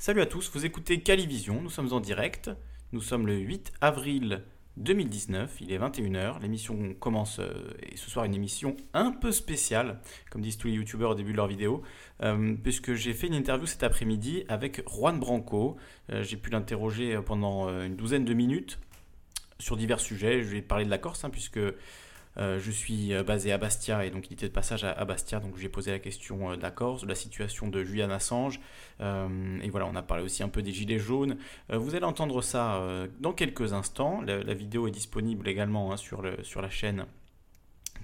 Salut à tous, vous écoutez Calivision, nous sommes en direct, nous sommes le 8 avril 2019, il est 21h, l'émission commence, euh, et ce soir une émission un peu spéciale, comme disent tous les youtubeurs au début de leur vidéo, euh, puisque j'ai fait une interview cet après-midi avec Juan Branco, Euh, j'ai pu l'interroger pendant une douzaine de minutes sur divers sujets, je vais parler de la Corse, hein, puisque euh, je suis euh, basé à Bastia et donc il était de passage à, Bastia, donc j'ai posé la question euh, de la Corse, de la situation de Julian Assange, et voilà, on a parlé aussi un peu des gilets jaunes. Vous allez entendre ça dans quelques instants. La, vidéo est disponible également hein, sur la chaîne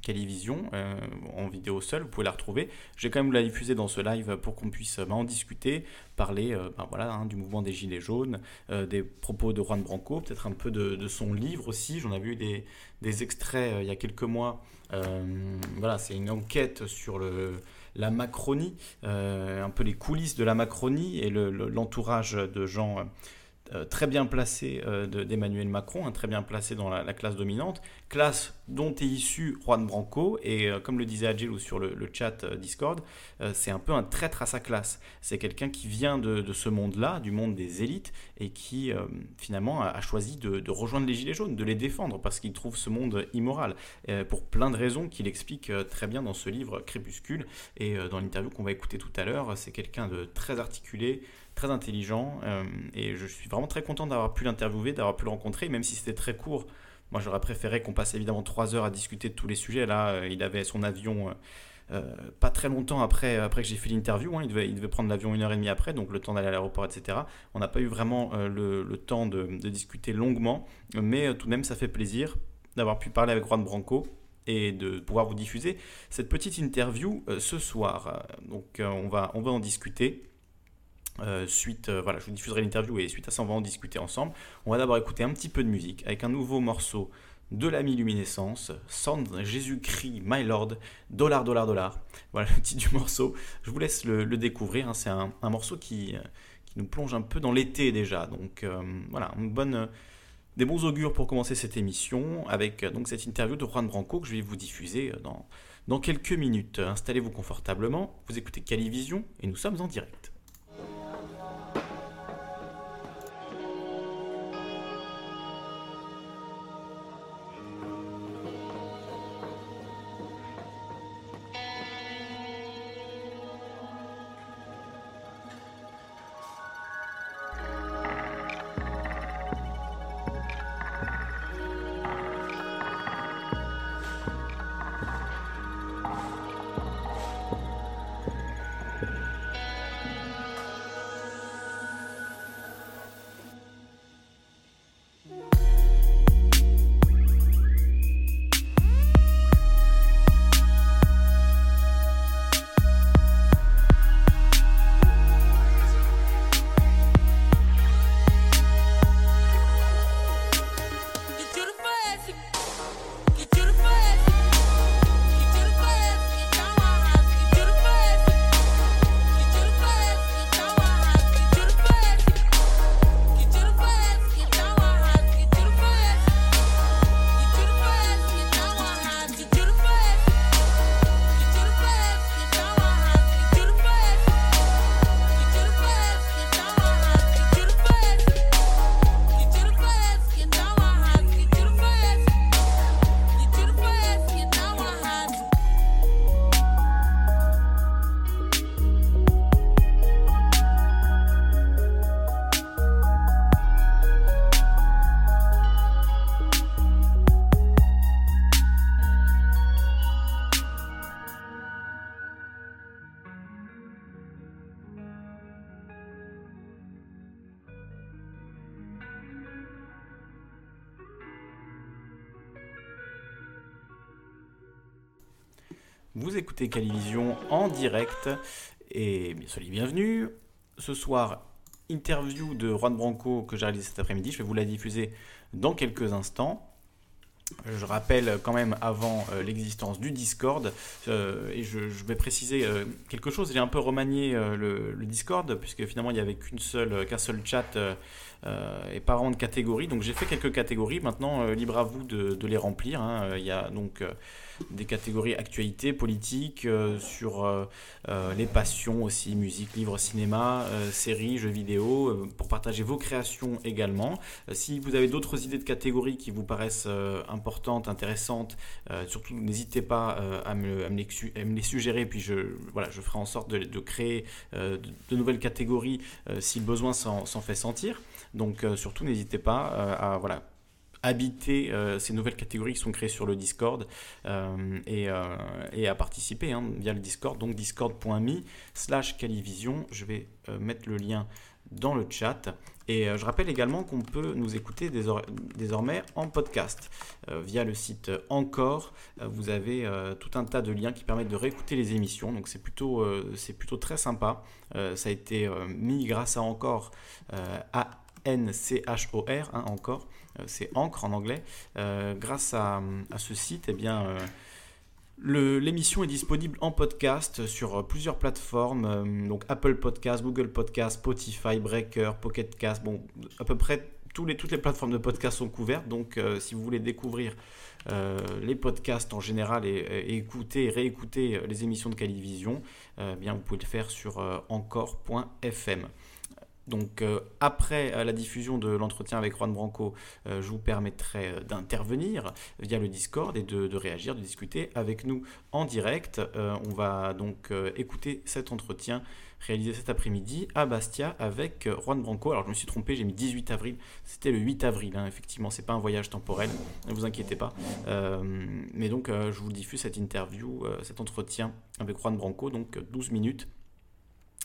Calivision euh, en vidéo seule, vous pouvez la retrouver. Je vais quand même la diffuser dans ce live pour qu'on puisse bah, en discuter, parler euh, bah, voilà, hein, du mouvement des Gilets jaunes, euh, des propos de Juan Branco, peut-être un peu de, son livre aussi. J'en avais eu des, extraits euh, il y a quelques mois. Euh, voilà, c'est une enquête sur la Macronie, euh, un peu les coulisses de la Macronie et le- le- l'entourage de gens. Euh, très bien placés euh, de- d'Emmanuel Macron, hein, très bien placé dans la, la classe dominante, classe dont est issu Juan Branco, et euh, comme le disait Adjel sur le, chat Discord, c'est un peu un traître à sa classe. C'est quelqu'un qui vient de, ce monde-là, du monde des élites, et qui finalement a, choisi de, rejoindre les Gilets jaunes, de les défendre, parce qu'il trouve ce monde immoral, pour plein de raisons qu'il explique très bien dans ce livre Crépuscule, et dans l'interview qu'on va écouter tout à l'heure, c'est quelqu'un de très articulé, très intelligent, euh, et je suis vraiment très content d'avoir pu l'interviewer, d'avoir pu le rencontrer, même si c'était très court. Moi, j'aurais préféré qu'on passe évidemment trois heures à discuter de tous les sujets. Là, euh, il avait son avion euh, pas très longtemps après, après que j'ai fait l'interview. hein. Il, devait, il devait prendre l'avion une heure et demie après, donc le temps d'aller à l'aéroport, etc. On n'a pas eu vraiment le, temps de, de discuter longuement, mais tout de même, ça fait plaisir d'avoir pu parler avec Juan Branco et de pouvoir vous diffuser cette petite interview ce soir. Donc, on, va, on va en discuter. Euh, suite, euh, voilà, je vous diffuserai l'interview et suite à ça, on va en discuter ensemble. On va d'abord écouter un petit peu de musique avec un nouveau morceau de l'ami Luminescence, Sound Jésus-Christ, My Lord, dollar, dollar, dollar. Voilà le titre du morceau. Je vous laisse le, découvrir. hein. C'est un, morceau qui, euh, qui nous plonge un peu dans l'été déjà. Donc voilà, des bons augures pour commencer cette émission avec donc cette interview de Juan Branco que je vais vous diffuser dans, dans quelques minutes. Installez-vous confortablement. Vous écoutez Calivision et nous sommes en direct. Écoutez Calivision en direct et bien soyez bienvenus. Ce soir, interview de Juan Branco que j'ai réalisé cet après-midi. Je vais vous la diffuser dans quelques instants. Je rappelle quand même avant euh, l'existence du Discord euh, et je, vais préciser euh, quelque chose. J'ai un peu remanié le, Discord puisque finalement il n'y avait qu'une seule, qu'un seul chat et pas vraiment de catégories. Donc j'ai fait quelques catégories. Maintenant, libre à vous de, les remplir. hein. Il y a donc des catégories actualité, politique, euh, sur euh, euh, les passions aussi, musique, livres, cinéma, séries, jeux vidéo, pour partager vos créations également. Si vous avez d'autres idées de catégories qui vous paraissent importantes, intéressantes, surtout n'hésitez pas à, me, les, suggérer, puis je, voilà, je ferai en sorte de, créer de, nouvelles catégories si le besoin s'en fait sentir. Donc surtout n'hésitez pas à voilà, habiter euh, ces nouvelles catégories qui sont créées sur le Discord euh, et, euh, et à participer hein, via le Discord, donc discord.me slash Calivision. Je vais mettre le lien dans le chat. Et je rappelle également qu'on peut nous écouter désor- désormais en podcast via le site Encore. Vous avez tout un tas de liens qui permettent de réécouter les émissions. Donc c'est plutôt, c'est plutôt très sympa. Ça a été mis grâce à Encore, A-N-C-H-O-R, hein, Encore. Euh, c'est Ancre en anglais. Euh, grâce à, ce site, eh bien. euh, L'émission est disponible en podcast sur plusieurs plateformes, donc Apple Podcast, Google Podcast, Spotify, Breaker, Pocket Cast. Bon, à peu près toutes les plateformes de podcast sont couvertes. Donc, si vous voulez découvrir les podcasts en général et, écouter et réécouter les émissions de Calivision, eh bien vous pouvez le faire sur encore.fm. Donc euh, après euh, la diffusion de l'entretien avec Juan Branco, euh, je vous permettrai d'intervenir via le Discord et de, réagir, de discuter avec nous en direct. On va donc écouter cet entretien réalisé cet après-midi à Bastia avec Juan Branco. Alors je me suis trompé, j'ai mis 18 avril, c'était le 8 avril, hein, effectivement, c'est pas un voyage temporel, ne vous inquiétez pas. Mais donc je vous diffuse cette interview, cet entretien avec Juan Branco, donc euh, 12 minutes,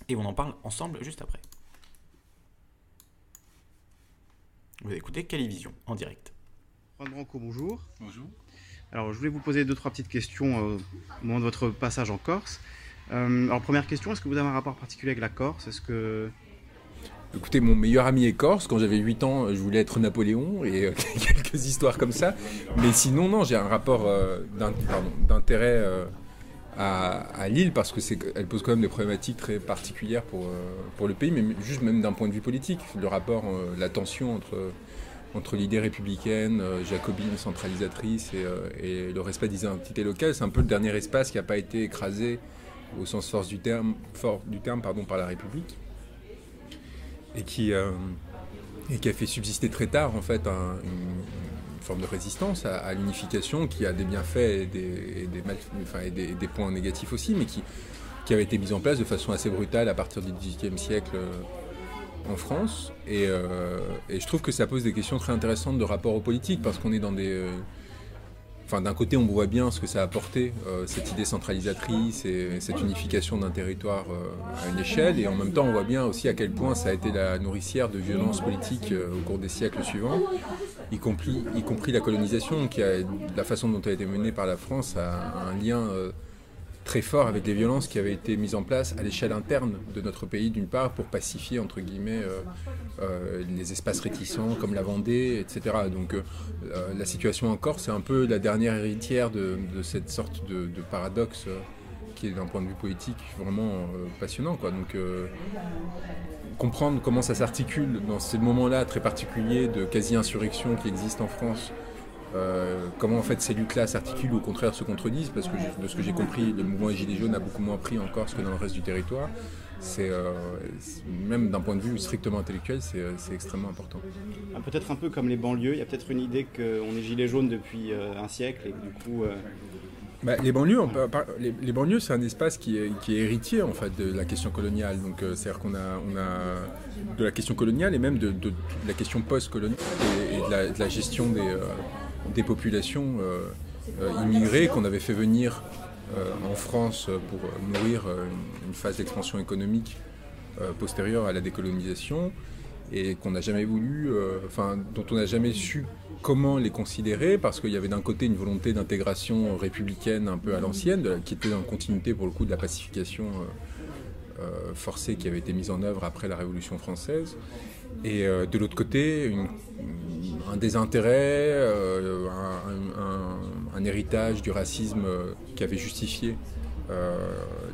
et on en parle ensemble juste après. Vous écoutez Calivision en direct. Juan Branco, bonjour. Bonjour. Alors, je voulais vous poser deux, trois petites questions euh, au moment de votre passage en Corse. Euh, alors, première question, est-ce que vous avez un rapport particulier avec la Corse? Est-ce que... Écoutez, mon meilleur ami est corse. Quand j'avais 8 ans, je voulais être Napoléon et euh, quelques histoires comme ça. Mais sinon, non, j'ai un rapport euh, d'intérêt euh, à, l'île parce que c'est, elle pose quand même des problématiques très particulières pour, euh, pour le pays, mais juste même d'un point de vue politique. Le rapport, euh, la tension entre, entre l'idée républicaine, euh, jacobine, centralisatrice et, le respect des identités locales, c'est un peu le dernier espace qui n'a pas été écrasé au sens force du terme, fort du terme pardon, par la République et qui, et qui a fait subsister très tard en fait un- forme de résistance à, l'unification qui a des bienfaits et des, points négatifs aussi, mais qui, avait été mise en place de façon assez brutale à partir du XVIIIe siècle euh, en France. Et, euh, et je trouve que ça pose des questions très intéressantes de rapport aux politiques parce qu'on est dans des... euh, D'un côté, on voit bien ce que ça a apporté, euh, cette idée centralisatrice et cette unification d'un territoire euh, à une échelle, et en même temps, on voit bien aussi à quel point ça a été la nourricière de violences politiques euh, au cours des siècles suivants, y compris, y compris la colonisation, qui a, la façon dont elle a été menée par la France a un lien très fort avec les violences qui avaient été mises en place à l'échelle interne de notre pays, d'une part, pour pacifier, entre guillemets, euh, euh, les espaces réticents comme la Vendée, etc. Donc euh, la situation en Corse, c'est un peu la dernière héritière de, cette sorte de, de paradoxe qui est d'un point de vue politique vraiment passionnant. Quoi. Donc comprendre comment ça s'articule dans ces moments-là très particuliers de quasi-insurrection qui existent en France, euh, comment en fait ces luttes-là s'articulent ou au contraire se contredisent, parce que de ce que j'ai compris, le mouvement Gilets jaunes a beaucoup moins pris en Corse que dans le reste du territoire. C'est euh, c'est- même d'un point de vue strictement intellectuel, c'est euh, extrêmement important. Ah, Peut-être un peu comme les banlieues, il y a peut-être une idée qu'on est gilet jaune depuis euh, un siècle et que du coup... Bah, les banlieues, on peut par- les, les banlieues, c'est un espace qui est, qui est héritier en fait de la question coloniale. Donc, euh, c'est-à-dire qu'on a, on a de la question coloniale et même de, de- de la question post-coloniale et, et de, la, de la gestion des, euh, des populations euh, euh, immigrées qu'on avait fait venir euh, en France pour nourrir une, phase d'expansion économique postérieure à la décolonisation et qu'on n'a jamais voulu, enfin, dont on n'a jamais su comment les considérer, parce qu'il y avait d'un côté une volonté d'intégration républicaine un peu à l'ancienne, qui était en continuité pour le coup de la pacification forcée qui avait été mise en œuvre après la Révolution française, et euh, de l'autre côté un désintérêt, euh, un, héritage du racisme euh, qui avait justifié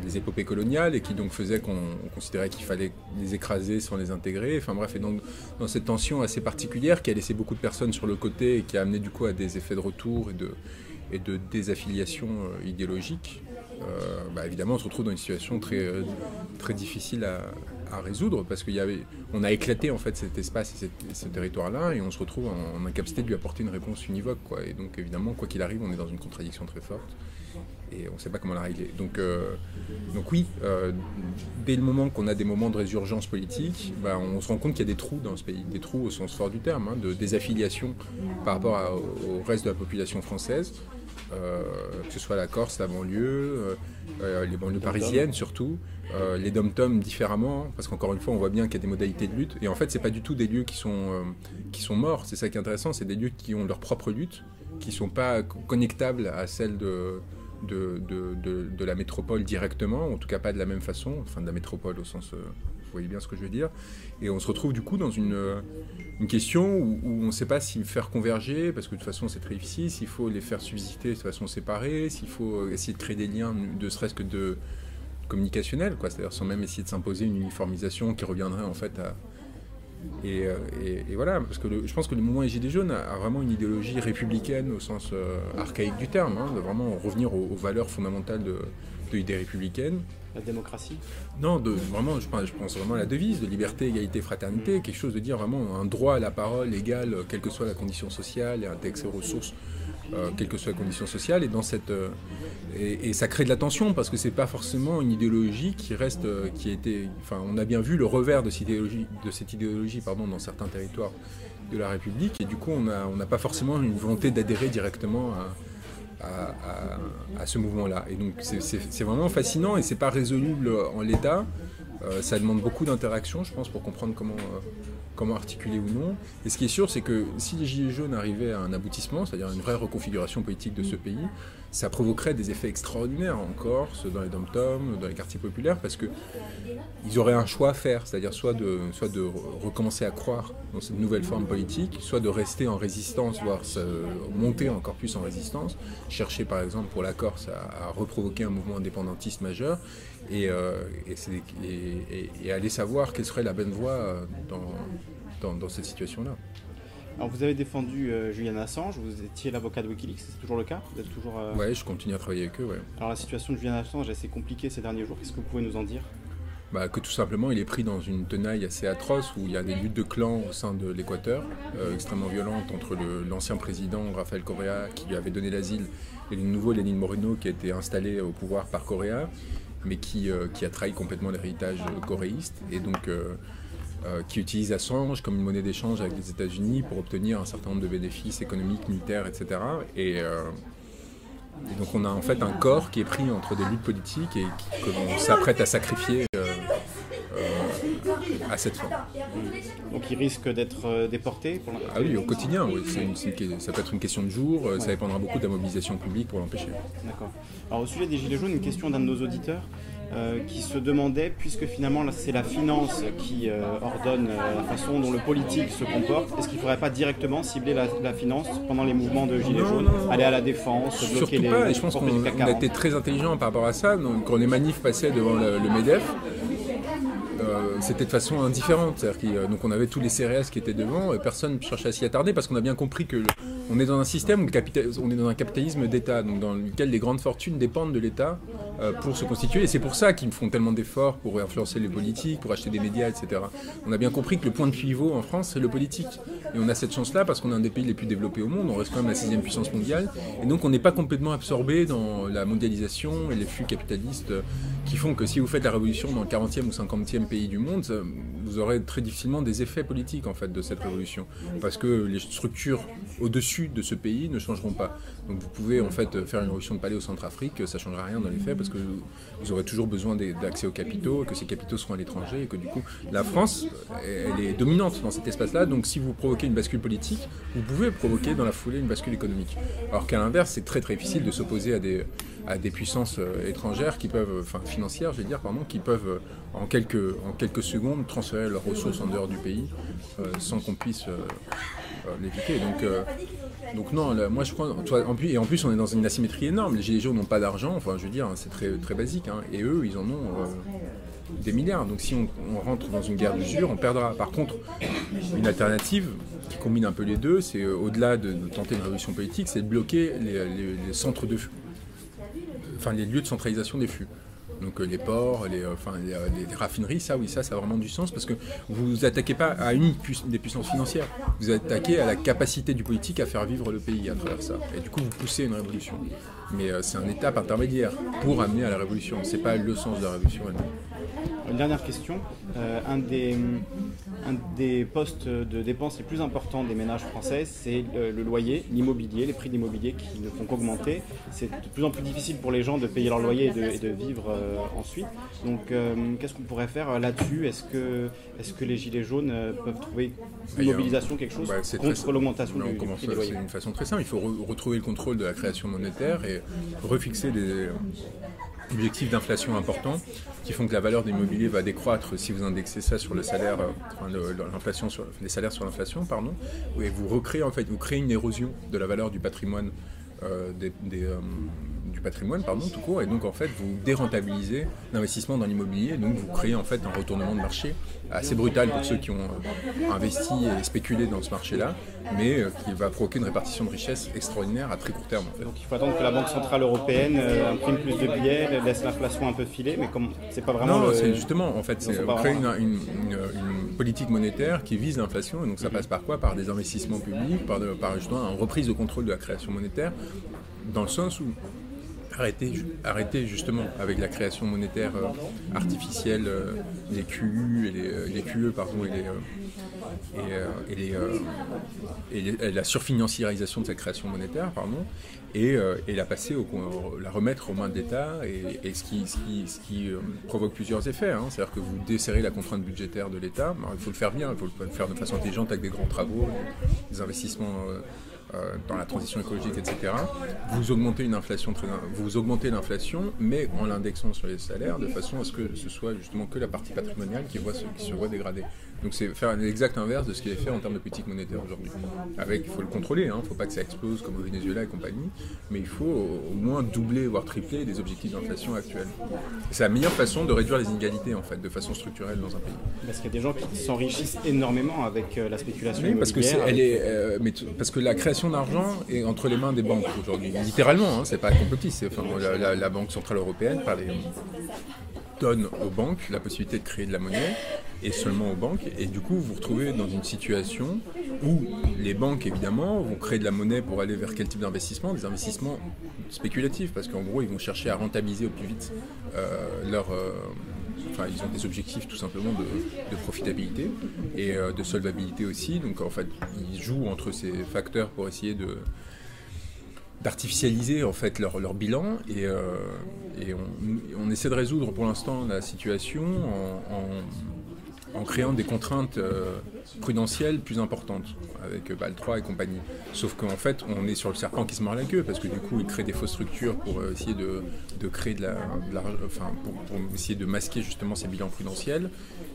les épopées coloniales et qui donc faisait qu'on on considérait qu'il fallait les écraser sans les intégrer. Enfin bref, et donc dans cette tension assez particulière qui a laissé beaucoup de personnes sur le côté et qui a amené du coup à des effets de retour et de, désaffiliation idéologique, euh, bah, évidemment, on se retrouve dans une situation très, très difficile à, à résoudre parce qu'on a éclaté en fait cet espace et ce territoire-là et on se retrouve en, incapacité de lui apporter une réponse univoque. Quoi. Et donc, évidemment, quoi qu'il arrive, on est dans une contradiction très forte et on ne sait pas comment la régler. Donc, euh, donc oui, euh, dès le moment qu'on a des moments de résurgence politique, bah, on se rend compte qu'il y a des trous dans ce pays, des trous au sens fort du terme, hein, de désaffiliation par rapport au reste de la population française, que ce soit la Corse, la banlieue, euh, euh, les banlieues parisiennes surtout, euh, les dom-toms différemment, parce qu'encore une fois, on voit bien qu'il y a des modalités de lutte, et en fait, c'est pas du tout des lieux qui sont, euh, qui sont morts, c'est ça qui est intéressant, c'est des lieux qui ont leur propre lutte, qui sont pas co- connectables à celle de, de, de, de- la métropole directement, en tout cas pas de la même façon, enfin de la métropole au sens, euh, vous voyez bien ce que je veux dire, et on se retrouve du coup dans une, euh, question où, on ne sait pas s'y faire converger, parce que de toute façon c'est très difficile, s'il faut les faire subsister de façon séparée, s'il faut euh, essayer de créer des liens, ne serait-ce que de communicationnels, quoi, c'est-à-dire sans même essayer de s'imposer une uniformisation qui reviendrait en fait à... Et, euh, voilà, parce que je pense que le mouvement des Gilets jaunes a, vraiment une idéologie républicaine au sens archaïque du terme, hein, de vraiment revenir aux, valeurs fondamentales de l'idée républicaine. La démocratie Non, de, vraiment, je pense, je pense vraiment à la devise de liberté, égalité, fraternité, quelque chose de dire vraiment un droit à la parole égal, euh, quelle que soit la condition sociale, et un accès aux ressources, euh, quelle que soit la condition sociale. Et, dans cette, euh, et, et ça crée de la tension parce que c'est pas forcément une idéologie qui reste, euh, qui a été. Enfin, on a bien vu le revers de cette idéologie, de cette idéologie pardon, dans certains territoires de la République, et du coup, on n'a on n'a pas forcément une volonté d'adhérer directement à à, à- à ce mouvement-là. Et donc c'est- vraiment fascinant et c'est pas résoluble en l'état. Euh, ça demande beaucoup d'interaction, je pense, pour comprendre comment, euh, comment articuler ou non. Et ce qui est sûr, c'est que si les Gilets jaunes arrivaient à un aboutissement, c'est-à-dire une vraie reconfiguration politique de ce pays, ça provoquerait des effets extraordinaires en Corse, dans les dom-toms, dans les quartiers populaires, parce que ils auraient un choix à faire, c'est-à-dire soit de, soit de re- recommencer à croire dans cette nouvelle forme politique, soit de rester en résistance, voire monter encore plus en résistance, chercher par exemple pour la Corse à, reprovoquer un mouvement indépendantiste majeur, et, euh, et, aller savoir quelle serait la bonne voie euh, dans, dans cette situation-là. Alors vous avez défendu euh, Julian Assange, vous étiez l'avocat de Wikileaks, c'est toujours le cas? Vous êtes toujours, euh, Ouais, je continue à travailler avec eux, ouais. Alors la situation de Julian Assange est assez compliquée ces derniers jours, qu'est-ce que vous pouvez nous en dire? Bah, que tout simplement il est pris dans une tenaille assez atroce où il y a des luttes de clans au sein de l'Équateur, euh, extrêmement violentes entre l'ancien président Rafael Correa qui lui avait donné l'asile et le nouveau Lénine Moreno qui a été installé au pouvoir par Correa mais qui, qui a trahi complètement l'héritage coréiste et donc euh, qui utilise Assange comme une monnaie d'échange avec les États-Unis pour obtenir un certain nombre de bénéfices économiques, militaires, etc. Et, euh, et donc on a en fait un corps qui est pris entre des luttes politiques et qui- que l'on s'apprête à sacrifier euh, à cette fin. Donc il risque d'être déporté pour Ah oui, au quotidien, oui. Une- une- ça peut être une question de jour, ça dépendra beaucoup de la mobilisation publique pour l'empêcher. D'accord. Alors au sujet des Gilets jaunes, une question d'un de nos auditeurs euh, qui se demandait, puisque finalement c'est la finance qui euh, ordonne euh, la façon dont le politique se comporte, est-ce qu'il ne faudrait pas directement cibler la, la finance pendant les mouvements de Gilets Non, jaunes, non, non. aller à la défense, bloquer Surtout les pas, et je pense qu'on a 40? été très intelligent par rapport à ça. Donc, quand les manifs passaient devant le, le MEDEF, c'était de façon indifférente. A- donc on avait tous les CRS qui étaient devant, et personne ne cherchait à s'y attarder parce qu'on a bien compris que on est dans un système où on est dans un capitalisme d'État, dans lequel les grandes fortunes dépendent de l'État euh, pour se constituer. Et c'est pour ça qu'ils font tellement d'efforts pour influencer les politiques, pour acheter des médias, etc. On a bien compris que le point de pivot en France, c'est le politique. Et on a cette chance-là parce qu'on est un des pays les plus développés au monde, on reste quand même la sixième puissance mondiale. Et donc on n'est pas complètement absorbé dans la mondialisation et les flux capitalistes euh, qui font que si vous faites la révolution dans le 40e ou 50e pays du monde, vous aurez très difficilement des effets politiques en fait de cette révolution. Parce que les structures au-dessus de ce pays ne changeront pas. Donc vous pouvez en fait faire une révolution de palais au Centrafrique, ça changera rien dans les faits parce que vous aurez toujours besoin d'accès aux capitaux, que ces capitaux seront à l'étranger et que du coup la France, elle est dominante dans cet espace-là. Donc si vous provoquez une bascule politique, vous pouvez provoquer dans la foulée une bascule économique. Alors qu'à l'inverse, c'est très très difficile de s'opposer à des, à des puissances euh, étrangères qui peuvent, enfin financières, je vais dire, pardon, qui peuvent euh, en quelques, en quelques secondes transférer leurs ressources en dehors du pays euh, sans qu'on puisse euh, euh, l'éviter. Donc, euh, donc non, moi je crois, et en plus on est dans une asymétrie énorme. Les gilets jaunes n'ont pas d'argent, enfin je veux dire, c'est très, très basique, hein, et eux ils en ont. euh, des milliards. Donc si on, rentre dans une guerre d'usure, on perdra. Par contre, une alternative qui combine un peu les deux, c'est euh, au-delà de, tenter une révolution politique, c'est de bloquer les, les- centres de enfin les lieux de centralisation des flux. Donc euh, les ports, les, euh, euh, les raffineries, ça oui, ça, ça a vraiment du sens parce que vous vous attaquez pas à une des puissances financières, vous attaquez à la capacité du politique à faire vivre le pays à travers ça. Et du coup, vous poussez une révolution. Mais c'est une étape intermédiaire pour amener à la révolution. C'est pas le sens de la révolution elle-même. Une dernière question. Euh, un, des, un des postes de dépenses les plus importants des ménages français, c'est le, le loyer, l'immobilier, les prix de l'immobilier qui ne font qu'augmenter. C'est de plus en plus difficile pour les gens de payer leur loyer et de, et de vivre euh, ensuite. Donc, euh, qu'est-ce qu'on pourrait faire euh, là-dessus? Est-ce que, est que les Gilets jaunes euh, peuvent trouver une euh, mobilisation, quelque chose c'est contre l'augmentation du, du prix des c'est une façon très simple. Il faut re- retrouver le contrôle de la création monétaire et refixer des objectifs d'inflation importants qui font que la valeur de l'immobilier va décroître si vous indexez ça sur le salaire, euh, enfin, l'inflation sur les salaires sur l'inflation, pardon. Et vous recréez en fait, vous créez une érosion de la valeur du patrimoine. euh, euh, du patrimoine pardon tout court et donc en fait vous dérentabilisez l'investissement dans l'immobilier donc vous créez en fait un retournement de marché assez brutal pour ceux qui ont euh, investi et spéculé dans ce marché-là, mais euh, qui va provoquer une répartition de richesse extraordinaire à très court terme. En fait. Donc il faut attendre que la Banque Centrale Européenne euh, imprime plus de billets, laisse l'inflation un peu filer, mais comme c'est pas vraiment Non, le- c'est justement, en fait, c'est c'est pas on crée vraiment- une, une- une- une politique monétaire qui vise l'inflation, et donc ça passe par quoi? Par des investissements publics, par, de- par justement une reprise de contrôle de la création monétaire, dans le sens où arrêter, arrêter justement avec la création monétaire euh, artificielle, euh, et les, euh, QE, pardon, et la surfinanciarisation de cette création monétaire, pardon, et, euh, et la passer, la remettre aux mains de l'État, et, ce qui, euh, provoque plusieurs effets. hein. C'est-à-dire que vous desserrez la contrainte budgétaire de l'État. Alors, il faut le faire bien, il faut le faire de façon intelligente avec des grands travaux, des investissements. euh, dans la transition écologique, etc. Vous augmentez une inflation vous augmentez l'inflation, mais en l'indexant sur les salaires, de façon à ce que ce soit justement que la partie patrimoniale qui, voit, qui se voit dégradée. Donc c'est faire l'exact inverse de ce qui est fait en termes de politique monétaire aujourd'hui. Avec, il faut le contrôler, il ne faut pas que ça explose comme au Venezuela et compagnie, mais il faut au moins doubler, voire tripler les objectifs d'inflation actuels. C'est la meilleure façon de réduire les inégalités en fait, de façon structurelle dans un pays. Parce qu'il y a des gens qui s'enrichissent énormément avec euh, la spéculation Oui, parce que c'est, immobilière, elle avec- est, euh, mais parce que la création d'argent est entre les mains des banques aujourd'hui. Littéralement, hein, c'est pas complotiste. Enfin, la, la- la Banque centrale européenne par les- donne aux banques la possibilité de créer de la monnaie et seulement aux banques. Et du coup, vous vous retrouvez dans une situation où les banques, évidemment, vont créer de la monnaie pour aller vers quel type d'investissement? Des investissements spéculatifs, parce qu'en gros, ils vont chercher à rentabiliser au plus vite euh, leur. euh, Enfin, ils ont des objectifs tout simplement de, de profitabilité et euh, de solvabilité aussi. Donc en fait, ils jouent entre ces facteurs pour essayer de d'artificialiser en fait leur, leur bilan et, euh, on, essaie de résoudre pour l'instant la situation en, créant des contraintes euh, prudentielles plus importantes avec euh, BAL 3 et compagnie. Sauf qu'en fait on est sur le serpent qui se mord la queue parce que du coup ils créent des fausses structures pour essayer de, créer de la, enfin pour, essayer de masquer justement ces bilans prudentiels,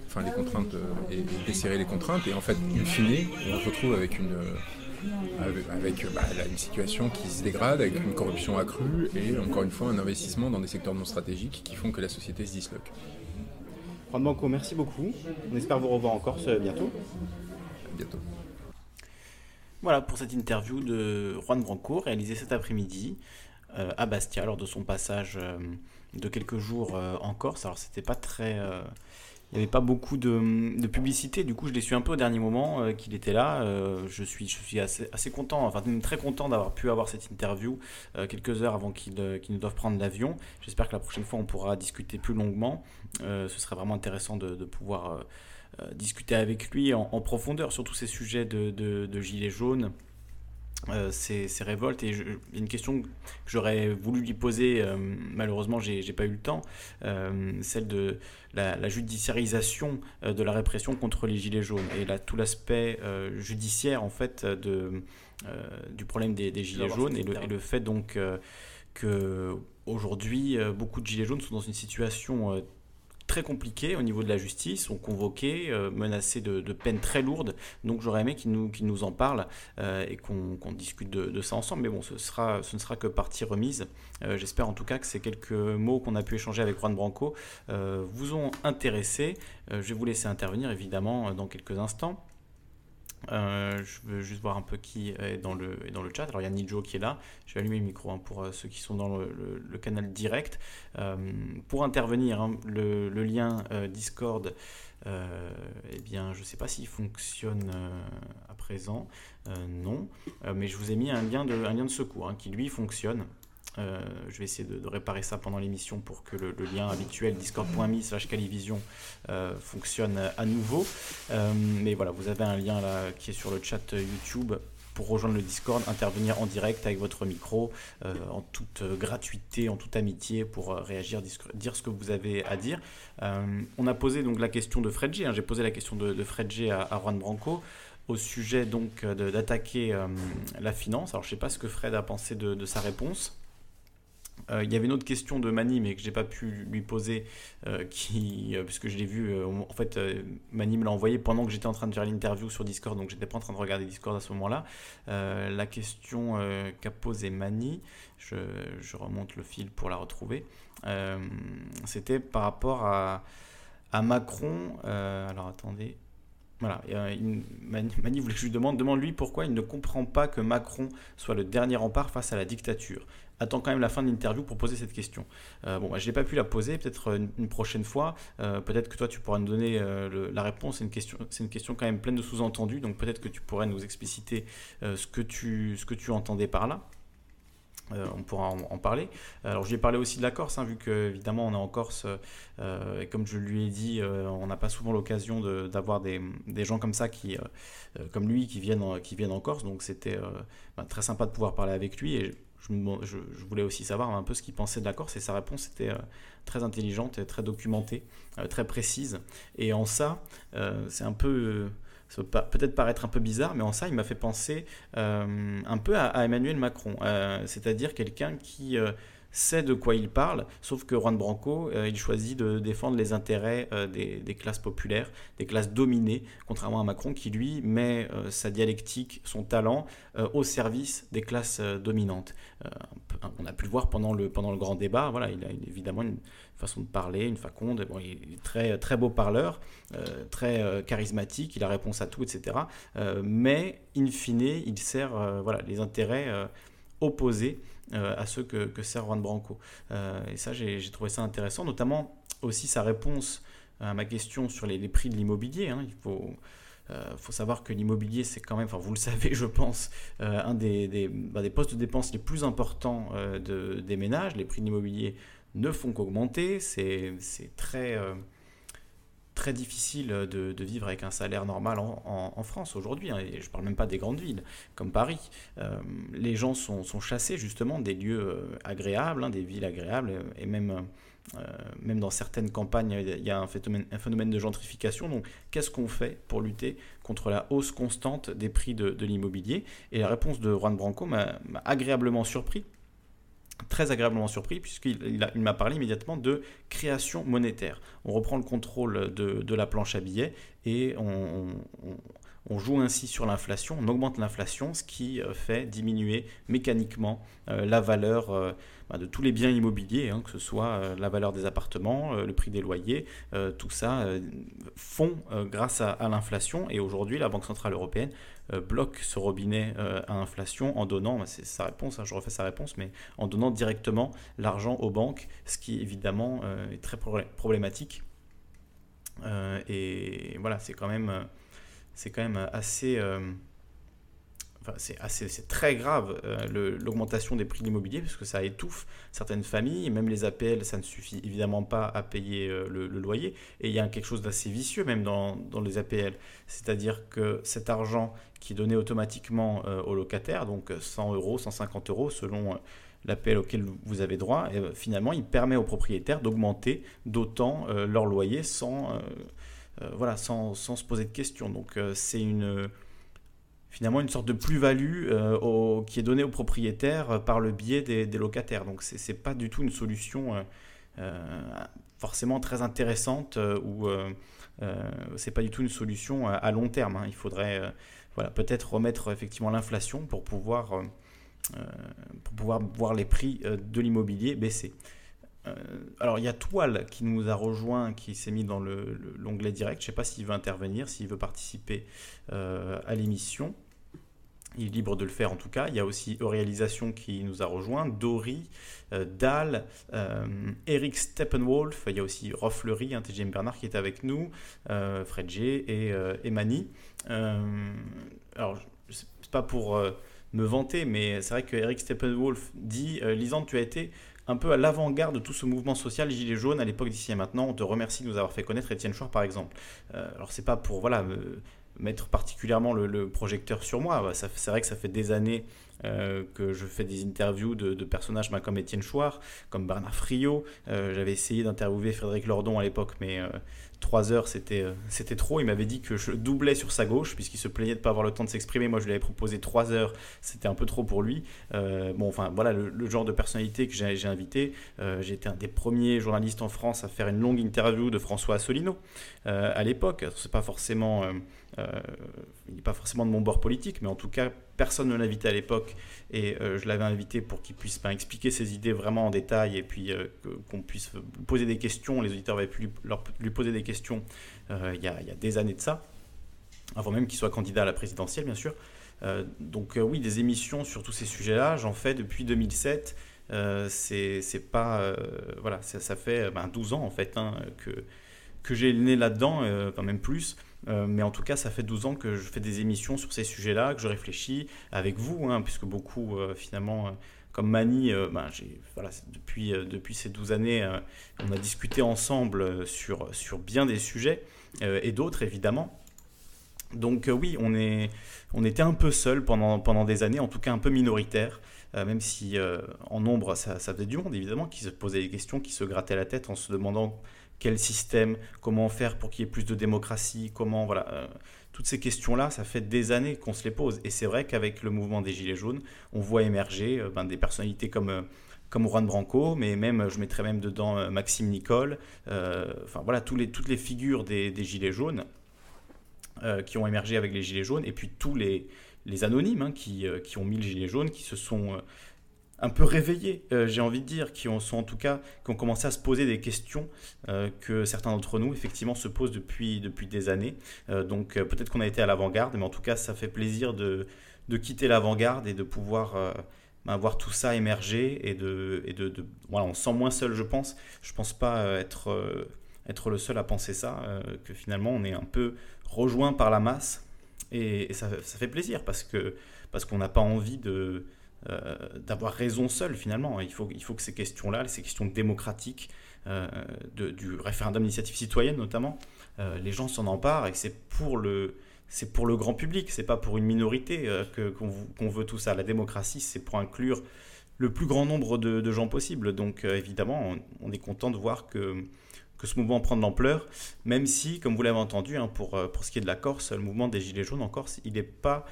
enfin les contraintes et, et desserrer les contraintes et en fait in fine on se retrouve avec une avec, avec, bah, là, une situation qui se dégrade, avec une corruption accrue et encore une fois un investissement dans des secteurs non stratégiques qui font que la société se disloque. Juan Banco, merci beaucoup. On espère vous revoir en Corse euh, bientôt. À bientôt. Voilà pour cette interview de Juan Branco réalisée cet après-midi euh, à Bastia lors de son passage euh, de quelques jours euh, en Corse. Alors c'était pas très, euh, il n'y avait pas beaucoup de, publicité. Du coup, je l'ai su un peu au dernier moment euh, qu'il était là. Euh, je suis, assez, content, enfin très content d'avoir pu avoir cette interview euh, quelques heures avant qu'il qu'il ne doive prendre l'avion. J'espère que la prochaine fois on pourra discuter plus longuement. Ce serait vraiment intéressant de, pouvoir discuter avec lui en, profondeur sur tous ces sujets de, de gilets jaunes, euh, ces, ces révoltes. Et je- une question que j'aurais voulu lui poser, euh, malheureusement, j'ai pas eu le temps, euh, celle de la, la judiciarisation euh, de la répression contre les gilets jaunes et là, tout l'aspect judiciaire en fait de, du problème des, des gilets jaunes et le, interview. et le fait donc que aujourd'hui euh, beaucoup de gilets jaunes sont dans une situation très compliqués au niveau de la justice, sont convoqués, euh, menacés de, peines très lourdes. Donc j'aurais aimé qu'il nous, en parle euh, et qu'on discute de, ça ensemble. Mais bon, ce, sera, ce ne sera que partie remise. Euh, J'espère en tout cas que ces quelques mots qu'on a pu échanger avec Juan Branco vous ont intéressé. Je vais vous laisser intervenir évidemment dans quelques instants. Euh, je veux juste voir un peu qui est dans le, dans le chat. Alors il y a Nijo qui est là. Je vais allumer le micro hein, pour euh, ceux qui sont dans le, canal direct. Euh, pour intervenir, hein, le, lien Discord, eh bien je ne sais pas s'il fonctionne à présent. Non. Mais je vous ai mis un lien de, un lien de secours hein, qui lui fonctionne. Euh, je vais essayer de, réparer ça pendant l'émission pour que le, lien habituel discord.me slash calivision euh, fonctionne à nouveau. Euh, mais voilà, vous avez un lien là qui est sur le chat YouTube pour rejoindre le Discord, intervenir en direct avec votre micro, en toute gratuité, en toute amitié, pour réagir, dire ce que vous avez à dire. On a posé donc la question de Fred G. hein, J'ai posé la question de, de Fred G à, Juan Branco au sujet donc d'attaquer la finance. Alors je sais pas ce que Fred a pensé de sa réponse. Euh, il y avait une autre question de Mani, mais que j'ai pas pu lui poser, euh, qui, euh, puisque je l'ai vu, en fait, Mani me l'a envoyé pendant que j'étais en train de faire l'interview sur Discord, donc j'étais pas en train de regarder Discord à ce moment-là. La question qu'a posée Mani, je, remonte le fil pour la retrouver, c'était par rapport à, Macron. alors attendez. Voilà, Mani voulait que je lui demande, demande-lui pourquoi il ne comprend pas que Macron soit le dernier rempart face à la dictature attends quand même la fin de l'interview pour poser cette question. Euh, bon, bah, je n'ai pas pu la poser, peut-être une, une prochaine fois. Euh, peut-être que toi, tu pourras nous donner euh, la réponse. C'est une, question, c'est une question quand même pleine de sous-entendus, donc peut-être que tu pourrais nous expliciter euh, ce, que tu, ce que tu entendais par là. Euh, on pourra en, parler. Alors, je lui ai parlé aussi de la Corse, hein, vu que évidemment on est en Corse, euh, et comme je lui ai dit, euh, on n'a pas souvent l'occasion d'avoir des, gens comme ça, qui, euh, euh, comme lui, qui viennent, en- qui viennent en Corse. Donc, c'était euh, bah, très sympa de pouvoir parler avec lui. Et je, voulais aussi savoir un peu ce qu'il pensait de la Corse, et sa réponse était euh, très intelligente, et très documentée, euh, très précise. Et en ça, euh, c'est un peu. ça peut peut-être paraître un peu bizarre, mais en ça, il m'a fait penser un peu à, Emmanuel Macron, c'est-à-dire quelqu'un qui sait de quoi il parle, sauf que Juan Branco, euh, il choisit de défendre les intérêts euh, des, classes populaires, des classes dominées, contrairement à Macron qui, lui, met euh, sa dialectique, son talent au service des classes dominantes. On a pu le voir pendant le, pendant le grand débat, voilà, il a évidemment une façon de parler, une faconde, il est très, très beau parleur, très charismatique, il a réponse à tout, etc. Mais, in fine, il sert voilà, les intérêts opposés euh, à ceux que, que sert Juan Branco. Euh, et ça, j'ai trouvé ça intéressant, notamment aussi sa réponse à ma question sur les, prix de l'immobilier. hein. Il faut, euh, faut savoir que l'immobilier, c'est quand même, enfin vous le savez, je pense, un des, bah, des postes de dépenses les plus importants de- des ménages. Les prix de l'immobilier ne font qu'augmenter. C'est très, très difficile de, vivre avec un salaire normal en, France aujourd'hui. hein, et je ne parle même pas des grandes villes comme Paris. Euh, les gens sont, chassés justement des lieux euh, agréables, hein, des villes agréables, et même, euh, même dans certaines campagnes, il y a un phénomène, de gentrification. Donc, qu'est-ce qu'on fait pour lutter contre la hausse constante des prix de, l'immobilier? Et la réponse de Juan Branco m'a agréablement surpris très agréablement surpris puisqu'il m'a parlé immédiatement de création monétaire. On reprend le contrôle de, la planche à billets et on, joue ainsi sur l'inflation, on augmente l'inflation, ce qui euh, fait diminuer mécaniquement euh, la valeur euh, bah, de tous les biens immobiliers, hein, que ce soit la valeur des appartements, le prix des loyers, tout ça fond grâce à, l'inflation. Et aujourd'hui, la Banque Centrale Européenne bloque ce robinet euh, à inflation en donnant, bah, c'est sa réponse, hein, je refais sa réponse, mais en donnant directement l'argent aux banques, ce qui évidemment euh, est très pro- problématique. Euh, et voilà, c'est quand même, euh, c'est quand même assez, euh, c'est très grave euh, l'augmentation des prix de l'immobilier parce que ça étouffe certaines familles, même les APL, ça ne suffit évidemment pas à payer euh, le, loyer. Et il y a quelque chose d'assez vicieux même dans, dans les APL, c'est-à-dire que cet argent qui est donné automatiquement euh, aux locataires, donc 100 euros, 150 euros selon l'APL auquel vous avez droit, finalement il permet aux propriétaires d'augmenter d'autant leur loyer sans, voilà, sans, sans se poser de questions. Donc c'est une finalement une sorte de plus-value euh, qui est donnée aux propriétaires euh, par le biais des, locataires. Donc c'est c'est pas du tout une solution forcément très intéressante ou c'est pas du tout une solution à, long terme. hein. Il faudrait euh, voilà, peut-être remettre effectivement l'inflation pour pouvoir, pour pouvoir voir les prix de l'immobilier baisser. Alors il y a Toile qui nous a rejoint, qui s'est mis dans le- le- l'onglet direct. Je ne sais pas s'il veut intervenir, s'il veut participer à l'émission. Il est libre de le faire en tout cas. Il y a aussi Euréalisation qui nous a rejoint, Dory, euh, Dahl, euh, Eric Steppenwolf. Il y a aussi Rofflery, hein, TGM Bernard qui est avec nous, euh, Fred G et, et Mani. Euh, alors, je- c'est pas pour me vanter, mais c'est vrai que Eric Steppenwolf dit Lisande, tu as été un peu à l'avant-garde de tout ce mouvement social Gilets jaunes à l'époque d'ici et maintenant. On te remercie de nous avoir fait connaître Étienne Chouard par exemple. Alors c'est pas pour voilà mettre particulièrement le, projecteur sur moi. Ça- C'est vrai que ça fait des années euh, que je fais des interviews de, personnages bah, comme Étienne Chouard, comme Bernard Friot. Euh, J'avais essayé d'interviewer Frédéric Lordon à l'époque, mais euh, trois heures c'était euh, c'était trop. Il m'avait dit que je doublais sur sa gauche puisqu'il se plaignait de ne pas avoir le temps de s'exprimer. Moi je lui avais proposé trois heures, c'était un peu trop pour lui. Bon, enfin voilà le, genre de personnalité que j'ai invité. J'ai été un des premiers journalistes en France à faire une longue interview de François Asselineau à l'époque. C'est pas forcément, il n'est pas forcément de mon bord politique, mais en tout cas personne ne l'invitait à l'époque et euh, je l'avais invité pour qu'il puisse ben, expliquer ses idées vraiment en détail et puis euh, qu'on puisse poser des questions. Les auditeurs avaient pu lui, leur- lui poser des questions euh, il, y a, des années de ça, avant même qu'il soit candidat à la présidentielle, bien sûr. Euh, donc euh, oui, des émissions sur tous ces sujets-là, j'en fais depuis 2007. Euh, c'est pas euh, voilà, ça, fait ben, 12 ans en fait hein, que que j'ai le nez là-dedans, euh, quand même plus. Euh, mais en tout cas, ça fait 12 ans que je fais des émissions sur ces sujets-là, que je réfléchis avec vous, hein, puisque beaucoup, euh, finalement, euh, comme Mani, ben, voilà, depuis, depuis ces 12 années, on a discuté ensemble sur, sur bien des sujets, et d'autres, évidemment. Donc oui, on, est, on était un peu seul pendant, pendant des années, en tout cas un peu minoritaire, même si en nombre, ça, ça faisait du monde, évidemment, qui se posait des questions, qui se grattait la tête en se demandant quel système, comment faire pour qu'il y ait plus de démocratie, comment, voilà. euh, toutes ces questions-là, ça fait des années qu'on se les pose. Et c'est vrai qu'avec le mouvement des Gilets jaunes, on voit émerger euh, ben, des personnalités comme, euh, comme Juan Branco, mais même, je mettrais même dedans Maxime Nicole, enfin voilà, tous les, toutes les figures des, Gilets jaunes qui ont émergé avec les Gilets jaunes, et puis tous les, anonymes hein, qui, qui ont mis le Gilet jaune, qui se sont un peu réveillés, euh, j'ai envie de dire, qui ont, sont en tout cas, qui ont commencé à se poser des questions euh, que certains d'entre nous, effectivement, se posent depuis, depuis des années. Euh, donc peut-être qu'on a été à l'avant-garde, mais en tout cas, ça fait plaisir de, de quitter l'avant-garde et de pouvoir ben, voir tout ça émerger et de, et de, voilà, on se sent moins seul, je pense. Je pense pas être, être le seul à penser ça, que finalement, on est un peu rejoint par la masse et, et ça, ça fait plaisir parce que parce qu'on n'a pas envie de euh, d'avoir raison seul finalement. Il faut, il faut que ces questions-là, ces questions démocratiques, euh, de- du référendum d'initiative citoyenne notamment, euh, les gens s'en emparent et c'est pour le c'est pour le grand public, c'est pas pour une minorité que qu'on veut tout ça. La démocratie, c'est pour inclure le plus grand nombre de, gens possible. Donc évidemment, on, est content de voir que que ce mouvement prend de l'ampleur, même si, comme vous l'avez entendu, hein, pour, pour ce qui est de la Corse, le mouvement des Gilets jaunes en Corse, il n'est pas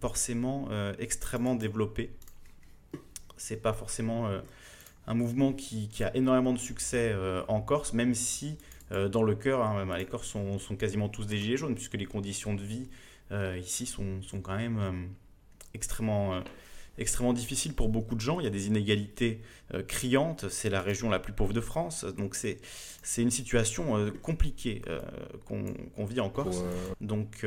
forcément euh, extrêmement développé. C'est pas forcément euh, un mouvement qui, a énormément de succès euh, en Corse, même si euh, dans le cœur, hein, les Corses sont, quasiment tous des Gilets jaunes, puisque les conditions de vie euh, ici sont, quand même euh, extrêmement, euh, extrêmement difficiles pour beaucoup de gens. Il y a des inégalités euh, criantes, c'est la région la plus pauvre de France, donc c'est c'est une situation euh, compliquée euh, qu'on vit en Corse. Donc,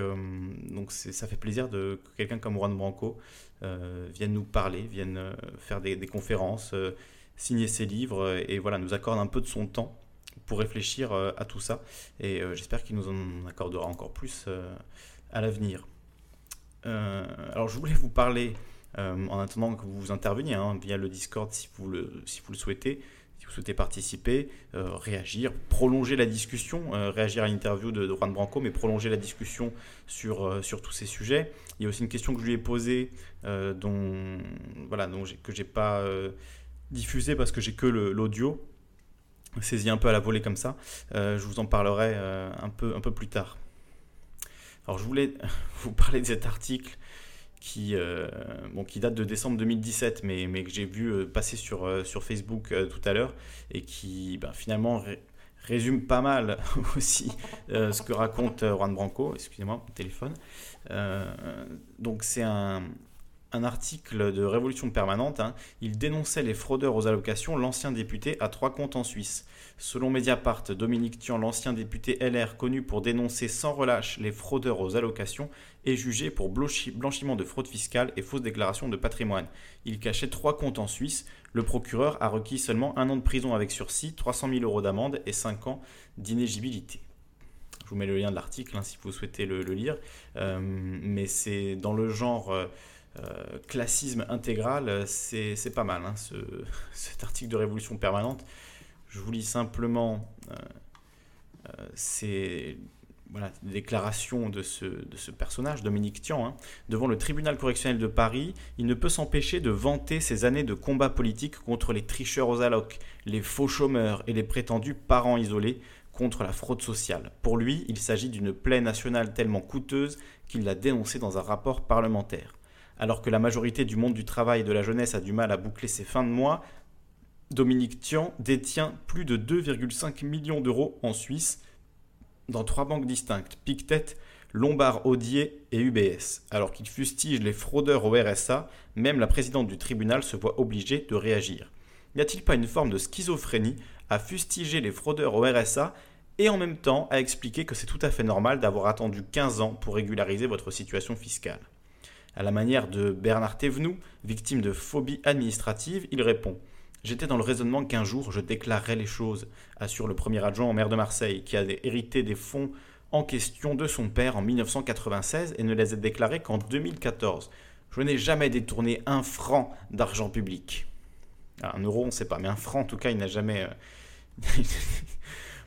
donc ça fait plaisir de, que quelqu'un comme Juan Branco vienne nous parler, vienne faire des, des conférences, signer ses livres et voilà, nous accorde un peu de son temps pour réfléchir à tout ça. Et j'espère qu'il nous en accordera encore plus à l'avenir. Alors, je voulais vous parler, euh, en attendant que vous interveniez hein, via le Discord si vous le, souhaitez, si vous souhaitez participer, euh, réagir, prolonger la discussion, euh, réagir à l'interview de, Juan Branco, mais prolonger la discussion sur, tous ces sujets. Il y a aussi une question que je lui ai posée, dont, voilà, dont que j'ai pas diffusée parce que j'ai que l'audio, saisi un peu à la volée comme ça. Je vous en parlerai un peu plus tard. Alors je voulais vous parler de cet article qui, euh, bon, qui date de décembre 2017, mais, mais que j'ai vu euh, passer sur, euh, sur Facebook tout à l'heure, et qui ben, finalement ré- résume pas mal aussi ce que raconte Juan Branco. Excusez-moi, mon téléphone. Donc c'est un, un article de Révolution Permanente. hein. Il dénonçait les fraudeurs aux allocations, l'ancien député à trois comptes en Suisse. Selon Mediapart, Dominique Tian, l'ancien député LR connu pour dénoncer sans relâche les fraudeurs aux allocations, est jugé pour blanchi- blanchiment de fraude fiscale et fausse déclaration de patrimoine. Il cachait trois comptes en Suisse. Le procureur a requis seulement un an de prison avec sursis, 300 000 euros d'amende et 5 ans d'inéligibilité. Je vous mets le lien de l'article hein, si vous souhaitez le, le lire. Euh, mais c'est dans le genre euh, euh, classisme intégral, euh, c'est pas mal, hein, ce- cet article de Révolution permanente. Je vous lis simplement euh, euh, ces déclarations de ce, de ce personnage, Dominique Tian. hein. Devant le tribunal correctionnel de Paris, il ne peut s'empêcher de vanter ses années de combat politique contre les tricheurs aux allocs, les faux chômeurs et les prétendus parents isolés contre la fraude sociale. Pour lui, il s'agit d'une plaie nationale tellement coûteuse qu'il l'a dénoncée dans un rapport parlementaire. Alors que la majorité du monde du travail et de la jeunesse a du mal à boucler ses fins de mois, Dominique Tian détient plus de 2,5 millions d'euros en Suisse dans trois banques distinctes, Pictet, Lombard Odier et UBS. Alors qu'il fustige les fraudeurs au RSA, même la présidente du tribunal se voit obligée de réagir. N'y a-t-il pas une forme de schizophrénie à fustiger les fraudeurs au RSA et en même temps à expliquer que c'est tout à fait normal d'avoir attendu 15 ans pour régulariser votre situation fiscale? À la manière de Bernard Thévenoud, victime de phobie administrative, il répond J'étais dans le raisonnement qu'un jour je déclarerai les choses, assure le premier adjoint au maire de Marseille, qui a hérité des fonds en question de son père en 1996 et ne les a déclarés qu'en 2014. Je n'ai jamais détourné un franc d'argent public. Ah, un euro, on ne sait pas, mais un franc, en tout cas, il n'a jamais.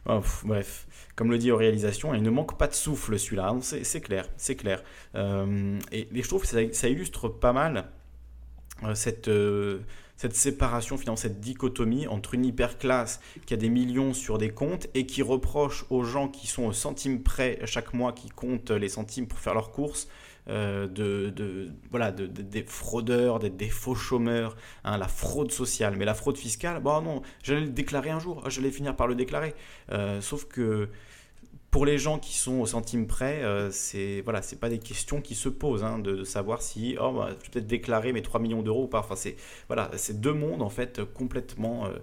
euh, bref, comme le dit aux réalisations, il ne manque pas de souffle celui-là, c'est clair, c'est clair. Euh, et, je trouve que ça, ça illustre pas mal euh, cette, euh, cette séparation, finalement, cette dichotomie entre une hyperclasse qui a des millions sur des comptes et qui reproche aux gens qui sont au centime près chaque mois, qui comptent les centimes pour faire leurs courses, euh, de, voilà, de- de- des fraudeurs, des, des faux chômeurs, hein, la fraude sociale. Mais la fraude fiscale, bon non, j'allais le déclarer un jour, j'allais finir par le déclarer. Euh, sauf que pour les gens qui sont au centime près, euh, c'est voilà, pas des questions qui se posent hein, de, savoir si oh, bah, je vais peut-être déclarer mes 3 millions d'euros ou pas. Enfin, c'est voilà, deux mondes en fait complètement euh,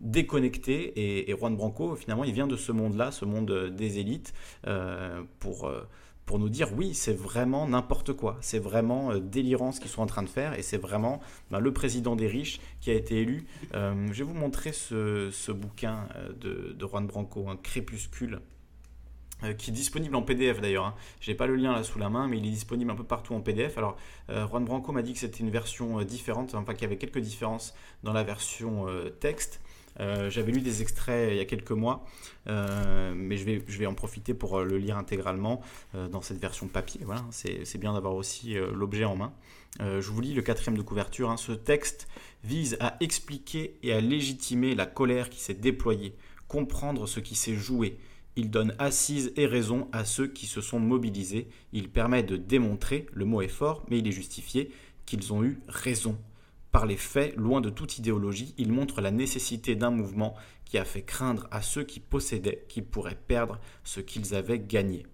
déconnectés. Et, Juan Branco, finalement, il vient de ce monde-là, ce monde des élites, pour pour nous dire oui, c'est vraiment n'importe quoi, c'est vraiment euh, délirant ce qu'ils sont en train de faire, et c'est vraiment ben, le président des riches qui a été élu. Euh, je vais vous montrer ce, ce bouquin euh, de, Juan Branco, un crépuscule qui est disponible en PDF d'ailleurs. Hein. Je n'ai pas le lien là sous la main, mais il est disponible un peu partout en PDF. Alors, Juan Branco m'a dit que c'était une version différente, enfin qu'il y avait quelques différences dans la version texte. Euh, J'avais lu des extraits il y a quelques mois, euh, mais je vais, je vais en profiter pour euh, le lire intégralement euh, dans cette version papier. Voilà, c'est bien d'avoir aussi euh, l'objet en main. Euh, je vous lis le quatrième de couverture. hein. Ce texte vise à expliquer et à légitimer la colère qui s'est déployée, comprendre ce qui s'est joué, il donne assise et raison à ceux qui se sont mobilisés. Il permet de démontrer, le mot est fort, mais il est justifié, qu'ils ont eu raison. Par les faits, loin de toute idéologie, il montre la nécessité d'un mouvement qui a fait craindre à ceux qui possédaient qu'ils pourraient perdre ce qu'ils avaient gagné.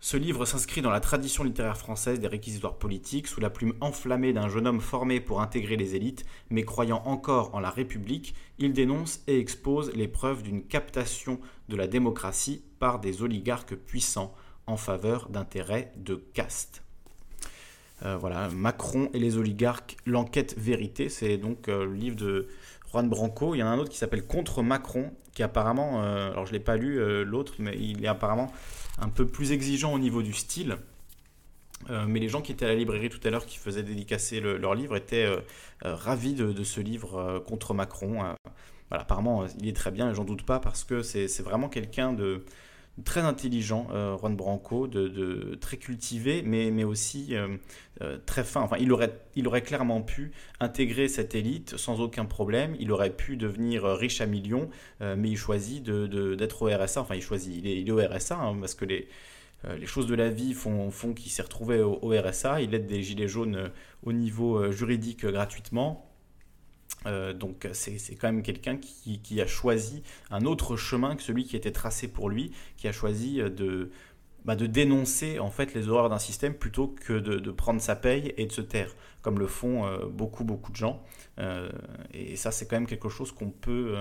Ce livre s'inscrit dans la tradition littéraire française des réquisitoires politiques, sous la plume enflammée d'un jeune homme formé pour intégrer les élites, mais croyant encore en la République, il dénonce et expose les preuves d'une captation de la démocratie par des oligarques puissants en faveur d'intérêts de caste. Euh, voilà, Macron et les oligarques, l'enquête vérité, c'est donc euh, le livre de Juan Branco. Il y en a un autre qui s'appelle Contre Macron, qui apparemment, euh, alors je ne l'ai pas lu l'autre, mais il est apparemment un peu plus exigeant au niveau du style. Mais les gens qui étaient à la librairie tout à l'heure, qui faisaient dédicacer le- leur livre, étaient ravis de, de ce livre contre Macron. Voilà, apparemment, il est très bien, et j'en doute pas, parce que c'est vraiment quelqu'un de très intelligent, euh, Juan Branco, de, très cultivé, mais, aussi euh, euh, très fin. Enfin, il aurait, il aurait clairement pu intégrer cette élite sans aucun problème. Il aurait pu devenir riche à millions, mais il choisit d'être au RSA. Enfin, il choisit, il est, au RSA, hein, parce que les, choses de la vie font, font qu'il s'est retrouvé au, RSA. Il aide des gilets jaunes au niveau juridique gratuitement. Euh, donc c'est quand même quelqu'un qui, qui a choisi un autre chemin que celui qui était tracé pour lui, qui a choisi euh, de, bah, de dénoncer en fait les horreurs d'un système plutôt que de, prendre sa paye et de se taire, comme le font euh, beaucoup beaucoup de gens. Et ça c'est quand même quelque chose qu'on peut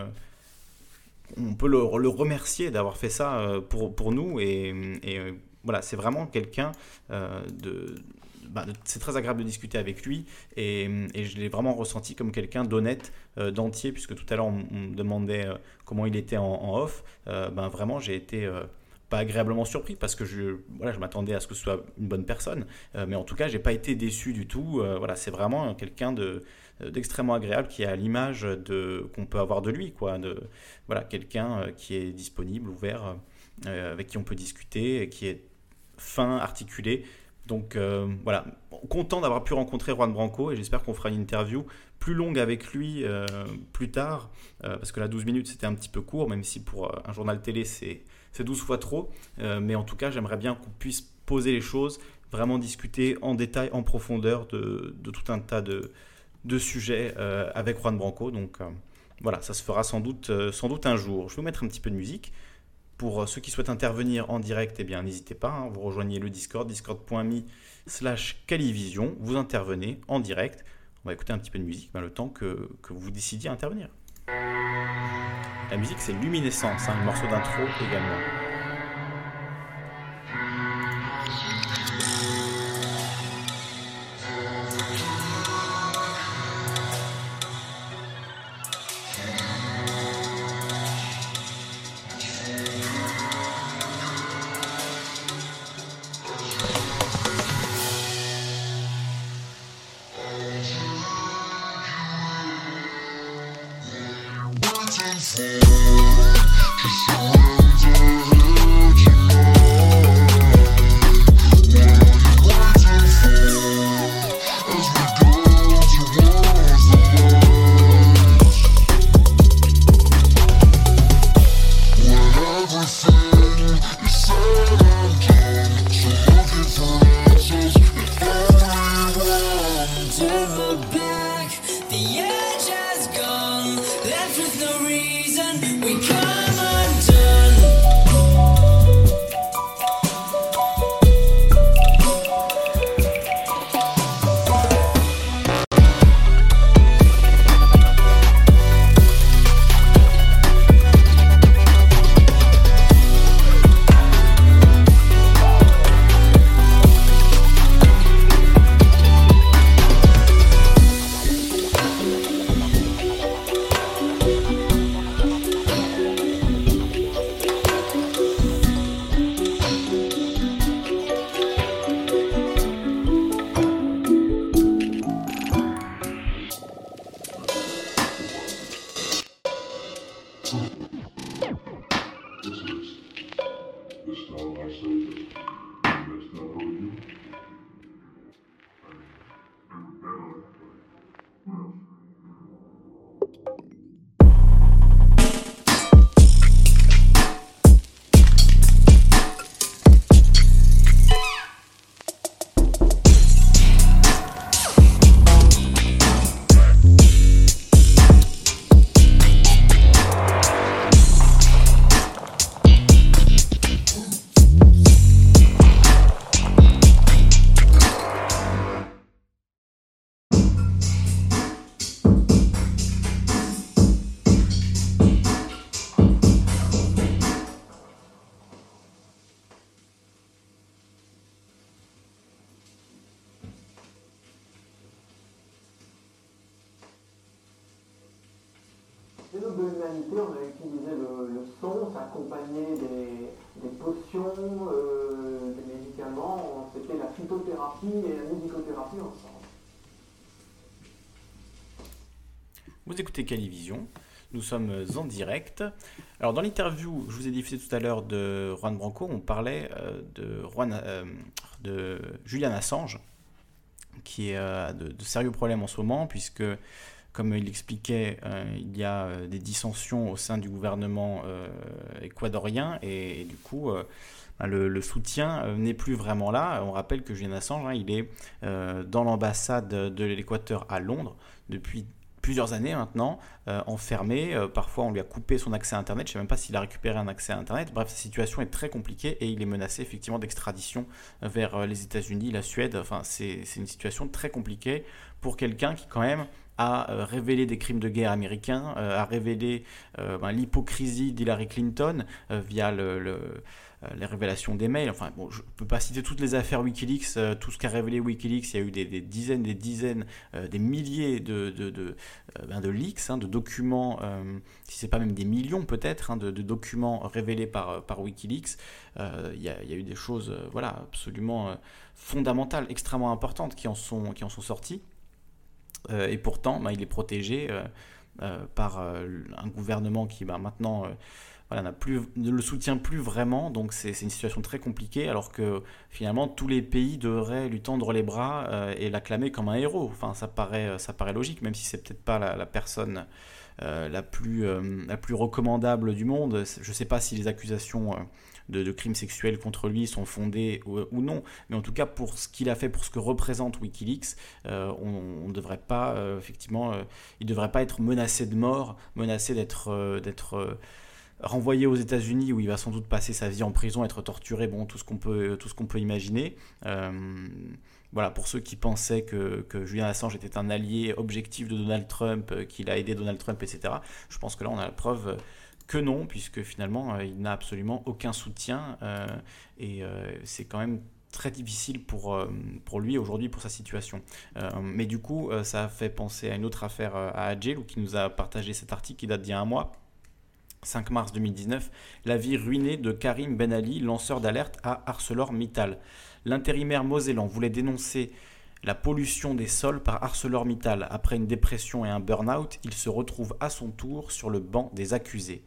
on peut le, le remercier d'avoir fait ça pour, pour nous et, voilà c'est vraiment quelqu'un de bah, c'est très agréable de discuter avec lui et, je l'ai vraiment ressenti comme quelqu'un d'honnête, euh, d'entier, puisque tout à l'heure on, me demandait euh, comment il était en, off. Euh, ben vraiment j'ai été pas agréablement surpris parce que je, voilà, je m'attendais à ce que ce soit une bonne personne, mais en tout cas j'ai pas été déçu du tout. Voilà, c'est vraiment quelqu'un de d'extrêmement agréable qui a l'image de qu'on peut avoir de lui quoi de voilà quelqu'un qui est disponible ouvert avec qui on peut discuter qui est fin articulé donc euh, voilà, content d'avoir pu rencontrer Juan Branco et j'espère qu'on fera une interview plus longue avec lui euh, plus tard, euh, parce que là 12 minutes c'était un petit peu court, même si pour un journal télé c'est c'est 12 fois trop, mais en tout cas j'aimerais bien qu'on puisse poser les choses, vraiment discuter en détail, en profondeur de, tout un tas de, sujets avec Juan Branco, donc voilà, ça se fera sans doute, sans doute un jour. Je vais vous mettre un petit peu de musique. Pour euh, ceux qui souhaitent intervenir en direct, eh bien, n'hésitez pas, hein, vous rejoignez le Discord, discord.me slash Calivision, vous intervenez en direct. On va écouter un petit peu de musique, ben, le temps que, que vous décidiez à intervenir. La musique, c'est Luminescence, hein, un morceau d'intro également. Écoutez Calivision, nous sommes en direct. Alors dans l'interview, je vous ai diffusé tout à l'heure de Juan Branco, on parlait euh, de, Juan, euh, de Julian Assange, qui a de, de sérieux problèmes en ce moment, puisque comme il l'expliquait, euh, il y a euh, des dissensions au sein du gouvernement euh, équadorien et, du coup, euh, ben, le, soutien euh, n'est plus vraiment là. On rappelle que Julian Assange, hein, il est euh, dans l'ambassade de l'Équateur à Londres depuis plusieurs années maintenant, euh, enfermé. Euh, parfois, on lui a coupé son accès à Internet. Je ne sais même pas s'il a récupéré un accès à Internet. Bref, sa situation est très compliquée et il est menacé effectivement d'extradition vers euh, les États-Unis, la Suède. Enfin, c'est une situation très compliquée pour quelqu'un qui, quand même, a révélé des crimes de guerre américains, a révélé ben, l'hypocrisie d'Hillary Clinton via le, les révélations des mails. Enfin, bon, je ne peux pas citer toutes les affaires Wikileaks, euh, tout ce qu'a révélé Wikileaks. Il y a eu des, dizaines, des dizaines, euh, des milliers de, de, de, euh, ben, de leaks, hein, de documents, euh, si c'est pas même des millions peut-être, hein, de, documents révélés par, par Wikileaks. Euh, Il y, a, y a eu des choses euh, voilà, absolument euh, fondamentales, extrêmement importantes qui en sont, qui en sont sorties. Euh, et pourtant, ben, il est protégé euh, euh, par euh, un gouvernement qui ben, maintenant euh, n'a plus, ne le soutient plus vraiment. Donc c'est une situation très compliquée, alors que finalement tous les pays devraient lui tendre les bras euh, et l'acclamer comme un héros. Enfin, ça paraît, ça paraît logique, même si c'est peut-être pas la, personne euh, la, plus, euh, la plus recommandable du monde. Je ne sais pas si les accusations euh, de, crimes sexuels contre lui sont fondées ou, non, mais en tout cas pour ce qu'il a fait, pour ce que représente WikiLeaks, euh, on devrait pas, euh, effectivement, euh, il ne devrait pas être menacé de mort, menacé d'être euh, d'être euh, renvoyé aux États-Unis où il va sans doute passer sa vie en prison, être torturé, bon, tout ce qu'on peut, tout ce qu'on peut imaginer. Euh, voilà, pour ceux qui pensaient que, que Julian Assange était un allié objectif de Donald Trump, euh, qu'il a aidé Donald Trump, etc., je pense que là, on a la preuve euh, que non, puisque finalement, il n'a absolument aucun soutien, et c'est quand même très difficile pour, pour lui aujourd'hui, pour sa situation. Mais du coup, ça a fait penser à une autre affaire à Adjel, qui nous a partagé cet article qui date d'il y a un mois, 5 mars 2019, la vie ruinée de Karim Ben Ali, lanceur d'alerte à ArcelorMittal. L'intérimaire mosellan voulait dénoncer la pollution des sols par ArcelorMittal. Après une dépression et un burn-out, il se retrouve à son tour sur le banc des accusés.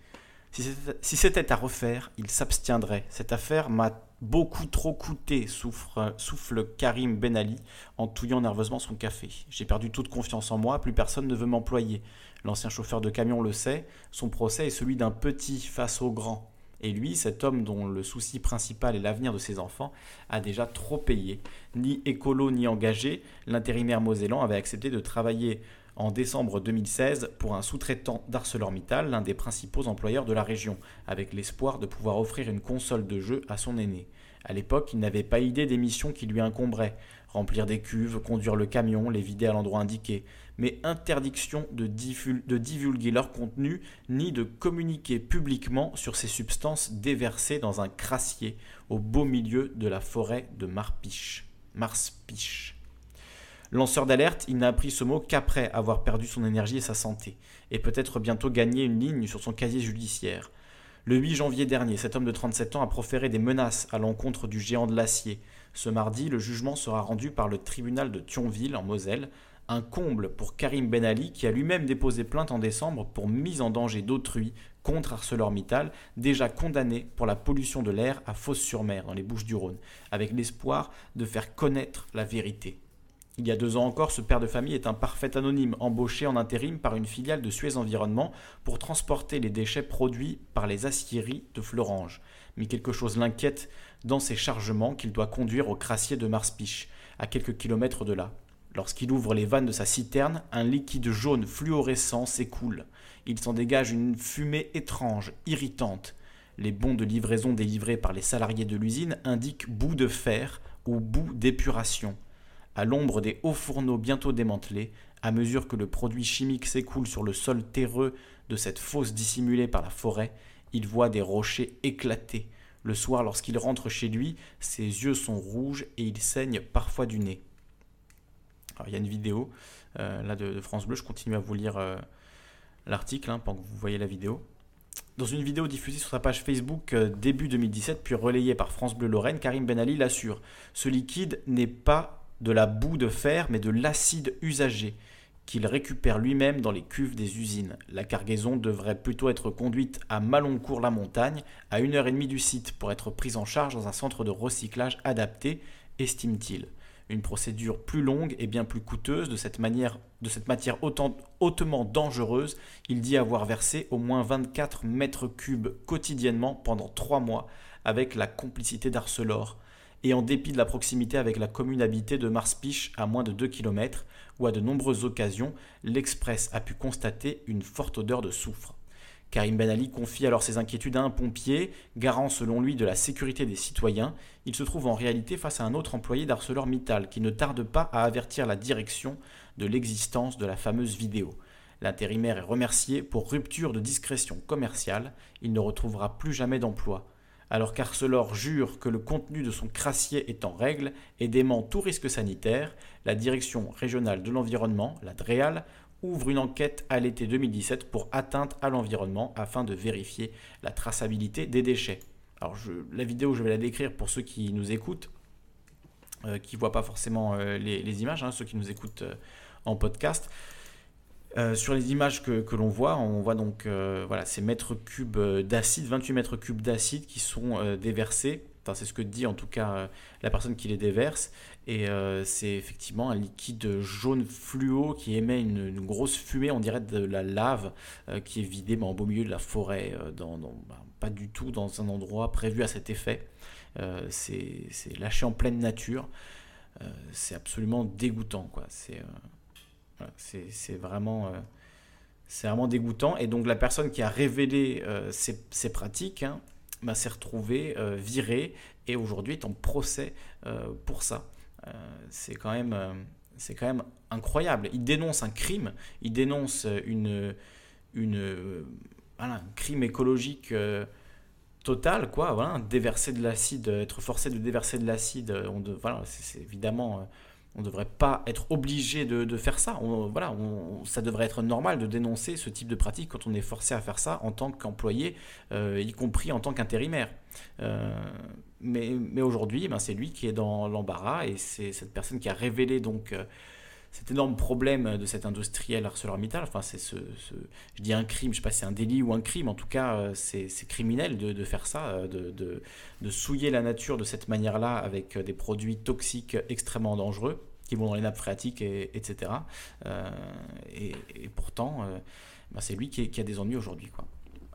Si c'était- à refaire, il s'abstiendrait. Cette affaire m'a beaucoup trop coûté, souffle Karim Ben Ali en touillant nerveusement son café. J'ai perdu toute confiance en moi, plus personne ne veut m'employer. L'ancien chauffeur de camion le sait, son procès est celui d'un petit face au grand. Et lui, cet homme dont le souci principal est l'avenir de ses enfants, a déjà trop payé. Ni écolo ni engagé, l'intérimaire mosellan avait accepté de travailler en décembre 2016 pour un sous-traitant d'ArcelorMittal, l'un des principaux employeurs de la région, avec l'espoir de pouvoir offrir une console de jeu à son aîné. À l'époque, il n'avait pas idée des missions qui lui incombraient remplir des cuves, conduire le camion, les vider à l'endroit indiqué, mais interdiction de, divulguer leur contenu ni de communiquer publiquement sur ces substances déversées dans un crassier au beau milieu de la forêt de Marpiche. Marspiche. Lanceur d'alerte, il n'a appris ce mot qu'après avoir perdu son énergie et sa santé, et peut-être bientôt gagné une ligne sur son casier judiciaire. Le 8 janvier dernier, cet homme de 37 ans a proféré des menaces à l'encontre du géant de l'acier. Ce mardi, le jugement sera rendu par le tribunal de Thionville, en Moselle, un comble pour Karim Ben Ali, qui a lui-même déposé plainte en décembre pour mise en danger d'autrui contre ArcelorMittal, déjà condamné pour la pollution de l'air à Fos-sur-Mer, dans les Bouches-du-Rhône, avec l'espoir de faire connaître la vérité. Il y a deux ans encore, ce père de famille est un parfait anonyme, embauché en intérim par une filiale de Suez Environnement pour transporter les déchets produits par les aciéries de Florange. Mais quelque chose l'inquiète dans ces chargements qu'il doit conduire au crassier de Marspiche, à quelques kilomètres de là. Lorsqu'il ouvre les vannes de sa citerne, un liquide jaune fluorescent s'écoule. Il s'en dégage une fumée étrange, irritante. Les bons de livraison délivrés par les salariés de l'usine indiquent bout de fer ou bout d'épuration. À l'ombre des hauts fourneaux bientôt démantelés, à mesure que le produit chimique s'écoule sur le sol terreux de cette fosse dissimulée par la forêt, il voit des rochers éclater. Le soir, lorsqu'il rentre chez lui, ses yeux sont rouges et il saigne parfois du nez. Il y a une vidéo euh, là de, de France Bleu, je continue à vous lire euh, l'article hein, pendant que vous voyez la vidéo. Dans une vidéo diffusée sur sa page Facebook euh, début 2017, puis relayée par France Bleu Lorraine, Karim Ben Ali l'assure. Ce liquide n'est pas de la boue de fer, mais de l'acide usagé qu'il récupère lui-même dans les cuves des usines. La cargaison devrait plutôt être conduite à Maloncourt-la-Montagne, à une heure et demie du site, pour être prise en charge dans un centre de recyclage adapté, estime-t-il. Une procédure plus longue et bien plus coûteuse de cette, matière hautement dangereuse, il dit avoir versé au moins 24 mètres cubes quotidiennement pendant trois mois avec la complicité d'Arcelor. Et en dépit de la proximité avec la commune habitée de Marspiche à moins de 2 km, où à de nombreuses occasions, l'Express a pu constater une forte odeur de soufre. Karim Ben Ali confie alors ses inquiétudes à un pompier, garant selon lui de la sécurité des citoyens. Il se trouve en réalité face à un autre employé d'ArcelorMittal qui ne tarde pas à avertir la direction de l'existence de la fameuse vidéo. L'intérimaire est remercié pour rupture de discrétion commerciale. Il ne retrouvera plus jamais d'emploi. Alors qu'Arcelor jure que le contenu de son crassier est en règle et dément tout risque sanitaire, la direction régionale de l'environnement, la DREAL, ouvre une enquête à l'été 2017 pour atteinte à l'environnement afin de vérifier la traçabilité des déchets. Alors la vidéo, je vais la décrire pour ceux qui nous écoutent, euh, qui ne voient pas forcément euh, les, les images, hein, ceux qui nous écoutent euh, en podcast. Euh, sur les images que, l'on voit, on voit donc euh, voilà, ces mètres cubes euh, d'acide, 28 mètres cubes d'acide qui sont déversés. Enfin, c'est ce que dit en tout cas la personne qui les déverse. Et c'est effectivement un liquide jaune fluo qui émet une, grosse fumée, on dirait de la lave, qui est vidée mais en beau milieu de la forêt, dans, bah, pas du tout dans un endroit prévu à cet effet. C'est lâché en pleine nature. C'est absolument dégoûtant. quoi. C'est voilà, c'est vraiment, euh, c'est vraiment dégoûtant. Et donc la personne qui a révélé euh, ces, ces pratiques hein, bah, s'est retrouvée euh, virée et aujourd'hui est en procès pour ça. C'est quand même, c'est quand même incroyable. Il dénonce un crime, il dénonce une, une, un crime écologique. euh, total quoi voilà déverser de l'acide être forcé de déverser de l'acide voilà c'est évidemment on ne devrait pas être obligé de, faire ça. Voilà, ça devrait être normal de dénoncer ce type de pratique quand on est forcé à faire ça en tant qu'employé, euh, y compris en tant qu'intérimaire. Euh, mais aujourd'hui, ben, c'est lui qui est dans l'embarras et c'est cette personne qui a révélé donc euh, cet énorme problème de cet industriel ArcelorMittal. Enfin, c'est ce, je dis un crime, je sais pas si c'est un délit ou un crime. En tout cas, c'est criminel de, faire ça, de, souiller la nature de cette manière-là avec des produits toxiques extrêmement dangereux qui vont dans les nappes phréatiques, et, etc. Euh, et, pourtant, euh, ben, c'est lui qui, a des ennuis aujourd'hui.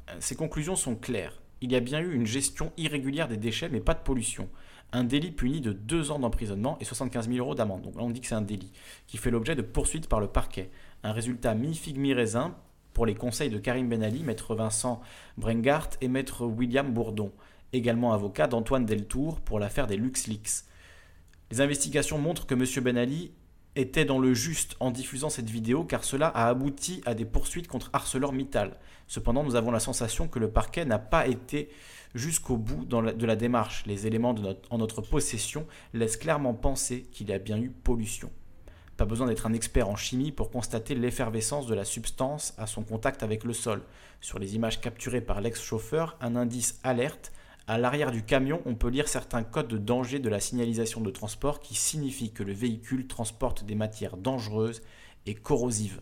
Euh, Ses conclusions sont claires. Il y a bien eu une gestion irrégulière des déchets, mais pas de pollution. Un délit puni de 2 ans d'emprisonnement et 75 000 euros d'amende. Donc là, on dit que c'est un délit, qui fait l'objet de poursuites par le parquet. Un résultat mi-figue mi-raisin pour les conseils de Karim Ben Ali, maître Vincent Brengart et maître William Bourdon, également avocat d'Antoine Deltour pour l'affaire des LuxLeaks. Les investigations montrent que M. Ben Ali était dans le juste en diffusant cette vidéo car cela a abouti à des poursuites contre ArcelorMittal. Cependant, nous avons la sensation que le parquet n'a pas été jusqu'au bout de la démarche. Les éléments en notre possession laissent clairement penser qu'il y a bien eu pollution. Pas besoin d'être un expert en chimie pour constater l'effervescence de la substance à son contact avec le sol. Sur les images capturées par l'ex-chauffeur, un indice alerte. À l'arrière du camion, on peut lire certains codes de danger de la signalisation de transport qui signifient que le véhicule transporte des matières dangereuses et corrosives.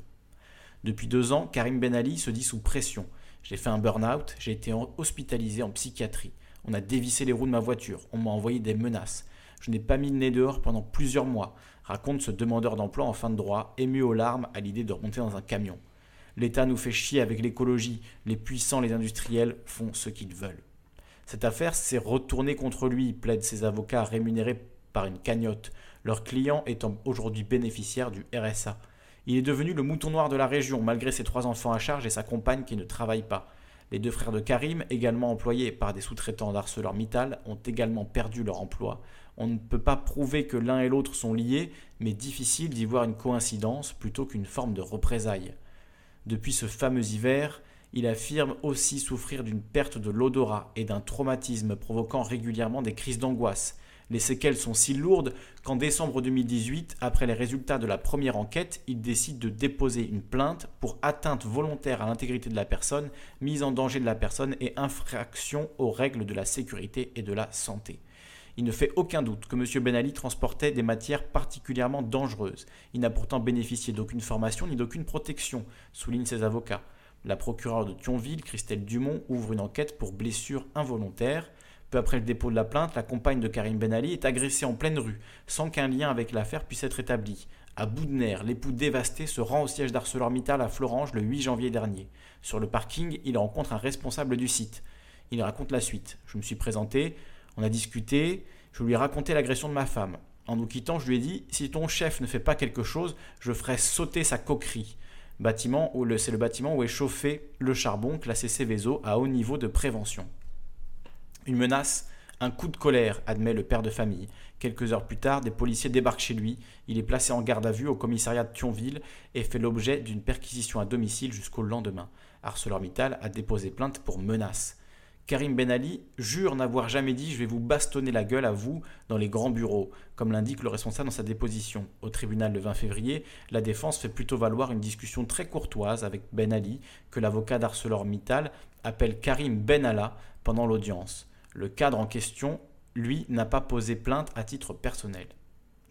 Depuis deux ans, Karim Ben Ali se dit sous pression. J'ai fait un burn-out, j'ai été hospitalisé en psychiatrie. On a dévissé les roues de ma voiture, on m'a envoyé des menaces. Je n'ai pas mis le nez dehors pendant plusieurs mois, raconte ce demandeur d'emploi en fin de droit, ému aux larmes à l'idée de remonter dans un camion. L'État nous fait chier avec l'écologie, les puissants, les industriels font ce qu'ils veulent. Cette affaire s'est retournée contre lui, plaident ses avocats rémunérés par une cagnotte, leur client étant aujourd'hui bénéficiaire du RSA. Il est devenu le mouton noir de la région, malgré ses trois enfants à charge et sa compagne qui ne travaille pas. Les deux frères de Karim, également employés par des sous-traitants d'ArcelorMittal, ont également perdu leur emploi. On ne peut pas prouver que l'un et l'autre sont liés, mais difficile d'y voir une coïncidence plutôt qu'une forme de représailles. Depuis ce fameux hiver, il affirme aussi souffrir d'une perte de l'odorat et d'un traumatisme provoquant régulièrement des crises d'angoisse. Les séquelles sont si lourdes qu'en décembre 2018, après les résultats de la première enquête, il décide de déposer une plainte pour atteinte volontaire à l'intégrité de la personne, mise en danger de la personne et infraction aux règles de la sécurité et de la santé. Il ne fait aucun doute que M. Ben Ali transportait des matières particulièrement dangereuses. Il n'a pourtant bénéficié d'aucune formation ni d'aucune protection, soulignent ses avocats. La procureure de Thionville, Christelle Dumont, ouvre une enquête pour blessure involontaire. Peu après le dépôt de la plainte, la compagne de Karim Ben Ali est agressée en pleine rue, sans qu'un lien avec l'affaire puisse être établi. À bout de nerfs, l'époux dévasté se rend au siège d'ArcelorMittal à Florange le 8 janvier dernier. Sur le parking, il rencontre un responsable du site. Il raconte la suite. Je me suis présenté, on a discuté, je lui ai raconté l'agression de ma femme. En nous quittant, je lui ai dit si ton chef ne fait pas quelque chose, je ferai sauter sa coquerie. Bâtiment où c'est le bâtiment où est chauffé le charbon classé Céveso à haut niveau de prévention. Une menace, un coup de colère, admet le père de famille. Quelques heures plus tard, des policiers débarquent chez lui. Il est placé en garde à vue au commissariat de Thionville et fait l'objet d'une perquisition à domicile jusqu'au lendemain. ArcelorMittal a déposé plainte pour menace. Karim Ben Ali jure n'avoir jamais dit je vais vous bastonner la gueule à vous dans les grands bureaux, comme l'indique le responsable dans sa déposition. Au tribunal le 20 février, la défense fait plutôt valoir une discussion très courtoise avec Ben Ali que l'avocat d'ArcelorMittal appelle Karim Ben Allah pendant l'audience. Le cadre en question, lui, n'a pas posé plainte à titre personnel.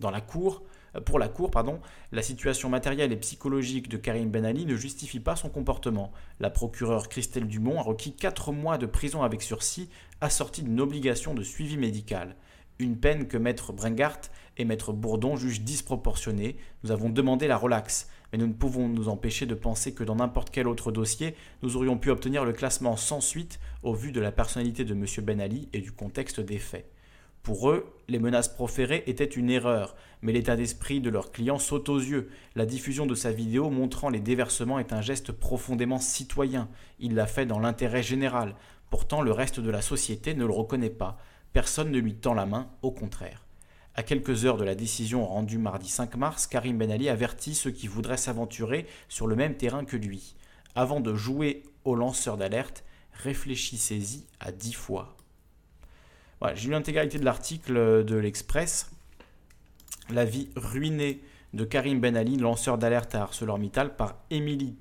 Dans la cour, pour la cour, pardon, la situation matérielle et psychologique de Karim Ben Ali ne justifie pas son comportement. La procureure Christelle Dumont a requis 4 mois de prison avec sursis, assortie d'une obligation de suivi médical. Une peine que Maître Brengart et Maître Bourdon jugent disproportionnée. Nous avons demandé la relaxe, mais nous ne pouvons nous empêcher de penser que dans n'importe quel autre dossier, nous aurions pu obtenir le classement sans suite au vu de la personnalité de M. Ben Ali et du contexte des faits. Pour eux, les menaces proférées étaient une erreur, mais l'état d'esprit de leur client saute aux yeux. La diffusion de sa vidéo montrant les déversements est un geste profondément citoyen. Il l'a fait dans l'intérêt général. Pourtant, le reste de la société ne le reconnaît pas. Personne ne lui tend la main, au contraire. À quelques heures de la décision rendue mardi 5 mars, Karim Ben Ali avertit ceux qui voudraient s'aventurer sur le même terrain que lui. Avant de jouer au lanceur d'alerte, réfléchissez-y à dix fois. Voilà, J'ai lu l'intégralité de l'article de l'Express. La vie ruinée de Karim Ben Ali, lanceur d'alerte à ArcelorMittal, par Emily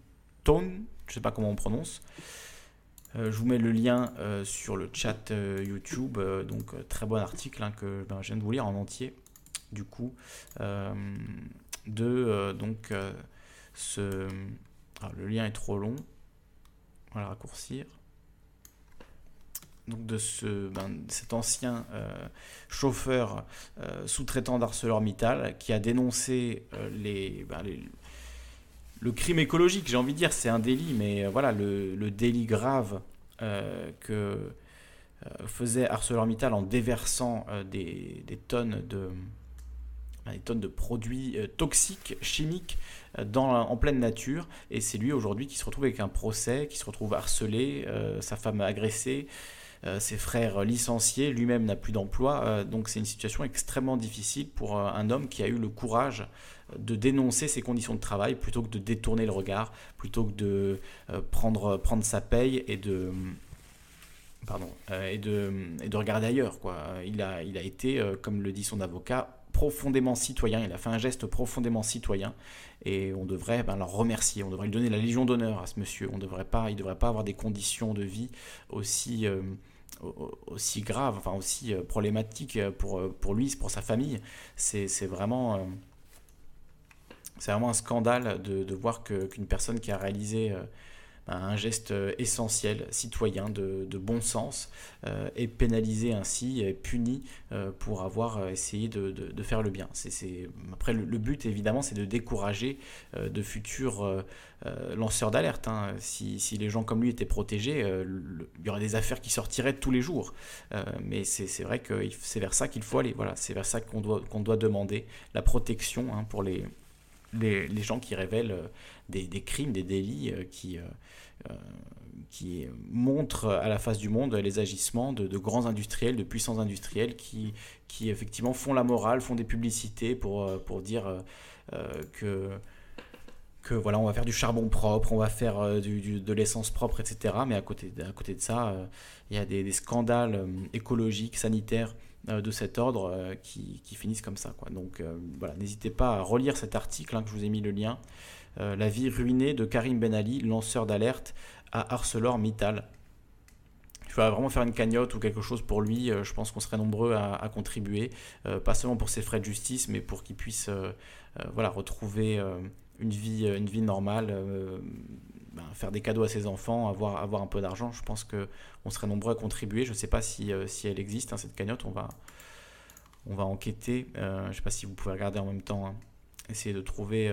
Tone, je ne sais pas comment on prononce. Euh, je vous mets le lien euh, sur le chat euh, YouTube. euh, donc, euh, très bon article hein, que ben, je viens de vous lire en entier. Du coup, euh, de euh, donc euh, ce. ah, le lien est trop long. On va le raccourcir. Donc de ce, ben, cet ancien euh, chauffeur euh, sous-traitant d'ArcelorMittal qui a dénoncé euh, les, ben, les- le crime écologique, j'ai envie de dire, c'est un délit, mais voilà, le, le délit grave que faisait ArcelorMittal en déversant des, des tonnes de ben, des tonnes de produits toxiques, chimiques, dans, en pleine nature. Et c'est lui aujourd'hui qui se retrouve avec un procès, qui se retrouve harcelé, sa femme agressée, ses frères licenciés, lui-même n'a plus d'emploi. Euh, donc c'est une situation extrêmement difficile pour euh, un homme qui a eu le courage de dénoncer ses conditions de travail plutôt que de détourner le regard, plutôt que de euh, prendre, prendre sa paye et de pardon, euh, et, de, et de regarder ailleurs. Quoi. Il, a, il a été, euh, comme le dit son avocat, profondément citoyen. Il a fait un geste profondément citoyen et on devrait ben, le remercier. On devrait lui donner la Légion d'honneur à ce monsieur. On devrait pas, il ne devrait pas avoir des conditions de vie aussi, euh, au- aussi graves, enfin aussi euh, problématiques pour, euh, pour lui, pour sa famille. C'est vraiment. vraiment un scandale de, voir qu'une personne qui a réalisé un geste euh, essentiel, citoyen, de, bon sens, euh, est pénalisée ainsi, est punie euh, pour avoir euh, essayé de, de- faire le bien. C'est- Après, le, but, évidemment, c'est de décourager de futurs lanceurs d'alerte. hein. Si, si les gens comme lui étaient protégés, il y aurait des affaires qui sortiraient tous les jours. Mais c'est vrai que c'est vers ça qu'il faut aller. Voilà, c'est vers ça qu'on doit, qu'on doit demander la protection hein, pour les, les, les gens qui révèlent des, des crimes, des délits qui, qui montrent à la face du monde les agissements de, grands industriels, de puissants industriels qui, qui effectivement font la morale, font des publicités pour, euh, pour dire euh, euh, que que voilà, on va faire du charbon propre, on va faire euh, de l'essence propre, etc. Mais à côté, à côté de ça, euh, il y a des, scandales euh, écologiques, sanitaires euh, de cet ordre euh, qui, qui finissent comme ça. Quoi. Donc euh, voilà, n'hésitez pas à relire cet article, hein, que je vous ai mis le lien. Euh, La vie ruinée de Karim Ben Ali, lanceur d'alerte à ArcelorMittal. Il faudra vraiment faire une cagnotte ou quelque chose pour lui. euh, je pense qu'on serait nombreux à, contribuer, euh, pas seulement pour ses frais de justice, mais pour qu'il puisse voilà, retrouver une, vie, normale, ben, faire des cadeaux à ses enfants, avoir, un peu d'argent. Je pense qu'on serait nombreux à contribuer. Je ne sais pas si, elle existe, hein, cette cagnotte. On va, on va enquêter. Je ne sais pas si vous pouvez regarder en même temps. hein. Essayer de trouver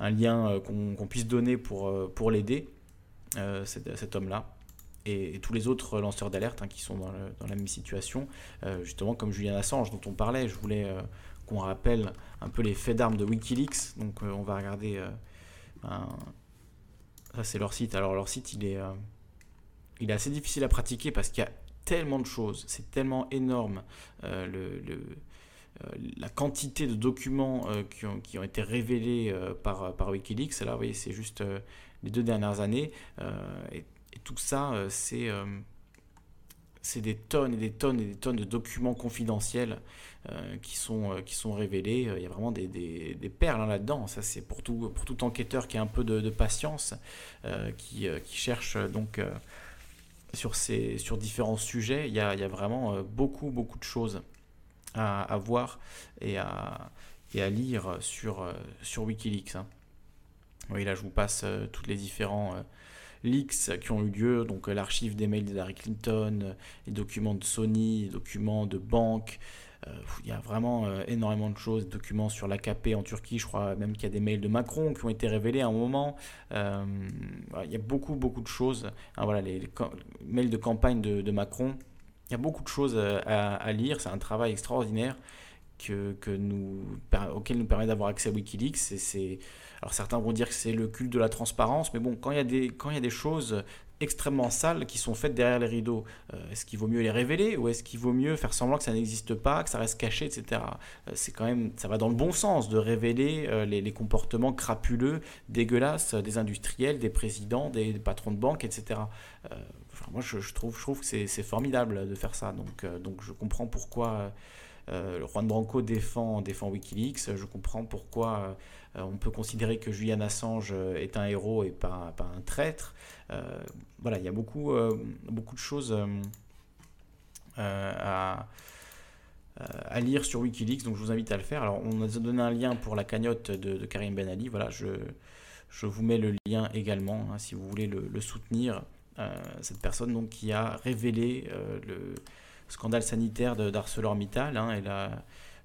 un lien euh, qu'on puisse donner pour, euh, pour l'aider, euh, cet, homme-là. et, tous les autres lanceurs d'alerte hein, qui sont dans, dans la même situation, justement comme Julian Assange dont on parlait. Je voulais qu'on rappelle un peu les faits d'armes de Wikileaks. Donc on va regarder. ça c'est leur site. Alors leur site il est, il est assez difficile à pratiquer parce qu'il y a tellement de choses, c'est tellement énorme le, la quantité de documents euh, qui, ont, qui ont été révélés euh, par, par Wikileaks. Là, vous voyez, c'est juste euh, les deux dernières années. euh, et, tout ça, euh, c'est euh, c'est des tonnes et des tonnes et des tonnes de documents confidentiels euh, qui, sont, euh, qui sont révélés. Euh, Il y a vraiment des, des- des perles hein, là-dedans. Ça, c'est pour tout, pour tout enquêteur qui a un peu de, patience, euh, qui, euh, qui cherche euh, donc euh, sur, ces, sur différents sujets. Il y a, il y a vraiment euh, beaucoup, beaucoup de choses à, voir et à, et à lire sur, euh, sur Wikileaks. hein. Oui, là, je vous passe euh, tous les différents euh, leaks qui ont eu lieu, donc euh, l'archive des mails d'Hillary Clinton, euh, les documents de Sony, les documents de pff, il y a vraiment énormément de choses, documents sur l'AKP en Turquie, je crois même qu'il y a des mails de Macron qui ont été révélés à un moment. Il y a beaucoup, beaucoup de choses. Hein, voilà, les, mails de campagne de, de Macron, il y a beaucoup de choses euh, à, lire. C'est un travail extraordinaire que, que nous, auquel nous permet d'avoir accès à Wikileaks. Alors certains vont dire que c'est le culte de la transparence, mais bon, quand il y a des, quand il y a des choses extrêmement sales qui sont faites derrière les rideaux, euh, est-ce qu'il vaut mieux les révéler ou est-ce qu'il vaut mieux faire semblant que ça n'existe pas, que ça reste caché, etc. Euh, c'est quand même, ça va dans le bon sens de révéler les, les comportements crapuleux, dégueulasses des industriels, des présidents, des patrons de banque, etc. Moi, je, trouve, je trouve que c'est, formidable de faire ça. Donc, euh, donc je comprends pourquoi euh, Juan Branco défend, défend Wikileaks. Je comprends pourquoi euh, on peut considérer que Julian Assange est un héros et pas, pas un traître. Voilà, il y a beaucoup, beaucoup de choses à, à lire sur Wikileaks, donc je vous invite à le faire. Alors, on a donné un lien pour la cagnotte de, Karim Ben Ali. Voilà, je, je vous mets le lien également hein, si vous voulez le, le soutenir. Euh, cette personne donc, qui a révélé euh, le scandale sanitaire d'ArcelorMittal hein, et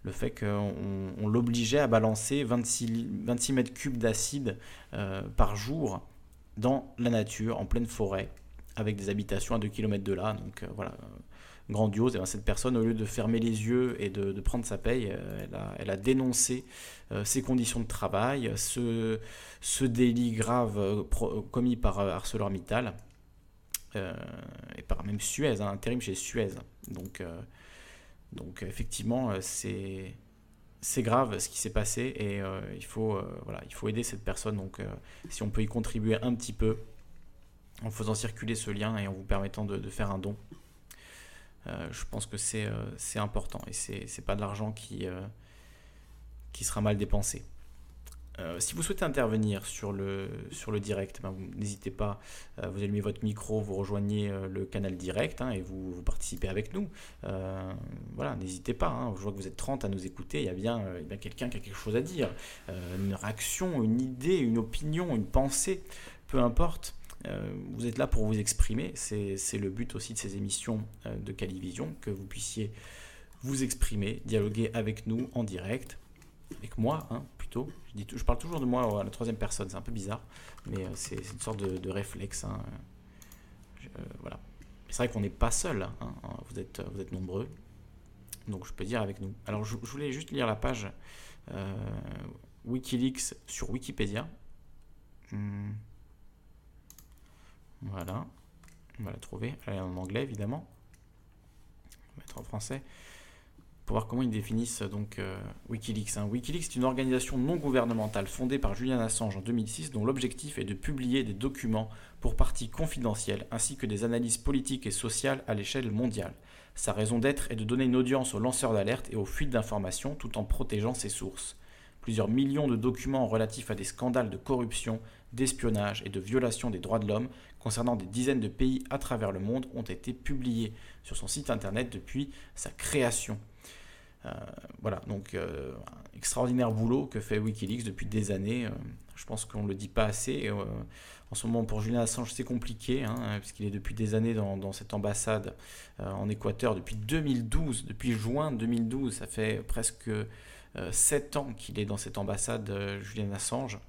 le fait qu'on on l'obligeait à balancer 26, li- 26 mètres cubes d'acide euh, par jour dans la nature, en pleine forêt, avec des habitations à 2 km de là. Donc voilà, grandiose. Et ben, cette personne, au lieu de fermer les yeux et de, prendre sa paye, elle, a, dénoncé ces conditions de travail, ce, délit grave commis par ArcelorMittal. Euh, et par même Suez, un intérim chez Suez. Donc, euh, donc effectivement, euh, c'est grave ce qui s'est passé et il, faut, voilà, il faut aider cette personne. Donc si on peut y contribuer un petit peu en faisant circuler ce lien et en vous permettant de, faire un don, je pense que c'est important et c'est pas de l'argent qui, qui sera mal dépensé. Euh, si vous souhaitez intervenir sur le, sur le direct, ben, vous n'hésitez pas, euh, vous allumez votre micro, vous rejoignez euh, le canal direct hein, et vous, participez avec nous. Voilà, n'hésitez pas, hein, je vois que vous êtes 30 à nous écouter, il y a bien, bien quelqu'un qui a quelque chose à dire, une réaction, une idée, une opinion, une pensée, peu importe. Vous êtes là pour vous exprimer, c'est le but aussi de ces émissions de Calivision, que vous puissiez vous exprimer, dialoguer avec nous en direct, avec moi hein, Je, parle toujours de moi à la troisième personne, c'est un peu bizarre, mais euh, c'est une sorte de, réflexe. hein. Euh, voilà. C'est vrai qu'on n'est pas seul, hein, hein, vous, êtes, nombreux, donc je peux dire avec nous. Alors je, voulais juste lire la page euh, Wikileaks sur Wikipédia. Hmm. Voilà, on va la trouver. Elle est en anglais évidemment. On va mettre en français pour voir comment ils définissent donc euh, Wikileaks. hein. Wikileaks est une organisation non gouvernementale fondée par Julian Assange en 2006 dont l'objectif est de publier des documents pour parties confidentielles ainsi que des analyses politiques et sociales à l'échelle mondiale. Sa raison d'être est de donner une audience aux lanceurs d'alerte et aux fuites d'informations tout en protégeant ses sources. Plusieurs millions de documents relatifs à des scandales de corruption, d'espionnage et de violation des droits de l'homme concernant des dizaines de pays à travers le monde ont été publiés sur son site internet depuis sa création. Euh, voilà, donc euh, extraordinaire boulot que fait Wikileaks depuis des années. Euh, je pense qu'on ne le dit pas assez. En ce moment, pour Julian Assange, c'est compliqué, hein, puisqu'il est depuis des années dans, cette ambassade en Équateur, depuis 2012, depuis juin 2012. Ça fait presque 7 ans qu'il est dans cette ambassade, euh, Julian Assange.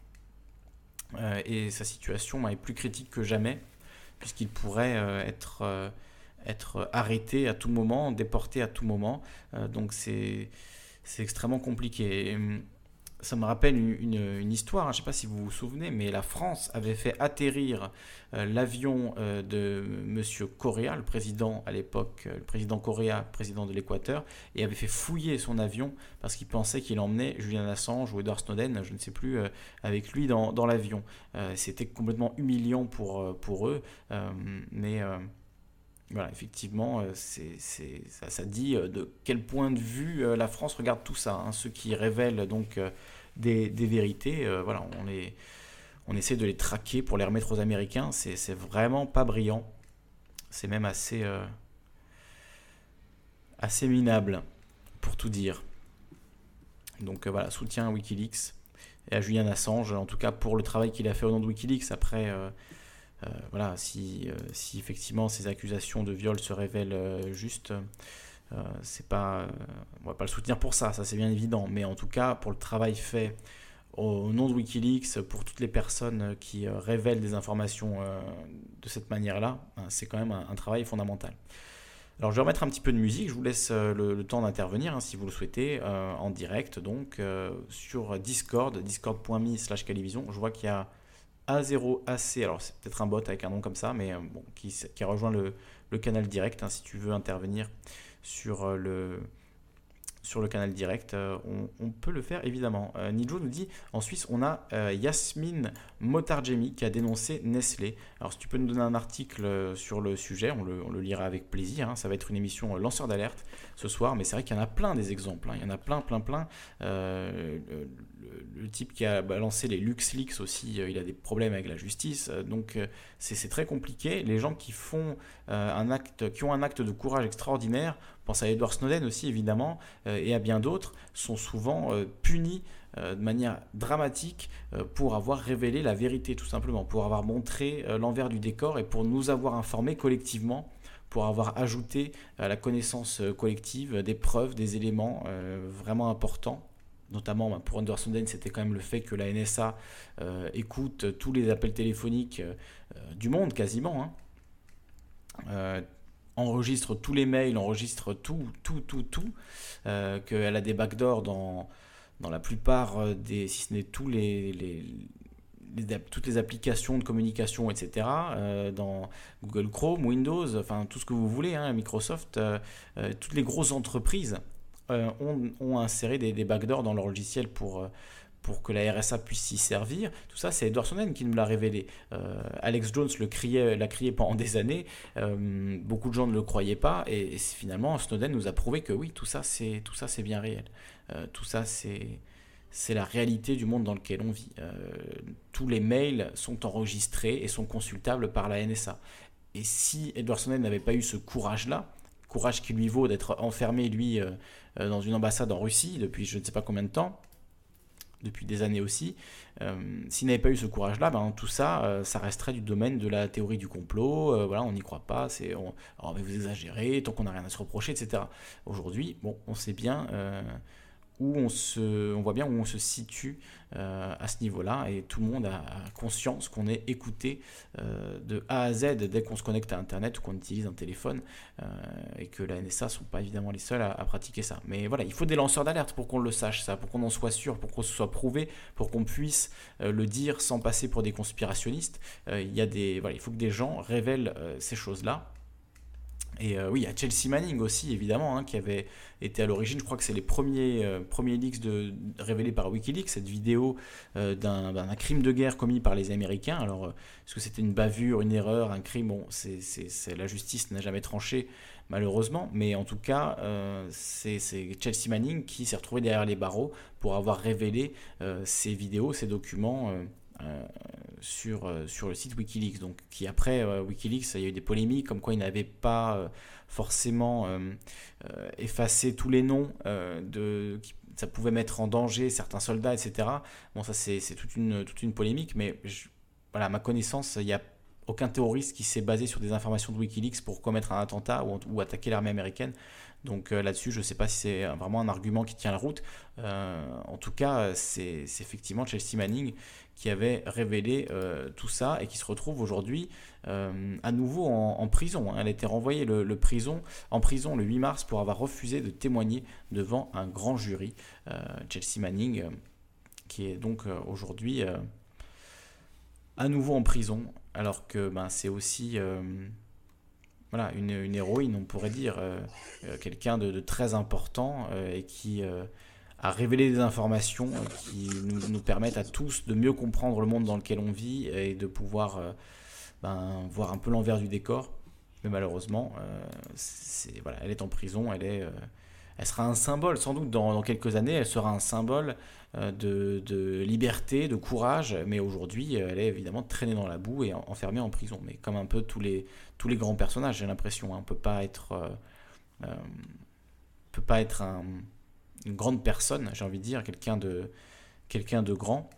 Et sa situation est plus critique que jamais. puisqu'il pourrait être, être arrêté à tout moment, déporté à tout moment. Euh, donc c'est extrêmement compliqué. Hum, ça me rappelle une, histoire, hein, je ne sais pas si vous vous souvenez, mais la France avait fait atterrir euh, l'avion euh, de Monsieur Correa, le président à l'époque, le président Correa, président de l'Équateur, et avait fait fouiller son avion parce qu'il pensait qu'il emmenait Julian Assange ou Edward Snowden, je ne sais plus, avec lui dans, dans l'avion. C'était complètement humiliant pour, pour eux, mais voilà, effectivement, euh, c'est, c'est- ça, dit euh, de quel point de vue euh, la France regarde tout ça. hein. Ceux qui révèlent donc des, des vérités, voilà, on, les, on essaie de les traquer pour les remettre aux Américains. C'est, c'est vraiment pas brillant. C'est même assez, assez minable, pour tout dire. Donc voilà, soutien à Wikileaks et à Julian Assange, en tout cas pour le travail qu'il a fait au nom de Wikileaks. Après, voilà, si, euh, si effectivement ces accusations de viol se révèlent euh, justes, euh, c'est pas, euh, on va pas le soutenir pour ça, ça c'est bien évident. Mais en tout cas, pour le travail fait au nom de Wikileaks, pour toutes les personnes qui euh, révèlent des informations euh, de cette manière-là, ben, c'est quand même un, travail fondamental. Alors je vais remettre un petit peu de musique, je vous laisse euh, le, temps d'intervenir hein, si vous le souhaitez, euh, en direct donc euh, sur Discord, discord.me slash. Je vois qu'il y a A0AC, alors c'est peut-être un bot avec un nom comme ça, mais euh, bon, qui, qui a rejoint le, canal direct. hein, si tu veux intervenir sur euh, le, sur le canal direct, euh, on, peut le faire évidemment. Nijo nous dit en Suisse, on a euh, Yasmine Motarjemi qui a dénoncé Nestlé. Alors, si tu peux nous donner un article sur le sujet, on le, lira avec plaisir. hein. Ça va être une émission lanceur d'alerte ce soir, mais c'est vrai qu'il y en a plein des exemples. hein. Il y en a plein, plein, plein. Le, type qui a balancé les LuxLeaks aussi, euh, il a des problèmes avec la justice. euh, donc, euh, c'est très compliqué. Les gens qui font un acte, qui ont un acte de courage extraordinaire, pense à Edward Snowden aussi évidemment, et à bien d'autres, sont souvent punis de manière dramatique pour avoir révélé la vérité tout simplement, pour avoir montré l'envers du décor et pour nous avoir informés collectivement, pour avoir ajouté à la connaissance collective des preuves, des éléments vraiment importants. Notamment bah, pour Snowden, c'était quand même le fait que la NSA euh, écoute tous les appels téléphoniques euh, euh, du monde quasiment. hein. Euh, enregistre tous les mails, enregistre tout, tout, tout, tout, euh, qu'elle a des backdoors dans, dans la plupart euh, des, si ce n'est tous les, toutes les applications de communication, etc., euh, dans Google Chrome, Windows, enfin tout ce que vous voulez, hein, Microsoft, euh, euh, toutes les grosses entreprises euh, ont, inséré des, des backdoors dans leur logiciel pour, euh, pour que la RSA puisse s'y servir. Tout ça, c'est Edward Snowden qui nous l'a révélé. Euh, Alex Jones le criait, l'a crié pendant des années. Beaucoup de gens ne le croyaient pas. Et, et finalement, Snowden nous a prouvé que oui, tout ça, c'est, tout ça, c'est bien réel. Tout ça, c'est, c'est la réalité du monde dans lequel on vit. Tous les mails sont enregistrés et sont consultables par la NSA. Et si Edward Snowden n'avait pas eu ce courage-là, courage qui lui vaut d'être enfermé, lui, dans une ambassade en Russie depuis je ne sais pas combien de temps, depuis des années aussi. Euh, S'il n'avait pas eu ce courage-là, ben, tout ça, euh, ça resterait du domaine de la théorie du complot. euh, voilà, on n'y croit pas. C'est, on, oh, vous exagérez, tant qu'on n'a rien à se reprocher, etc. Aujourd'hui, bon, on sait bien euh, où on se, on voit bien où on se situe euh, à ce niveau-là, et tout le monde a, conscience qu'on est écouté euh, de A à Z dès qu'on se connecte à Internet ou qu'on utilise un téléphone, euh, et que la NSA sont pas évidemment les seuls à, pratiquer ça. Mais voilà, il faut des lanceurs d'alerte pour qu'on le sache, ça, pour qu'on en soit sûr, pour qu'on se soit prouvé, pour qu'on puisse le dire sans passer pour des conspirationnistes. Il y a des, voilà, il faut que des gens révèlent ces choses-là. Et euh, oui, il y a Chelsea Manning aussi, évidemment, hein, qui avait été à l'origine. Je crois que c'est les premiers, euh, premiers leaks révélés par Wikileaks, cette vidéo euh, d'un crime de guerre commis par les Américains. Alors, est-ce que c'était une bavure, une erreur, un crime? Bon, c'est la justice n'a jamais tranché, malheureusement. Mais en tout cas, c'est Chelsea Manning qui s'est retrouvé derrière les barreaux pour avoir révélé ces vidéos, ces documents. Euh, sur, euh, sur le site Wikileaks. Donc, qui après euh, Wikileaks, il y a eu des polémiques comme quoi ils n'avaient pas forcément effacé tous les noms de ça pouvait mettre en danger certains soldats, etc. Bon, ça c'est toute une, toute une polémique, mais voilà, à ma connaissance, il n'y a aucun terroriste qui s'est basé sur des informations de Wikileaks pour commettre un attentat ou, attaquer l'armée américaine. Donc là-dessus, je ne sais pas si c'est vraiment un argument qui tient la route. En tout cas, c'est effectivement Chelsea Manning qui avait révélé euh, tout ça et qui se retrouve aujourd'hui euh, à nouveau en, prison. hein. Elle a été renvoyée le, prison, en prison le 8 mars pour avoir refusé de témoigner devant un grand jury. Euh, Chelsea Manning, qui est donc aujourd'hui à nouveau en prison, alors que ben, c'est aussi voilà, une, une héroïne, on pourrait dire, quelqu'un de, de très important et qui a révélé des informations euh, qui nous, permettent à tous de mieux comprendre le monde dans lequel on vit et de pouvoir euh, ben, voir un peu l'envers du décor. Mais malheureusement, euh, voilà, elle est en prison, elle, est, elle sera un symbole, sans doute dans, quelques années, elle sera un symbole de, liberté, de courage, mais aujourd'hui, elle est évidemment traînée dans la boue et en- enfermée en prison. Mais comme un peu tous les, tous les grands personnages, j'ai l'impression, hein, on peut pas être, peut pas être un- une grande personne, j'ai envie de dire, quelqu'un de, quelqu'un de grand,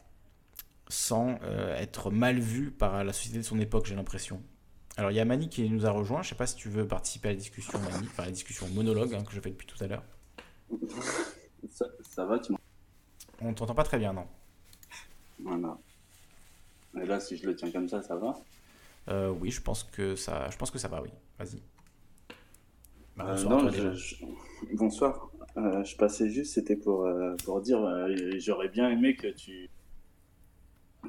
sans euh, être mal vu par la société de son époque, j'ai l'impression. Alors il y a Mani qui nous a rejoint, je sais pas si tu veux participer à la discussion, Mani, enfin la discussion monologue hein, que je fais depuis tout à l'heure. Ça, ça va, tu On t'entend pas très bien, non Voilà. Et là, si je le tiens comme ça, ça va Euh, Oui, je pense que ça, je pense que ça va, oui. Vas-y. Bah, Euh, bonsoir non, je- je- Bonsoir. Euh, je passais juste, c'était pour, euh, pour dire, euh, j'aurais bien aimé que tu,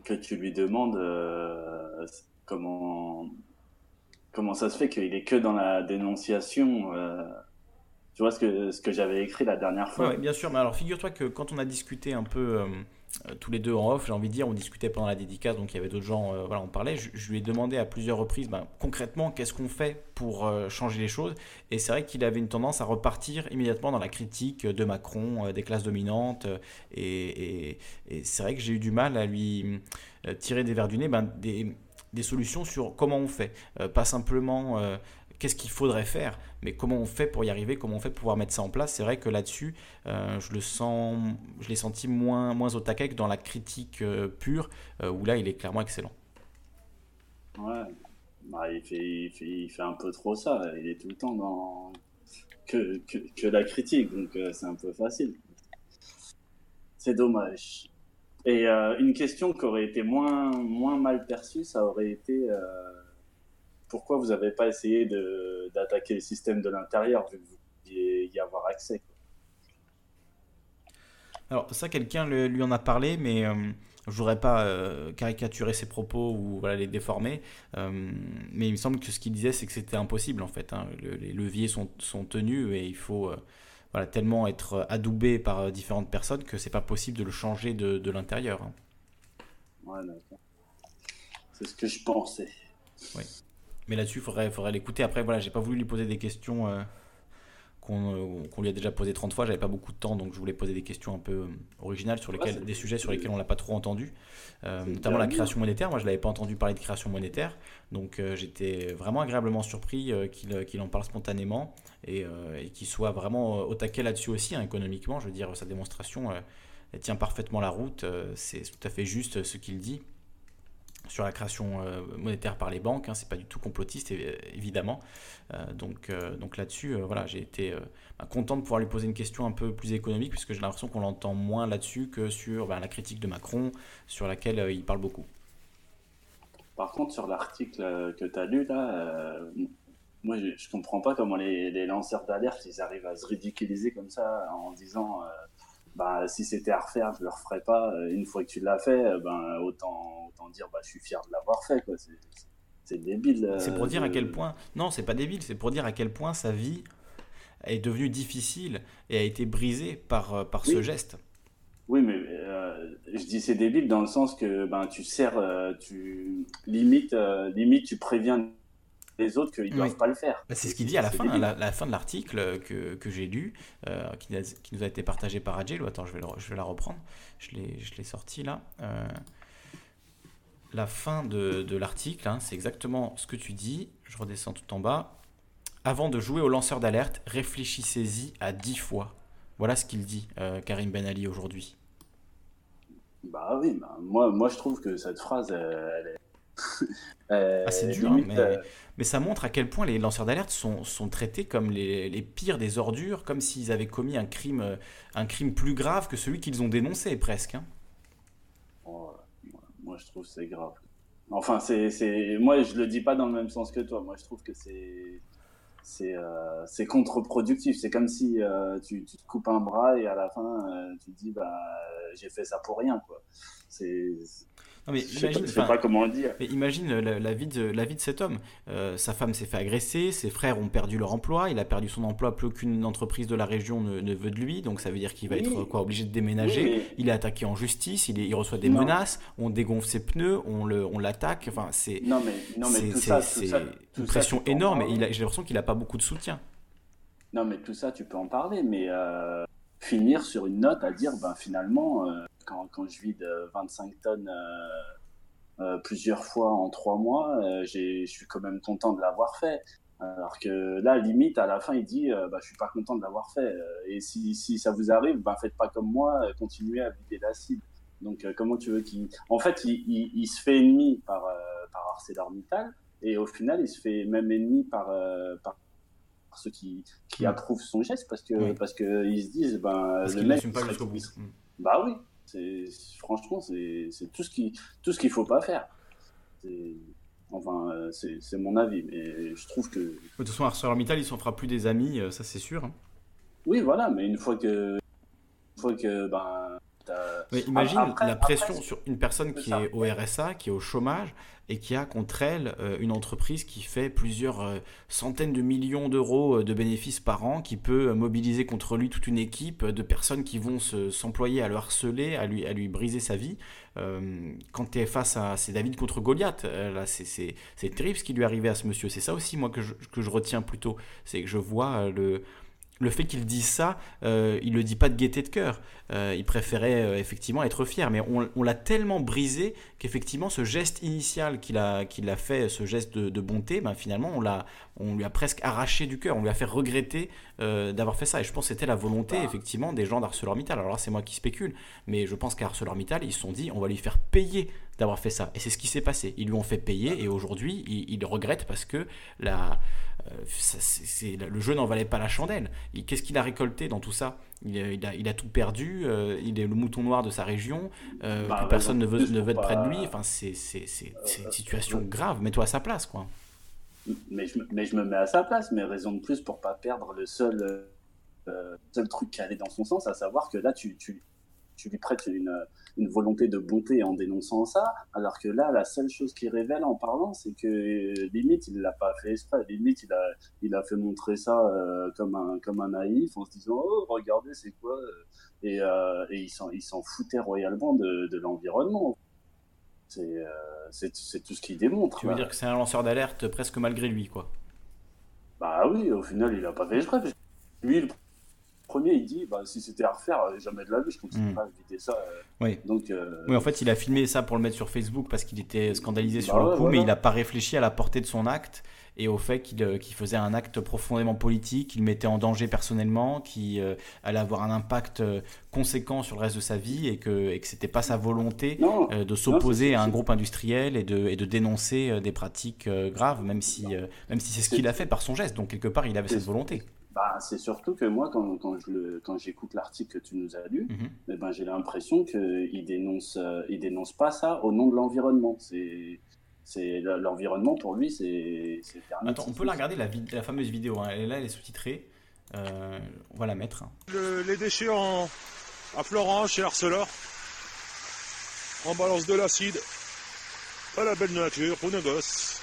que tu lui demandes comment, comment ça se fait qu'il est que dans la dénonciation. tu vois ce que, ce que j'avais écrit la dernière fois ouais, bien sûr, mais alors figure-toi que quand on a discuté un peu tous les deux en off, j'ai envie de dire, on discutait pendant la dédicace, donc il y avait d'autres gens, euh, voilà, on parlait, je, lui ai demandé à plusieurs reprises, ben, concrètement, qu'est-ce qu'on fait pour euh, changer les choses? Et c'est vrai qu'il avait une tendance à repartir immédiatement dans la critique de Macron, euh, des classes dominantes, euh, et, c'est vrai que j'ai eu du mal à lui euh, tirer des verres du nez ben, des, solutions sur comment on fait, Euh, pas simplement... Qu'est-ce qu'il faudrait faire, mais comment on fait pour y arriver, comment on fait pour pouvoir mettre ça en place. C'est vrai que là-dessus, euh, je le sens, je l'ai senti moins, moins au taquet que dans la critique euh, pure, euh, où là, il est clairement excellent. Ouais. Bah, il, fait, il, fait, un peu trop ça. Il est tout le temps dans que, que, la critique, donc c'est un peu facile. C'est dommage. Et une question qui aurait été moins, moins mal perçue, ça aurait été pourquoi vous n'avez pas essayé d'attaquer le système de l'intérieur, vu que vous pouviez y avoir accès. quoi. Alors ça, quelqu'un lui en a parlé, mais euh, je voudrais pas euh, caricaturer ses propos ou voilà, les déformer. Euh, mais il me semble que ce qu'il disait, c'est que c'était impossible en fait. hein. Le- les leviers sont, sont tenus et il faut euh, voilà, tellement être adoubé par différentes personnes que c'est pas possible de le changer de, de l'intérieur. hein. D'accord. C'est ce que je pensais. Mais là-dessus, il faudrait, faudrait l'écouter. Après, voilà, j'ai pas voulu lui poser des questions euh, qu'on euh, qu'on lui a déjà posées 30 fois. J'avais pas beaucoup de temps, donc je voulais poser des questions un peu euh, originales sur lesquelles, des sujets sur lesquels on l'a pas trop entendu. Notamment la création monétaire. Moi, je l'avais pas entendu parler de création monétaire. Donc, j'étais vraiment agréablement surpris qu'il en parle spontanément et, et qu'il soit vraiment au taquet là-dessus aussi, hein, économiquement. Je veux dire, sa démonstration, elle tient parfaitement la route. C'est tout à fait juste ce qu'il dit sur la création euh, monétaire par les banques. Hein, c'est pas du tout complotiste, évidemment. Euh, donc, euh, donc là-dessus, voilà, j'ai été bah, content de pouvoir lui poser une question un peu plus économique, puisque j'ai l'impression qu'on l'entend moins là-dessus que sur bah, la critique de Macron, sur laquelle il parle beaucoup. Par contre, sur l'article que tu as lu, là, moi, je, je comprends pas comment les, les lanceurs d'alerte, ils arrivent à se ridiculiser comme ça en disant, bah, si c'était à refaire, je le referais pas. Euh, Une fois que tu l'as fait, euh, ben, autant, autant dire, bah, je suis fier de l'avoir fait, quoi. C'est, c'est débile. euh, C'est pour dire à quel point. Non, c'est pas débile, c'est pour dire à quel point sa vie est devenue difficile et a été brisée par, par ce geste. Oui, mais euh, je dis c'est débile dans le sens que ben tu sers, euh, tu limite, euh, limite tu préviens les autres qu'ils Oui. doivent pas le faire. Bah, c'est ce qu'il dit à la C'est fin, débile. à la, la fin de l'article que, que j'ai lu, euh, qui, a- qui nous a été partagé par Adjel. Attends, je vais, le- je vais la reprendre. Je l'ai je l'ai sorti là. Euh, la fin de, de l'article, hein, c'est exactement ce que tu dis. Je redescends tout en bas. Avant de jouer au lanceur d'alerte, réfléchissez-y à dix fois. Voilà ce qu'il dit, euh, Karim Ben Ali, aujourd'hui. Bah oui, bah, moi, moi je trouve que cette phrase, elle, elle est Ah, c'est dur, limite, mais, euh, mais ça montre à quel point les lanceurs d'alerte sont, sont traités comme les, les pires des ordures, comme s'ils avaient commis un crime, euh, un crime plus grave que celui qu'ils ont dénoncé, presque. hein. oh, moi, je trouve que c'est grave. Enfin, c'est, c'est, moi, je le dis pas dans le même sens que toi. Moi, je trouve que c'est, c'est, euh, c'est contre-productif. C'est comme si euh, tu, tu te coupes un bras et à la fin, euh, tu te dis, bah, j'ai fait ça pour rien, quoi. C'est, Non, mais je sais, pas, imagine, sais pas comment le dire. Mais imagine la, la vie de, la vie de cet homme. Euh, sa femme s'est fait agresser, ses frères ont perdu leur emploi, il a perdu son emploi, plus aucune entreprise de la région ne, ne veut de lui, donc ça veut dire qu'il va Oui. être quoi, obligé de déménager. Oui, mais- Il est attaqué en justice, il, est- il reçoit des Non. menaces, on dégonfle ses pneus, on l'attaque. Enfin, c'est Non, mais, non, mais c'est- tout c'est- ça, tout c'est ça, une tout pression énorme et j'ai l'impression qu'il n'a pas beaucoup de soutien. Non, mais tout ça, tu peux en parler, mais euh, finir sur une note à dire, ben finalement, euh, quand, quand je vide euh, 25 tonnes euh, euh, plusieurs fois en trois mois, euh, je suis quand même content de l'avoir fait. Alors que là, limite, à la fin, il dit, euh, bah, je suis pas content de l'avoir fait. Euh, Et si, si ça vous arrive, ben faites pas comme moi, euh, continuez à vider la cible. Donc, euh, comment tu veux qu'il... En fait, il, il, il se fait ennemi par, euh, par ArcelorMittal, et au final, il se fait même ennemi par, euh, par ceux qui, qui approuvent son geste parce que Oui. parce que ils se disent ben Parce le mec pas il serait- Mm. bah oui c'est franchement c'est c'est tout ce qui tout ce qu'il faut pas faire enfin euh, c'est c'est mon avis mais je trouve que De toute façon, ArcelorMittal, il s'en fera plus des amis, euh, ça c'est sûr. hein. oui voilà mais une fois que une fois que ben Mais imagine Après- la pression sur une personne qui ça. est au RSA, qui est au chômage, et qui a contre elle euh, une entreprise qui fait plusieurs euh, centaines de millions d'euros euh, de bénéfices par an, qui peut euh, mobiliser contre lui toute une équipe de personnes qui vont se- s'employer à le harceler, à lui, à lui briser sa vie. Euh, quand tu es face à... C'est David contre Goliath, euh, là c'est- terrible ce qui lui est arrivé à ce monsieur. C'est ça aussi moi que je, que je retiens plutôt, c'est que je vois euh, le... Le fait qu'il dise ça, euh, il le dit pas de gaieté de cœur. Euh, il préférait euh, effectivement être fier, mais on, on l'a tellement brisé qu'effectivement ce geste initial qu'il a, qu'il a fait, ce geste de, de bonté, ben, finalement on, l'a, on lui a presque arraché du cœur, on lui a fait regretter euh, d'avoir fait ça. Et je pense que c'était la volonté Bah. effectivement des gens d'ArcelorMittal. Alors là c'est moi qui spécule, mais je pense qu'à ArcelorMittal ils se sont dit on va lui faire payer d'avoir fait ça. Et c'est ce qui s'est passé. Ils lui ont fait payer et aujourd'hui il, il regrette parce que la, euh, ça, le jeu n'en valait pas la chandelle. Qu'est-ce qu'il a récolté dans tout ça? Il a, il a- il a tout perdu, euh, il est le mouton noir de sa région, euh, Bah, plus personne ne veut, ne veut être près de lui. Enfin, c'est c'est- c'est- c'est une Euh, situation euh, grave. Mets-toi à sa place, quoi. mais je, me- mais je me mets à sa place mais raison de plus pour pas perdre le seul euh, seul truc qui allait dans son sens à savoir que là tu tu tu lui prêtes une, une volonté de bonté en dénonçant ça, alors que là, la seule chose qu'il révèle en parlant, c'est que euh, limite, il l'a pas fait exprès. Limite, il a, il a fait montrer ça euh, comme, un, comme un naïf en se disant Oh, regardez, c'est quoi euh, Et, euh, et il s'en foutait royalement de, de l'environnement. C'est euh, tout ce qu'il démontre. Tu veux là. dire que c'est un lanceur d'alerte presque malgré lui, quoi. Bah oui, au final, il a pas fait exprès. Lui, le premier, il dit bah, si c'était à refaire, euh, jamais de la vie, je continue Mm. pas à éviter ça. euh. Oui. Donc, euh, Oui, en fait, il a filmé ça pour le mettre sur Facebook parce qu'il était scandalisé sur Bah le ouais, coup, voilà. mais il n'a pas réfléchi à la portée de son acte et au fait qu'il qu'il faisait un acte profondément politique, qu'il mettait en danger personnellement, qui euh, allait avoir un impact conséquent sur le reste de sa vie et que, et que c'était pas sa volonté non, euh, de s'opposer à un groupe industriel et de, et de dénoncer des pratiques graves, même si, même si c'est ce qu'il a fait par son geste. Donc quelque part, il avait cette volonté. Bah, c'est surtout que moi, quand, quand je le- quand j'écoute l'article que tu nous as lu, Mhm. eh ben, j'ai l'impression qu'il dénonce, euh, il dénonce pas ça au nom de l'environnement. C'est c'est l'environnement pour lui, c'est c'est permis. Attends, on peut la regarder, la, vid- la fameuse vidéo. hein. Elle est là, elle est sous-titrée. Euh, on va la mettre. Le- les déchets en, à Florent, chez Arcelor. On balance de l'acide. Pas la belle nature pour nos gosses.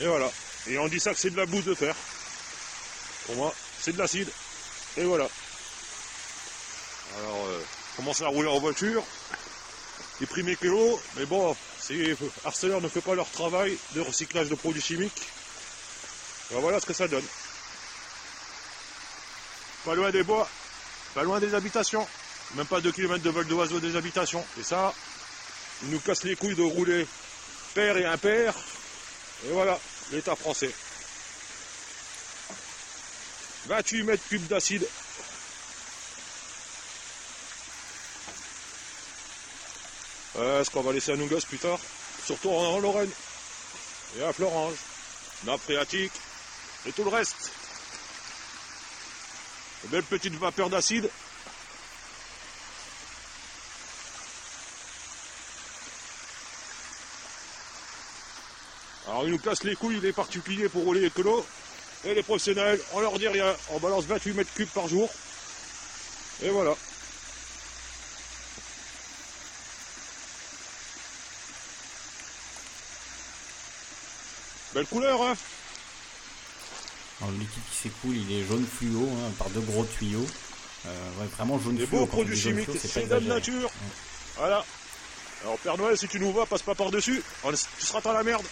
Et voilà. Et on dit ça que c'est de la bouse de fer. Pour moi, c'est de l'acide. Et voilà. Alors, euh, commencer à rouler en voiture. Des prix mécano. Mais bon, si Arcelor ne fait pas leur travail de recyclage de produits chimiques, ben voilà ce que ça donne. Pas loin des bois, pas loin des habitations. Même pas 2 km de vol d'oiseau des habitations. Et ça, ils nous cassent les couilles de rouler pair et impair. Et voilà, l'État français. 28 mètres cubes d'acide? Euh, Est-ce qu'on va laisser à nos gosses plus tard? Surtout en Lorraine et à Florange, nappe phréatique et tout le reste. De belles petites vapeurs d'acide. Alors, ils nous cassent les couilles, les particuliers pour rouler écolo. Et les professionnels, on leur dit rien. On balance 28 mètres cubes par jour. Et voilà. Belle couleur, hein Alors, le liquide qui s'écoule, il est jaune fluo, hein, par deux gros tuyaux. Euh, ouais, vraiment jaune Des fluo. beaux produits chimiques, c'est de nature. Voilà. Alors, Père Noël, si tu nous vois, passe pas par-dessus. Tu seras dans la merde.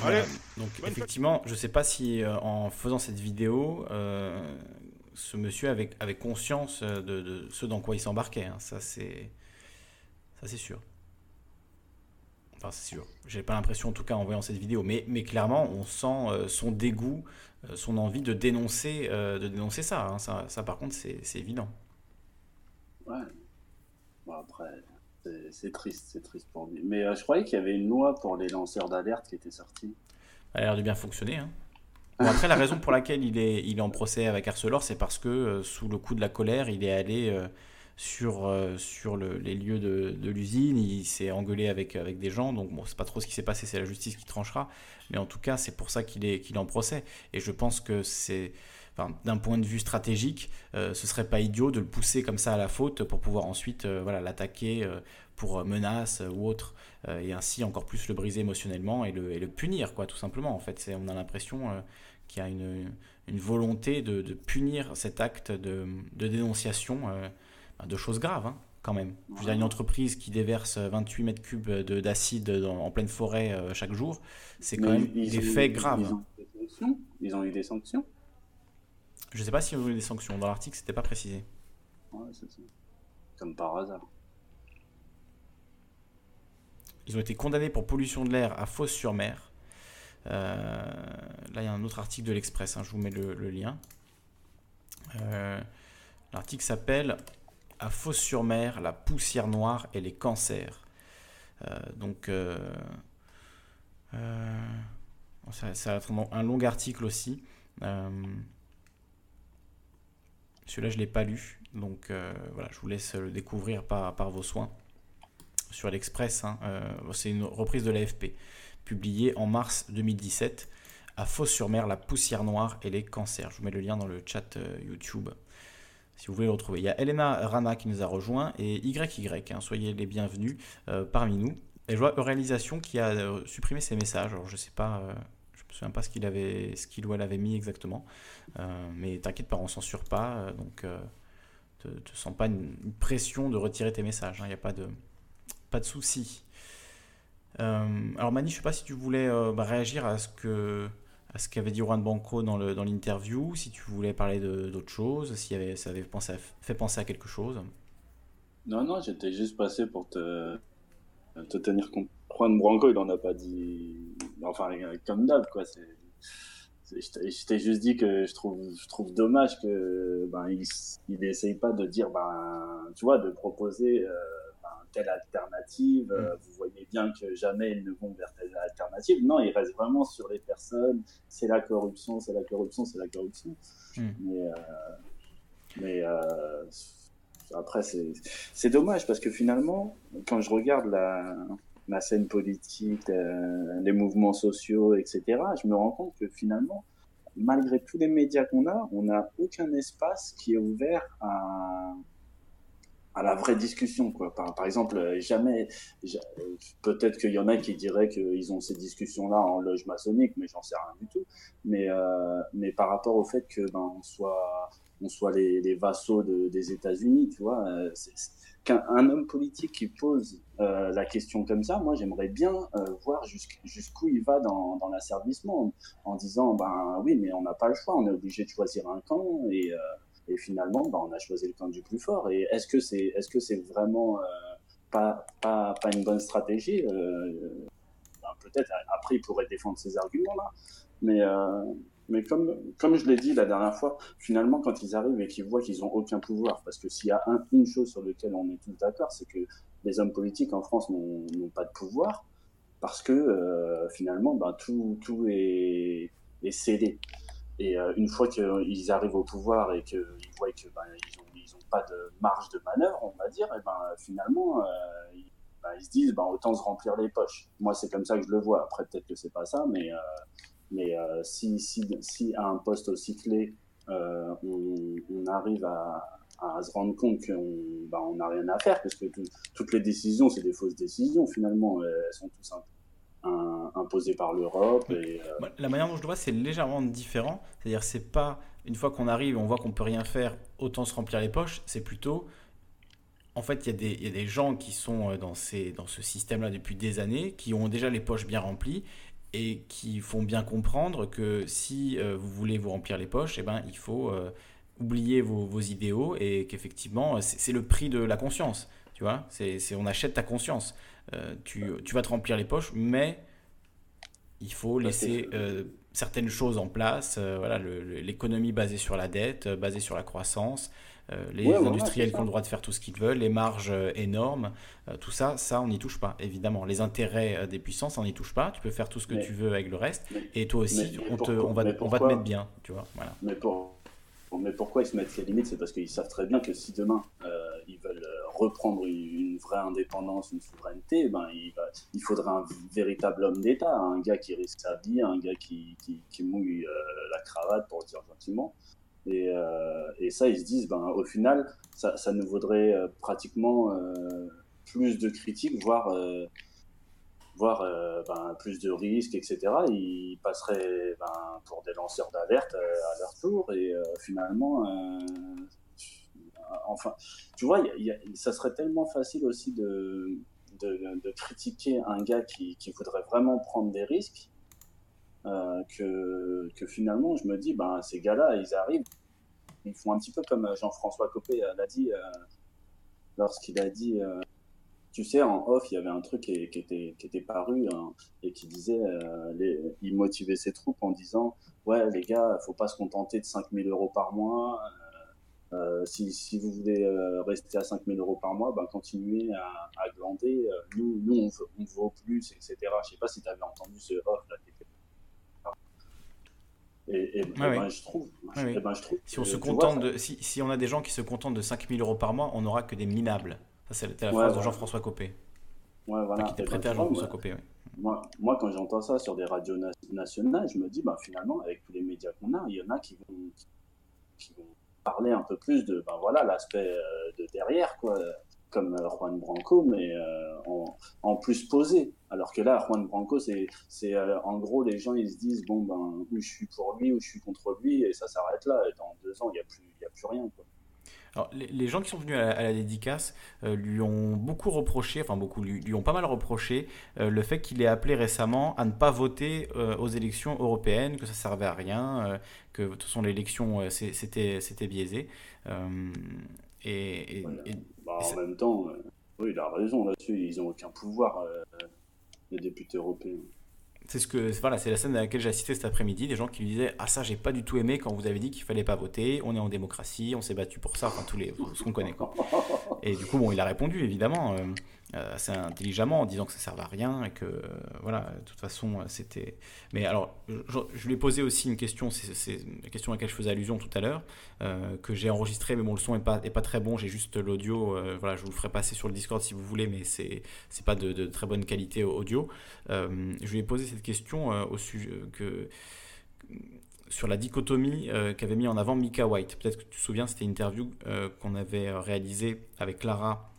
Allez. Voilà. Donc Bonne effectivement, je sais pas si euh, en faisant cette vidéo, euh, ce monsieur avait, avait conscience euh, de, de ce dans quoi il s'embarquait. hein. Ça c'est, ça c'est sûr. Enfin c'est sûr. J'ai pas l'impression en tout cas en voyant cette vidéo, mais, mais clairement on sent euh, son dégoût, euh, son envie de dénoncer, euh, de dénoncer ça, hein. ça. ça, par contre c'est c'est évident. Ouais. Bon, après, c'est- triste, c'est triste pour lui. Mais euh, je croyais qu'il y avait une loi pour les lanceurs d'alerte qui était sortie. Ça a l'air de bien fonctionner. hein. Après, la raison pour laquelle il est, il est en procès avec Arcelor, c'est parce que euh, sous le coup de la colère, il est allé euh, sur, sur le- les lieux de, de l'usine, il s'est engueulé avec, avec des gens, donc bon, c'est pas trop ce qui s'est passé, c'est la justice qui tranchera, mais en tout cas, c'est pour ça qu'il est, qu'il est en procès. Et je pense que c'est, enfin, d'un point de vue stratégique, euh, ce serait pas idiot de le pousser comme ça à la faute pour pouvoir ensuite euh, voilà, l'attaquer euh, pour menace ou autre, et ainsi encore plus le briser émotionnellement et le, et le punir, quoi, tout simplement. En fait, c'est, on a l'impression qu'il y a une, une volonté de, de punir cet acte de, de dénonciation bah, de choses graves, hein, quand même. Je veux dire, une entreprise qui déverse 28 mètres cubes de- d'acide en pleine forêt chaque jour, c'est quand Mais même des faits graves. Ils ont, eu des sanctions. Je sais pas s'il y a eu des sanctions. Dans l'article, c'était pas précisé. Ouais, c'est ça. Comme par hasard. Ils ont été condamnés pour pollution de l'air à Fos-sur-Mer. Euh, là, il y a un autre article de l'Express, hein, je vous mets le, le lien. Euh, L'article s'appelle À Fos-sur-Mer, la poussière noire et les cancers. Euh, donc, euh, euh, ça, ça va être un- un long article aussi. Celui-là, je ne l'ai pas lu. Donc, euh, voilà, je vous laisse le découvrir par, vos soins sur l'Express. hein. Euh, c'est une reprise de l'AFP, publiée en mars 2017 à Fos-sur-Mer, la poussière noire et les cancers. Je vous mets le lien dans le chat euh, YouTube si vous voulez le retrouver. Il y a Elena Rana qui nous a rejoint et YY, hein, soyez les bienvenus parmi nous. Et je vois Réalisation qui a supprimé ses messages. Alors je sais pas, me souviens pas ce qu'il avait, ce qu'il ou elle avait mis exactement. Euh, mais t'inquiète pas, on censure pas. euh, donc euh, te, te sens pas une, pression de retirer tes messages. Il n'y a pas de, pas de souci. Euh, alors Mani, je sais pas si tu voulais bah, réagir à ce que à ce qu'avait dit Juan Banco dans le dans l'interview, si tu voulais parler d'autre chose, si ça avait fait penser à quelque chose. Non, non, j'étais juste passé pour te, te tenir compte. Juan Branco, il en a pas dit. Enfin, comme d'hab, quoi. C'est, je t'ai- juste dit que je trouve, je trouve dommage que ben il, il essaye pas de dire ben tu vois de proposer euh, ben, telle alternative. euh, vous voyez bien que jamais ils ne vont vers telle alternative. Non, il reste vraiment sur les personnes. C'est la corruption, c'est la corruption, c'est la corruption. Mm. Mais euh, mais euh, après, c'est dommage parce que finalement, quand je regarde la, la scène politique, euh, les mouvements sociaux, etc., je me rends compte que finalement, malgré tous les médias qu'on a, on n'a aucun espace qui est ouvert à, la vraie discussion. Quoi. Par, exemple, jamais, ja- peut-être qu'il y en a qui diraient qu'ils ont ces discussions-là en loge maçonnique, mais j'en sais rien du tout. Mais, euh, mais par rapport au fait que ben, on soit on soit les, vassaux de- des États-Unis, tu vois. euh, Qu'un un homme politique qui pose euh, la question comme ça, moi j'aimerais bien euh, voir jusqu'- jusqu'où il va dans, l'asservissement, en, disant ben oui, mais on n'a pas le choix, on est obligé de choisir un camp et, finalement ben, on a choisi le camp du plus fort. Et est-ce que c'est vraiment pas, une bonne stratégie ben, Peut-être après il pourrait défendre ces arguments-là, mais euh, mais comme, comme je l'ai dit la dernière fois, finalement, quand ils arrivent et qu'ils voient qu'ils n'ont aucun pouvoir, parce que s'il y a un- une chose sur laquelle on est tous d'accord, c'est que les hommes politiques en France n'ont pas de pouvoir, parce que euh, finalement, ben, tout, tout est, est scellé. Et euh, une fois qu'ils arrivent au pouvoir et qu'ils voient que ben, n'ont pas de marge de manœuvre, on va dire, et ben, finalement, euh, ils, ben, ils se disent autant se remplir les poches. Moi, c'est comme ça que je le vois. Après, peut-être que c'est pas ça, mais, mais euh, si, si, si à un poste aussi clé, euh, on, on arrive à, à se rendre compte qu'on on n'a rien à faire, parce que tout- toutes les décisions, c'est des fausses décisions finalement. Elles sont tous un- un- imposées par l'Europe. Et, euh, La manière dont je le vois, c'est légèrement différent. C'est-à-dire, c'est pas une fois qu'on arrive et on voit qu'on peut rien faire, autant se remplir les poches. C'est plutôt, en fait, il y, a des- il y a des gens qui sont euh, dans, ces, dans ce système-là depuis des années, qui ont déjà les poches bien remplies et qui font bien comprendre que si euh, vous voulez vous remplir les poches, eh ben, il faut euh, oublier vos, vos idéaux et qu'effectivement, euh, c'est le prix de la conscience. Tu vois, c'est on achète ta conscience. Euh, tu, tu vas te remplir les poches, mais il faut Bah, laisser certaines choses en place. voilà, l'économie basée sur la dette, basée sur la croissance, les Ouais, voilà, industriels qui ont le droit de faire tout ce qu'ils veulent, les marges euh, énormes, euh, tout ça, ça on n'y touche pas, évidemment. Les intérêts euh, des puissances, on n'y touche pas. Tu peux faire tout ce que Mais- tu veux avec le reste, mais- et toi aussi, mais- on, te, pourquoi- on, va, on va te mettre bien, tu vois. Voilà. Mais, pour, mais pourquoi ils se mettent ces limites? C'est parce qu'ils savent très bien que si demain euh, ils veulent euh, reprendre une, une vraie indépendance, une souveraineté, ben, il, va- il faudrait un véritable homme d'État, un gars qui risque sa vie, un gars qui, qui, qui mouille euh, la cravate pour dire gentiment. Et, euh, et ça, ils se disent, ben, au final, ça, ça nous vaudrait euh, pratiquement euh, plus de critiques, voire, voire ben, plus de risques, etc. Ils passeraient ben, pour des lanceurs d'alerte à leur tour et finalement, enfin, tu vois, ça serait tellement facile aussi de, de, critiquer un gars qui voudrait vraiment prendre des risques euh, que, finalement, je me dis, ben, ces gars-là, ils arrivent, ils font un petit peu comme Jean-François Copé euh, l'a dit euh, lorsqu'il a dit, euh, tu sais, en off, il y avait un truc qui, était, qui était paru hein, et qui disait, euh, il motivait ses troupes en disant, ouais, les gars, faut pas se contenter de 5000 euros par mois. euh, euh, si, vous voulez euh, rester à 5000 euros par mois, ben, continuez à, glander. Euh, nous, nous on, veut, plus, etc. Je sais pas si tu avais entendu ce off là. Et, et, Ah ben, oui. je trouve, Ah oui. ben, je trouve Si on se vois, contente de, si, si on a des gens qui se contentent de 5000 euros par mois, on n'aura que des minables. Ça, c'était la Ouais, phrase de. Jean-François Copé, ouais, voilà. qui était ben, prêté à Jean-François moi- Copé. moi, moi, quand j'entends ça sur des radios na- nationales, je me dis, ben, finalement, avec tous les médias qu'on a, il y en a qui vont, qui vont parler un peu plus de ben, voilà, l'aspect euh, de derrière, quoi, comme euh, Juan Branco, mais euh, en, plus posé. Alors que là, Juan Branco, c'est c'est, euh, en gros, les gens, ils se disent, bon, ben, ou je suis pour lui, ou je suis contre lui, et ça s'arrête là. Et dans deux ans, il n'y a, plus- a plus rien. Alors, les, gens qui sont venus à la, dédicace lui ont beaucoup reproché, enfin beaucoup, lui, ont pas mal reproché le fait qu'il ait appelé récemment à ne pas voter aux élections européennes, que ça servait à rien, que de toute façon l'élection c'était c'était biaisé. Et, et- Voilà. et- Bah, Et en ça- même temps, euh, oui, il a raison là-dessus. Ils n'ont aucun pouvoir, euh, les députés européens. c'est ce que voilà, c'est la scène à laquelle j'ai assisté cet après-midi, des gens qui lui disaient ah ça j'ai pas du tout aimé quand vous avez dit qu'il fallait pas voter, on est en démocratie, on s'est battu pour ça, enfin tous les ce qu'on connaît quoi. Et du coup bon il a répondu évidemment euh, assez intelligemment en disant que ça servait à rien et que euh, voilà de toute façon euh, c'était. Mais alors je, lui ai posé aussi une question, c'est la question à laquelle je faisais allusion tout à l'heure euh, que j'ai enregistré mais bon le son est pas est pas très bon, j'ai juste l'audio, euh, voilà je vous le ferai passer sur le Discord si vous voulez mais c'est c'est pas de, très bonne qualité audio. Euh, je lui ai posé cette question euh, au sujet que sur la dichotomie euh, qu'avait mis en avant Mika White. Peut-être que tu te souviens, c'était une interview euh, qu'on avait euh, réalisée avec Clara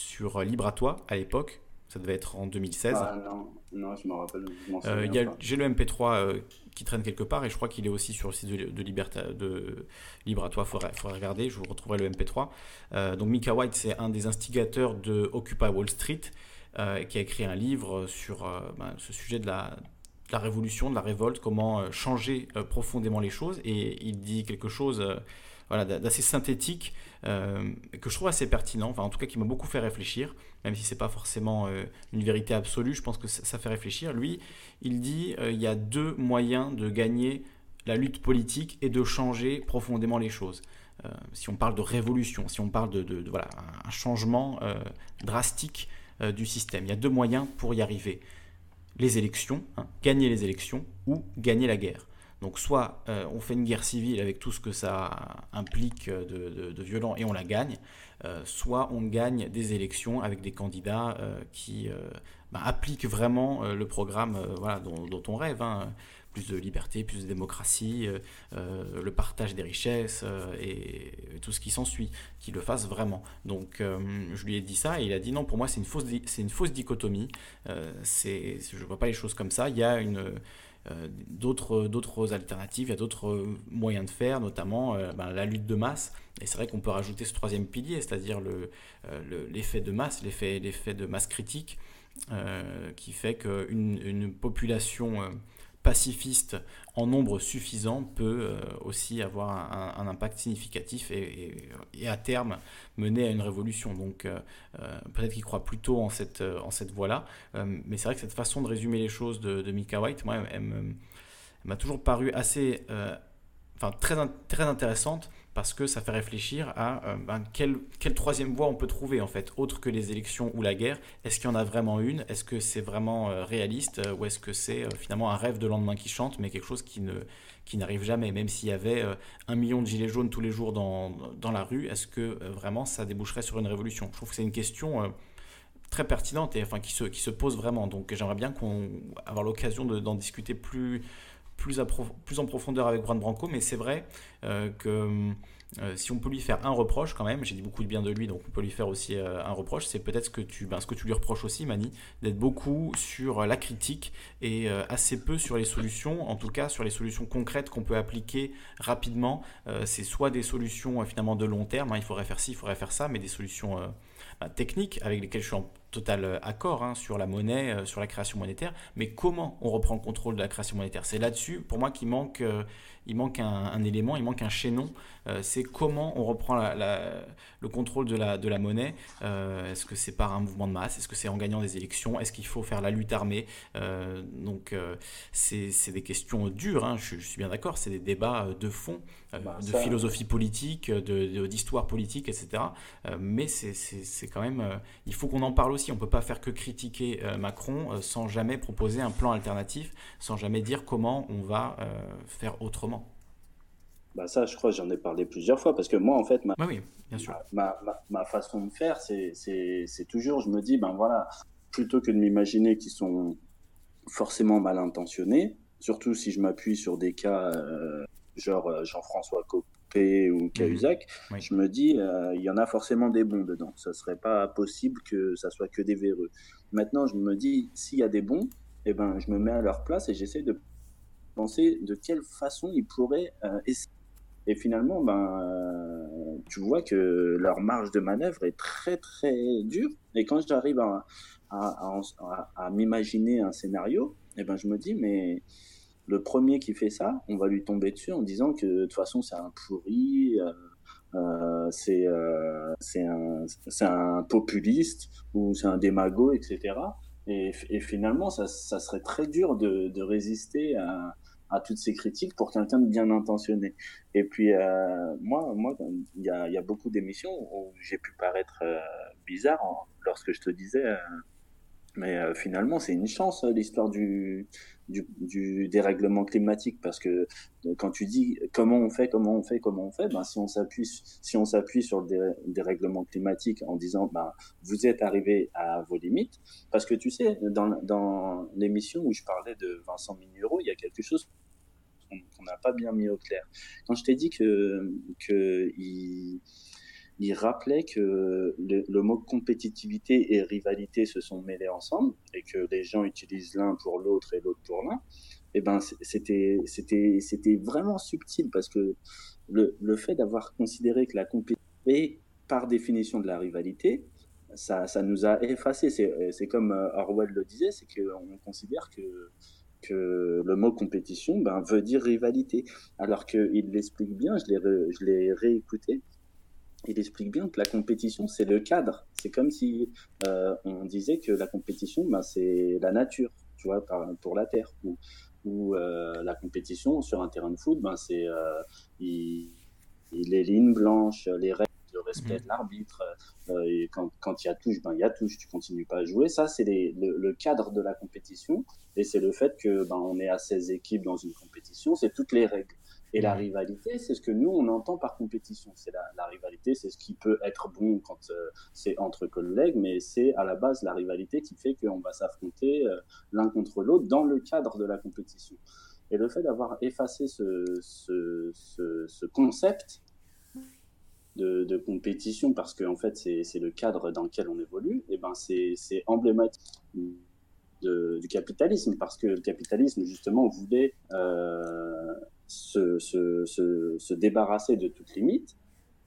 sur euh, Libre à toi à l'époque. Ça devait être en 2016. Ah non, non, je me rappelle. m'en Euh. J'ai le MP3 euh, qui traîne quelque part et je crois qu'il est aussi sur le site de, de, Liberta- de Libre à toi. Il faudrait, faudrait regarder, je vous retrouverai le MP3. Euh, donc Mika White, c'est un des instigateurs de Occupy Wall Street qui a écrit un livre sur ben, ce sujet de la, de la révolution, de la révolte, comment changer profondément les choses. Et il dit quelque chose voilà, d'a- d'assez synthétique euh, que je trouve assez pertinent, enfin en tout cas qui m'a beaucoup fait réfléchir, même si c'est pas forcément euh, une vérité absolue, je pense que ça, fait réfléchir. Lui, il dit euh, il y a deux moyens de gagner la lutte politique et de changer profondément les choses. Si on parle de révolution, si on parle de, voilà, un- changement drastique du système, il y a deux moyens pour y arriver. les élections, hein, gagner les élections ou gagner la guerre. Donc soit euh, on fait une guerre civile avec tout ce que ça implique de, violent et on la gagne, euh, soit on gagne des élections avec des candidats euh, qui bah, appliquent vraiment le programme voilà, dont, on rêve. hein. Plus de liberté, plus de démocratie, le partage des richesses et, tout ce qui s'ensuit, qui le fassent vraiment. Donc je lui ai dit ça et il a dit non, pour moi c'est une fausse, une fausse dichotomie. C'est, je ne vois pas les choses comme ça. Il y a une, d'autres, d'autres alternatives, il y a d'autres euh, moyens de faire, notamment euh, ben, la lutte de masse. Et c'est vrai qu'on peut rajouter ce troisième pilier, c'est-à-dire le, euh, le- l'effet de masse, l'effet, l'effet de masse critique, euh, qui fait qu'une une population euh, pacifiste en nombre suffisant peut euh, aussi avoir un, impact significatif et, à terme mener à une révolution. Donc euh, euh, peut-être qu'il croit plutôt en cette, en cette voie-là, mais c'est vrai que cette façon de résumer les choses de, Mika White, moi, elle, m'a toujours paru assez, enfin très, très intéressante parce que ça fait réfléchir à euh, ben, quelle, troisième voie on peut trouver en fait, autre que les élections ou la guerre. Est-ce qu'il y en a vraiment une? Est-ce que c'est vraiment euh, réaliste euh, ou est-ce que c'est euh, finalement un rêve de lendemain qui chante, mais quelque chose qui ne qui n'arrive jamais, même s'il y avait un million de gilets jaunes tous les jours dans, dans la rue, est-ce que vraiment ça déboucherait sur une révolution? Je trouve que c'est une question très pertinente et enfin qui se, qui se pose vraiment. Donc j'aimerais bien avoir l'occasion de- d'en discuter plus, plus, en profondeur avec Juan Branco, mais c'est vrai euh, que euh, si on peut lui faire un reproche quand même, j'ai dit beaucoup de bien de lui, donc on peut lui faire aussi euh, un reproche, c'est peut-être ce que tu, ben, ce que tu lui reproches aussi, Mani, d'être beaucoup sur la critique et assez peu sur les solutions, en tout cas sur les solutions concrètes qu'on peut appliquer rapidement. C'est soit des solutions finalement de long terme, hein, il faudrait faire ci, il faudrait faire ça, mais des solutions bah, techniques avec lesquelles je suis en total euh, accord hein, sur la monnaie, euh, sur la création monétaire, mais comment on reprend le contrôle de la création monétaire? C'est là-dessus, pour moi, qu'il manque, euh, il manque un, un élément, il manque un chaînon. Euh, c'est comment on reprend la- la- le contrôle de la, de la monnaie. Euh, Est-ce que c'est par un mouvement de masse? Est-ce que c'est en gagnant des élections? Est-ce qu'il faut faire la lutte armée? Euh, Donc, c'est des questions dures, hein, je, je suis bien d'accord, c'est des débats de fond, Bah, de ça- philosophie politique, de- de- d'histoire politique, etc. Mais c'est- quand même, il faut qu'on en parle aussi. On peut pas faire que critiquer Macron sans jamais proposer un plan alternatif, sans jamais dire comment on va faire autrement. Bah ça, je crois, j'en ai parlé plusieurs fois parce que moi, en fait, ma, Oui, oui, bien sûr. ma, ma, ma façon de faire, c'est, toujours, je me dis, ben voilà, plutôt que de m'imaginer qu'ils sont forcément mal intentionnés, surtout si je m'appuie sur des cas euh, genre euh, Jean-François Copé ou Cahuzac, Oui. je me dis, euh, il y en a forcément des bons dedans. Ça serait pas possible que ça soit que des véreux. Maintenant, je me dis, s'il y a des bons, eh ben, je me mets à leur place et j'essaie de penser de quelle façon ils pourraient euh, essayer et finalement, ben, euh, tu vois que leur marge de manœuvre est très très dure. Et quand j'arrive à, m'imaginer un scénario, eh ben, je me dis, mais le premier qui fait ça, on va lui tomber dessus en disant que de toute façon c'est un pourri, euh, euh, c'est euh, un, un populiste ou c'est un démago, etc. Et, et finalement, ça, serait très dur de résister à, à toutes ces critiques pour quelqu'un de bien intentionné. Et puis, euh, moi, moi, il y a, beaucoup d'émissions où j'ai pu paraître euh, bizarre lorsque je te disais, euh, mais finalement, c'est une chance l'histoire du, du, dérèglement climatique parce que euh, quand tu dis comment on fait, comment on fait, comment on fait, ben si on s'appuie, si on s'appuie sur le dé- dérèglement climatique en disant, ben vous êtes arrivé à vos limites, parce que tu sais, dans, dans l'émission où je parlais de Vincent Minuro, il y a quelque chose qu'on n'a pas bien mis au clair. Quand je t'ai dit que, que il rappelait que le, mot compétitivité et rivalité se sont mêlés ensemble et que les gens utilisent l'un pour l'autre et l'autre pour l'un, eh ben c'était c'était c'était vraiment subtil parce que le, le fait d'avoir considéré que la compétition est par définition de la rivalité, ça, ça nous a effacé. C'est comme euh, Orwell le disait, c'est qu'on considère que que le mot compétition ben, veut dire rivalité. Alors qu'il l'explique bien, je l'ai réécouté, il explique bien que la compétition, c'est le cadre. C'est comme si euh, on disait que la compétition, ben, c'est la nature, tu vois, par- pour la Terre. Ou, ou euh, la compétition sur un terrain de foot, ben, c'est euh, il- il- les lignes blanches, les règles de le respect Mhm. de l'arbitre. euh, et quand quand il y a touche, ben il y a touche, tu continues pas à jouer. Ça, c'est les- le, le cadre de la compétition et c'est le fait que ben on est à 16 équipes dans une compétition, c'est toutes les règles. Et la rivalité, c'est ce que nous, on entend par compétition. C'est la, rivalité, c'est ce qui peut être bon quand euh, c'est entre collègues, mais c'est à la base la rivalité qui fait qu'on va s'affronter euh, l'un contre l'autre dans le cadre de la compétition. Et le fait d'avoir effacé ce, ce, ce, ce concept de, compétition, parce qu'en fait, c'est le cadre dans lequel on évolue, et ben c'est emblématique du capitalisme, parce que le capitalisme, justement, voulait euh, se, se, se, se débarrasser de toute limite.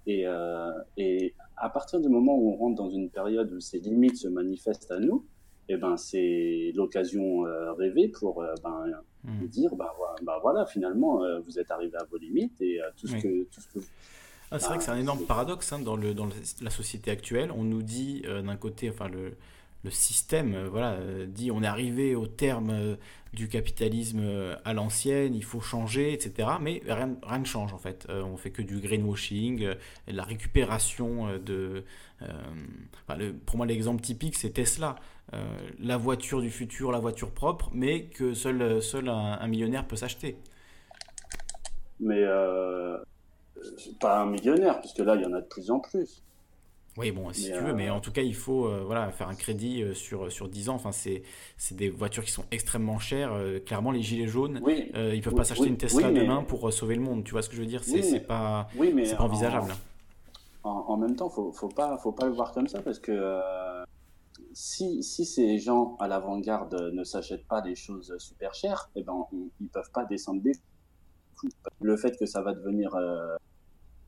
Et, euh, et à partir du moment où on rentre dans une période où ces limites se manifestent à nous, et ben c'est l'occasion euh, rêvée pour euh, ben, Mhm. dire voilà, bah voilà finalement vous êtes arrivé à vos limites et tout ce Oui. que tout ce que Ah, c'est vrai que c'est un énorme paradoxe hein, dans, le, dans la société actuelle. On nous dit d'un côté, enfin le, le système, euh, voilà, euh, dit on est arrivé au terme euh, du capitalisme à l'ancienne, il faut changer, etc. Mais rien, ne change en fait. Euh, on fait que du greenwashing, la récupération de. le- pour moi, l'exemple typique, c'est Tesla. La voiture du futur, la voiture propre, mais que seul, seul un, un millionnaire peut s'acheter. mais pas un millionnaire puisque là il y en a de plus en plus Oui, bon, si Mais, tu veux, mais euh, en tout cas, il faut euh, voilà, faire un crédit euh, sur, sur 10 ans. Enfin, c'est des voitures qui sont extrêmement chères. Clairement, les gilets jaunes, oui euh, ils peuvent Oui, pas s'acheter oui, une Tesla mais- demain pour sauver le monde. Tu vois ce que je veux dire? C'est mais- pas, mais pas en- envisageable. en, en même temps faut faut pas faut pas le voir comme ça parce que euh, si si ces gens à l'avant-garde ne s'achètent pas des choses super chères et ben ils, ils peuvent pas descendre des coûts. le fait que ça va devenir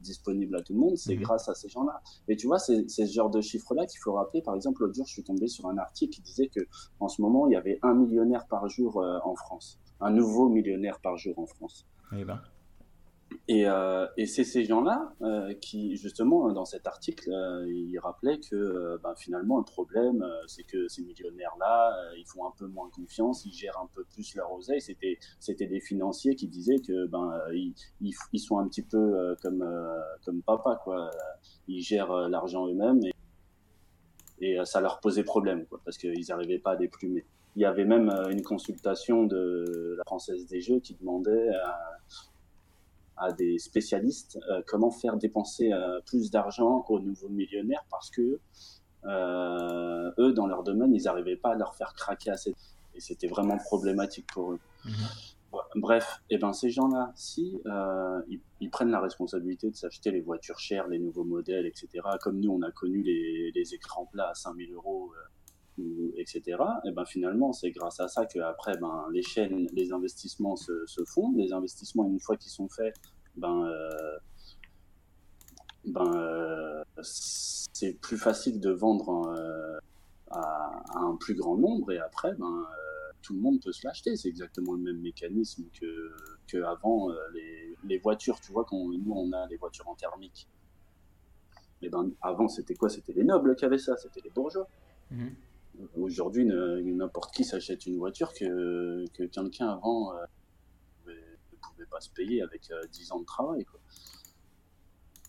disponible à tout le monde, c'est Mhm. grâce à ces gens-là. Et tu vois, c'est c'est ce genre de chiffres-là qu'il faut rappeler. Par exemple, l'autre jour, je suis tombé sur un article qui disait que en ce moment, il y avait un millionnaire par jour euh, en France, un nouveau millionnaire par jour en France. Eh ben, Et, euh, et c'est ces gens-là euh, qui, justement, dans cet article, euh, ils rappelaient que euh, ben, finalement, le problème, euh, c'est que ces millionnaires-là, euh, ils font un peu moins confiance, ils gèrent un peu plus leur oseille. C'était, c'était des financiers qui disaient que ben, ils, ils, ils sont un petit peu comme, comme papa, quoi. Ils gèrent l'argent eux-mêmes et, et ça leur posait problème, quoi, parce qu'ils n'arrivaient pas à déplumer. Il y avait même une consultation de la Française des Jeux qui demandait à, des spécialistes euh, comment faire dépenser euh, plus d'argent aux nouveaux millionnaires parce que euh, eux, dans leur domaine, ils n'arrivaient pas à leur faire craquer assez. Et c'était vraiment problématique pour eux. Mhm. Ouais, Bref, et ben ces gens-là, si ils, ils prennent la responsabilité de s'acheter les voitures chères, les nouveaux modèles, etc., comme nous on a connu les, les écrans plats à 5000 euros, etc., et ben finalement c'est grâce à ça que après ben les chaînes, les investissements se, font. Les investissements une fois qu'ils sont faits, ben euh, ben euh, c'est plus facile de vendre euh, à, un plus grand nombre et après ben tout le monde peut se l'acheter. C'est exactement le même mécanisme que, que avant les, les voitures. Tu vois, quand nous on a les voitures en thermique. Et ben avant c'était quoi? C'était les nobles qui avaient ça, c'était les bourgeois. Mhm. Aujourd'hui, n'importe qui s'achète une voiture que, que quelqu'un avant euh, ne pouvait pas se payer avec euh, 10 ans de travail.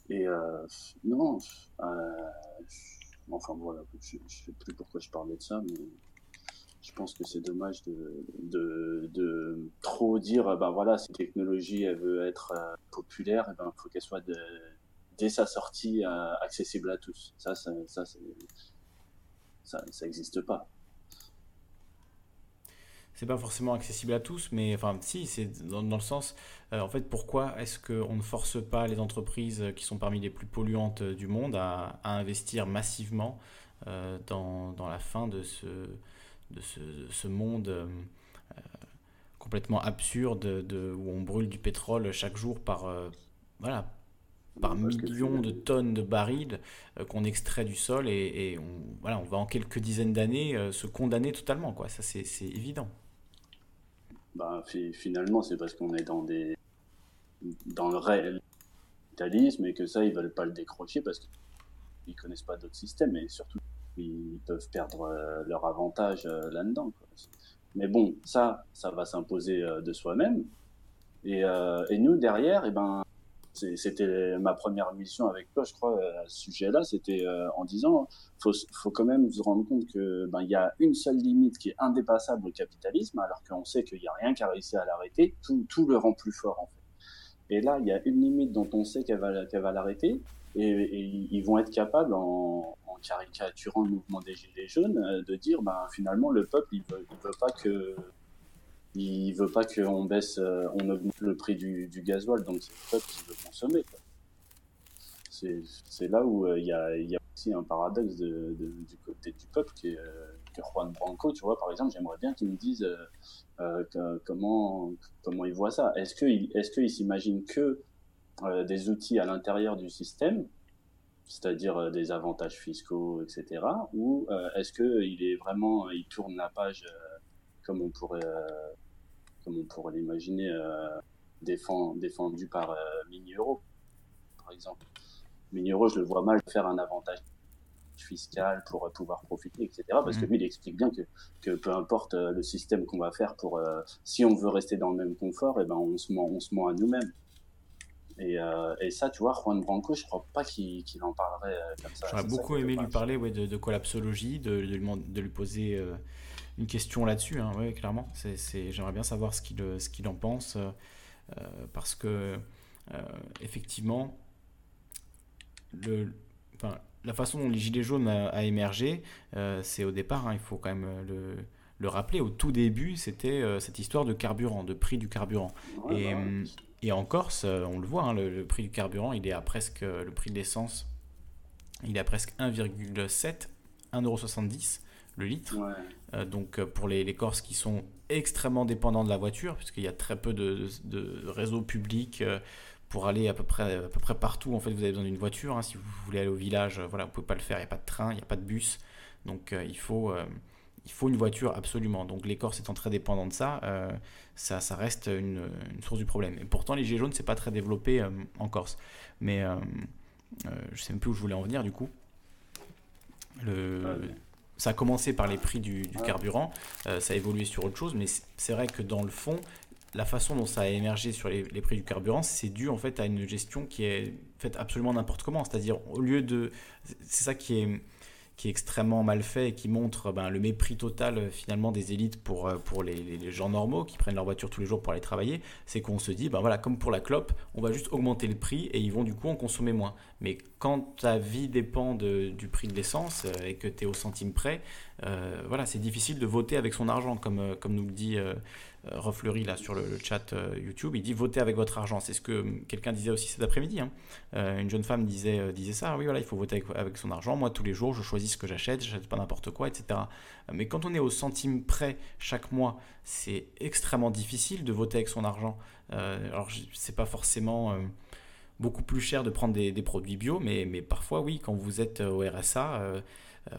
Et euh, non, euh, enfin voilà, je ne sais plus pourquoi je parlais de ça, mais je pense que c'est dommage de, trop dire, ben voilà, si technologie elle veut être populaire, il ben, faut qu'elle soit dès sa sortie accessible à tous. Ça, ça, ça ça n'existe pas. c'est pas forcément accessible à tous, mais enfin, si, c'est dans, le sens, euh, en fait, pourquoi est-ce qu'on ne force pas les entreprises qui sont parmi les plus polluantes euh, du monde à, investir massivement euh, dans, la fin de ce, de ce, de ce monde complètement absurde de, où on brûle du pétrole chaque jour par, voilà, par millions de tonnes de barils euh, qu'on extrait du sol et, et on, voilà, on va en quelques dizaines d'années euh, se condamner totalement, quoi. Ça, c'est évident. Fi- finalement, c'est parce qu'on est dans des dans le réel capitalisme et que ça, ils veulent pas le décrocher parce qu'ils connaissent pas d'autres systèmes et surtout ils peuvent perdre euh, leur avantage là-dedans. Mais bon, ça, ça va s'imposer de soi-même. Et, euh, et nous derrière, et ben, c'était ma première mission avec toi, je crois, à ce sujet-là. C'était euh, en disant, faut, faut quand même se rendre compte que ben il y a une seule limite qui est indépassable au capitalisme, alors qu'on sait qu'il n'y a rien qui a réussi à l'arrêter. Tout, tout le rend plus fort en fait. Et là, il y a une limite dont on sait qu'elle va, l'arrêter, et, ils vont être capables, en, caricaturant le mouvement des Gilets jaunes, euh, de dire, ben finalement, le peuple, il il veut pas que il veut pas qu'on baisse, euh, on augmente le prix du, du gasoil, donc c'est le peuple qui veut consommer. C'est là où euh, il y, a, il y a aussi un paradoxe du côté du peuple qui est euh, que Juan Branco, tu vois, par exemple, j'aimerais bien qu'il me dise euh, euh, comment, comment il voit ça. Est-ce qu'il est qu'il s'imagine que euh, des outils à l'intérieur du système, c'est-à-dire euh, des avantages fiscaux, etc., ou euh, est-ce qu'il est vraiment, il tourne la page euh, comme on pourrait, euh, comme on pourrait l'imaginer, euh, défend- défendu par euh, Mini Euro, par exemple. Mini Euro, je le vois mal faire un avantage fiscal pour euh, pouvoir profiter, etc. Parce que Mhm. lui, il explique bien que, que peu importe le système qu'on va faire pour, euh, si on veut rester dans le même confort, et ben on se ment, on se ment à nous-mêmes. Et, euh, et ça, tu vois, Juan Branco, je crois pas qu'il en parlerait euh, comme ça. J'aurais ça beaucoup aimé lui parler ouais, de, de collapsologie, de, de lui, demand- de lui poser une question là-dessus, hein, ouais, clairement. C'est, j'aimerais bien savoir ce qu'il, ce qu'il en pense, euh, euh, parce que, euh, effectivement, le, enfin, la façon dont les Gilets jaunes a, a émergé, euh, c'est au départ, hein, il faut quand même le, le rappeler, au tout début, c'était cette histoire de carburant, de prix du carburant. Ouais, Et, bah ouais. et en Corse, on le voit, hein, le, le prix du carburant, il est à presque le prix de l'essence, il est à presque 1,7, 1,70€ le litre. Ouais. Euh, donc euh, pour les, les Corses qui sont extrêmement dépendants de la voiture, puisqu'il y a très peu de, de, réseaux publics euh, pour aller à peu près, à peu près partout. En fait, vous avez besoin d'une voiture. hein. Si vous voulez aller au village, voilà, vous pouvez pas le faire. Il n'y a pas de train, il n'y a pas de bus. Donc il, faut, il faut une voiture absolument. Donc les Corses étant très dépendants de ça, ça, ça reste une, une source du problème. Et pourtant, les Gilets jaunes, c'est pas très développé en Corse. Mais je sais même plus où je voulais en venir du coup. Le. Ça a commencé par les prix du, carburant, euh, ça a évolué sur autre chose, mais c'est- c'est vrai que dans le fond, la façon dont ça a émergé sur les, les prix du carburant, c'est dû en fait à une gestion qui est faite absolument n'importe comment. C'est-à-dire, au lieu de. C'est ça qui est, qui est extrêmement mal fait et qui montre ben, le mépris total euh, finalement des élites pour, euh, pour les, les- gens normaux qui prennent leur voiture tous les jours pour aller travailler. C'est qu'on se dit, ben voilà, comme pour la clope, on va juste augmenter le prix et ils vont du coup en consommer moins. Mais quand ta vie dépend de- du prix de l'essence euh, et que tu es au centime près, voilà, c'est difficile de voter avec son argent, comme, comme nous le dit Refleury là sur le, chat euh, YouTube. Il dit votez avec votre argent. C'est ce que euh, quelqu'un disait aussi cet après-midi. hein. Euh, une jeune femme disait, euh, disait ça. Oui, voilà, il faut voter avec, avec son argent. Moi, tous les jours, je choisis ce que j'achète. J'achète pas n'importe quoi, etc. Mais quand on est au centime près chaque mois, c'est extrêmement difficile de voter avec son argent. Euh, alors, c'est pas forcément euh, beaucoup plus cher de prendre des, produits bio, mais, mais parfois, oui, quand vous êtes au RSA, euh, euh,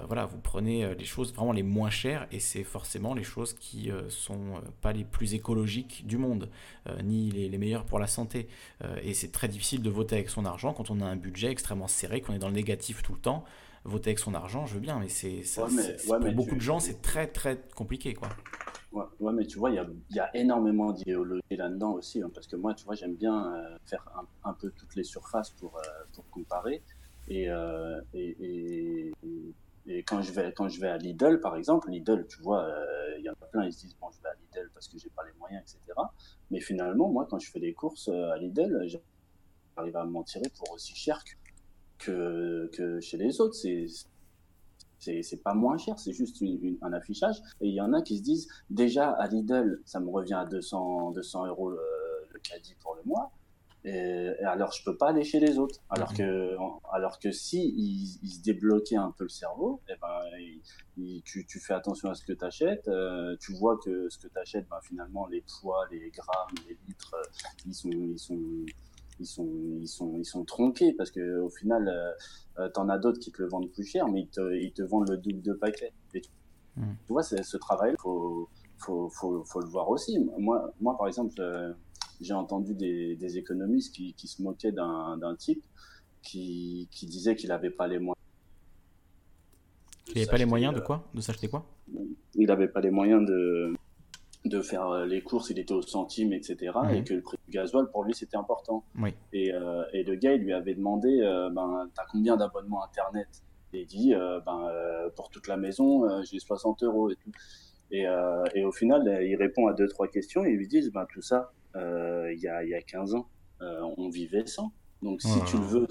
voilà, vous prenez euh, les choses vraiment les moins chères et c'est forcément les choses qui euh, sont euh, pas les plus écologiques du monde, euh, ni les, les meilleures pour la santé. Euh, et c'est très difficile de voter avec son argent quand on a un budget extrêmement serré, qu'on est dans le négatif tout le temps. Voter avec son argent, je veux bien, mais c'est ça- Ouais, pour beaucoup tu- de gens, c'est très très compliqué, quoi. Ouais, ouais, mais tu vois, il y a, y a énormément d'idéologie là-dedans aussi, hein, parce que moi, tu vois, j'aime bien euh, faire un, un peu toutes les surfaces pour, euh, pour comparer. Et, euh, et, et, et- quand, je vais, quand je vais à Lidl, par exemple, Lidl, tu vois, euh, il y en a plein, ils se disent, bon, je vais à Lidl parce que j'ai pas les moyens, etc. Mais finalement, moi, quand je fais des courses euh, à Lidl, j'arrive à m'en tirer pour aussi cher que, que chez les autres. C'est c'est pas moins cher, c'est juste un affichage. Et il y en a qui se disent, déjà à Lidl, ça me revient à 200, 200 euros le caddie pour le mois. Et, et alors je peux pas aller chez les autres. Alors que, alors que si ils, ils se débloquaient un peu le cerveau, et ben, ils- ils- tu, tu fais attention à ce que tu achètes. tu vois que ce que tu achètes, ben, finalement, les poids, les grammes, les litres, euh, ils sont, ils sont, ils sont, ils sont, ils sont tronqués parce que au final, euh, euh, t'en as d'autres qui te le vendent plus cher, mais ils te, ils te vendent le double de paquet. Et tu, tu vois, ce travail, faut, faut, faut, faut le voir aussi. Moi, moi par exemple, euh, j'ai entendu des, des économistes qui, qui se moquaient d'un type qui, qui disait qu'il n'avait pas les moyens. Il n'y avait pas les moyens de quoi? De s'acheter quoi? Il n'avait pas les moyens de de faire les courses, il était au centime, etc. Mhm. Et que le prix du gasoil, pour lui, c'était important. Oui. Et, euh, et le gars, il lui avait demandé euh, ben, T'as combien d'abonnements Internet? Et il dit euh, ben, Pour toute la maison, j'ai 60 euros et tout. Et, et au final, il répond à deux, trois questions et ils lui disent ben, Tout ça, il y, a, il y a 15 ans, euh, on vivait sans. Donc si Ouais. tu le veux,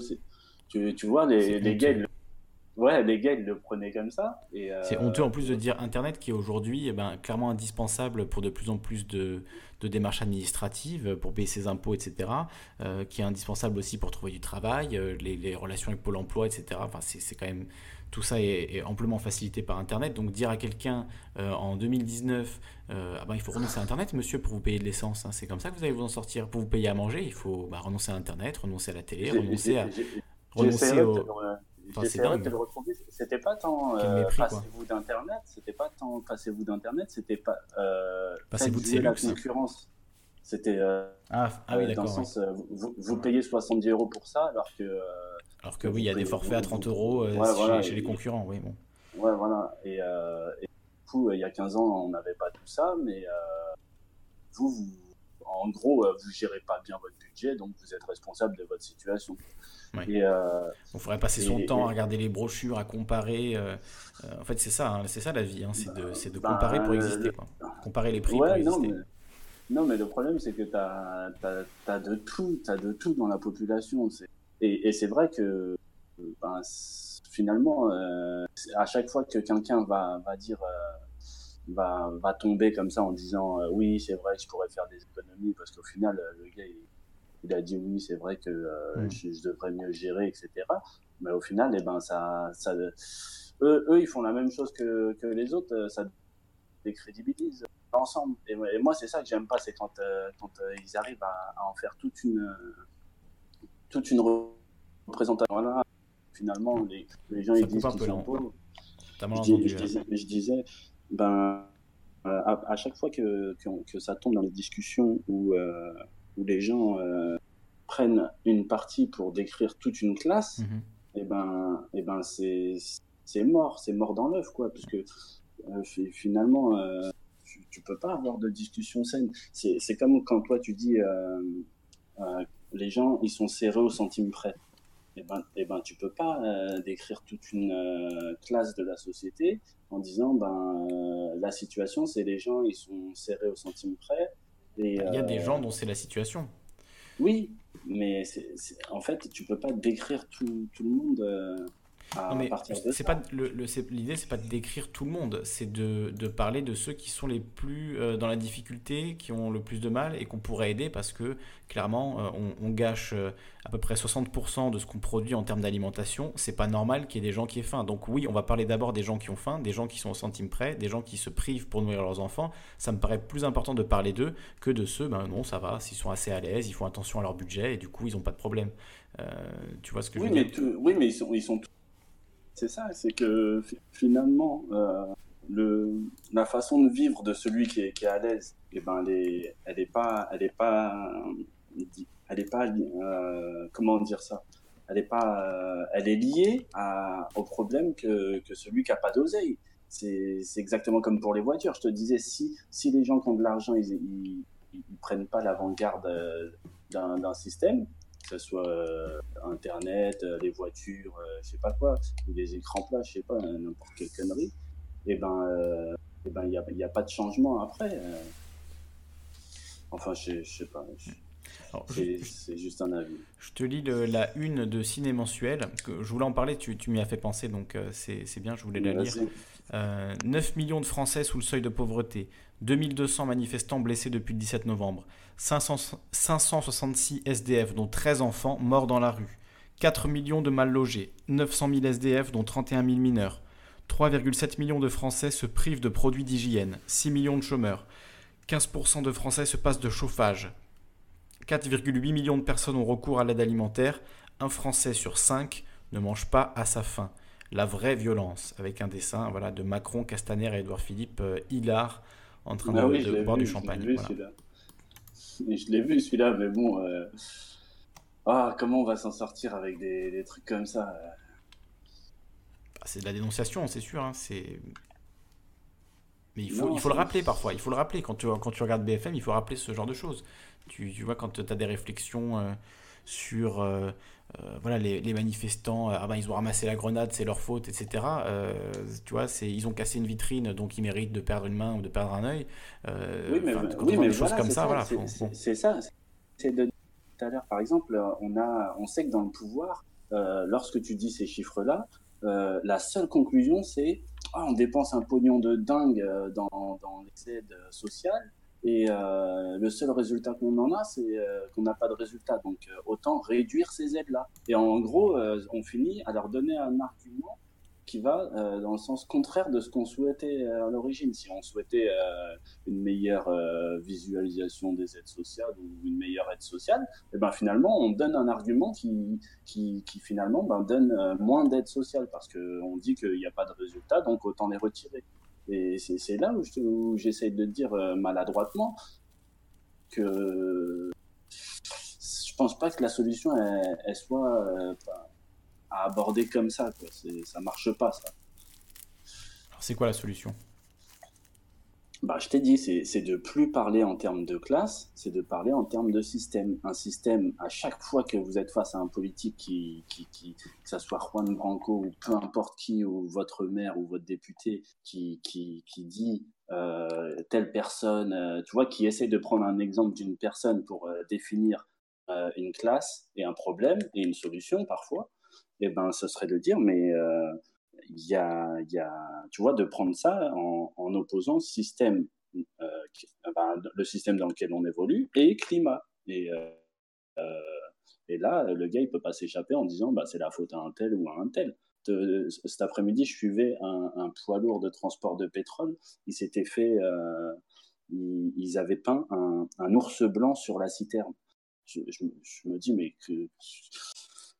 tu, tu vois, les, les gars, ils le... Ouais, les gars, ils le prenaient comme ça. Euh, C'est honteux en plus de dire Internet qui est aujourd'hui eh ben, clairement indispensable pour de plus en plus de, de démarches administratives, pour payer ses impôts, etc. euh, qui est indispensable aussi pour trouver du travail, euh, les, les relations avec Pôle emploi, etc. Enfin, c'est quand même. Tout ça est, est amplement facilité par Internet. Donc dire à quelqu'un euh, en 2019, euh, ah ben, il faut renoncer à Internet, monsieur, pour vous payer de l'essence. hein. C'est comme ça que vous allez vous en sortir. Pour vous payer à manger, il faut bah, renoncer à Internet, renoncer à la télé, renoncer à... renoncer au- Enfin. C'était pas tant euh, passez-vous d'internet, c'était pas tant passez-vous d'internet, c'était pas euh, Passez-vous de la concurrence. C'était Ah, ah oui, dans le ouais. vous, vous payez 70 euros pour ça alors que Alors que oui, il y a des forfaits à 30 euros euh, Ouais, chez, voilà, chez les concurrents. Oui, bon. ouais voilà et, euh, et du coup il y a 15 ans on n'avait pas tout ça mais euh, vous, vous en gros euh, vous gérez pas bien votre budget donc vous êtes responsable de votre situation. Ouais. Et euh, On ferait passer son Et- temps à regarder les brochures, à comparer. euh, euh, en fait, c'est ça, hein, c'est ça la vie, hein, c'est de, de Bah, comparer pour euh, exister. Quoi. Comparer les prix Ouais, pour non, exister. mais, non, mais le problème, c'est que tu as, de tout, t'as de tout dans la population. c'est- Et, et c'est vrai que ben, finalement, euh, à chaque fois que quelqu'un va, va dire, euh, va, va tomber comme ça en disant euh, oui, c'est vrai que je pourrais faire des économies, parce qu'au final, euh, le gars, il, il a dit oui, c'est vrai que euh, Mm. je, je devrais mieux gérer, etc. Mais au final, eh ben, ça, ça, eux, eux, ils font la même chose que, que les autres, euh, ça décrédibilise ensemble. Et, moi- et moi, c'est ça que j'aime pas, c'est quand, euh, quand ils arrivent à, à en faire toute une, euh, toute une représentation. Voilà. Finalement, les, les gens Ça ils disent qu'ils sont pauvres. Je, dis- je disais, je disais, ben, euh, à, à chaque fois que, que, que ça tombe dans les discussions où, euh, où les gens euh, prennent une partie pour décrire toute une classe, Mhm. et ben, et ben c'est mort, c'est mort dans l'œuf, quoi, parce que euh, fi- finalement, tu, tu peux pas avoir de discussion saine. C'est comme quand toi tu dis, les gens, ils sont serrés au centime près. Et ben, et ben, tu peux pas euh, décrire toute une euh, classe de la société en disant, ben, euh, la situation, c'est les gens, ils sont serrés au centime près. Et, Il y a des gens dont c'est la situation. oui, mais en fait, tu peux pas décrire tout, tout le monde à Non, mais c'est pas le, le- c'est- l'idée, c'est pas de décrire tout le monde, c'est de, de parler de ceux qui sont les plus euh, dans la difficulté, qui ont le plus de mal et qu'on pourrait aider parce que clairement, euh, on, on gâche euh, à peu près 60% de ce qu'on produit en termes d'alimentation. C'est pas normal qu'il y ait des gens qui aient faim. Donc oui, on va parler d'abord des gens qui ont faim, des gens qui sont au centime près, des gens qui se privent pour nourrir leurs enfants. Ça me paraît plus important de parler d'eux que de ceux, ben non, ça va, s'ils sont assez à l'aise, ils font attention à leur budget et du coup, ils n'ont pas de problème. Tu vois ce que Oui je veux mais, dire? oui, mais ils sont, ils sont tous- C'est ça, c'est que fi- finalement, euh, la façon de vivre de celui qui est, à l'aise, eh ben, elle est, elle est pas, elle est pas, euh, elle est pas, euh, comment dire ça? Elle est pas, elle est liée au problème que, que celui qui a pas d'oseille. C'est c'est exactement comme pour les voitures. Je te disais, si, si les gens qui ont de l'argent, ils, ils, ils prennent pas l'avant-garde d'un système, que ce soit euh, Internet, euh, les voitures, euh, je sais pas quoi, ou les écrans plats, je sais pas, euh, n'importe quelle connerie, et ben, euh, et ben, il n'y a, y a pas de changement après. Enfin, je, je sais pas, je- c'est juste un avis. Je te lis le- la une de Ciné Mensuel. Que je voulais en parler, tu, tu m'y as fait penser, donc euh, c'est bien, je voulais la lire. Euh, 9 millions de Français sous le seuil de pauvreté. 2200 manifestants blessés depuis le 17 novembre. 500 566 SDF, dont 13 enfants morts dans la rue. 4 millions de mal logés. 900 000 SDF, dont 31 000 mineurs. 3,7 millions de Français se privent de produits d'hygiène. 6 millions de chômeurs. 15% de Français se passent de chauffage. 4,8 millions de personnes ont recours à l'aide alimentaire. Un Français sur 5 ne mange pas à sa faim. La vraie violence, avec un dessin voilà, de Macron, Castaner et Édouard Philippe, euh, hilar, en train de, Ah oui, de boire vu, du je l'ai champagne. vu, celui-là. Je l'ai vu celui-là, mais bon, euh, ah, comment on va s'en sortir avec des, des trucs comme ça euh. Ah, C'est de la dénonciation, c'est sûr. hein, c'est... Mais il faut, Non, il faut le rappeler parfois. Il faut le rappeler. Quand tu, quand tu regardes BFM, il faut rappeler ce genre de choses. Tu, tu vois, quand tu as des réflexions sur euh, euh, voilà, les, les manifestants, euh, ah ben, ils ont ramassé la grenade, c'est leur faute, etc. tu vois, ils ont cassé une vitrine, donc ils méritent de perdre une main ou de perdre un œil. Oui, mais, quand oui, on mais des choses voilà, comme c'est ça, voilà. c'est- ça. C'est de tout à l'heure, par exemple, on, a, on sait que dans le pouvoir, lorsque tu dis ces chiffres-là, euh, la seule conclusion, c'est ah, on dépense un pognon de dingue dans, dans les aides sociales. Et euh, le seul résultat qu'on en a, c'est euh, qu'on n'a pas de résultat. Donc euh, autant réduire ces aides-là. Et en gros, on finit à leur donner un argument qui va dans le sens contraire de ce qu'on souhaitait à l'origine. Si on souhaitait une meilleure visualisation des aides sociales ou une meilleure aide sociale, et ben finalement on donne un argument qui, qui, qui finalement ben, donne moins d'aide sociale parce qu'on dit qu'il n'y a pas de résultat, donc autant les retirer. Et c'est là où je- où j'essaie de dire euh, maladroitement que je pense pas que la solution elle, soit euh, à aborder comme ça. Quoi. Ça marche pas ça. Alors, c'est quoi la solution? Bah, je t'ai dit, c'est de plus parler en termes de classe, c'est de parler en termes de système. Un système, à chaque fois que vous êtes face à un politique qui, que ça soit Juan Branco ou peu importe qui, ou votre maire ou votre député, qui, qui, qui dit euh, telle personne, euh, tu vois, qui essaie de prendre un exemple d'une personne pour euh, définir une classe et un problème et une solution parfois, et ben, ce serait de dire, mais il y a, y a, tu vois, de prendre ça en, en opposant système, euh, qui- le système dans lequel on évolue et climat. Et, euh, euh, et là, le gars, il peut pas s'échapper en disant, bah, c'est la faute à un tel ou à un tel. De- cet après-midi, je suivais un, un poids lourd de transport de pétrole. Il s'était fait, euh, ils, ils avaient peint un, un ours blanc sur la citerne. Je, je je me dis, mais que,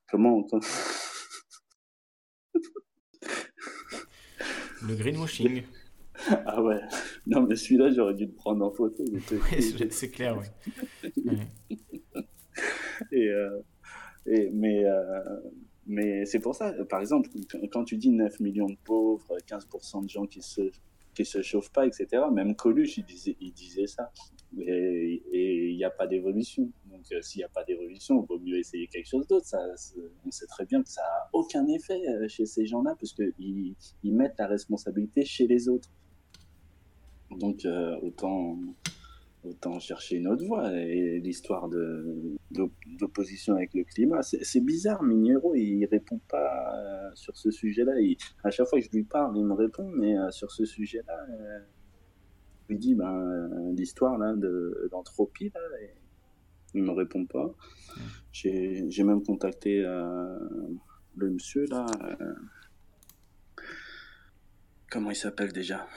comment, Le greenwashing. Ah ouais, non mais celui-là j'aurais dû le prendre en photo. Ouais, c'est clair, oui. Ouais. et, euh, et- mais euh, mais c'est pour ça, par exemple, quand- tu dis 9 millions de pauvres, 15% de gens qui se qui se chauffent pas, etc. Même Coluche, il disait, il disait ça. Et il n'y a pas d'évolution. Euh, s'il n'y a pas d'évolution, il vaut mieux essayer quelque chose d'autre. Ça, on sait très bien que ça n'a aucun effet euh, chez ces gens-là, parce ils mettent la responsabilité chez les autres. Donc euh, autant, autant chercher une autre voie. Et l'histoire d'opposition avec le climat, c'est, bizarre. Mignero, il répond pas euh, sur ce sujet-là. À chaque fois que je lui parle, il me répond, mais sur ce sujet-là, je lui dis ben, l'histoire là, de, d'entropie, là, il me répond pas. J'ai, même contacté euh, le monsieur là. euh, comment il s'appelle déjà?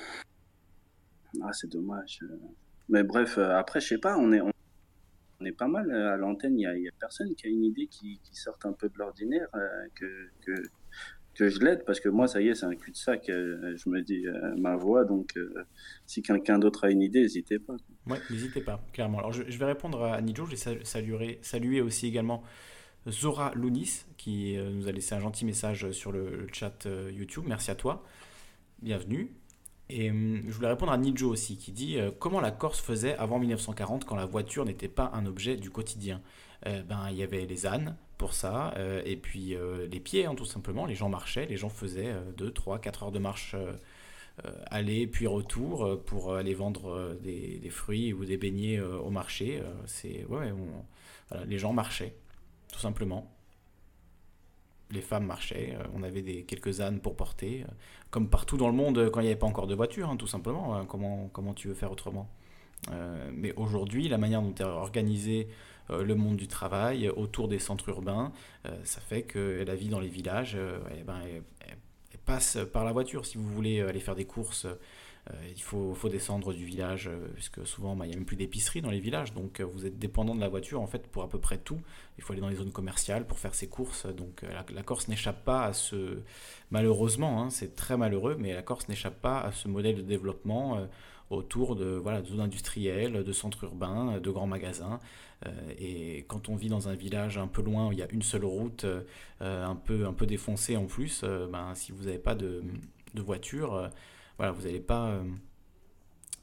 Ah, c'est dommage. Mais bref, euh, après, je sais pas, on est, on, est pas mal à l'antenne. Il y a, personne qui a une idée qui, qui sorte un peu de l'ordinaire, que, que je l'aide, parce que moi, ça y est, c'est un cul-de-sac. euh, je me dis euh, ma voix, donc euh, si quelqu'un d'autre a une idée, n'hésitez pas. Ouais, n'hésitez pas, clairement. Alors, je, vais répondre à Nijo. Je vais sal- saluer, saluer aussi également Zora Lounis, qui nous a laissé un gentil message sur le, chat YouTube. Merci à toi. Bienvenue. Et hum, je voulais répondre à Nijo aussi, qui dit comment la Corse faisait avant 1940 quand la voiture n'était pas un objet du quotidien? Ben, il y avait les ânes pour ça, euh, et puis euh, les pieds, hein, tout simplement. Les gens marchaient, les gens faisaient 2, 3, 4 heures de marche euh, aller puis retour pour aller vendre des, fruits ou des beignets au marché. C'est ouais, les gens marchaient tout simplement. Les femmes marchaient, on avait des, quelques ânes pour porter, comme partout dans le monde quand il n'y avait pas encore de voiture, hein, tout simplement. hein, comment, comment tu veux faire autrement? Mais aujourd'hui, la manière dont est organisé euh, le monde du travail euh, autour des centres urbains, euh, ça fait que la vie dans les villages, euh, eh ben, passe par la voiture. Si vous voulez aller faire des courses, euh, il faut, descendre du village, euh, puisque souvent bah, il n'y a même plus d'épicerie dans les villages, donc euh, vous êtes dépendant de la voiture en fait pour à peu près tout. Il faut aller dans les zones commerciales pour faire ses courses, donc euh, la, Corse n'échappe pas à ce... Malheureusement, hein, c'est très malheureux, mais la Corse n'échappe pas à ce modèle de développement euh, autour de, zones industrielles, de centres urbains, euh, de grands magasins. Euh, et quand on vit dans un village un peu loin où il y a une seule route, euh, un, peu, un peu défoncée en plus, euh, ben, si vous n'avez pas de, de voiture, voilà, vous n'allez pas,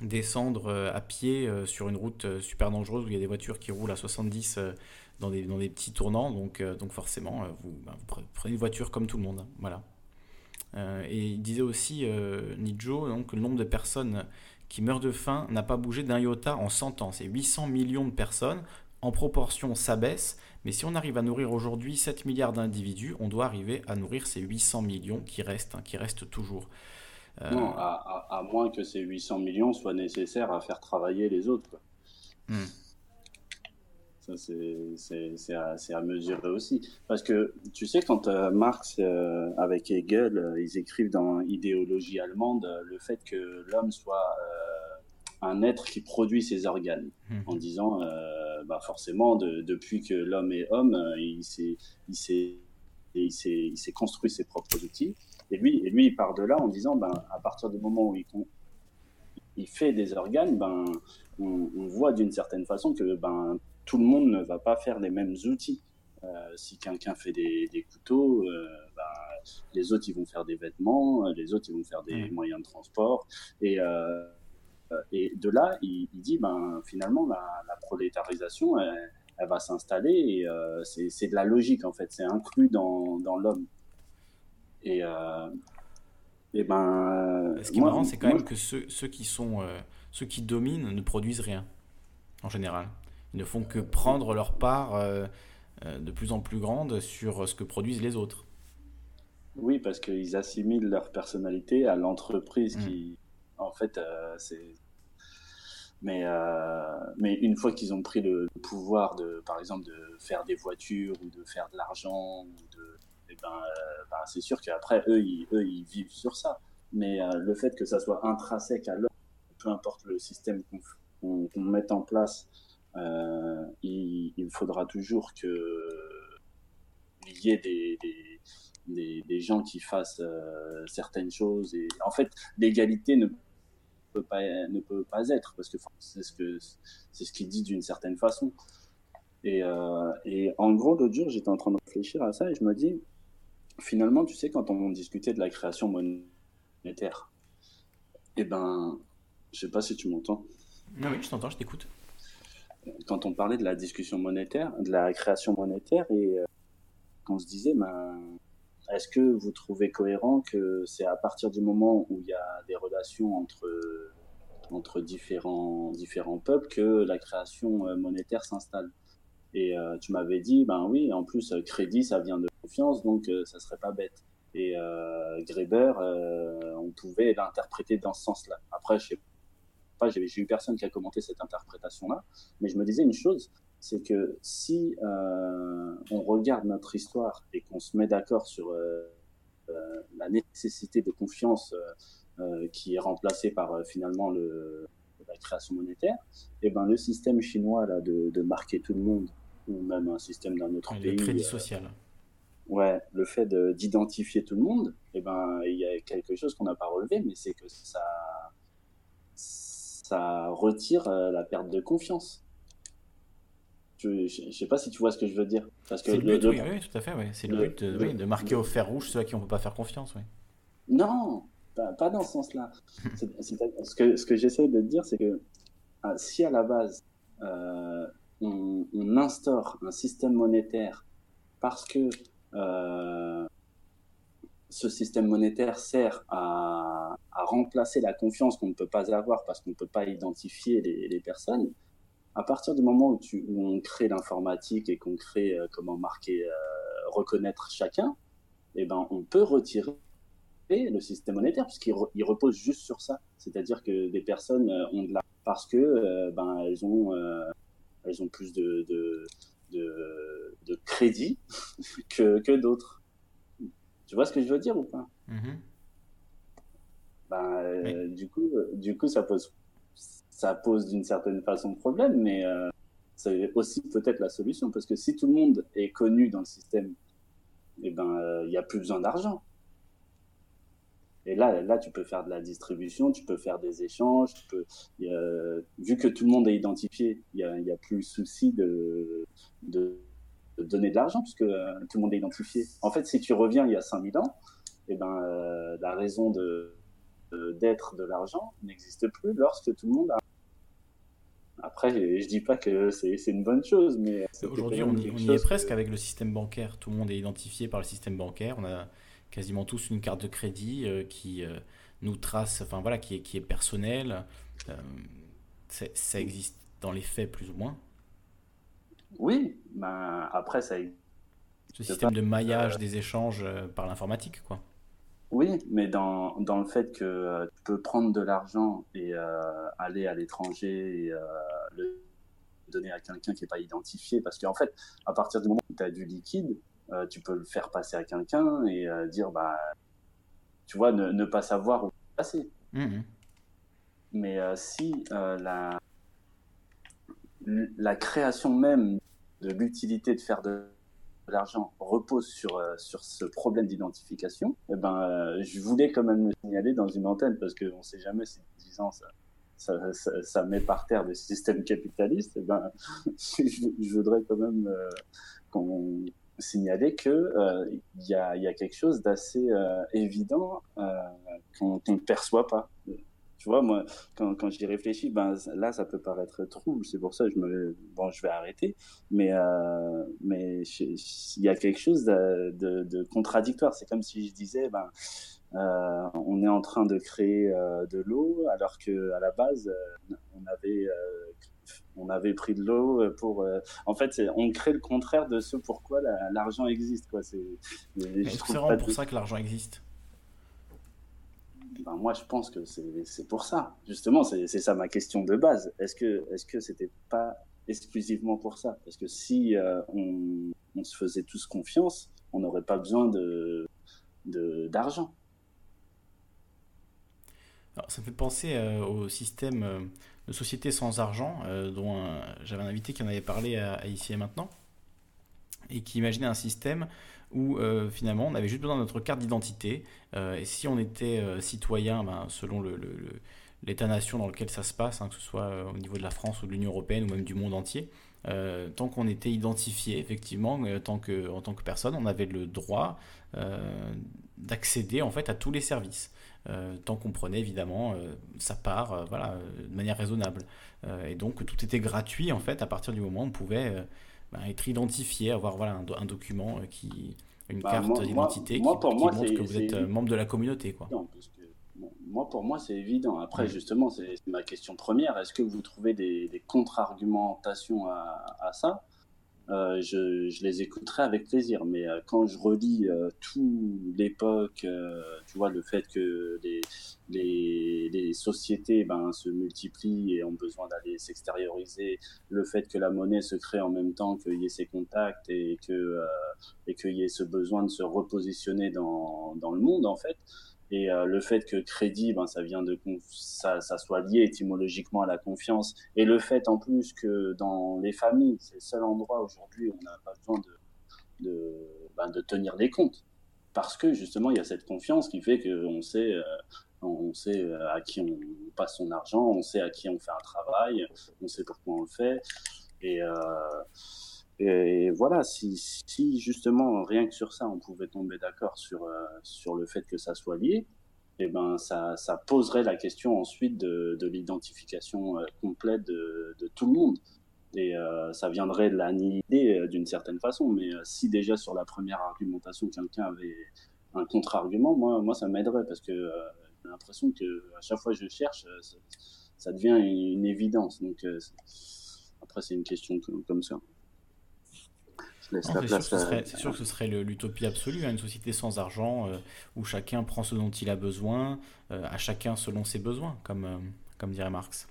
descendre à pied sur une route super dangereuse où il y a des voitures qui roulent à 70 euh, dans des, dans des petits tournants. Donc, donc forcément, vous, ben, prenez une voiture comme tout le monde. hein, Voilà. Et il disait aussi, euh, Nijo, que le nombre de personnes qui meurent de faim n'a pas bougé d'un iota en 100 ans. C'est 800 millions de personnes. En proportion, ça baisse. Mais si on arrive à nourrir aujourd'hui 7 milliards d'individus, on doit arriver à nourrir ces 800 millions qui restent, hein, qui restent toujours. Euh, Non, à, à- à moins que ces 800 millions soient nécessaires à faire travailler les autres. quoi. Hmm. Ça, c'est- à, à mesurer aussi. Parce que, tu sais, quand euh, Marx, euh, avec Hegel, ils écrivent dans Idéologie allemande le fait que l'homme soit un être qui produit ses organes, Mhm. en disant, euh, bah forcément, de- depuis que l'homme est homme, euh, il s'est il s'est- il s'est il s'est construit ses propres outils. Et lui, et lui, il part de là en disant, ben, à partir du moment où il, il fait des organes, ben, on, on voit d'une certaine façon que ben, tout le monde ne va pas faire les mêmes outils. Euh, si quelqu'un fait des, des couteaux, euh, ben, les autres ils vont faire des vêtements, les autres ils vont faire des Mhm. moyens de transport. Et, euh, et de là, il, il dit ben, finalement la, la prolétarisation, elle, elle va s'installer et euh, c'est de la logique en fait, c'est inclus dans, dans l'homme. Et, euh, et ben, Ce qui est marrant, c'est quand moi, même que ceux, ceux qui sont, euh, ceux qui dominent ne produisent rien, en général. Ils ne font que prendre leur part euh, euh, de plus en plus grande sur ce que produisent les autres. Oui, parce qu'ils assimilent leur personnalité à l'entreprise Mm. qui, en fait, euh, c'est. Mais, euh, mais une fois qu'ils ont pris le, pouvoir de, par exemple, de faire des voitures ou de faire de l'argent, eh ben, euh, ben, c'est sûr qu'après eux, ils, eux, ils vivent sur ça. Mais euh, le fait que ça soit intrinsèque à l'homme, peu importe le système qu'on mette en place, il, il faudra toujours que il y ait des, des, des, gens qui fassent certaines choses. Et en fait, l'égalité ne peut pas ne peut pas être parce que c'est ce que c'est ce qu'il dit d'une certaine façon. Et, euh, et en gros, l'autre jour, j'étais en train de réfléchir à ça et je me dis, finalement, tu sais, quand on discutait de la création monétaire, eh ben, je sais pas si tu m'entends Ah oui, je t'entends, je t'écoute. quand on parlait de la discussion monétaire, de la création monétaire, et euh, qu'on se disait, ben, est-ce que vous trouvez cohérent que c'est à partir du moment où il y a des relations entre, entre différents, différents peuples que la création euh, monétaire s'installe? Et euh, tu m'avais dit, ben oui, en plus, euh, crédit, ça vient de confiance, donc euh, ça serait pas bête. Et euh, Greber, on pouvait l'interpréter dans ce sens-là. Après, je sais pas, j'ai eu personne qui a commenté cette interprétation-là, mais je me disais une chose, c'est que si euh, on regarde notre histoire et qu'on se met d'accord sur euh, euh, la nécessité de confiance qui est remplacée par finalement le, la création monétaire, et ben le système chinois là de, de marquer tout le monde ou même un système d'un autre Ouais, pays, le crédit social. ouais, le fait de- d'identifier tout le monde, et ben il y a quelque chose qu'on n'a pas relevé, mais c'est que ça ça retire la perte de confiance. Je, je, je sais pas si tu vois ce que je veux dire. Parce que le but, le- oui, oui, tout à fait. C'est le, but de, oui, de marquer au fer rouge ceux à qui on ne peut pas faire confiance. Oui. Non, pas, pas dans ce sens-là. Ce que, ce que j'essaie de te dire, c'est que ah, si à la base, euh, on, on instaure un système monétaire parce que euh, ce système monétaire sert à, à remplacer la confiance qu'on ne peut pas avoir parce qu'on ne peut pas identifier les, les personnes, à partir du moment où, tu, où on crée l'informatique et qu'on crée euh, comment marquer, euh, reconnaître chacun, eh ben, on peut retirer le système monétaire puisqu'il re- repose juste sur ça. C'est-à-dire que des personnes euh, ont de la parce que euh, ben elles ont elles ont plus de de, de, de crédit que, que d'autres. Tu vois ce que je veux dire ou pas? Mhm. ben, du coup du coup ça pose ça pose d'une certaine façon problème mais euh, c'est aussi peut-être la solution parce que si tout le monde est connu dans le système eh ben euh, il y a plus besoin d'argent et là, là, tu peux faire de la distribution, tu peux faire des échanges, tu peux, vu que tout le monde est identifié, il n'y a, plus souci de, de, de donner de l'argent puisque euh, tout le monde est identifié. En fait, si tu reviens il y a 5000 ans, eh ben, euh, la raison de- d'être de l'argent n'existe plus lorsque tout le monde a. Après, je dis pas que c'est une bonne chose, mais Aujourd'hui, on y, on est presque que- avec le système bancaire. Tout le monde est identifié par le système bancaire. On a quasiment tous une carte de crédit euh, qui euh, nous trace, enfin voilà, qui est, qui est personnelle. Euh, ça existe dans les faits plus ou moins. Oui, ben après ça. Ce système de maillage des échanges par l'informatique, quoi. Oui, mais dans, dans le fait que euh, tu peux prendre de l'argent et euh, aller à l'étranger et euh, le donner à quelqu'un qui n'est pas identifié, parce qu'en fait, à partir du moment où tu as du liquide, euh, tu peux le faire passer à quelqu'un et euh, dire, bah, tu vois, ne, ne pas savoir où passer. Mhm. Mais euh, si euh, la, la création même de l'utilité de faire de l'argent repose sur, euh, sur ce problème d'identification, eh ben, euh, je voulais quand même le signaler dans une antenne parce qu'on ne sait jamais si en disant ça, ça, met par terre le système capitaliste. Eh ben, je, voudrais quand même euh, qu'on signaler que il y, a, y a quelque chose d'assez évident qu'on ne perçoit pas. Tu vois, moi, quand, quand j'y réfléchis, ben, là, ça peut paraître trouble. C'est pour ça que je me, bon, je vais arrêter. Mais, euh, mais il y a quelque chose de, de, de contradictoire. C'est comme si je disais, ben, euh, on est en train de créer euh, de l'eau, alors que à la base, on avait, on avait pris de l'eau pour. euh, en fait, on crée le contraire de ce pourquoi la- l'argent existe. Quoi. C'est, je trouve c'est vraiment pour ça que l'argent existe Ben, moi, je pense que c'est pour ça. Justement, c'est ça ma question de base. Est-ce que est-ce que c'était pas exclusivement pour ça? Parce que si euh, on, se faisait tous confiance, on n'aurait pas besoin de de- d'argent. Alors, ça me fait penser euh, au système euh, de société sans argent, dont j'avais un invité qui en avait parlé à Ici et Maintenant, et qui imaginait un système où euh, finalement on avait juste besoin de notre carte d'identité, euh, et si on était euh, citoyen, ben, selon l'état-nation dans lequel ça se passe, hein, que ce soit au niveau de la France ou de l'Union Européenne ou même du monde entier, tant qu'on était identifié, effectivement, tant que, en tant que personne, on avait le droit d'accéder en fait à tous les services. Tant qu'on prenait évidemment sa part voilà, de manière raisonnable. Et donc tout était gratuit en fait à partir du moment où on pouvait ben, être identifié, avoir voilà, un, do- un document euh, qui. une Bah, carte d'identité moi, qui, pour qui moi, montre que vous êtes euh, évident. membre de la communauté. Quoi. Non, parce que, bon, moi, pour moi, c'est évident. Après, justement, c'est c'est ma question première. Est-ce que vous trouvez des, des contre-argumentations à, à ça? Euh, je, je les écouterai avec plaisir. Mais euh, quand je relis euh, tout l'époque, euh, tu vois, le fait que les, les, les sociétés ben, se multiplient et ont besoin d'aller s'extérioriser, le fait que la monnaie se crée en même temps qu'il y ait ces contacts et euh, et qu'il y ait ce besoin de se repositionner dans, dans le monde, en fait. Et euh, le fait que crédit, ben, ça vient de ça, ça soit lié étymologiquement à la confiance. Et le fait en plus que dans les familles, c'est le seul endroit aujourd'hui où on n'a pas besoin de, de, ben, de tenir les comptes. Parce que justement, il y a cette confiance qui fait qu'on sait, euh, on sait euh, à qui on passe son argent, on sait à qui on fait un travail, on sait pourquoi on le fait. Et, euh, et voilà, si, si justement, rien que sur ça, on pouvait tomber d'accord sur, euh, sur le fait que ça soit lié, eh ben, ça, ça poserait la question ensuite de, de l'identification euh, complète de, de tout le monde. Et euh, ça viendrait de la nihiler euh, d'une certaine façon. Mais euh, si déjà sur la première argumentation, quelqu'un avait un contre-argument, moi, moi ça m'aiderait parce que j'ai l'impression que à chaque fois que je cherche, ça, devient une évidence. Donc après, c'est une question comme ça. Je laisse Non, la C'est sûr, que ce à- serait- c'est sûr que ce serait le- l'utopie absolue, hein, une société sans argent euh, où chacun prend ce dont il a besoin, euh, à chacun selon ses besoins, comme, euh, comme dirait Marx.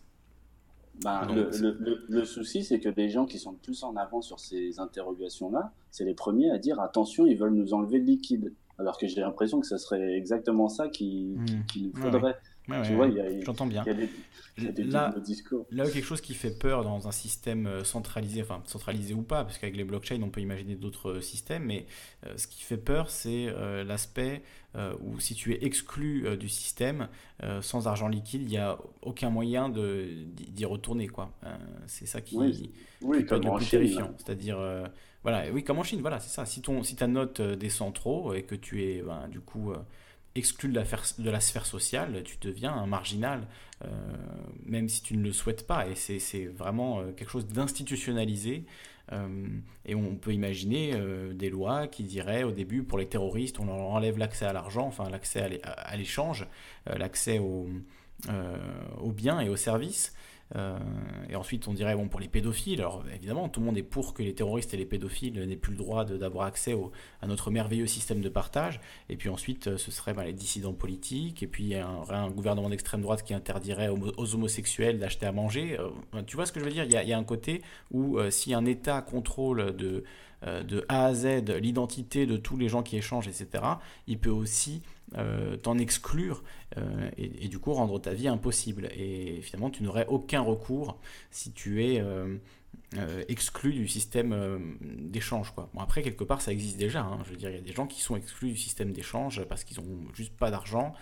Donc, le, le, souci, c'est que les gens qui sont le plus en avant sur ces interrogations-là, c'est les premiers à dire attention, ils veulent nous enlever le liquide. Alors que j'ai l'impression que ce serait exactement ça qu'il Hmm. qu'il nous faudrait. Ouais, tu ouais, vois, J'entends bien. y a des, il y a des Là, quelque chose qui fait peur dans un système euh, centralisé, enfin centralisé ou pas, parce qu'avec les blockchains on peut imaginer d'autres euh, systèmes, mais euh, ce qui fait peur c'est euh, l'aspect euh, où si tu es exclu du système, sans argent liquide, il n'y a aucun moyen d'y retourner. quoi. C'est ça qui, Oui, qui Oui, peut être comme le plus terrifiant. C'est-à-dire, euh, voilà, oui, comme en Chine, voilà, c'est ça. Si, ton, si ta note descend trop et que tu es ben, du coup exclu de la, sphère sociale, tu deviens un marginal, euh, même si tu ne le souhaites pas. Et c'est vraiment euh, quelque chose d'institutionnalisé. Euh, et on peut imaginer des lois qui diraient au début pour les terroristes, on leur enlève l'accès à l'argent, enfin l'accès à l'é- à l'échange, l'accès aux biens et aux services. Euh, et ensuite, on dirait, bon, pour les pédophiles, alors évidemment, tout le monde est pour que les terroristes et les pédophiles n'aient plus le droit d'avoir accès à notre merveilleux système de partage. Et puis ensuite, euh, ce serait bah, les dissidents politiques, et puis un, un gouvernement d'extrême droite qui interdirait aux, homosexuels d'acheter à manger. Euh, tu vois ce que je veux dire? Il y, a, un côté où si un État contrôle de A à Z l'identité de tous les gens qui échangent, etc., il peut aussi euh, t'en exclure euh, et, et du coup rendre ta vie impossible. Et finalement, tu n'aurais aucun recours si tu es euh, exclu du système d'échange. Quoi. Bon, après, quelque part, ça existe déjà. hein. Je veux dire, il y a des gens qui sont exclus du système d'échange parce qu'ils n'ont juste pas d'argent,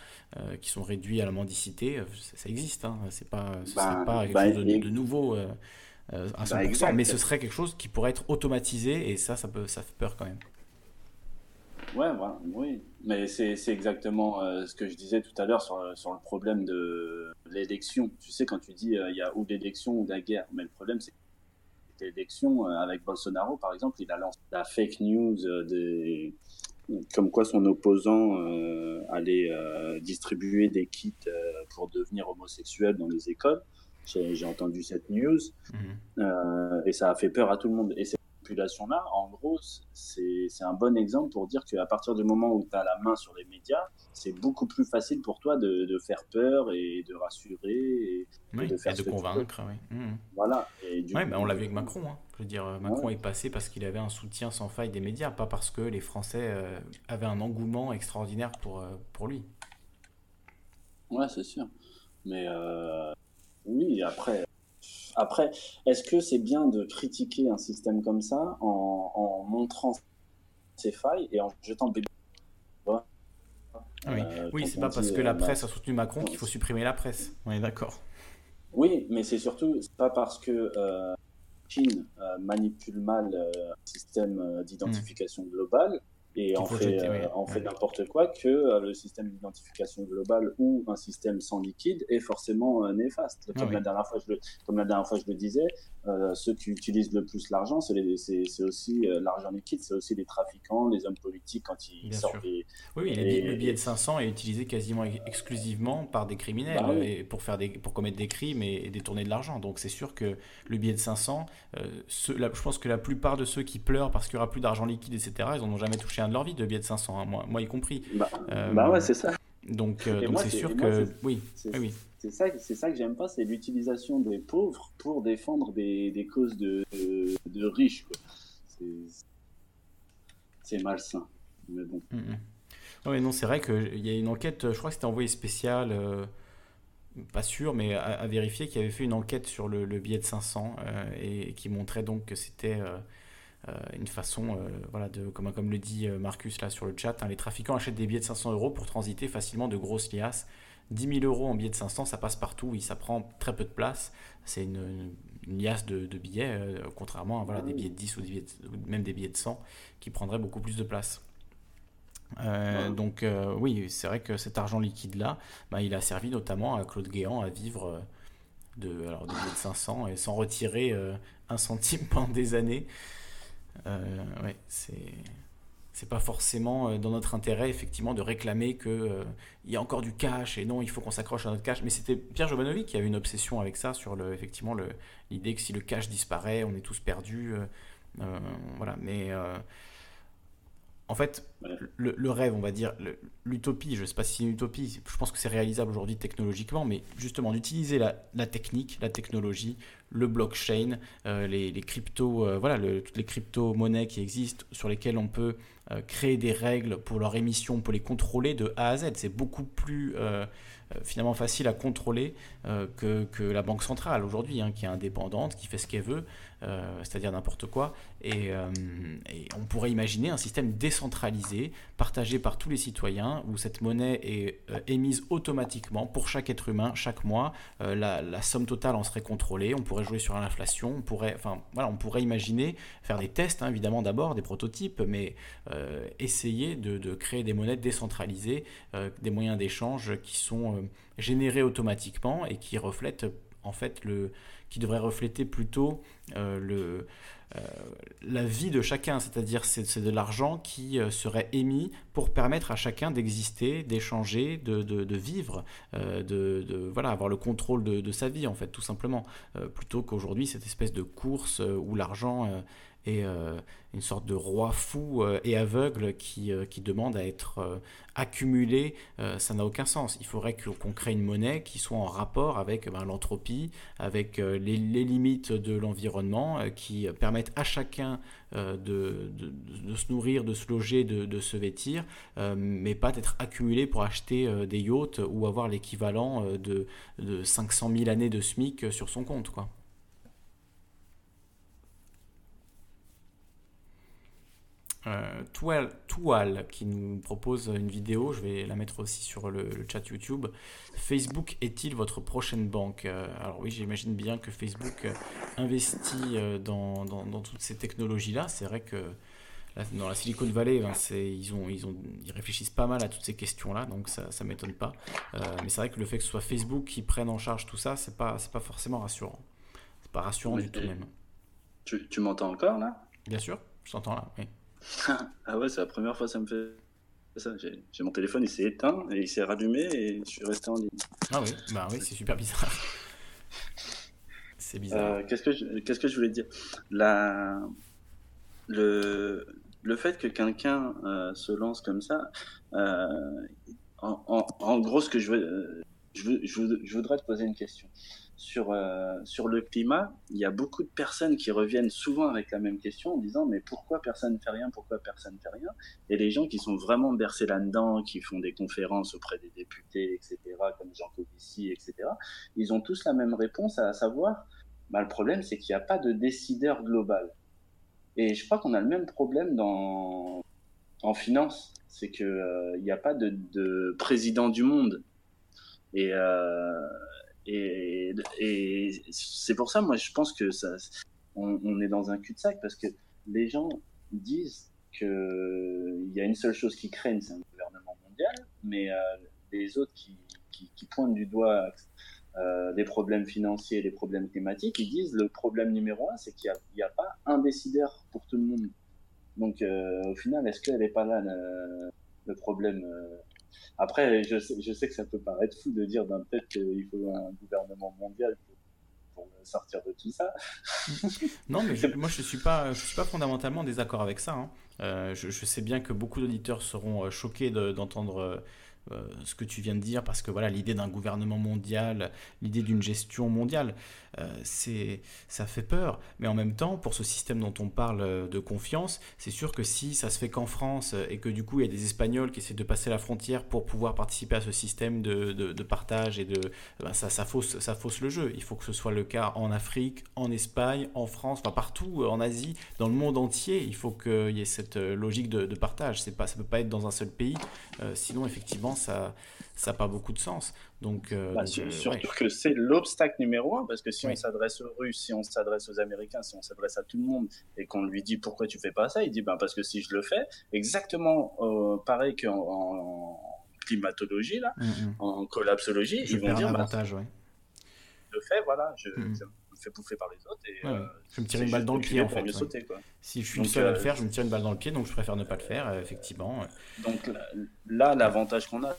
qui sont réduits à la mendicité. Ça, ça existe. Hein. C'est pas, ce Bah, serait pas quelque bah, chose de, nouveau. à 100%, exact. mais ce serait quelque chose qui pourrait être automatisé et ça, ça, peut, ça fait peur quand même. Ouais, voilà, oui. Mais c'est exactement euh, ce que je disais tout à l'heure sur, sur le problème de l'élection. Tu sais, quand tu dis euh, il y a ou l'élection ou la guerre, mais le problème c'est que l'élection, euh, avec Bolsonaro par exemple, il a lancé la fake news euh, des... comme quoi son opposant euh, allait euh, distribuer des kits euh, pour devenir homosexuel dans les écoles. J'ai entendu cette news Mhm. euh, et ça a fait peur à tout le monde. Et population-là, en gros, c'est un bon exemple pour dire qu'à partir du moment où tu as la main sur les médias, c'est beaucoup plus facile pour toi de, de faire peur et de rassurer. Et, Oui, de faire et convaincre. Oui. Mhm. voilà. Et du Ouais, coup, bah, on l'a vu avec Macron. hein. Je veux dire, euh, Macron Ouais. est passé parce qu'il avait un soutien sans faille des médias, pas parce que les Français euh, avaient un engouement extraordinaire pour, euh, pour lui. Ouais, c'est sûr. Mais euh, oui, après, après est-ce que c'est bien de critiquer un système comme ça en, en montrant ses failles et en jetant le bébé Ah oui, Euh, oui c'est pas parce que euh, la presse a soutenu Macron qu'il faut supprimer la presse. On est d'accord. Oui, mais c'est surtout pas parce que euh, Chine euh, manipule mal euh, un système d'identification globale et faut fait, jeter, euh, en fait n'importe quoi que euh, le système d'identification globale ou un système sans liquide est forcément euh, néfaste. Comme, Ah oui. la dernière fois, je le, comme la dernière fois je le disais, euh, ceux qui utilisent le plus l'argent, c'est les- c'est c'est aussi euh, l'argent liquide, c'est aussi les trafiquants, les hommes politiques quand ils Bien sortent des, Oui, oui, Et- le billet- le billet de 500 est utilisé quasiment ex- exclusivement par des criminels Bah oui. et pour, faire des, pour commettre des crimes et, et détourner de l'argent. Donc c'est sûr que le billet de 500, euh, ceux- la- je pense que la plupart de ceux qui pleurent parce qu'il n'y aura plus d'argent liquide, etc., ils n'en ont jamais touché de leur vie de billet de 500, hein, moi, moi y compris. bah, Euh, bah ouais, c'est ça. Donc euh, c'est sûr moi, que... Oui, c'est- oui, ça, c'est ça que j'aime pas, c'est l'utilisation des pauvres pour défendre des, des causes de, de, de riches. C'est- malsain. Mais bon. Mm, mm. Non, mais non, c'est vrai qu'il y a une enquête, je crois que c'était envoyé spécial, euh, pas sûr, mais à, à vérifier, qui avait fait une enquête sur le, le billet de 500 euh, et, qui montrait donc que c'était euh, une façon, euh, voilà, de, comme, comme le dit euh, Marcus là sur le chat, hein, les trafiquants achètent des billets de 500 euros pour transiter facilement de grosses liasses. 10 000 euros en billets de 500, ça passe partout, oui, ça prend très peu de place. C'est une, une- une liasse de, de billets, euh, contrairement à voilà, des billets de 10 ou, des billets de- ou même des billets de 100 qui prendraient beaucoup plus de place. Euh, Ouais. Donc euh, oui, c'est vrai que cet argent liquide-là, bah, il a servi notamment à Claude Guéant à vivre euh, de, alors, billets de 500 et sans retirer euh, un centime pendant des années. Euh, ouais, c'est c'est pas forcément euh, dans notre intérêt effectivement de réclamer que euh, il y a encore du cash et non il faut qu'on s'accroche à notre cash. Mais c'était Pierre Jovanovic qui avait une obsession avec ça sur le effectivement l'idée que si le cash disparaît on est tous perdus voilà. Mais en fait le, rêve on va dire l'utopie je sais pas si c'est une utopie je pense que c'est réalisable aujourd'hui technologiquement mais justement d'utiliser la, technique la technologie le blockchain euh, les, euh, voilà toutes les crypto monnaies qui existent sur lesquelles on peut euh, créer des règles pour leur émission, on peut les contrôler de A à Z. C'est beaucoup plus finalement facile à contrôler que, que la Banque centrale aujourd'hui, hein, qui est indépendante, qui fait ce qu'elle veut, euh, c'est-à-dire n'importe quoi. Et, euh, et on pourrait imaginer un système décentralisé, partagé par tous les citoyens, où cette monnaie est euh, émise automatiquement pour chaque être humain chaque mois. La, somme totale en serait contrôlée. On pourrait jouer sur l'inflation. On pourrait, enfin, voilà, on pourrait imaginer faire des tests, hein, évidemment d'abord, des prototypes, mais essayer de, créer des monnaies décentralisées, des moyens d'échange qui sont générés automatiquement et qui reflètent en fait le, qui devraient refléter plutôt euh, le, euh, la vie de chacun, c'est-à-dire c'est de l'argent qui euh, serait émis pour permettre à chacun d'exister, d'échanger, de, de- vivre, euh, de, voilà, avoir le contrôle de, sa vie en fait, tout simplement, plutôt qu'aujourd'hui cette espèce de course où l'argent est euh, une sorte de roi fou euh, et aveugle qui, euh, qui demande à être accumulé, ça n'a aucun sens. Il faudrait qu'on crée une monnaie qui soit en rapport avec ben, l'entropie, avec les, limites de l'environnement, qui permettent à chacun de, de- se nourrir, de se loger, de, se vêtir, mais pas d'être accumulé pour acheter des yachts ou avoir l'équivalent de, de 500 000 années de SMIC sur son compte. Quoi. Euh, Toile, Toile qui nous propose une vidéo, je vais la mettre aussi sur le, le chat YouTube. Facebook est-il votre prochaine banque? Euh, Alors oui, j'imagine bien que Facebook euh, investit euh, dans, dans- dans toutes ces technologies-là. C'est vrai que là, dans la Silicon Valley, ben, ils, ont, ils, ont, ils réfléchissent pas mal à toutes ces questions-là, donc ça ne m'étonne pas. Euh, mais c'est vrai que le fait que ce soit Facebook qui prenne en charge tout ça, c'est pas, pas forcément rassurant. C'est pas rassurant Oui, du tout même. Tu, tu m'entends encore là? Bien sûr, je t'entends là, oui. Ah ouais, c'est la première fois que ça me fait ça. J'ai mon téléphone, il s'est éteint et il s'est rallumé et je suis resté en ligne. Ah oui, bah oui, c'est super bizarre. C'est bizarre. Euh, Qu'est-ce que je, qu'est-ce que je voulais dire? La, le, le fait que quelqu'un euh, se lance comme ça, euh, en, en, en gros, ce que je veux, euh, je, veux, je, veux- je voudrais te poser une question. Sur, euh, sur le climat, il y a beaucoup de personnes qui reviennent souvent avec la même question en disant mais pourquoi personne ne fait rien, pourquoi personne ne fait rien? Et les gens qui sont vraiment bercés là-dedans, qui font des conférences auprès des députés, etc., comme Jean Covici, etc., ils ont tous la même réponse, à savoir bah, le problème, c'est qu'il n'y a pas de décideur global. Et je crois qu'on a le même problème dans, en finance. C'est qu'il n'y a pas de, de président du monde. Et, euh, et, c'est pour ça, moi, je pense que ça, on, est dans un cul-de-sac parce que les gens disent qu'il y a une seule chose qui craigne, c'est un gouvernement mondial, mais euh, les autres qui, pointent du doigt euh, les problèmes financiers, les problèmes climatiques, ils disent le problème numéro un, c'est qu'il n'y a, pas un décideur pour tout le monde. Donc euh, au final, est-ce qu'elle n'est pas là le, problème euh... Après, je sais, je sais, que ça peut paraître fou de dire ben, peut-être qu'il faut un gouvernement mondial pour, pour, sortir de tout ça. non, mais je, moi je ne suis, pas, je suis pas fondamentalement en désaccord avec ça. Hein. Euh, je, je, sais bien que beaucoup d'auditeurs seront choqués d'entendre. Euh, ce que tu viens de dire, parce que voilà, l'idée d'un gouvernement mondial, l'idée d'une gestion mondiale, euh, ça fait peur. Mais en même temps, pour ce système dont on parle euh, de confiance, c'est sûr que si ça se fait qu'en France et que du coup il y a des Espagnols qui essaient de passer la frontière pour pouvoir participer à ce système de, de, partage et de, ben ça, ça, fausse, ça fausse le jeu. Il faut que ce soit le cas en Afrique, en Espagne, en France, enfin partout, en Asie, dans le monde entier. Il faut qu'il y ait cette logique de, partage. C'est pas, ça peut pas être dans un seul pays. Sinon, effectivement, ça n'a pas beaucoup de sens. Donc, euh, bah, donc sur, surtout ouais. que c'est l'obstacle numéro un, parce que si oui. on s'adresse aux Russes, si on s'adresse aux Américains, si on s'adresse à tout le monde, et qu'on lui dit pourquoi tu fais pas ça, il dit bah, parce que si je le fais, exactement euh, pareil qu'en en climatologie, là, mm -hmm. en collapsologie, je ils vont dire avantage, ouais. je le fais, voilà, je, mm -hmm. je fais bouffer par les autres. Et, ouais, euh, je me tire une balle dans le pied en fait. Mieux sauter, quoi. Si je suis donc, le seul à le faire, je me tire une balle dans le pied, donc je préfère ne pas le faire, effectivement. Donc là, l'avantage qu'on a,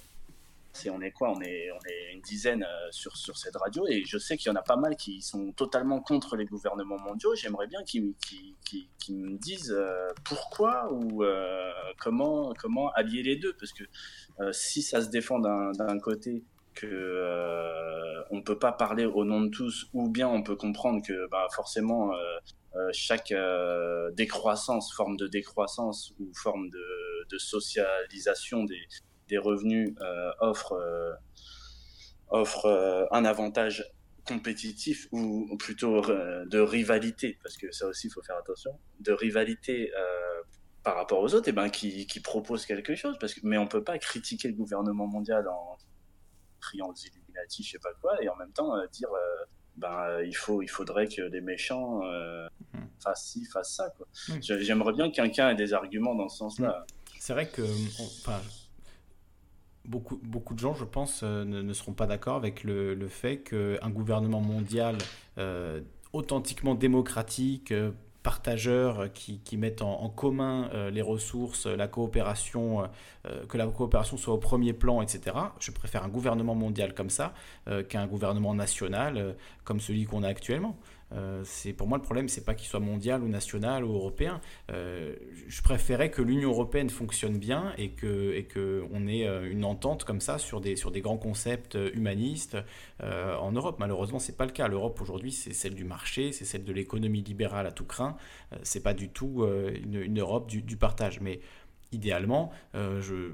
c'est on est quoi? On est, on est une dizaine euh, sur, sur cette radio et je sais qu'il y en a pas mal qui sont totalement contre les gouvernements mondiaux. J'aimerais bien qu'ils qu qu qu me disent euh, pourquoi ou euh, comment, comment allier les deux. Parce que euh, si ça se défend d'un côté que euh, peut pas parler au nom de tous ou bien on peut comprendre que bah, forcément euh, chaque euh, décroissance, forme de décroissance ou forme de, socialisation des, des revenus euh, offre, euh, offre euh, un avantage compétitif ou, plutôt de rivalité, parce que ça aussi il faut faire attention, de rivalité par rapport aux autres, ben qui, qui propose quelque chose, parce que mais on peut pas critiquer le gouvernement mondial en criant aux Illuminati, je sais pas quoi, et en même temps dire ben, il, faut, il faudrait que les méchants euh, Mhm. fassent ci, fassent ça. Quoi. Je- J'aimerais bien que quelqu'un ait des arguments dans ce sens-là. C'est vrai que enfin, beaucoup, beaucoup de gens, je pense, euh, ne, ne seront pas d'accord avec le, le fait qu'un gouvernement mondial euh, authentiquement démocratique, euh, partageur, euh, qui, qui mette en, commun euh, les ressources, la coopération, euh, euh, que la coopération soit au premier plan, etc. Je préfère un gouvernement mondial comme ça euh, qu'un gouvernement national euh, comme celui qu'on a actuellement. Euh, c'est pour moi le problème, c'est pas qu'il soit mondial ou national ou européen. Euh, je préférais que l'Union européenne fonctionne bien et que et que on ait euh, une entente comme ça sur des sur des grands concepts humanistes en Europe. Malheureusement, c'est pas le cas. L'Europe aujourd'hui, c'est celle du marché, c'est celle de l'économie libérale à tout craint. C'est pas du tout une, Europe du, du partage. Mais idéalement, je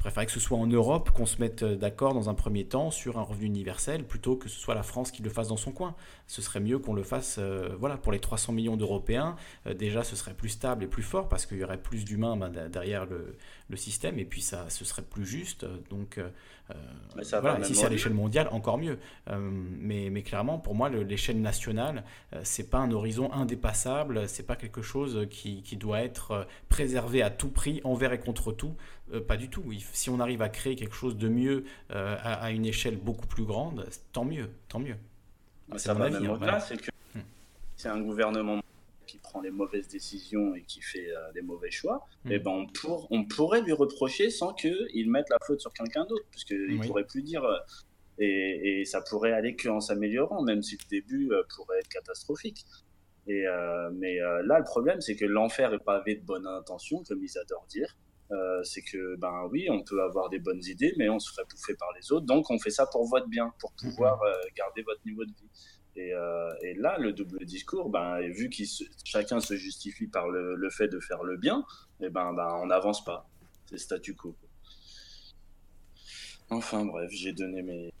je préférerais que ce soit en Europe qu'on se mette d'accord dans un premier temps sur un revenu universel plutôt que ce soit la France qui le fasse dans son coin. Ce serait mieux qu'on le fasse euh, voilà, pour les 300 millions d'Européens. Euh, déjà, ce serait plus stable et plus fort parce qu'il y aurait plus d'humains ben, de- derrière le, le système et puis ça, ce serait plus juste. Donc, euh, ça voilà, si c'est à l'échelle mondiale, encore mieux. Euh, mais, mais clairement, pour moi, le- l'échelle nationale, euh, c'est pas un horizon indépassable, c'est pas quelque chose qui, qui doit être euh, préservé à tout prix, envers et contre tout. Pas du tout. Si on arrive à créer quelque chose de mieux à, à une échelle beaucoup plus grande, tant mieux, tant mieux. Ça va même hein, voilà. c'est que Hmm. c'est un gouvernement qui prend les mauvaises décisions et qui fait euh, des mauvais choix, Hmm. et ben on, pour- on pourrait lui reprocher sans qu'il mette la faute sur quelqu'un d'autre, puisqu'il Oui. pourrait plus dire. euh, et, et ça pourrait aller qu'en s'améliorant, même si le début euh, pourrait être catastrophique. Et, euh, mais là, le problème, c'est que l'enfer est pavé de bonnes intentions, comme ils adorent dire. Euh, c'est que, ben oui, on peut avoir des bonnes idées, mais on se ferait bouffer par les autres. Donc, on fait ça pour votre bien, pour pouvoir euh, garder votre niveau de vie. Et, euh, et là, le double discours, ben, vu que chacun se justifie par le, le fait de faire le bien, et ben, ben on n'avance pas. C'est statu quo. Enfin bref, j'ai donné mes.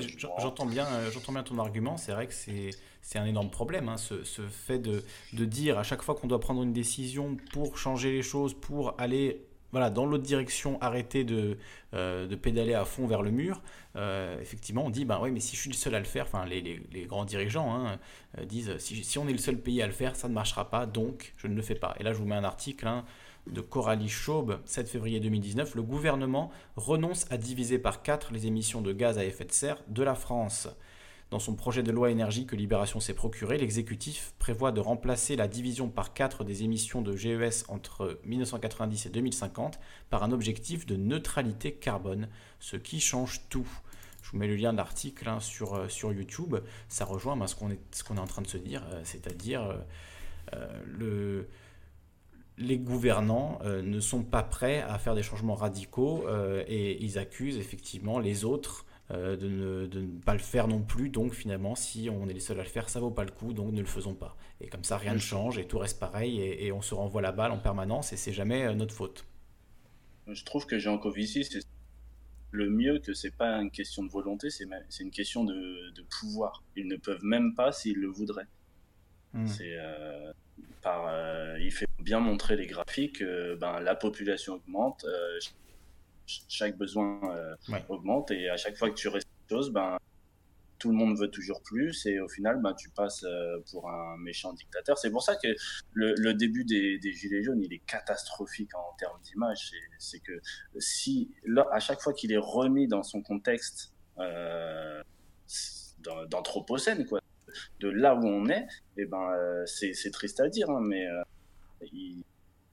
J- J'entends bien, euh, j'entends bien ton argument. C'est vrai que c'est c'est un énorme problème, hein, ce, ce fait de, de dire à chaque fois qu'on doit prendre une décision pour changer les choses, pour aller voilà, dans l'autre direction, arrêter de, euh, de pédaler à fond vers le mur. euh, effectivement, on dit, ben oui, mais si je suis le seul à le faire, enfin les, grands dirigeants hein, euh, disent, si, on est le seul pays à le faire, ça ne marchera pas, donc je ne le fais pas. Et là, je vous mets un article hein, de Coralie Schaub, 7 février 2019. Le gouvernement renonce à diviser par 4 les émissions de gaz à effet de serre de la France. Dans son projet de loi énergie que Libération s'est procuré, l'exécutif prévoit de remplacer la division par 4 des émissions de GES entre 1990 et 2050 par un objectif de neutralité carbone, ce qui change tout. Je vous mets le lien de l'article hein, sur, euh, sur YouTube. Ça rejoint ben, ce qu'on est, est en train de se dire, euh, c'est-à-dire euh, le, les gouvernants ne sont pas prêts à faire des changements radicaux et ils accusent effectivement les autres euh, de, ne, de ne pas le faire non plus. Donc finalement, si on est les seuls à le faire, ça vaut pas le coup, donc ne le faisons pas. Et comme ça, rien ne change et tout reste pareil et, et on se renvoie la balle en permanence et c'est jamais euh, notre faute. Je trouve que Jean Covici, c'est le mieux que c'est pas une question de volonté, c'est une question de, de pouvoir. Ils ne peuvent même pas s'ils le voudraient. Hmm. C'est euh, par, il fait bien montrer les graphiques. ben, la population augmente, chaque besoin euh, Ouais. augmente et à chaque fois que tu restes chose, ben tout le monde veut toujours plus et au final, ben, tu passes euh, pour un méchant dictateur. C'est pour ça que le, le début des, des Gilets jaunes, il est catastrophique en termes d'image. C'est- que si, là, à chaque fois qu'il est remis dans son contexte euh, d'an- d'anthropocène, quoi, de là où on est, et ben, euh, c'est triste à dire, hein, mais il,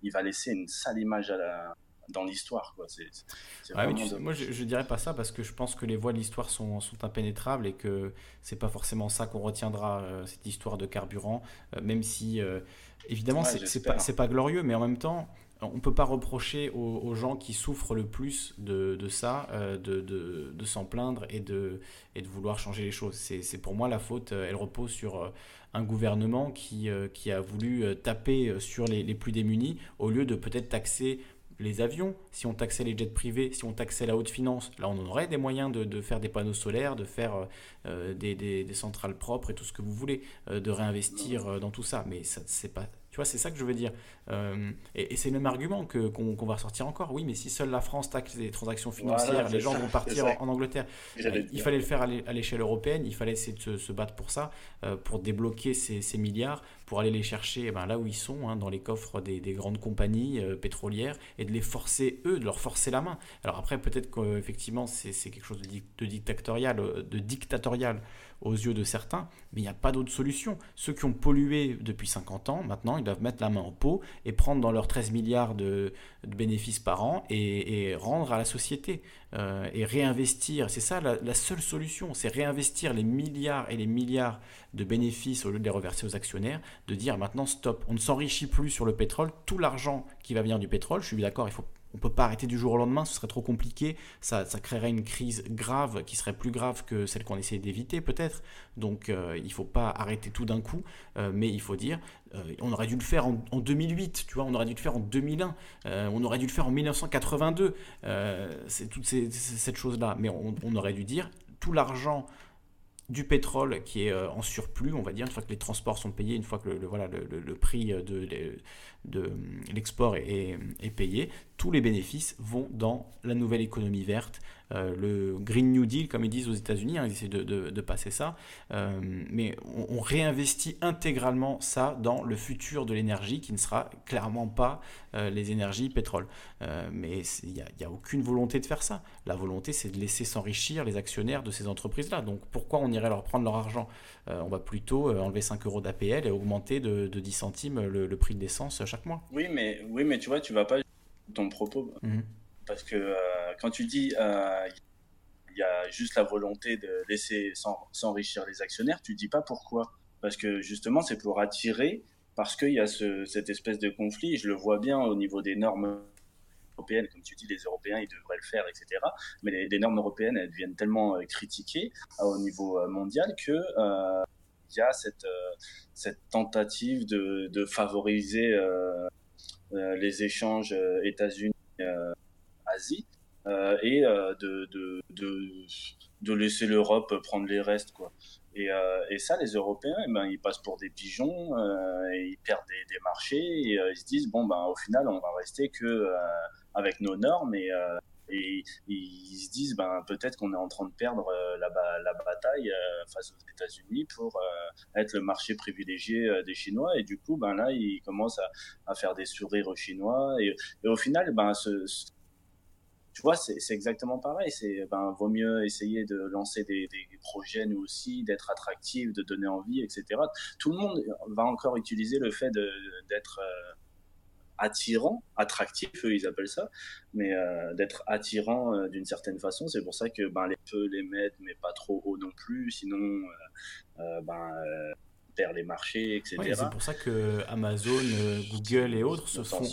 il va laisser une sale image à la, dans l'histoire. quoi. C'est c'est- c'est Ouais, mais vraiment tu sais, dommage. moi, je, je dirais pas ça parce que je pense que les voies de l'histoire sont, sont impénétrables et que c'est pas forcément ça qu'on retiendra, euh, cette histoire de carburant, euh, même si, euh, évidemment, Ouais, c'est- pas, c'est pas glorieux, mais en même temps, on peut pas reprocher aux, aux gens qui souffrent le plus de, de ça, euh, de, de, de s'en plaindre et de, et de vouloir changer les choses. C'est c'est pour moi la faute, elle repose sur un gouvernement qui, euh, qui a voulu taper sur les, les plus démunis au lieu de peut-être taxer les avions, si on taxait les jets privés, si on taxait la haute finance, là on aurait des moyens de, faire des panneaux solaires, de faire euh, euh, des, centrales propres et tout ce que vous voulez, euh, de réinvestir dans tout ça. Mais ça, c'est pas, Tu vois, c'est ça que je veux dire. Euh, et et c'est le même argument que- qu'on va ressortir encore. Oui, mais si seule la France taxe les transactions financières, Voilà, les gens ça, vont partir en, Angleterre. Euh, il fallait le faire à l'é- à l'échelle européenne, il fallait essayer de se, se battre pour ça, euh, pour débloquer ces, ces milliards, pour aller les chercher eh ben, là où ils sont, hein, dans les coffres des, des grandes compagnies euh, pétrolières, et de les forcer, eux, de leur forcer la main. Alors après, peut-être qu'effectivement, c'est quelque chose de, dic- de dictatorial, de dictatorial aux yeux de certains, mais il n'y a pas d'autre solution. Ceux qui ont pollué depuis 50 ans, maintenant, ils doivent mettre la main au pot et prendre dans leurs 13 milliards de, bénéfices par an et, et rendre à la société euh, et réinvestir. C'est ça la, la seule solution, c'est réinvestir les milliards et les milliards de bénéfices au lieu de les reverser aux actionnaires, de dire maintenant stop, on ne s'enrichit plus sur le pétrole, tout l'argent qui va venir du pétrole, je suis d'accord, il faut on ne peut pas arrêter du jour au lendemain, ce serait trop compliqué, ça, créerait une crise grave qui serait plus grave que celle qu'on essaie d'éviter peut-être. Donc euh, il ne faut pas arrêter tout d'un coup, euh, mais il faut dire, euh, on aurait dû le faire en, en 2008, tu vois, on aurait dû le faire en 2001, euh, on aurait dû le faire en 1982, euh, c'est toute cette chose-là. Mais on, aurait dû dire, tout l'argent du pétrole qui est en surplus, on va dire, une fois que les transports sont payés, une fois que le, voilà, le prix de, de- l'export est, payé, tous les bénéfices vont dans la nouvelle économie verte, euh, le Green New Deal, comme ils disent aux États-Unis, hein, ils essaient de, passer ça, euh, mais on, réinvestit intégralement ça dans le futur de l'énergie qui ne sera clairement pas euh, les énergies pétrole. Mais il n'y a, aucune volonté de faire ça. La volonté, c'est de laisser s'enrichir les actionnaires de ces entreprises-là. Donc pourquoi on irait leur prendre leur argent? On va plutôt enlever 5 euros d'APL et augmenter de, de 10 centimes le, le prix de l'essence chaque mois. Oui, mais, oui, mais tu vois, tu vas pas ton propos. Mhm. Parce que euh, quand tu dis euh, il y a juste la volonté de laisser s'en- s'enrichir les actionnaires, tu dis pas pourquoi. Parce que justement, c'est pour attirer, parce qu'il y a ce, cette espèce de conflit, je le vois bien au niveau des normes européennes, comme tu dis, les Européens, ils devraient le faire, etc. Mais les, les normes européennes, elles deviennent tellement euh, critiquées au niveau mondial que euh, a cette, euh, cette tentative de, favoriser euh, euh, les échanges États-Unis-Asie et de, laisser l'Europe prendre les restes. Quoi. Et, ça, les Européens, eh ben, ils passent pour des pigeons, ils perdent des, marchés et ils se disent, bon, ben, au final, on va rester que avec nos normes et, et ils se disent, ben, peut-être qu'on est en train de perdre euh, la, la bataille euh, face aux États-Unis pour euh, être le marché privilégié des Chinois. Et du coup, ben, là, ils commencent à, faire des sourires aux Chinois. Et, au final, ben, tu vois, c'est exactement pareil. C'est ben, vaut mieux essayer de lancer des, projets nous aussi, d'être attractif, de donner envie, etc. Tout le monde va encore utiliser le fait d'être attirant, attractif, eux ils appellent ça, mais euh, d'être attirant euh, d'une certaine façon. C'est pour ça que ben les peu les mettent, mais pas trop haut non plus. Sinon, euh, ben perd les marchés, etc. Ouais, c'est pour ça que Amazon, euh, Google et autres se font,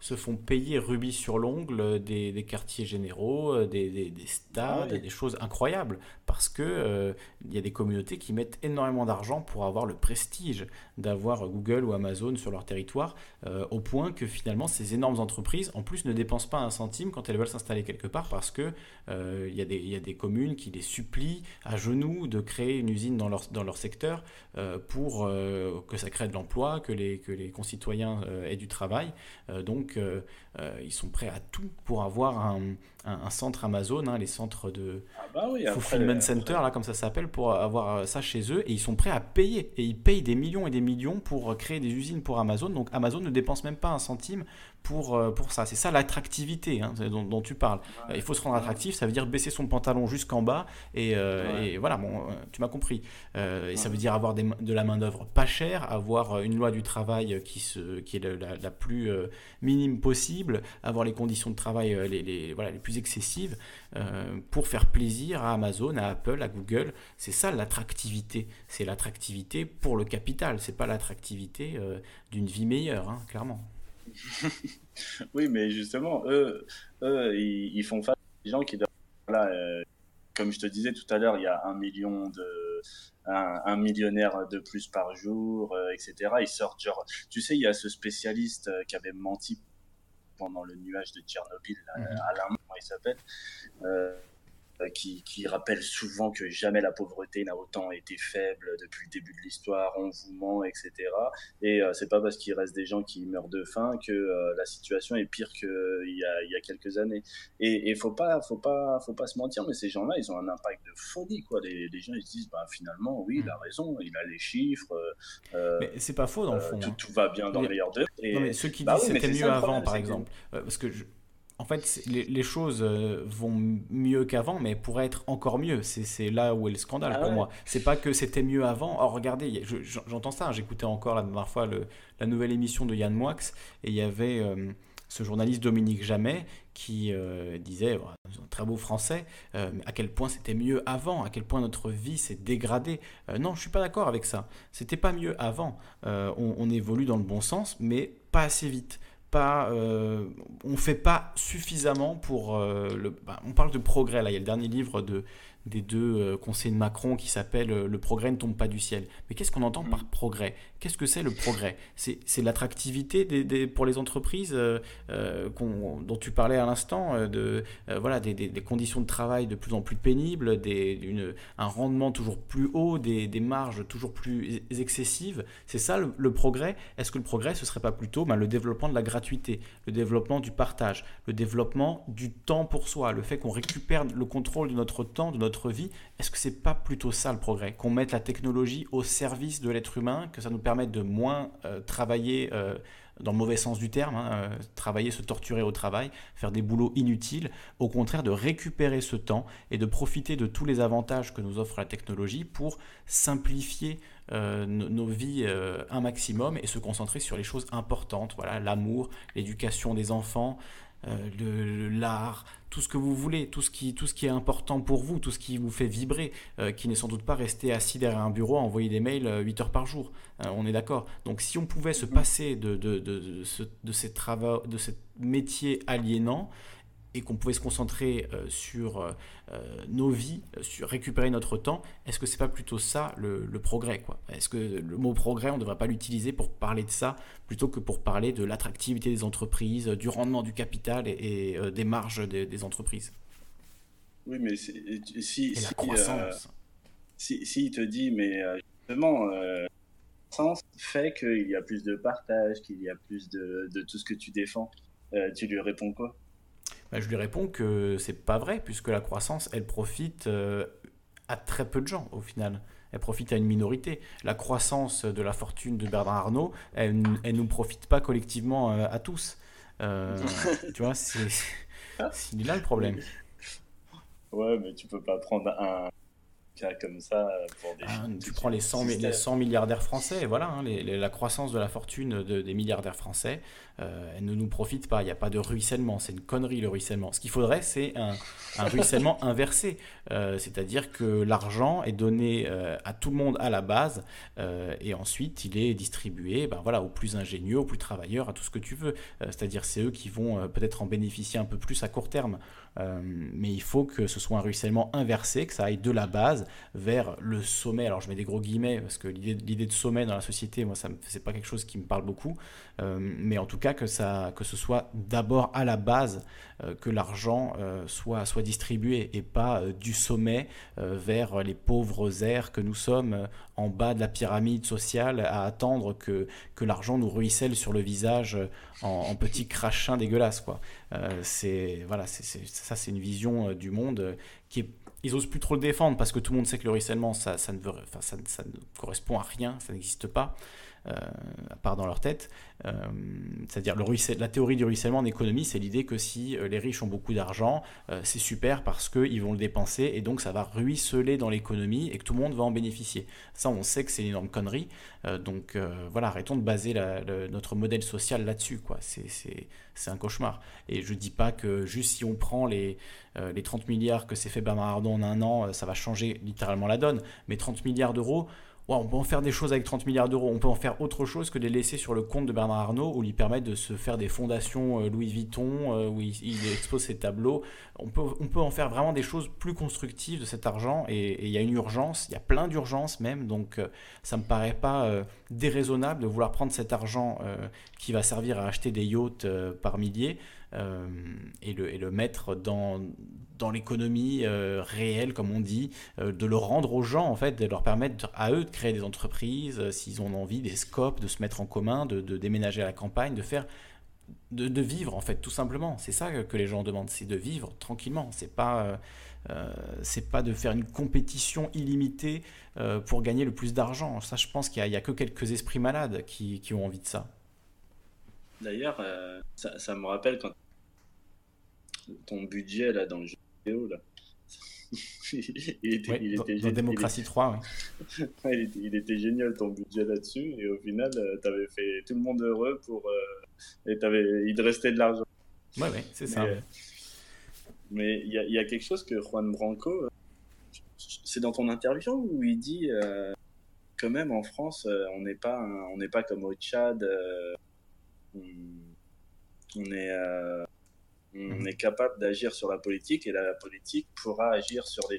se payer rubis sur l'ongle des, des quartiers généraux, euh, des, des- des stades, Ah ouais. des choses incroyables. Parce que euh, il y a des communautés qui mettent énormément d'argent pour avoir le prestige d'avoir Google ou Amazon sur leur territoire, euh, au point que finalement ces énormes entreprises, en plus, ne dépensent pas un centime quand elles veulent s'installer quelque part, parce que euh, il y, a des- il y a des communes qui les supplient à genoux de créer une usine dans leur, dans leur secteur euh, pour euh, que ça crée de l'emploi, que les, que les concitoyens euh, aient du travail. Euh, donc, ils sont prêts à tout pour avoir un, un- un centre Amazon, hein, les centres de Ah bah oui, Fulfillment Center, là, comme ça s'appelle, pour avoir ça chez eux. Et ils sont prêts à payer. Et ils payent des millions et des millions pour créer des usines pour Amazon. Donc, Amazon ne dépense même pas un centime pour, euh, pour ça. C'est ça l'attractivité hein, dont, dont tu parles. Euh, il faut se rendre attractif, ça veut dire baisser son pantalon jusqu'en bas. Et, euh, Ouais. et voilà, bon, tu m'as compris. Euh, et ça veut dire avoir des de la main-d'œuvre pas chère, avoir une loi du travail qui, se, qui est la, la plus euh, minime possible, avoir les conditions de travail les, les- voilà, les plus excessives pour faire plaisir à Amazon, à Apple, à Google. C'est ça l'attractivité. C'est l'attractivité pour le capital. C'est pas l'attractivité d'une vie meilleure, hein, clairement. Oui, mais justement, eux, eux ils, ils font face à des gens qui doivent. Voilà, euh, comme je te disais tout à l'heure, il y a un million de. Un, un millionnaire de plus par jour, euh, etc. Ils sortent genre. Tu sais, il y a ce spécialiste euh, qui avait menti pendant le nuage de Tchernobyl, Mhm. Alain, comment il s'appelle qui, qui rappelle souvent que jamais la pauvreté n'a autant été faible depuis le début de l'histoire, on vous ment, etc. Et euh, c'est pas parce qu'il reste des gens qui meurent de faim que euh, la situation est pire qu'il y a, il y a quelques années. Et il faut pas, faut pas, faut pas se mentir, mais ces gens-là, ils ont un impact de folie, quoi. Les, les gens, ils se disent, bah, finalement, oui, il a raison, il a les chiffres, euh, Mais c'est pas faux dans le euh, fond. tout, hein. tout va bien dans le meilleur d'eux. Et- Non, mais ceux qui Bah disent oui, c'était mieux avant, problème, par que- exemple, euh, parce que je- en fait, les, les choses euh, vont mieux qu'avant, mais pourraient être encore mieux. C'est là où est le scandale Ah pour ouais. moi. C'est pas que c'était mieux avant. Oh, regardez, je- j'entends ça. hein. J'écoutais encore la dernière fois le- la nouvelle émission de Yann Moix, et il y avait euh, ce journaliste Dominique Jamais qui euh, disait, oh, un très beau français, euh, à quel point c'était mieux avant, à quel point notre vie s'est dégradée. Non, je suis pas d'accord avec ça. C'était pas mieux avant. On, on évolue dans le bon sens, mais pas assez vite. Pas, euh, on fait pas suffisamment pour euh, bah, on parle de progrès là. Il y a le dernier livre de des deux euh, conseillers de Macron qui s'appelle euh, Le progrès ne tombe pas du ciel. Mais qu'est-ce qu'on entend par progrès? Qu'est-ce que c'est le progrès? C'est l'attractivité des, des- pour les entreprises euh, dont tu parlais à l'instant, de euh, voilà des, conditions de travail de plus en plus pénibles, des, une- un rendement toujours plus haut, des, des marges toujours plus excessives. C'est ça le, le progrès? Est-ce que le progrès ce serait pas plutôt ben, le développement de la gratuité, le développement du partage, le développement du temps pour soi, le fait qu'on récupère le contrôle de notre temps, de notre vie Est-ce que c'est pas plutôt ça le progrès Qu'on mette la technologie au service de l'être humain, que ça nous permette de moins euh, travailler euh, dans le mauvais sens du terme, hein, euh, travailler, se torturer au travail, faire des boulots inutiles, au contraire de récupérer ce temps et de profiter de tous les avantages que nous offre la technologie pour simplifier nos, vies un maximum et se concentrer sur les choses importantes, voilà, l'amour, l'éducation des enfants, euh, l'art, tout ce que vous voulez, tout ce, qui, est important pour vous, tout ce qui vous fait vibrer, euh, qui n'est sans doute pas rester assis derrière un bureau à envoyer des mails euh, 8 heures par jour. Euh, on est d'accord. Donc si on pouvait se passer de, de, de, de ce, de ces travaux, de ce métier aliénant, et qu'on pouvait se concentrer euh, sur euh, euh, nos vies, sur récupérer notre temps, est-ce que c'est pas plutôt ça le, le progrès quoi? Est-ce que le mot progrès, on ne devrait pas l'utiliser pour parler de ça plutôt que pour parler de l'attractivité des entreprises, du rendement du capital et, et, euh, des marges des, des entreprises? Oui, mais si, Et la si, croissance. si, si il te dit, mais justement, la croissance fait qu'il y a plus de partage, qu'il y a plus de, de tout ce que tu défends, tu lui réponds quoi? Bah, je lui réponds que c'est pas vrai, puisque la croissance, elle profite euh, à très peu de gens au final. Elle profite à une minorité. La croissance de la fortune de Bernard Arnault, elle ne nous profite pas collectivement euh, à tous. Euh, tu vois, c'est là le problème. Ouais, mais tu peux pas prendre un comme ça pour des. Ah, tu prends les 100, mi- systèmes. les 100 milliardaires français, voilà, hein, les- les- la croissance de la fortune de- des milliardaires français, euh, elle ne nous profite pas. Il n'y a pas de ruissellement, c'est une connerie le ruissellement. Ce qu'il faudrait, c'est un, un ruissellement inversé, Euh, c'est-à-dire que l'argent est donné euh, à tout le monde à la base euh, et ensuite il est distribué, ben voilà, aux plus ingénieux, aux plus travailleurs, à tout ce que tu veux. Euh, c'est-à-dire c'est eux qui vont euh, peut-être en bénéficier un peu plus à court terme. Euh, mais il faut que ce soit un ruissellement inversé, que ça aille de la base vers le sommet. Alors je mets des gros guillemets parce que l'idée de sommet dans la société, moi, ça c'est pas quelque chose qui me parle beaucoup. Euh, mais en tout cas que ça, que ce soit d'abord à la base que l'argent euh, soit soit distribué et pas euh, du sommet euh, vers les pauvres airs que nous sommes euh, en bas de la pyramide sociale à attendre que que l'argent nous ruisselle sur le visage euh, en, petits crachins dégueulasses quoi. Euh, c'est voilà, c'est ça c'est une vision euh, du monde euh, qui est ils osent plus trop le défendre parce que tout le monde sait que le ruissellement ça, ça ne, veut, enfin, ça, ça ne correspond à rien, ça n'existe pas, euh, à part dans leur tête. Euh, C'est-à-dire la théorie du ruissellement en économie, c'est l'idée que si euh, les riches ont beaucoup d'argent, euh, c'est super parce qu'ils vont le dépenser et donc ça va ruisseler dans l'économie et que tout le monde va en bénéficier. Ça, on sait que c'est une énorme connerie. Euh, donc euh, voilà, arrêtons de baser notre modèle social là-dessus. C'est- un cauchemar. Et je dis pas que juste si on prend les, euh, les 30 milliards que s'est fait Bernard Arnault en un an, euh, ça va changer littéralement la donne. Mais 30 milliards d'euros, on peut en faire des choses avec 30 milliards d'euros. On peut en faire autre chose que de les laisser sur le compte de Bernard Arnault ou lui permettre de se faire des fondations euh, Louis Vuitton euh, où il, expose ses tableaux. On peut, on peut en faire vraiment des choses plus constructives de cet argent et il y a une urgence, il y a plein d'urgences même. Donc euh, ça me paraît pas déraisonnable de vouloir prendre cet argent qui va servir à acheter des yachts par milliers euh, et, le, et le mettre dans, dans l'économie euh, réelle, comme on dit, euh, de le rendre aux gens, en fait, de leur permettre à eux de créer des entreprises, s'ils ont envie, des scopes, de se mettre en commun, de, déménager à la campagne, de faire de, vivre en fait tout simplement. C'est ça que, les gens demandent c'est de vivre tranquillement. C'est pas c'est pas de faire une compétition illimitée pour gagner le plus d'argent. Ça je pense qu'il y, a- que quelques esprits malades qui, qui ont envie de ça. D'ailleurs, ça, ça me rappelle quand ton budget là dans le jeu vidéo là. il était, Ouais, il était dans démocratie 3 ouais. il était- il était génial ton budget là-dessus et au final euh, t'avais fait tout le monde heureux pour euh, et t'avais il te restait de l'argent. ouais ouais c'est ça Mais, euh, Mais il y a, il y a quelque chose que Juan Branco, c'est dans ton interview où il dit euh, quand même en France, on n'est pas, un- on n'est pas comme au Tchad, on, on est, on Mhm. est capable d'agir sur la politique et la politique pourra agir sur les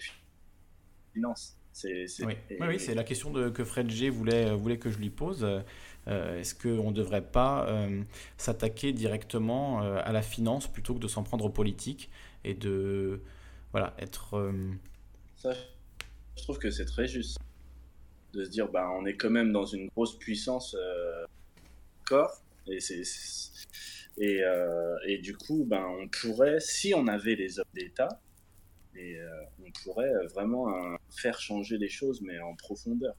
finances. Oui, et- oui, oui, c'est la question de, que Fred G voulait, voulait que je lui pose. Euh, Est-ce qu'on ne devrait pas euh, s'attaquer directement euh, à la finance plutôt que de s'en prendre aux politiques et de voilà, être. Ça, je trouve que c'est très juste de se dire, bah, on est quand même dans une grosse puissance corps, et c'est- et, euh, et du coup, ben, on pourrait, si on avait les hommes d'État, euh, on pourrait vraiment euh, faire changer les choses, mais en profondeur.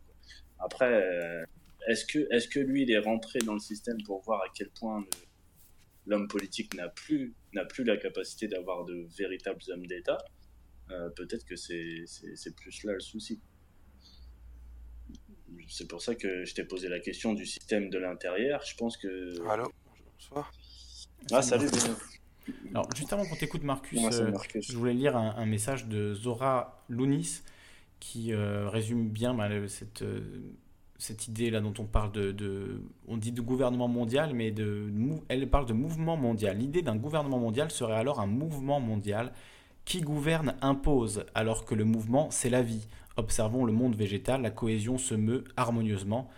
Après, est-ce que, est-ce que lui, il est rentré dans le système pour voir à quel point l'homme politique n'a plus, plus la capacité d'avoir de véritables hommes d'État peut-être que c'est plus là le souci. C'est pour ça que je t'ai posé la question du système de l'intérieur. Je pense que. Allô Bonsoir. Ah, salut. Alors, juste avant qu'on t'écoute, Marcus, Moi, euh, je voulais lire un, un message de Zora Lounis qui euh, résume bien bah, le- cette, euh, cette idée là dont on parle de, de- on dit de gouvernement mondial, mais de, elle parle de mouvement mondial. L'idée d'un gouvernement mondial serait alors un mouvement mondial qui gouverne impose, alors que le mouvement c'est la vie. Observons le monde végétal, la cohésion se meut harmonieusement,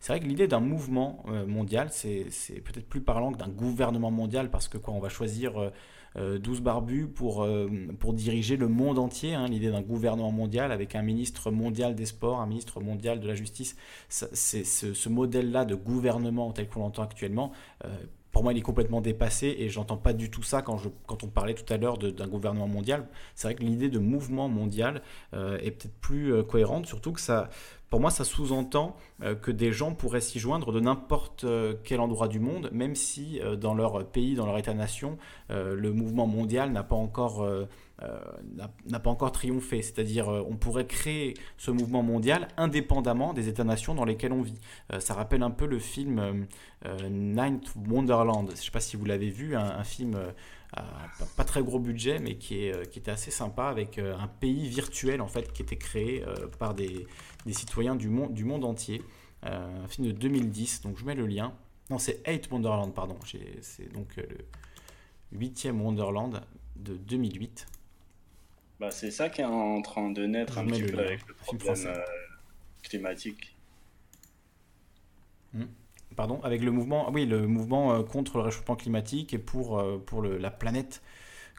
C'est vrai que l'idée d'un mouvement euh, mondial, c'est peut-être plus parlant que d'un gouvernement mondial, parce que quoi, on va choisir euh, euh, 12 barbus pour, euh, diriger le monde entier. hein. L'idée d'un gouvernement mondial avec un ministre mondial des sports, un ministre mondial de la justice, c'est ce, modèle-là de gouvernement tel qu'on l'entend actuellement. euh, pour moi, il est complètement dépassé et j'entends pas du tout ça quand, on parlait tout à l'heure d'un gouvernement mondial. C'est vrai que l'idée de mouvement mondial euh, est peut-être plus euh, cohérente, surtout que ça, pour moi, ça sous-entend euh, que des gens pourraient s'y joindre de n'importe quel endroit du monde, même si dans leur pays, dans leur État-nation, le mouvement mondial n'a pas encore n'a- n'a pas encore triomphé. C'est-à-dire, euh, on pourrait créer ce mouvement mondial indépendamment des États-nations dans lesquels on vit. Euh, ça rappelle un peu le film euh, euh, Ninth Wonderland. Je ne sais pas si vous l'avez vu, un, film euh, à pas, très gros budget, mais qui, est, euh, qui était assez sympa, avec euh, un pays virtuel en fait qui était créé euh, par des, des citoyens du monde, du monde entier. Euh, un film de 2010, donc je mets le lien. Non, c'est Eight Wonderland, pardon. C'est donc euh, le huitième Wonderland de 2008. Bah, c'est ça qui est en train de naître un petit peu avec le problème euh, climatique. Pardon, avec le mouvement, oui, le mouvement euh, contre le réchauffement climatique et pour, euh, pour le- la planète,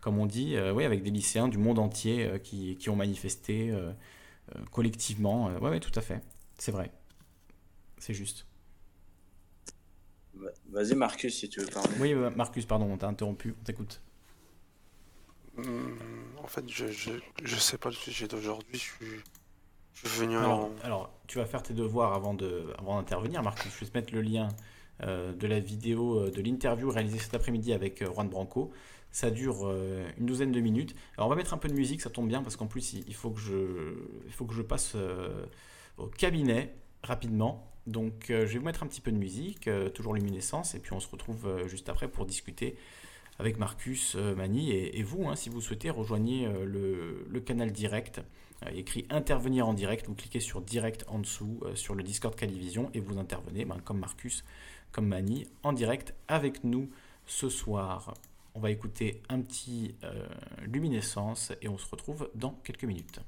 comme on dit, euh, oui, avec des lycéens du monde entier euh, qui, qui ont manifesté euh, collectivement. Oui, oui, tout à fait. C'est vrai. C'est juste. Va- Vas-y, Marcus, si tu veux parler. Oui, Marcus, pardon, on t'a interrompu, on t'écoute. Hum, en fait, je, je, je sais pas le sujet d'aujourd'hui. Je suis, je suis venu Alors, en. alors, tu vas faire tes devoirs avant de, avant d'intervenir, Marcus. Je vais te mettre le lien euh, de la vidéo euh, de l'interview réalisée cet après-midi avec euh, Juan Branco. Ça dure euh, une douzaine de minutes. Alors, on va mettre un peu de musique, ça tombe bien parce qu'en plus, il, il faut que je, il faut que je passe euh, au cabinet rapidement. Donc, je vais vous mettre un petit peu de musique, toujours luminescence, et puis on se retrouve juste après pour discuter avec Marcus, euh, Mani et, vous, hein, si vous souhaitez, rejoignez euh, le, canal direct. Euh, écrit intervenir en direct. Vous cliquez sur direct en dessous sur le Discord Calivision et vous intervenez, ben, comme Marcus, comme Mani, en direct avec nous ce soir. On va écouter un petit luminescence et on se retrouve dans quelques minutes.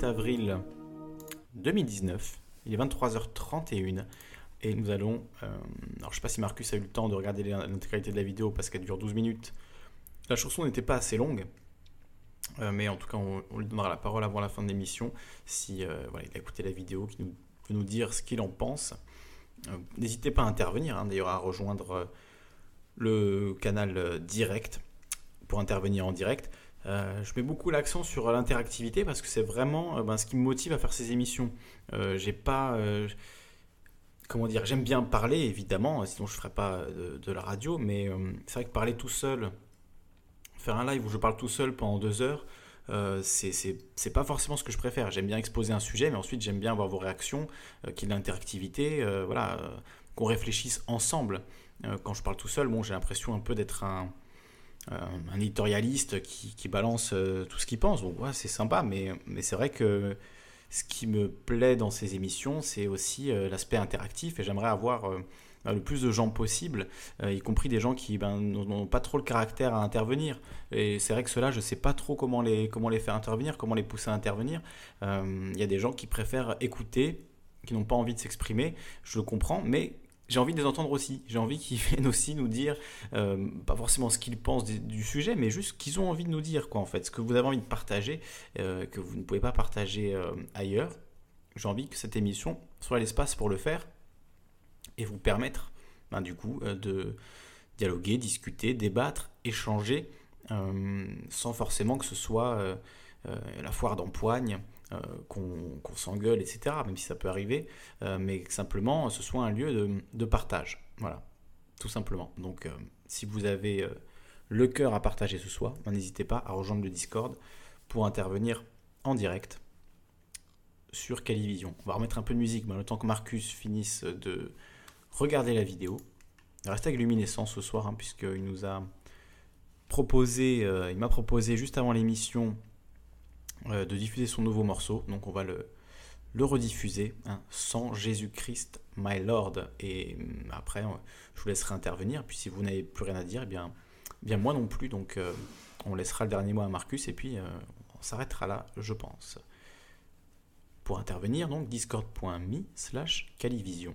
8 avril 2019. Il est 23h31 et nous allons. euh, alors, je sais pas si Marcus a eu le temps de regarder l'intégralité de la vidéo parce qu'elle dure 12 minutes. La chanson n'était pas assez longue, euh, mais en tout cas, on, lui donnera la parole avant la fin de l'émission si euh, voilà, il a écouté la vidéo, qui nous, peut nous dire ce qu'il en pense. N'hésitez pas à intervenir, hein, d'ailleurs, à rejoindre le canal direct pour intervenir en direct. Euh, je mets beaucoup l'accent sur l'interactivité parce que c'est vraiment euh, ben, ce qui me motive à faire ces émissions. Euh, j'ai pas, comment dire, j'aime bien parler évidemment, sinon je ferais pas de, la radio, mais c'est vrai que parler tout seul, faire un live où je parle tout seul pendant deux heures, c'est- pas forcément ce que je préfère. J'aime bien exposer un sujet, mais ensuite j'aime bien avoir vos réactions, qu'il y ait de l'interactivité, voilà, qu'on réfléchisse ensemble. Quand je parle tout seul, bon, j'ai l'impression un peu d'être un, un éditorialiste qui, balance euh, tout ce qu'il pense. Donc, c'est sympa, mais, c'est vrai que ce qui me plaît dans ces émissions, c'est aussi euh, l'aspect interactif et j'aimerais avoir euh, le plus de gens possible, euh, y compris des gens qui ben, n'ont pas trop le caractère à intervenir. Et c'est vrai que ceux-là, je ne sais pas trop comment les, faire intervenir, comment les pousser à intervenir. Euh, Il y a des gens qui préfèrent écouter, qui n'ont pas envie de s'exprimer, je le comprends, mais j'ai envie de les entendre aussi. J'ai envie qu'ils viennent aussi nous dire, euh, pas forcément ce qu'ils pensent du, sujet, mais juste ce qu'ils ont envie de nous dire, quoi, en fait. Ce que vous avez envie de partager, euh, que vous ne pouvez pas partager euh, ailleurs. J'ai envie que cette émission soit l'espace pour le faire et vous permettre, ben, du coup, de dialoguer, discuter, débattre, échanger, sans forcément que ce soit la foire d'empoigne, euh, qu'on s'engueule, etc., même si ça peut arriver, euh, mais simplement ce soit un lieu de, partage. Voilà, tout simplement. Donc, euh, si vous avez le cœur à partager ce soir, ben, n'hésitez pas à rejoindre le Discord pour intervenir en direct sur Calivision. On va remettre un peu de musique, mais le temps que Marcus finisse de regarder la vidéo. Restez avec Luminescence ce soir, hein, puisqu'il nous a proposé, il m'a proposé juste avant l'émission de diffuser son nouveau morceau. Donc on va le, le rediffuser, hein, sans Jésus-Christ, my Lord. Et hum, après, euh, je vous laisserai intervenir. Puis si vous n'avez plus rien à dire, eh bien, bien moi non plus. Donc euh, on laissera le dernier mot à Marcus et puis euh, on s'arrêtera là, je pense. Pour intervenir, donc discord.me slash calivision.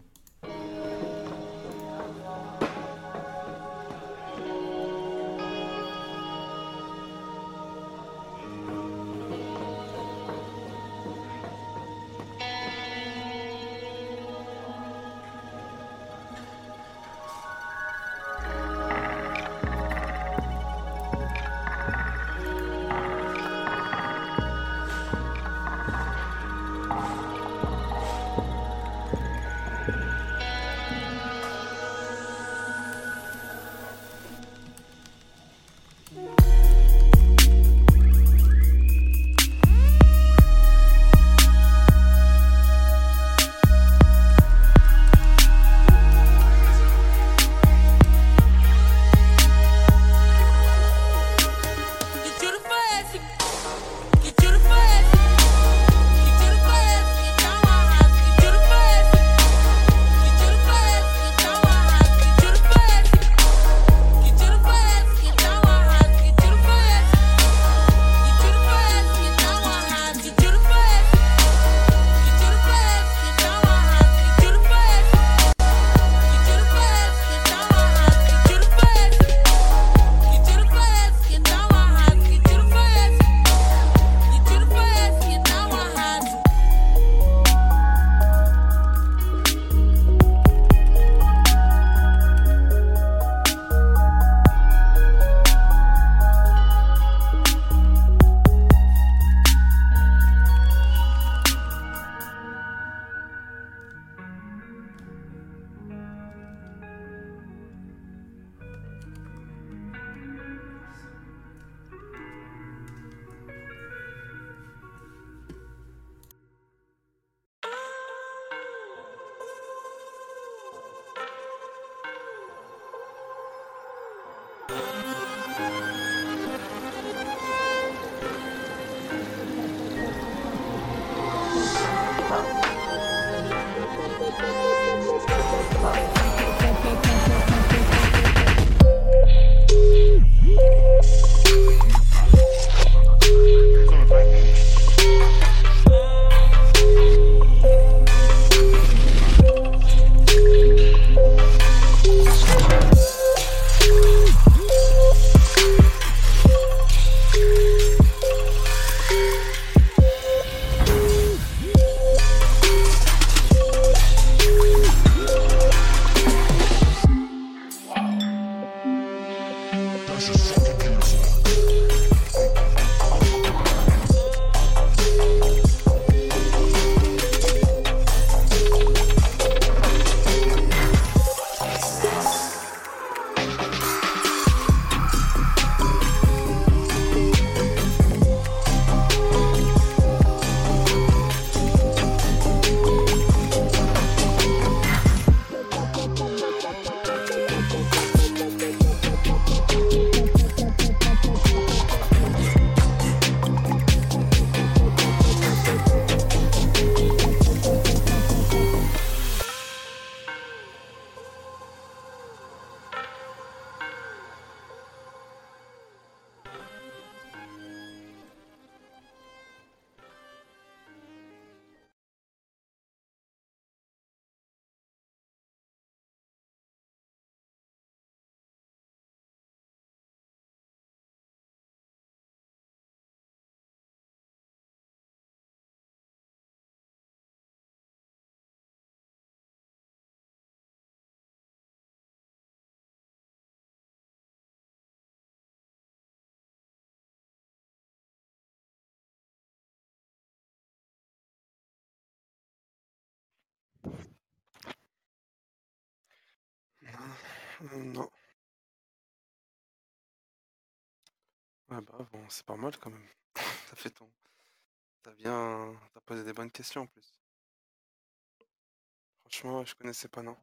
Non. Ouais, bah bon, c'est pas mal quand même. T'as fait ton. T'as bien. T'as posé des bonnes questions en plus. Franchement, je connaissais pas, non.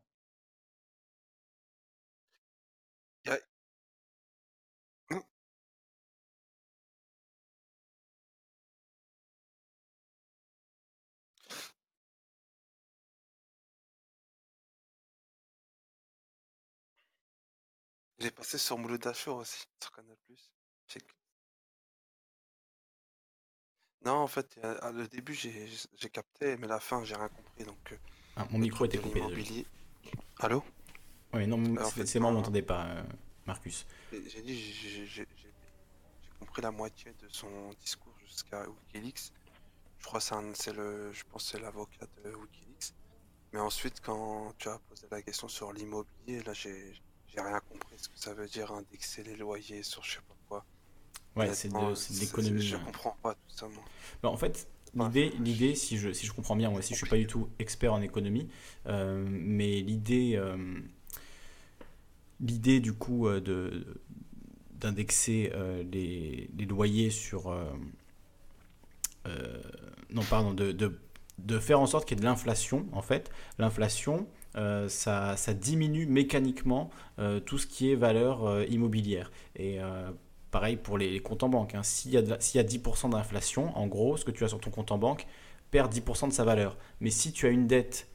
J'ai passé sur Mouloud Dachour aussi, sur Canal+. Non, en fait, à- le début, j'ai j'ai capté, mais la fin, j'ai rien compris. Donc, euh, Ah, mon micro était coupé. désolé. l'immobilier. Allô? Oui, non, c'est moi, on m'entendait pas, euh, Marcus. J'ai dit, j'ai compris la moitié de son discours jusqu'à Wikileaks. Je crois que c'est le, je pense c'est l'avocat de Wikileaks. Mais ensuite, quand tu as posé la question sur l'immobilier, là, j'ai j'ai rien compris ce que ça veut dire indexer les loyers sur je sais pas quoi. Ouais, c'est de, l'économie. Je comprends pas tout ça, moi. Bah, en fait, l'idée, l'idée, si je, si je comprends bien, moi aussi, je suis pas du tout expert en économie, euh, mais l'idée, euh, l'idée du coup euh, de d'indexer les, les loyers sur, non pardon, de, de, de faire en sorte qu'il y ait de l'inflation. En fait, l'inflation, euh, ça, diminue mécaniquement euh, tout ce qui est valeur euh, immobilière. Et pareil pour les, comptes en banque. hein. S'il y, a de la- s'il y a 10% d'inflation, en gros, ce que tu as sur ton compte en banque perd 10% de sa valeur. Mais si tu as une dette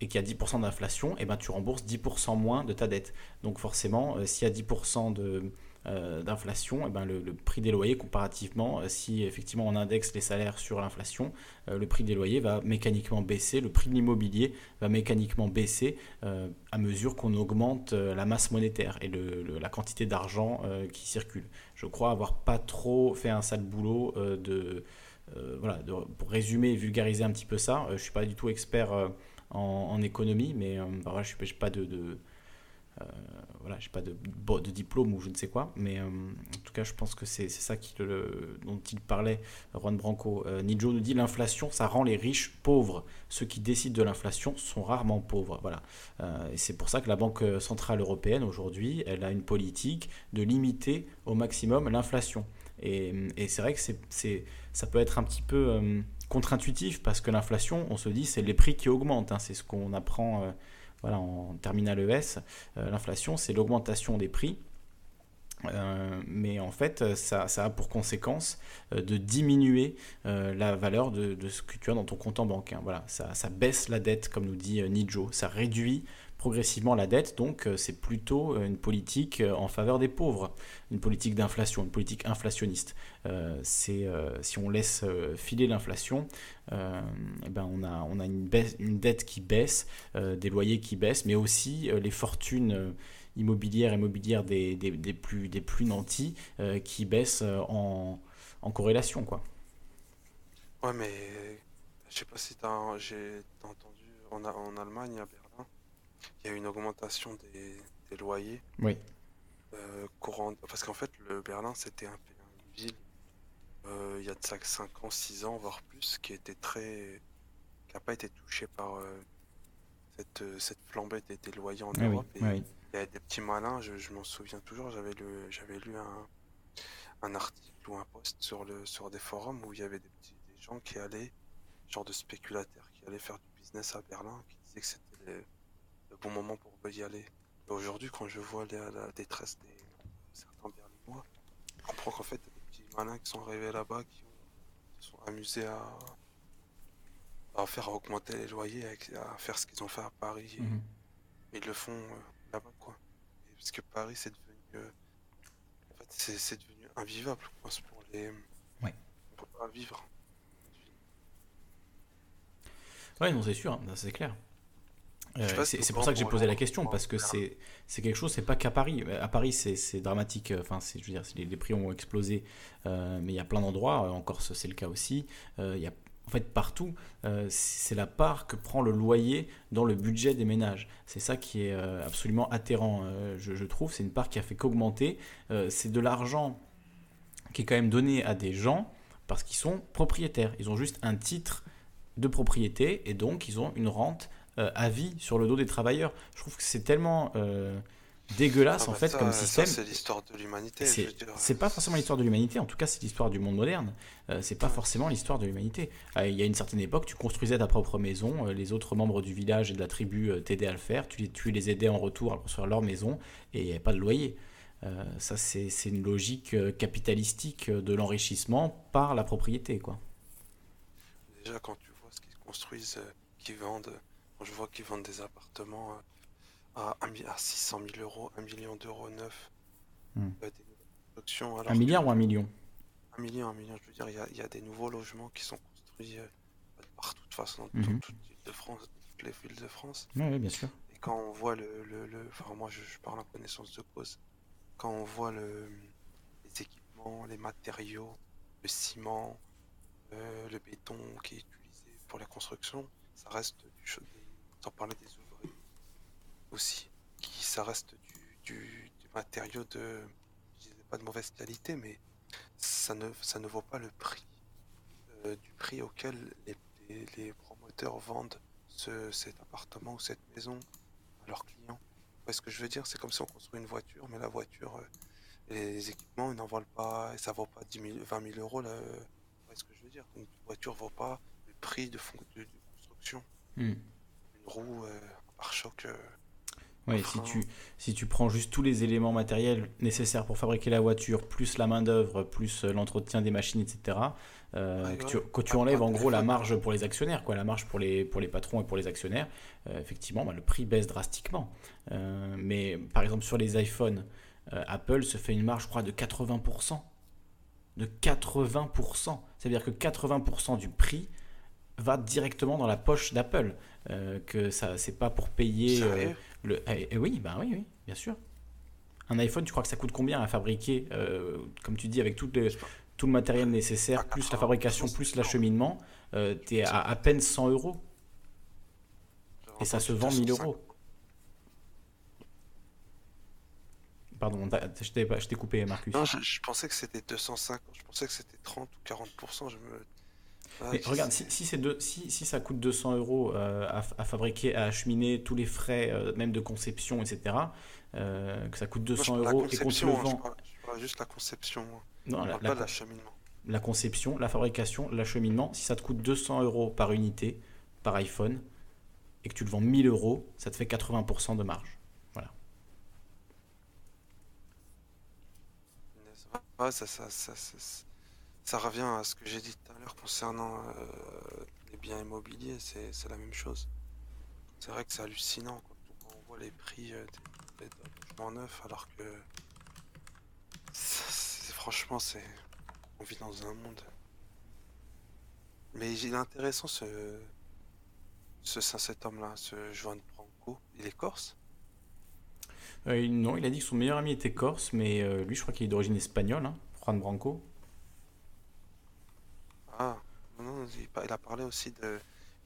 et qu'il y a 10% d'inflation, eh ben, tu rembourses 10% moins de ta dette. Donc forcément, s'il y a 10% de, euh, d'inflation, eh ben, le, prix des loyers comparativement, euh, si effectivement on indexe les salaires sur l'inflation, euh, le prix des loyers va mécaniquement baisser, le prix de l'immobilier va mécaniquement baisser à mesure qu'on augmente la masse monétaire et la quantité d'argent qui circule. Je crois avoir pas trop fait un sale boulot de, voilà, pour résumer et vulgariser un petit peu ça. Je suis pas du tout expert en, économie, mais bah, voilà, je n'ai pas de, voilà, j'ai pas de, diplôme ou je ne sais quoi, mais euh, en tout cas, je pense que c'est ça qui le- dont il parlait, Juan Branco. Euh, Nijo nous dit l'inflation, ça rend les riches pauvres. Ceux qui décident de l'inflation sont rarement pauvres. Voilà. Euh, et c'est pour ça que la Banque centrale européenne aujourd'hui, elle a une politique de limiter au maximum l'inflation. Et, c'est vrai que ça peut être un petit peu euh, contre-intuitif parce que l'inflation, on se dit, c'est les prix qui augmentent. hein. c'est ce qu'on apprend euh, voilà, en terminale ES. Euh, l'inflation, c'est l'augmentation des prix. Euh, mais en fait, ça, ça a pour conséquence euh, de diminuer la valeur de, ce que tu as dans ton compte en banque. hein. Voilà, ça, ça baisse la dette, comme nous dit Nijo. Ça réduit progressivement la dette, donc euh, c'est plutôt euh, une politique euh, en faveur des pauvres, une politique d'inflation, une politique inflationniste. C'est si on laisse filer l'inflation, eh ben on a on a une, dette qui baisse, des loyers qui baissent, mais aussi les fortunes immobilières et mobilières des, des, plus des plus nantis qui baissent en, en corrélation quoi. Ouais, mais je sais pas si j'ai t'as entendu en, A- en Allemagne, il y a eu une augmentation des, des loyers Oui. euh, courantes. Parce qu'en fait, le Berlin, c'était un, pays- une ville euh, il y a de ça 5 ans, 6 ans, voire plus, qui était très. qui n'a pas été touchée par euh, cette, cette flambée des, des loyers en Ah oui, Europe. Et ah oui. il y a des petits malins, je, je m'en souviens toujours, j'avais lu, j'avais lu un, un article ou un post sur, le, sur des forums où il y avait des, petits, des gens qui allaient, genre de spéculateurs, qui allaient faire du business à Berlin, qui disaient que c'était bon moment pour y aller. Et aujourd'hui, quand je vois la, la détresse des certains Berlinois, je comprends qu'en fait, il y a des petits malins qui sont arrivés là-bas, qui ont- se sont amusés à, à faire augmenter les loyers, à faire ce qu'ils ont fait à Paris. Et- Mhm. mais ils le font euh, là-bas, quoi. Et parce que Paris, c'est devenu. euh, en fait, c'est c'est devenu invivable, quoi. c'est pour les. Ouais. On peut pas vivre. Ouais, non, c'est sûr, hein, c'est clair. Euh, c'est pour ça que j'ai posé la question, parce que c'est quelque chose, c'est pas qu'à Paris. À Paris, c'est dramatique. euh, Enfin, je veux dire, les, les prix ont explosé, euh, mais il y a plein d'endroits. En Corse, c'est le cas aussi. Euh, Il y a en fait partout. euh, c'est la part que prend le loyer dans le budget des ménages. C'est ça qui est euh, absolument atterrant, euh, je, je trouve. C'est une part qui a fait qu'augmenter. C'est de l'argent qui est quand même donné à des gens parce qu'ils sont propriétaires. Ils ont juste un titre de propriété et donc ils ont une rente euh, à vie sur le dos des travailleurs. Je trouve que c'est tellement euh, dégueulasse Ah en bah fait ça, comme système. c'est l'histoire de l'humanité. C'est pas forcément l'histoire de l'humanité, en tout cas c'est l'histoire du monde moderne. Euh, c'est pas forcément l'histoire de l'humanité. Euh, il y a une certaine époque, tu construisais ta propre maison, les autres membres du village et de la tribu t'aidaient à le faire, tu les, tu les aidais en retour à construire leur maison et il n'y avait pas de loyer. Ça c'est une logique capitalistique de l'enrichissement par la propriété. quoi. Déjà, quand tu vois ce qu'ils construisent, qu'ils vendent, quand je vois qu'ils vendent des appartements à, à 600 000 euros, 1 million d'euros neufs, Hmm. euh, alors Un que- milliard ou un million? Un million, un million, je veux dire, il y y a des nouveaux logements qui sont construits euh, partout, de toute façon, dans Mhm. toute l'île de France, toutes les villes de France. Oui, oui, bien sûr. Et quand on voit le, le, le- enfin moi je, je parle en connaissance de cause, quand on voit le, les équipements, les matériaux, le ciment, euh, le béton qui est utilisé pour la construction, ça reste du, des, sans parler des ouvriers aussi, qui ça reste du, du, matériau de, pas de mauvaise qualité, mais ça ne, ça ne vaut pas le prix euh, du prix auquel les, les, promoteurs vendent ce, cet appartement ou cette maison à leurs clients. Ouais, ce que je veux dire, c'est comme si on construit une voiture, mais la voiture, euh, les équipements, ils n'en valent pas, et ça vaut pas 10 000, 20 000 euros. Là, euh, ce que je veux dire, une voiture vaut pas le prix de, de, de construction. Hmm. Une roue, euh, un pare-choc. euh, Enfin. si tu, si tu prends juste tous les éléments matériels nécessaires pour fabriquer la voiture, plus la main-d'œuvre, plus euh, l'entretien des machines, etc., euh, Ouais, que, tu, que tu enlèves en gros la marge pour les actionnaires, quoi, la marge pour les, pour les patrons et pour les actionnaires, euh, effectivement, bah, le prix baisse drastiquement. Euh, mais par exemple, sur les iPhones, Apple se fait une marge, je crois, de 80%. De 80%. Ça veut dire que 80% du prix va directement dans la poche d'Apple. Euh, que ça, c'est pas pour payer. euh, le, eh, eh oui, bah oui, oui, bien sûr. Un iPhone, tu crois que ça coûte combien à fabriquer, euh, comme tu dis, avec tout le, tout le matériel nécessaire, plus la 80%, fabrication, plus l'acheminement, euh, t'es à à peine 100 euros et ça se vend 1000 250. euros. Pardon, je t'ai coupé, Marcus. Non, je, je pensais que c'était 250, je pensais que c'était 30 ou 40%. Je me... Ah, regarde, si, si, ça coûte 200 euros euh, à, à fabriquer, à acheminer tous les frais, euh, même de conception, etc., euh, que ça coûte Moi, je 200 parle de la euros et qu'on te le hein, je vend. parle- Je parle juste la conception. hein. Non, Je la, parle la- pas de l'acheminement. la conception, la fabrication, l'acheminement, si ça te coûte 200 euros par unité, par iPhone, et que tu le vends 1000 euros, ça te fait 80% de marge. Ouais, ça, ça, ça, ça, ça- revient à ce que j'ai dit tout à l'heure concernant euh, les biens immobiliers, c'est la même chose. C'est vrai que c'est hallucinant quand on voit les prix euh, des, logements neufs, alors que franchement, c'est on vit dans un monde. Mais il est intéressant ce, ce cet homme-là, ce Joan Branco. Il est corse? Euh, non, il a dit que son meilleur ami était corse, mais euh, lui, je crois qu'il est d'origine espagnole, hein, Juan Branco. Ah, non, non, il, a parlé aussi de.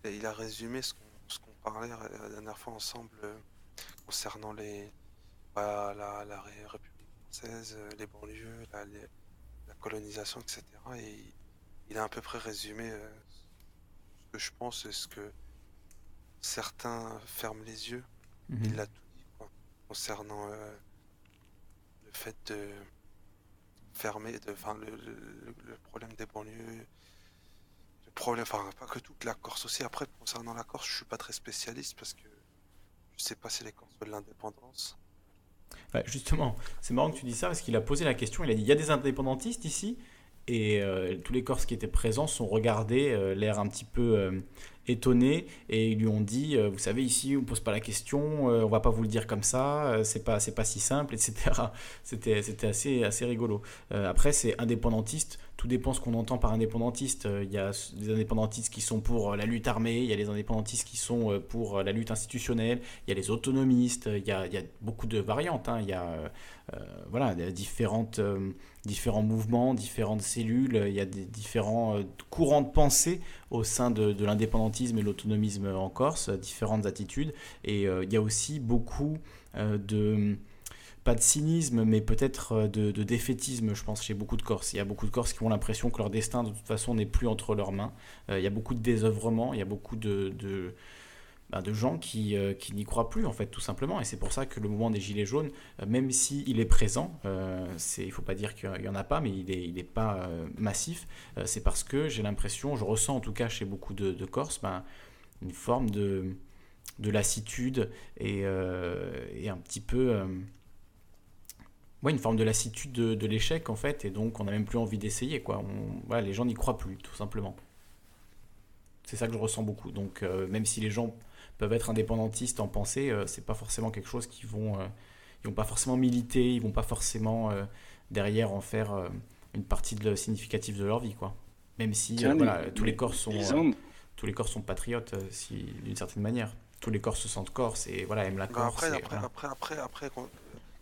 Il a résumé ce qu'on parlait la la dernière fois ensemble euh, concernant les, bah, la, la Ré- République française, euh, les banlieues, la, les- la colonisation, etc. Et il, il a à peu près résumé euh, ce que je pense et ce que certains ferment les yeux. Mhm. Il a tout dit quoi, concernant euh, le fait de fermer, de, enfin, le, le- le problème des banlieues, problème, enfin pas que toute la Corse aussi. Après, concernant la Corse, je suis pas très spécialiste parce que je sais pas si les Corses veulent l'indépendance. Justement, c'est marrant que tu dis ça parce qu'il a posé la question. Il a dit il y a des indépendantistes ici et euh, tous les Corses qui étaient présents sont regardés, euh, l'air un petit peu euh, étonnés et ils lui ont dit euh, vous savez ici on pose pas la question, on va pas vous le dire comme ça, c'est pas c'est pas si simple, etc. C'était c'était assez assez rigolo. Après c'est indépendantiste. Tout dépend ce qu'on entend par indépendantiste. Euh, Il y a des indépendantistes qui sont pour euh, la lutte armée, il y a les indépendantistes qui sont euh, pour euh, la lutte institutionnelle, il y a les autonomistes, il y a, beaucoup de variantes. hein. Il y a euh, euh, différentes, euh, différents mouvements, différentes cellules, il y a des différents euh, courants de pensée au sein de, de l'indépendantisme et l'autonomisme en Corse, euh, différentes attitudes. Et euh, il y a aussi beaucoup euh, de pas de cynisme, mais peut-être euh, de, défaitisme, je pense, chez beaucoup de Corses. Il y a beaucoup de Corses qui ont l'impression que leur destin, de toute façon, n'est plus entre leurs mains. Euh, il y a beaucoup de désœuvrement, il y a beaucoup de, de, bah, de gens qui, euh, qui n'y croient plus, en fait, tout simplement. Et c'est pour ça que le mouvement des Gilets jaunes, même s'il est présent, il ne faut pas dire qu'il n'y en a pas, mais il n'est il pas massif, c'est parce que j'ai l'impression, je ressens en tout cas chez beaucoup de, de Corses, ben, une forme de, de lassitude et, et un petit peu... ouais, une forme de lassitude de, de l'échec, en fait, et donc on n'a même plus envie d'essayer, quoi. On- voilà, les gens n'y croient plus, tout simplement. C'est ça que je ressens beaucoup. Donc, euh, même si les gens peuvent être indépendantistes en pensée, euh, c'est pas forcément quelque chose qu'ils vont, euh, ils vont pas forcément militer, ils vont pas forcément euh, derrière en faire euh, une partie de, significative de leur vie, quoi. Même si euh, Tiens, voilà, mais- tous les Corses sont, euh, tous les Corses sont patriotes, euh, si, d'une certaine manière. Tous les Corses se sentent Corses et voilà aiment la Bah, Corse. après, et après, voilà. après, après,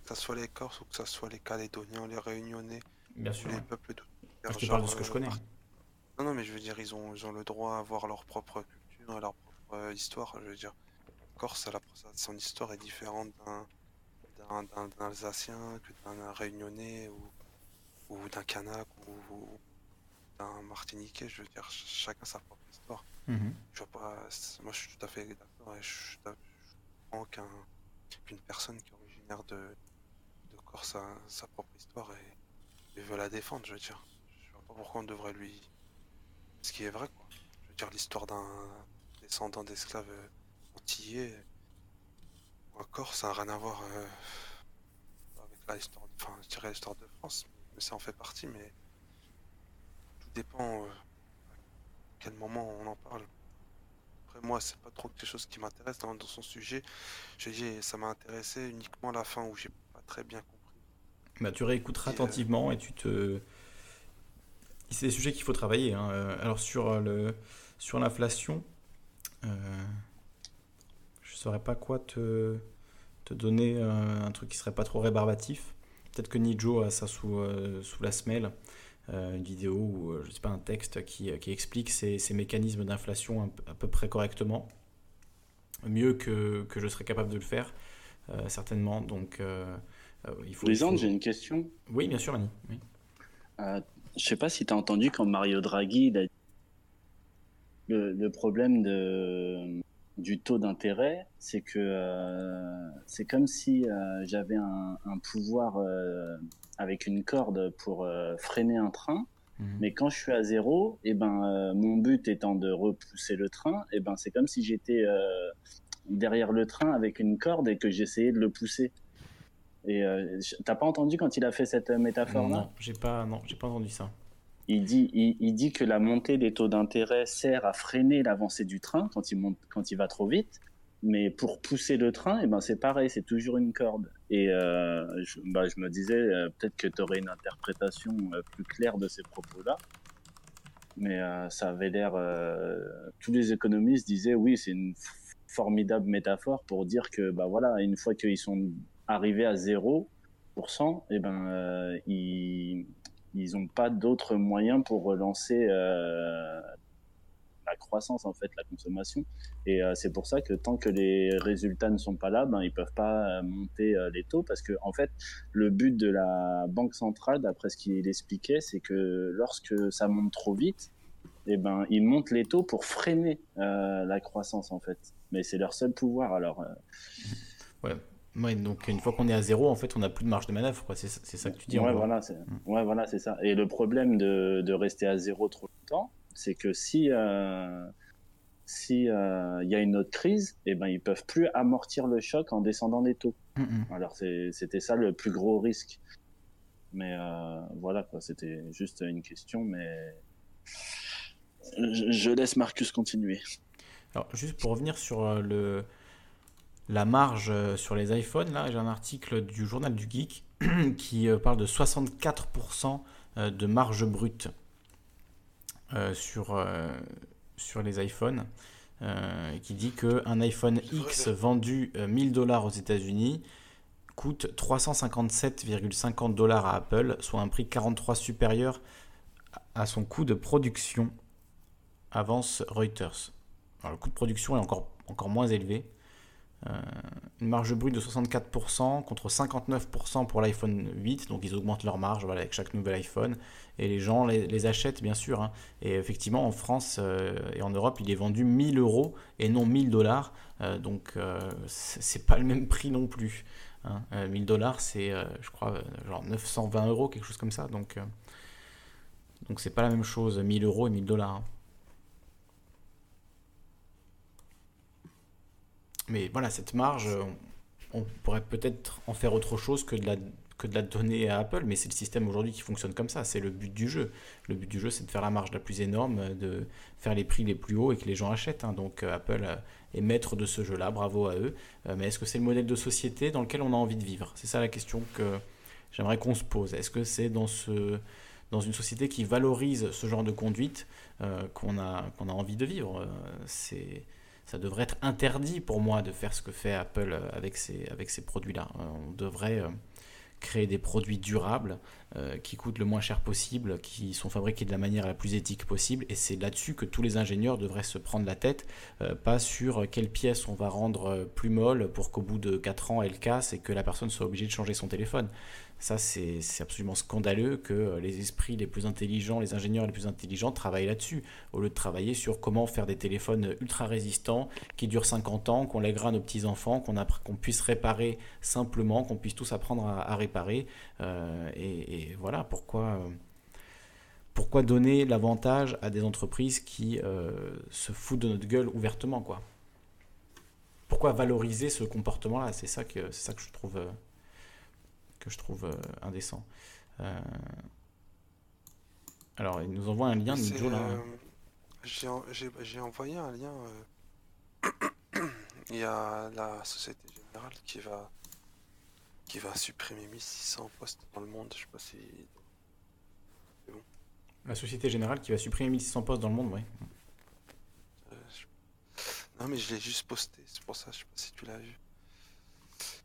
que ça soit les Corses ou que ça soit les Calédoniens, les Réunionnais, Bien sûr. les ouais. peuples je te parle de ce que je connais. Non, non, mais je veux dire, ils ont, ils ont le droit à avoir leur propre culture, leur propre euh, histoire. Je veux dire, Corse, elle a- son histoire est différente d'un d'un- Alsacien que d'un Réunionnais ou, ou d'un Kanak ou, ou d'un Martiniquais. Je veux dire, ch- chacun sa propre histoire. Mhm. Je vois pas, moi, je suis tout à fait d'accord et je, je comprends qu'un qu'une personne qui est originaire de, sa propre histoire et, veut la défendre. Je veux dire, je vois pas pourquoi on devrait lui. Ce qui est vrai, quoi. Je veux dire, l'histoire d'un descendant d'esclaves euh, antillais ou un Corse, ça n'a rien à voir euh, avec la histoire, enfin, je dirais l'histoire de France, mais ça en fait partie, mais tout dépend euh, à quel moment on en parle. Après, moi, c'est pas trop quelque chose qui m'intéresse dans, son sujet. Je dis, ça m'a intéressé uniquement à la fin où j'ai pas très bien. Bah, tu réécouteras euh, attentivement et tu te. C'est des sujets qu'il faut travailler. hein. Euh, Alors sur euh, le sur l'inflation, euh, je saurais pas quoi te te donner un truc qui serait pas trop rébarbatif. Peut-être que Nijo a ça sous euh, sous la semelle, euh, une vidéo ou je sais pas un texte qui, qui explique ces, ces mécanismes d'inflation à peu près correctement, mieux que, que je serais capable de le faire certainement. Donc il faut. il Lisande, faut- j'ai une question. oui, bien sûr, Mani. Oui. Euh, je sais pas si tu as entendu quand Mario Draghi il a dit le, le problème de, du taux d'intérêt, c'est que euh, c'est comme si euh, j'avais un, un pouvoir euh, avec une corde pour euh, freiner un train, Mhm. mais quand je suis à zéro, et ben euh, mon but étant de repousser le train, et ben c'est comme si j'étais euh, derrière le train avec une corde et que j'essayais de le pousser. Et euh, t'as pas entendu quand il a fait cette métaphore là Non, j'ai pas, non, j'ai pas entendu ça. il dit, il, il dit que la montée des taux d'intérêt sert à freiner l'avancée du train quand il, monte, quand il va trop vite. Mais pour pousser le train, eh ben c'est pareil, c'est toujours une corde. Et euh, je, bah, je me disais, euh, peut-être que tu aurais une interprétation euh, plus claire de ces propos-là. Mais euh, ça avait l'air. euh, tous les économistes disaient, oui, c'est une formidable métaphore pour dire que, bah voilà, une fois qu'ils sont arrivés à 0%, eh ben, euh, ils n'ont pas d'autres moyens pour relancer euh, la croissance en fait, la consommation. Et euh, c'est pour ça que tant que les résultats ne sont pas là, ben ils peuvent pas euh, monter les taux parce que en fait le but de la banque centrale, d'après ce qu'il expliquait, c'est que lorsque ça monte trop vite, eh ben ils montent les taux pour freiner la croissance en fait. Mais c'est leur seul pouvoir. Alors. Ouais, donc une fois qu'on est à zéro, en fait, on n'a plus de marge de manœuvre. C'est ça que tu dis. ouais, voilà, c'est ouais, voilà, c'est ça. Et le problème de, de rester à zéro trop longtemps, c'est que si euh, si euh, y a une autre crise, eh ben ils peuvent plus amortir le choc en descendant les taux. Alors c'était ça le plus gros risque. Mais euh, voilà quoi, c'était juste une question, mais je, je laisse Marcus continuer. Alors, juste pour revenir sur le, la marge euh, sur les iPhones, là, j'ai un article du journal du Geek qui euh, parle de 64% euh, de marge brute sur, sur les iPhones. qui dit qu'un iPhone X vendu euh, 1000 dollars aux États-Unis coûte 357,50 dollars à Apple, soit un prix 43 supérieur à son coût de production, avance Reuters. Alors, le coût de production est encore, encore moins élevé. Euh, une marge brute de 64% contre 59% pour l'iPhone 8, donc ils augmentent leur marge avec chaque nouvel iPhone, et les gens les, achètent bien sûr. hein. Et effectivement, en France euh, et en Europe, il est vendu 1000 euros et non 1000 dollars, Euh, donc c'est pas le même prix non plus. hein. Euh, 1000 dollars, c'est je crois genre 920 euros, quelque chose comme ça, donc donc c'est pas la même chose, 1000 euros et 1000 dollars. hein. Mais voilà, cette marge, on, on pourrait peut-être en faire autre chose que de la, que de la donner à Apple, mais c'est le système aujourd'hui qui fonctionne comme ça, c'est le but du jeu. Le but du jeu, c'est de faire la marge la plus énorme, de faire les prix les plus hauts et que les gens achètent. hein. Donc euh, Apple euh, est maître de ce jeu-là, bravo à eux. Euh, mais est-ce que c'est le modèle de société dans lequel on a envie de vivre? C'est ça la question que j'aimerais qu'on se pose. Est-ce que c'est dans ce dans une société qui valorise ce genre de conduite euh, qu'on a, a envie de vivre? Euh, ça devrait être interdit pour moi de faire ce que fait Apple euh, avec ces, produits-là. Euh, on devrait euh, créer des produits durables qui coûtent le moins cher possible, qui sont fabriqués de la manière la plus éthique possible. Et c'est là-dessus que tous les ingénieurs devraient se prendre la tête, pas sur quelle pièce on va rendre plus molle pour qu'au bout de 4 ans elle casse et que la personne soit obligée de changer son téléphone. Ça, c'est absolument scandaleux que euh, les esprits les plus intelligents, les ingénieurs les plus intelligents travaillent là-dessus, au lieu de travailler sur comment faire des téléphones ultra résistants, qui durent 50 ans, qu'on lèguera à nos petits-enfants, qu'on puisse réparer simplement, qu'on puisse tous apprendre à, réparer. Euh, et, voilà pourquoi, euh, pourquoi donner l'avantage à des entreprises qui se foutent de notre gueule ouvertement, quoi. Pourquoi valoriser ce comportement-là? C'est ça que c'est ça que je trouve que je trouve euh, indécent. Euh, Alors, il nous envoie un lien, Nijo, là. euh, j'ai en- j'ai envoyé un lien. Il y a la Société Générale qui va qui va supprimer 1600 postes dans le monde. Je sais pas si La Société Générale qui va supprimer 1600 postes dans le monde, oui. euh, je- non mais je l'ai juste posté. C'est pour ça. Je sais pas si tu l'as vu.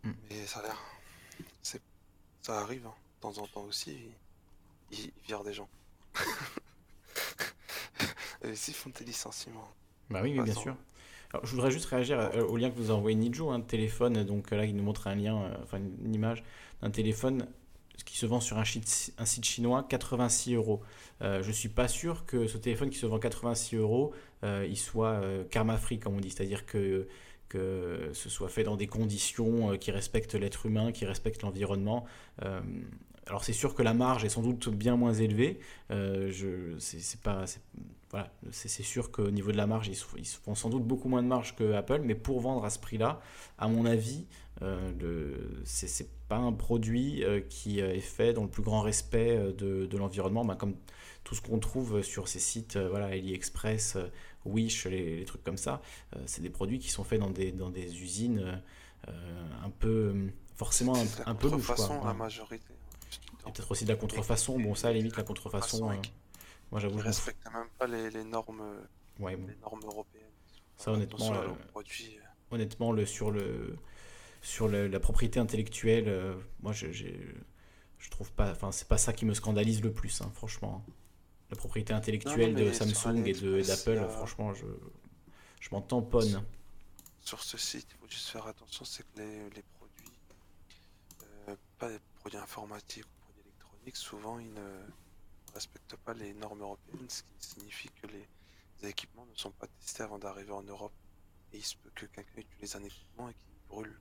Hmm. Mais ça a l'air. Ça arrive hein, de temps en temps aussi. Ils, ils virent des gens. Et Ils font des licenciements. Bah oui, bien sans- sûr. Alors, je voudrais juste réagir euh, au lien que nous a envoyé Nijo, un téléphone. Donc euh, là, il nous montre un lien, euh, enfin une, image d'un téléphone qui se vend sur un, site- un site chinois, 86 euros. Je suis pas sûr que ce téléphone qui se vend 86 euros, il soit karma free, comme on dit, c'est-à-dire que que ce soit fait dans des conditions euh, qui respectent l'être humain, qui respectent l'environnement. Euh, alors c'est sûr que la marge est sans doute bien moins élevée. Euh, je, c'est, pas, voilà, c'est, sûr qu'au niveau de la marge, ils font sans doute beaucoup moins de marge que Apple, mais pour vendre à ce prix-là, à mon avis, euh, c'est, pas un produit qui est fait dans le plus grand respect de, l'environnement, ben, comme tout ce qu'on trouve sur ces sites, voilà, AliExpress, Wish, les, les trucs comme ça. Euh, c'est des produits qui sont faits dans des, dans des usines euh, un peu, forcément un, un peu louches, quoi. contrefaçon, la majorité. Et peut-être aussi de la contrefaçon. Bon, ça, à la limite, la contrefaçon, euh, moi j'avoue, Ils respectent même pas les, les normes, Ouais, bon. les normes européennes. Ça, honnêtement, euh, honnêtement, le, sur, le, sur le- la propriété intellectuelle, euh, moi je, je trouve pas, enfin, c'est pas ça qui me scandalise le plus, hein, franchement. La propriété intellectuelle de Samsung et d'Apple, a- franchement, je, je m'en tamponne. Sur ce site, il faut juste faire attention, c'est que les, les produits, euh, pas les produits informatiques ou produits électroniques, souvent ils ne respectent pas les normes européennes, ce qui signifie que les, les équipements ne sont pas testés avant d'arriver en Europe. Et il se peut que quelqu'un utilise un équipement et qu'il brûle.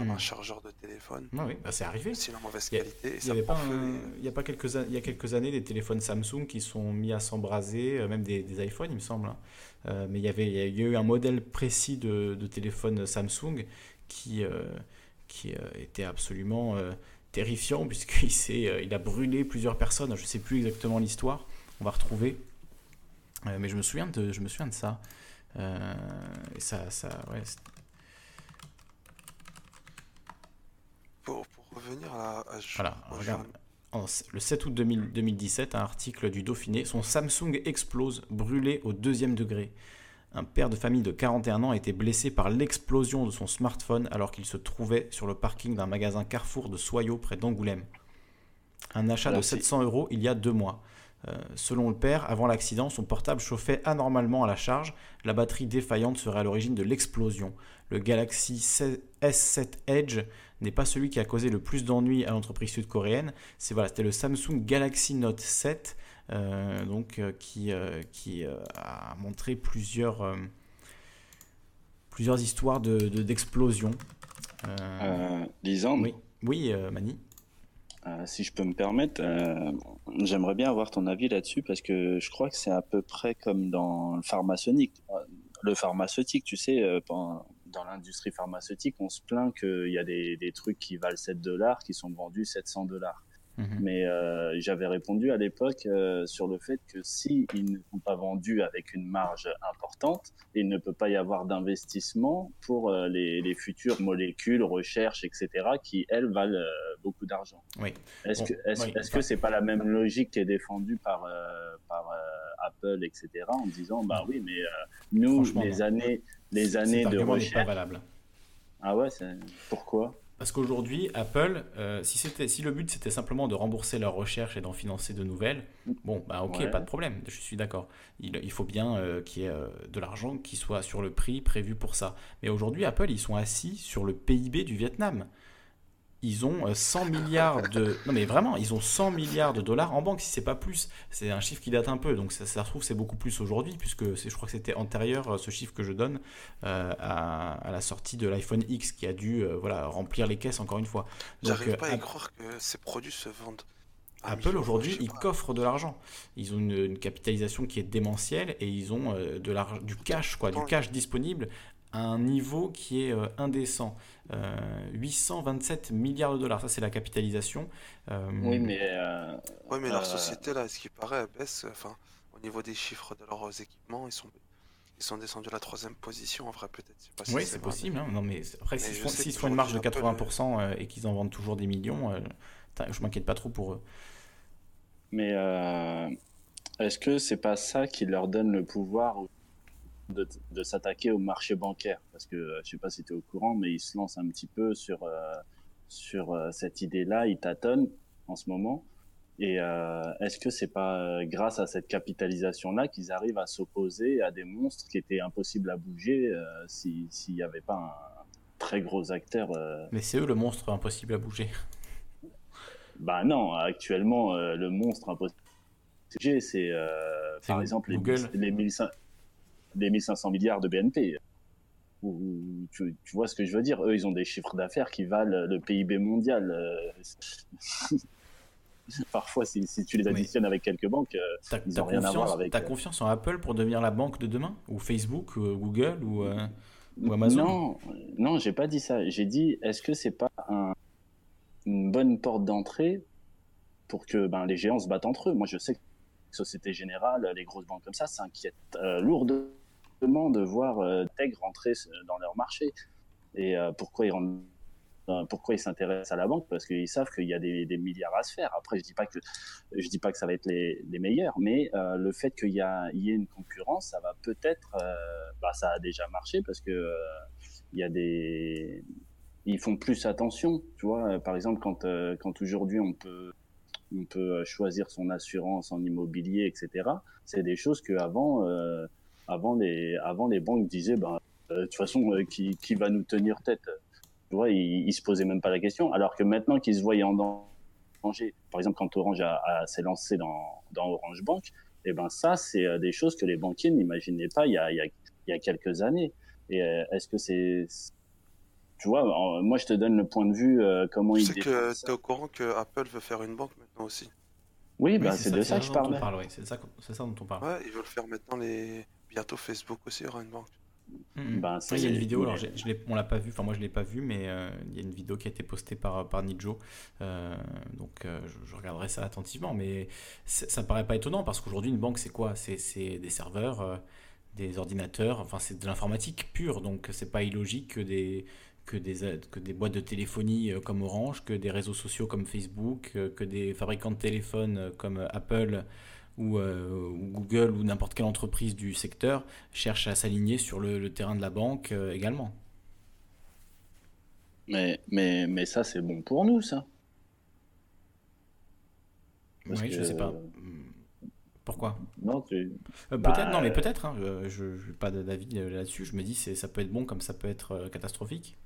Mhm. un chargeur de téléphone, Ah oui, bah, c'est arrivé. c'est en mauvaise y qualité Il y feu un- y a pas quelques an- il y a quelques années des téléphones Samsung qui sont mis à s'embraser, euh, même des, des iPhones il me semble. hein. Euh, mais il y avait il y a eu un modèle précis de, de téléphone Samsung qui euh, qui euh, était absolument terrifiant puisqu'il s'est il a brûlé plusieurs personnes. Je sais plus exactement l'histoire. On va retrouver. Mais je me souviens de je me souviens de ça. Euh, et ça ça ouais, Pour, pour revenir à, à je- Voilà, regarde. En- le 7 août 2000 2017, un article du Dauphiné, son Samsung explose, brûlé au deuxième degré. Un père de famille de 41 ans a été blessé par l'explosion de son smartphone alors qu'il se trouvait sur le parking d'un magasin Carrefour de Soyaux près d'Angoulême. Un achat de Merci. 700 euros il y a deux mois. Euh, selon le père, avant l'accident, son portable chauffait anormalement à la charge. La batterie défaillante serait à l'origine de l'explosion. Le Galaxy S7 Edge n'est pas celui qui a causé le plus d'ennuis à l'entreprise sud-coréenne. C'est voilà, c'était le Samsung Galaxy Note 7, euh, donc euh, qui, euh, qui a montré plusieurs plusieurs histoires de de- d'explosions. Euh, Lisandre, oui, oui, Mani. Euh, si je peux me permettre, euh, j'aimerais bien avoir ton avis là-dessus parce que je crois que c'est à peu près comme dans le pharmaceutique. Euh, Le pharmaceutique, tu sais, euh, dans l'industrie pharmaceutique, on se plaint qu'il y a des, des trucs qui valent 7 dollars qui sont vendus 700 dollars. Mhm. Mais euh, j'avais répondu à l'époque euh, sur le fait que si ils ne sont pas vendus avec une marge importante, il ne peut pas y avoir d'investissement pour euh, les, les futures molécules, recherches, etc., qui elles valent euh, beaucoup d'argent. Oui. Est-ce Bon, que est-ce, oui, est-ce que c'est pas la même logique qui est défendue par euh, par euh, Apple, etc., en disant bah oui, mais euh, nous les non. années les années de n'est pas recherche. valable. Ah ouais, c'est... pourquoi? Parce qu'aujourd'hui, Apple, euh, si, c'était, si le but c'était simplement de rembourser leurs recherches et d'en financer de nouvelles, bon, bah ok, Ouais. pas de problème, je suis d'accord. Il, il faut bien euh, qu'il y ait euh, de l'argent qui soit sur le prix prévu pour ça. Mais aujourd'hui, Apple, ils sont assis sur le PIB du Vietnam. Ils ont euh, 100 milliards de... Non mais vraiment, ils ont 100 milliards de dollars en banque, si c'est pas plus. C'est un chiffre qui date un peu, donc ça, ça se trouve c'est beaucoup plus aujourd'hui, puisque c'est- je crois que c'était antérieur, euh, ce chiffre que je donne, euh, à, à la sortie de l'iPhone X, qui a dû euh, voilà, remplir les caisses encore une fois. Donc, J'arrive euh, pas à croire que ces produits se vendent. à Apple aujourd'hui, ils coffrent de l'argent. Ils ont une, une capitalisation qui est démentielle et ils ont euh, de du cash, quoi, du cash disponible à un niveau qui est euh, indécent. Euh, 827 milliards de dollars, ça c'est la capitalisation. Euh, Oui, mais euh, leur euh, société, là, ce qui paraît, elle baisse. Enfin, au niveau des chiffres de leurs équipements, ils sont, ils sont descendus à la troisième position, en vrai, peut-être. Si Oui, c'est possible. hein. Non, mais après, s'ils font, une marge de qu'aujourd'hui, Apple, 80% euh, et qu'ils en vendent toujours des millions, euh, je m'inquiète pas trop pour eux. Mais euh, est-ce que c'est pas ça qui leur donne le pouvoir de, de s'attaquer au marché bancaire Parce que euh, je sais pas si tu es au courant, mais ils se lancent un petit peu sur, euh, sur euh, cette idée-là, ils tâtonnent en ce moment. Et est-ce que c'est pas grâce à cette capitalisation-là qu'ils arrivent à s'opposer à des monstres qui étaient impossibles à bouger si- s'il n'y avait pas un très gros acteur Mais c'est eux le monstre impossible à bouger. Bah non, actuellement, le monstre impossible, c'est euh, C'est par exemple les, Google. les, 1500 les 1500 milliards de BNP. Tu, tu vois ce que je veux dire? Eux, ils ont des chiffres d'affaires qui valent le PIB mondial. euh. Parfois, si, si tu les Oui. additionnes avec quelques banques, euh, T'as Ils rien à voir avec, t'as euh, confiance en Apple pour devenir la banque de demain? Ou Facebook, ou Google, ou, euh, ou Amazon? Non, non, j'ai pas dit ça. J'ai dit, est-ce que c'est pas un- une bonne porte d'entrée pour que ben, les géants se battent entre eux? Moi, je sais que Société Générale, les grosses banques comme ça, s'inquiètent euh, lourdement de voir euh, Tech rentrer dans leur marché. Et euh, pourquoi ils pourquoi ils s'intéressent à la banque? Parce qu'ils savent qu'il y a des, milliards à se faire. Après, je dis dis pas que ça va être les, meilleurs, mais euh, le fait qu'il y, y ait une concurrence, ça va peut-être, euh, bah, ça a déjà marché parce que y a des, ils font plus attention, tu vois. Par exemple, quand quand aujourd'hui on peut on peut choisir son assurance en immobilier, etc. C'est des choses que avant avant les avant les banques disaient, ben euh, de toute façon, euh, qui qui va nous tenir tête? Tu vois, ils, ils se posaient même pas la question. Alors que maintenant qu'ils se voyaient en danger, par exemple, quand Orange a, a- s'est lancé dans, dans Orange Bank, et ben ça, c'est euh, des choses que les banquiers n'imaginaient pas il y a, il y a, il y a quelques années. Et euh, est-ce que c'est, tu vois, moi je te donne le point de vue euh, comment sais défendent que ça. t'es au courant que Apple veut faire une banque maintenant aussi. Oui, Oui, bah, c'est de ça que je dont on parlais. parle, oui, C'est de ça, ça dont on parle. Ouais, ils veulent faire maintenant les. Bientôt Facebook aussi aura une banque. Ben, Ouais, c'est- il y a une vidéo, alors je on l'a pas vu, enfin moi je l'ai pas vu, mais euh, il y a une vidéo qui a été postée par, par Nijo, Euh, donc euh, je, je regarderai ça attentivement, mais ça paraît pas étonnant parce qu'aujourd'hui une banque c'est quoi? C'est c'est des serveurs, euh, des ordinateurs, enfin c'est de l'informatique pure, donc c'est pas illogique que des, que des, que des boîtes de téléphonie comme Orange, que des réseaux sociaux comme Facebook, que des fabricants de téléphones comme euh, Apple ou, euh, Google ou n'importe quelle entreprise du secteur cherchent à s'aligner sur le, le terrain de la banque euh, également. Mais, mais, mais ça, c'est bon pour nous, ça. Parce oui, je que- sais pas. Pourquoi? Non, tu... Euh, Bah, Peut-être, non, mais peut-être. hein, Je n'ai pas d'avis là-dessus. Je me dis, c'est- ça peut être bon comme ça peut être catastrophique.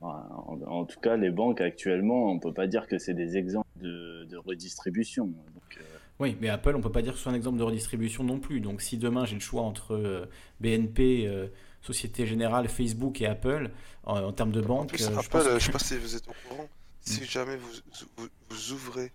En, en tout cas, les banques actuellement, on peut pas dire que c'est des exemples de, de redistribution. Donc, euh, Oui, mais Apple, on peut pas dire que ce soit un exemple de redistribution non plus. Donc, si demain j'ai le choix entre euh, BNP, euh, Société Générale, Facebook et Apple, en, en termes de En banque, plus, euh, je Apple, pense que- je sais pas si vous êtes au courant, si jamais vous, vous, vous ouvrez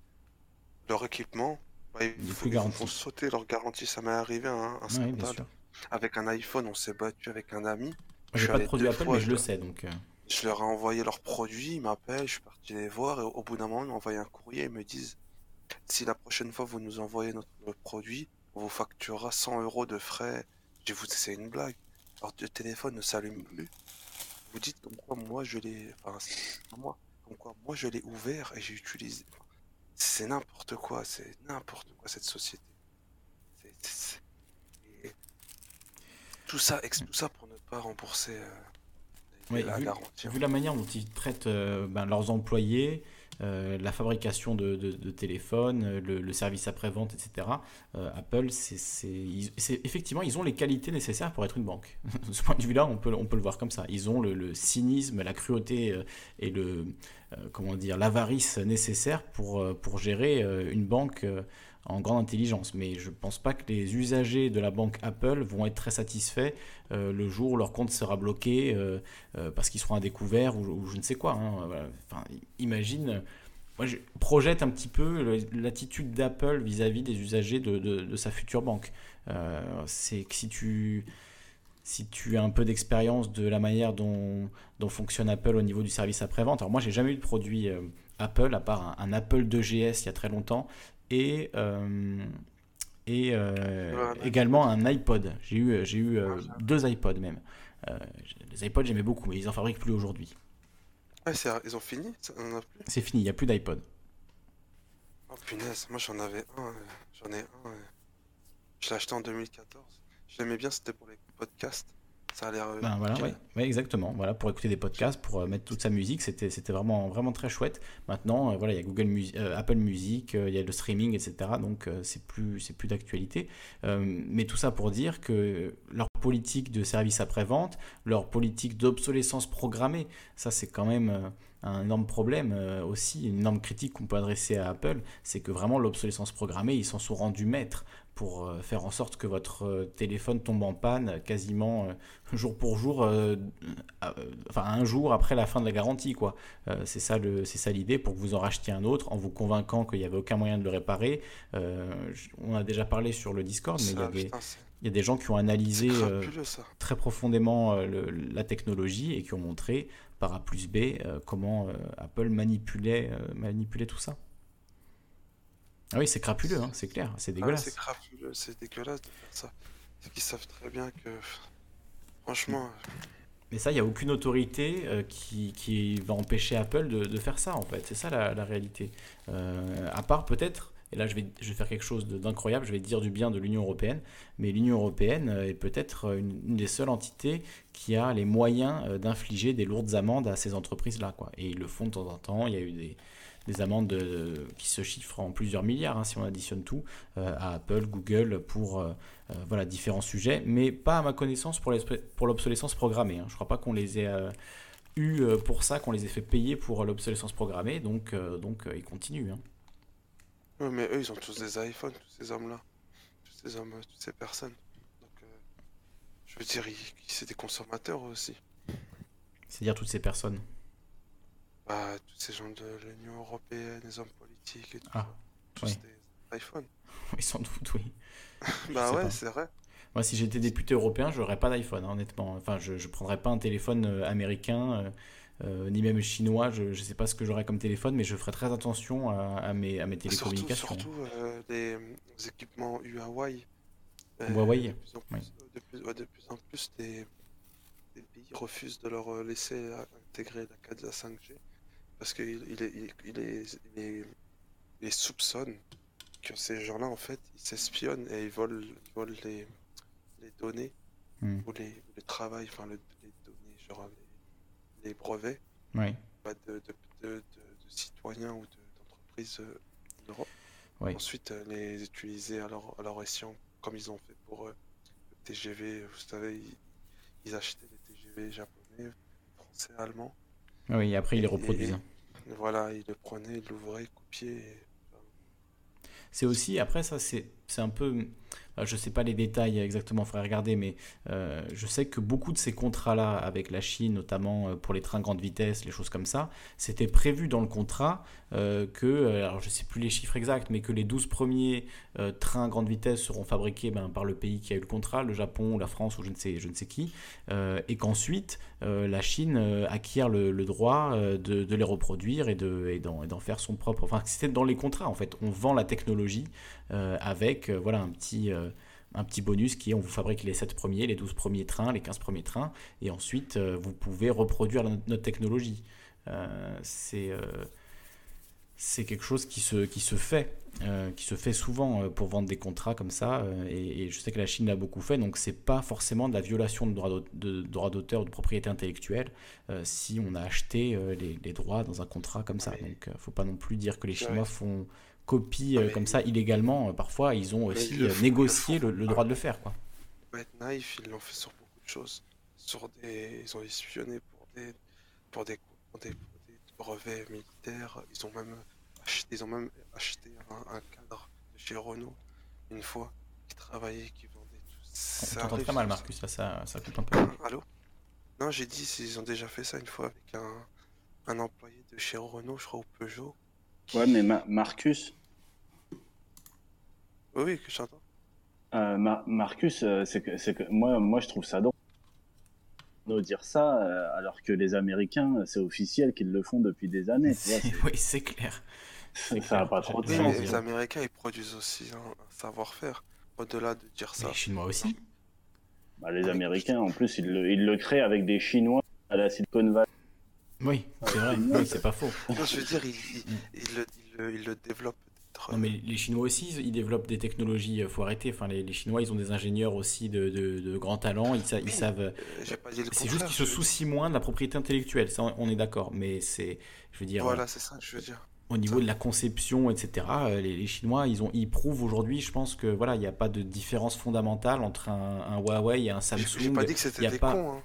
leur équipement, bah, ils, faut- ils vont sauter leur garantie. Ça m'est arrivé un, un bien scandale. Avec un iPhone, on s'est battu avec un ami. Je j'ai suis pas de produit Apple, fois, mais je le sais. Donc, Je leur ai envoyé leurs produits, ils m'appellent, je suis parti les voir, et au, au bout d'un moment, ils m'ont envoyé un courrier, ils me disent si la prochaine fois vous nous envoyez notre produit, on vous facturera 100 euros de frais. Je vous c'est une blague. Votre téléphone ne s'allume plus. Vous dites comme quoi moi je l'ai. Enfin, moi. Comme quoi moi je l'ai ouvert et j'ai utilisé. C'est n'importe quoi, c'est n'importe quoi cette société. Et Tout ça, ex- tout ça pour ne pas rembourser euh, Oui, la vu, garantie. vu la manière dont ils traitent euh, ben, leurs employés, euh, la fabrication de, de- téléphones, euh, le, service après-vente, etc., euh, Apple, c'est, effectivement, ils ont les qualités nécessaires pour être une banque. De ce point de vue-là, on peut, on peut le voir comme ça. Ils ont le, cynisme, la cruauté et le, comment dire, l'avarice nécessaire pour, pour gérer une banque en grande intelligence. Mais je ne pense pas que les usagers de la banque Apple vont être très satisfaits euh, le jour où leur compte sera bloqué euh, euh, parce qu'ils seront à découvert ou, je ne sais quoi. hein. Imagine, moi je projette un petit peu l'attitude d'Apple vis-à-vis des usagers de, de- sa future banque. C'est que si tu, as un peu d'expérience de la manière dont, fonctionne Apple au niveau du service après-vente, alors moi j'ai jamais eu de produit Apple à part un, un Apple 2GS il y a très longtemps et, euh, et euh, également un iPod. J'ai eu, j'ai eu euh, ça. deux iPods même. Les iPods j'aimais beaucoup, mais ils en fabriquent plus aujourd'hui. Ils ont fini C'est fini, il n'y a plus d'iPod. Oh punaise, moi j'en avais un, j'en ai un. Je l'ai acheté en 2014. Je l'aimais bien, c'était pour les podcasts. Ça a l'air. euh, Ben voilà, ouais, ouais, exactement. Voilà, pour écouter des podcasts, pour euh, mettre toute sa musique, c'était, c'était vraiment, vraiment très chouette. Maintenant, euh, voilà, il y a Google Mus- euh, Apple Music, il y a le streaming, etc. Donc c'est plus, c'est plus d'actualité. Mais tout ça pour dire que leur politique de service après-vente, leur politique d'obsolescence programmée, ça c'est quand même un énorme problème euh, aussi, une énorme critique qu'on peut adresser à Apple, c'est que vraiment l'obsolescence programmée, ils s'en sont rendus maîtres pour euh, faire en sorte que votre euh, téléphone tombe en panne quasiment euh, jour pour jour, euh, enfin un jour après la fin de la garantie quoi. Euh, c'est ça l'idée pour que vous en rachetiez un autre en vous convainquant qu'il n'y avait aucun moyen de le réparer. Euh, on a déjà parlé sur le Discord, mais il y a des, putain, c'est il y a des gens qui ont analysé très profondément le- la technologie et qui ont montré par A plus B comment Apple manipulait, manipulait tout ça. Ah oui, c'est crapuleux, hein, c'est clair, c'est Ah, dégueulasse. c'est crapuleux, c'est dégueulasse de faire ça. C'est qu'ils savent très bien que. Franchement, Mais ça, il n'y a aucune autorité euh, qui, qui va empêcher Apple de, de faire ça, en fait. C'est ça la, la réalité. Euh, à part peut-être, et là je vais, je vais faire quelque chose d'incroyable, je vais dire du bien de l'Union Européenne, mais l'Union Européenne euh, est peut-être une, une des seules entités qui a les moyens euh, d'infliger des lourdes amendes à ces entreprises-là. Et ils le font de temps en temps. Il y a eu des, des amendes de- qui se chiffrent en plusieurs milliards, hein, si on additionne tout, euh, à Apple, Google, pour euh, euh, voilà, différents sujets, mais pas à ma connaissance pour l'obsolescence programmée. hein. Je crois pas qu'on les ait eu pour ça, qu'on les ait fait payer pour l'obsolescence programmée, donc, donc ils continuent. hein. ouais, mais eux ils ont tous des iPhones, tous ces hommes-là. Tous ces hommes, toutes ces personnes. Donc, je veux dire, c'est des consommateurs aussi. C'est-à-dire toutes ces personnes. Bah, tous ces gens de l'Union Européenne, les hommes politiques et tout. Ah, tous oui. des iPhones. Oui, sans doute, oui. bah ouais, c'est vrai. Moi, si j'étais député européen, je n'aurais pas d'iPhone, hein, honnêtement. Enfin, je ne prendrais pas un téléphone euh, américain, euh, euh, ni même chinois. Je ne sais pas ce que j'aurais comme téléphone, mais je ferais très attention à, à mes, à mes Surtout, télécommunications. surtout euh, les, les équipements Huawei. Euh, Huawei, De plus en plus, oui. de plus, ouais, de plus, en plus des, des pays refusent de leur laisser intégrer la 4 la 5G parce qu'ils il, est- il, il est- soupçonnent que ces gens-là, en fait, ils s'espionnent et ils volent, ils volent les, les données Hmm. ou les, le travail, enfin le- les données, genre les, les brevets Oui. bah, de, de, de- de- de citoyens ou de- d'entreprises euh, d'Europe. Oui. ensuite euh, les utiliser à leur, à leur escient, comme ils ont fait pour euh, le TGV. Vous savez, ils, ils achetaient des TGV japonais, français, allemands. Ah Oui, et après, ils les reproduisent. Voilà, ils le prenaient, ils l'ouvraient, ils copiaient. et- C'est aussi, après ça, c'est un peu... euh, Je sais pas les détails exactement, il faudrait regarder, mais euh, je sais que beaucoup de ces contrats-là avec la Chine, notamment euh, pour les trains grande vitesse, les choses comme ça, c'était prévu dans le contrat que, alors je sais plus les chiffres exacts, mais que les 12 premiers euh, trains grande vitesse seront fabriqués ben, par le pays qui a eu le contrat, le Japon la France ou je ne sais, je ne sais qui, et qu'ensuite la Chine acquiert le, droit de, de les reproduire et de- et d'en et d'en faire son propre. Enfin, c'était dans les contrats en fait. On vend la technologie avec euh, voilà, un, petit, euh, un petit bonus qui est on vous fabrique les 7 premiers, les 12 premiers trains, les 15 premiers trains, et ensuite euh, vous pouvez reproduire notre, notre technologie. Euh, c'est euh, c'est quelque chose qui se, qui se fait, euh, qui se fait souvent euh, pour vendre des contrats comme ça, euh, et, et je sais que la Chine l'a beaucoup fait, donc c'est pas forcément de la violation de droits d'auteur ou de propriété intellectuelle euh, si on a acheté euh, les, les droits dans un contrat comme ça. Donc euh, faut pas non plus dire que les Chinois font copie euh, mais- comme ça illégalement. Euh, Parfois, ils ont aussi ils le euh, ils le négocié le, le droit de le faire. Quoi. Être naïf, ils l'ont fait sur beaucoup de choses. Sur des... Ils ont espionné pour des, pour des, pour des, pour des brevets militaires. Ils ont même acheté, ils ont même acheté un, un cadre de chez Renault une fois qui travaillait, qui vendait tout. Ça t'entend arrive, très mal, ça. Marcus, là, ça, ça coupe un peu. Allô? Non, j'ai dit s'ils ont déjà fait ça une fois avec un, un employé de chez Renault, je crois, ou Peugeot. Ouais, mais Ma- Marcus, Oui, oui, que j'entends. euh, Ma- Marcus, euh, c'est que, c'est que moi, moi, je trouve ça drôle de dire ça, euh, alors que les Américains, c'est officiel qu'ils le font depuis des années. tu vois, oui, c'est clair. c'est que ça n'a pas trop de sens. les vrai. Américains, ils produisent aussi un, savoir-faire. Au-delà de dire ça. les Chinois aussi. Bah, les Américains, en plus, ils le, ils le créent avec des Chinois à la Silicon Valley. Oui, c'est vrai, oui, c'est pas faux. Non, je veux dire, ils, ils, ils le, le-. Non, mais les Chinois aussi, ils- développent des technologies, euh, faut arrêter. Enfin, les, les Chinois, ils ont des ingénieurs aussi de, de, de grands talents, ils, sa- ils Oui, savent. euh, C'est juste qu'ils se soucient moins de la propriété intellectuelle, ça on est d'accord, mais c'est, je veux dire, Voilà, c'est ça que je veux dire. au niveau de la conception, etc., euh, les, les Chinois, ils, ont, ils prouvent aujourd'hui, je pense que voilà, il n'y a pas de différence fondamentale entre un, un Huawei et un J'ai j'ai Samsung. pas dit que Il c'était des pas- cons. Hein.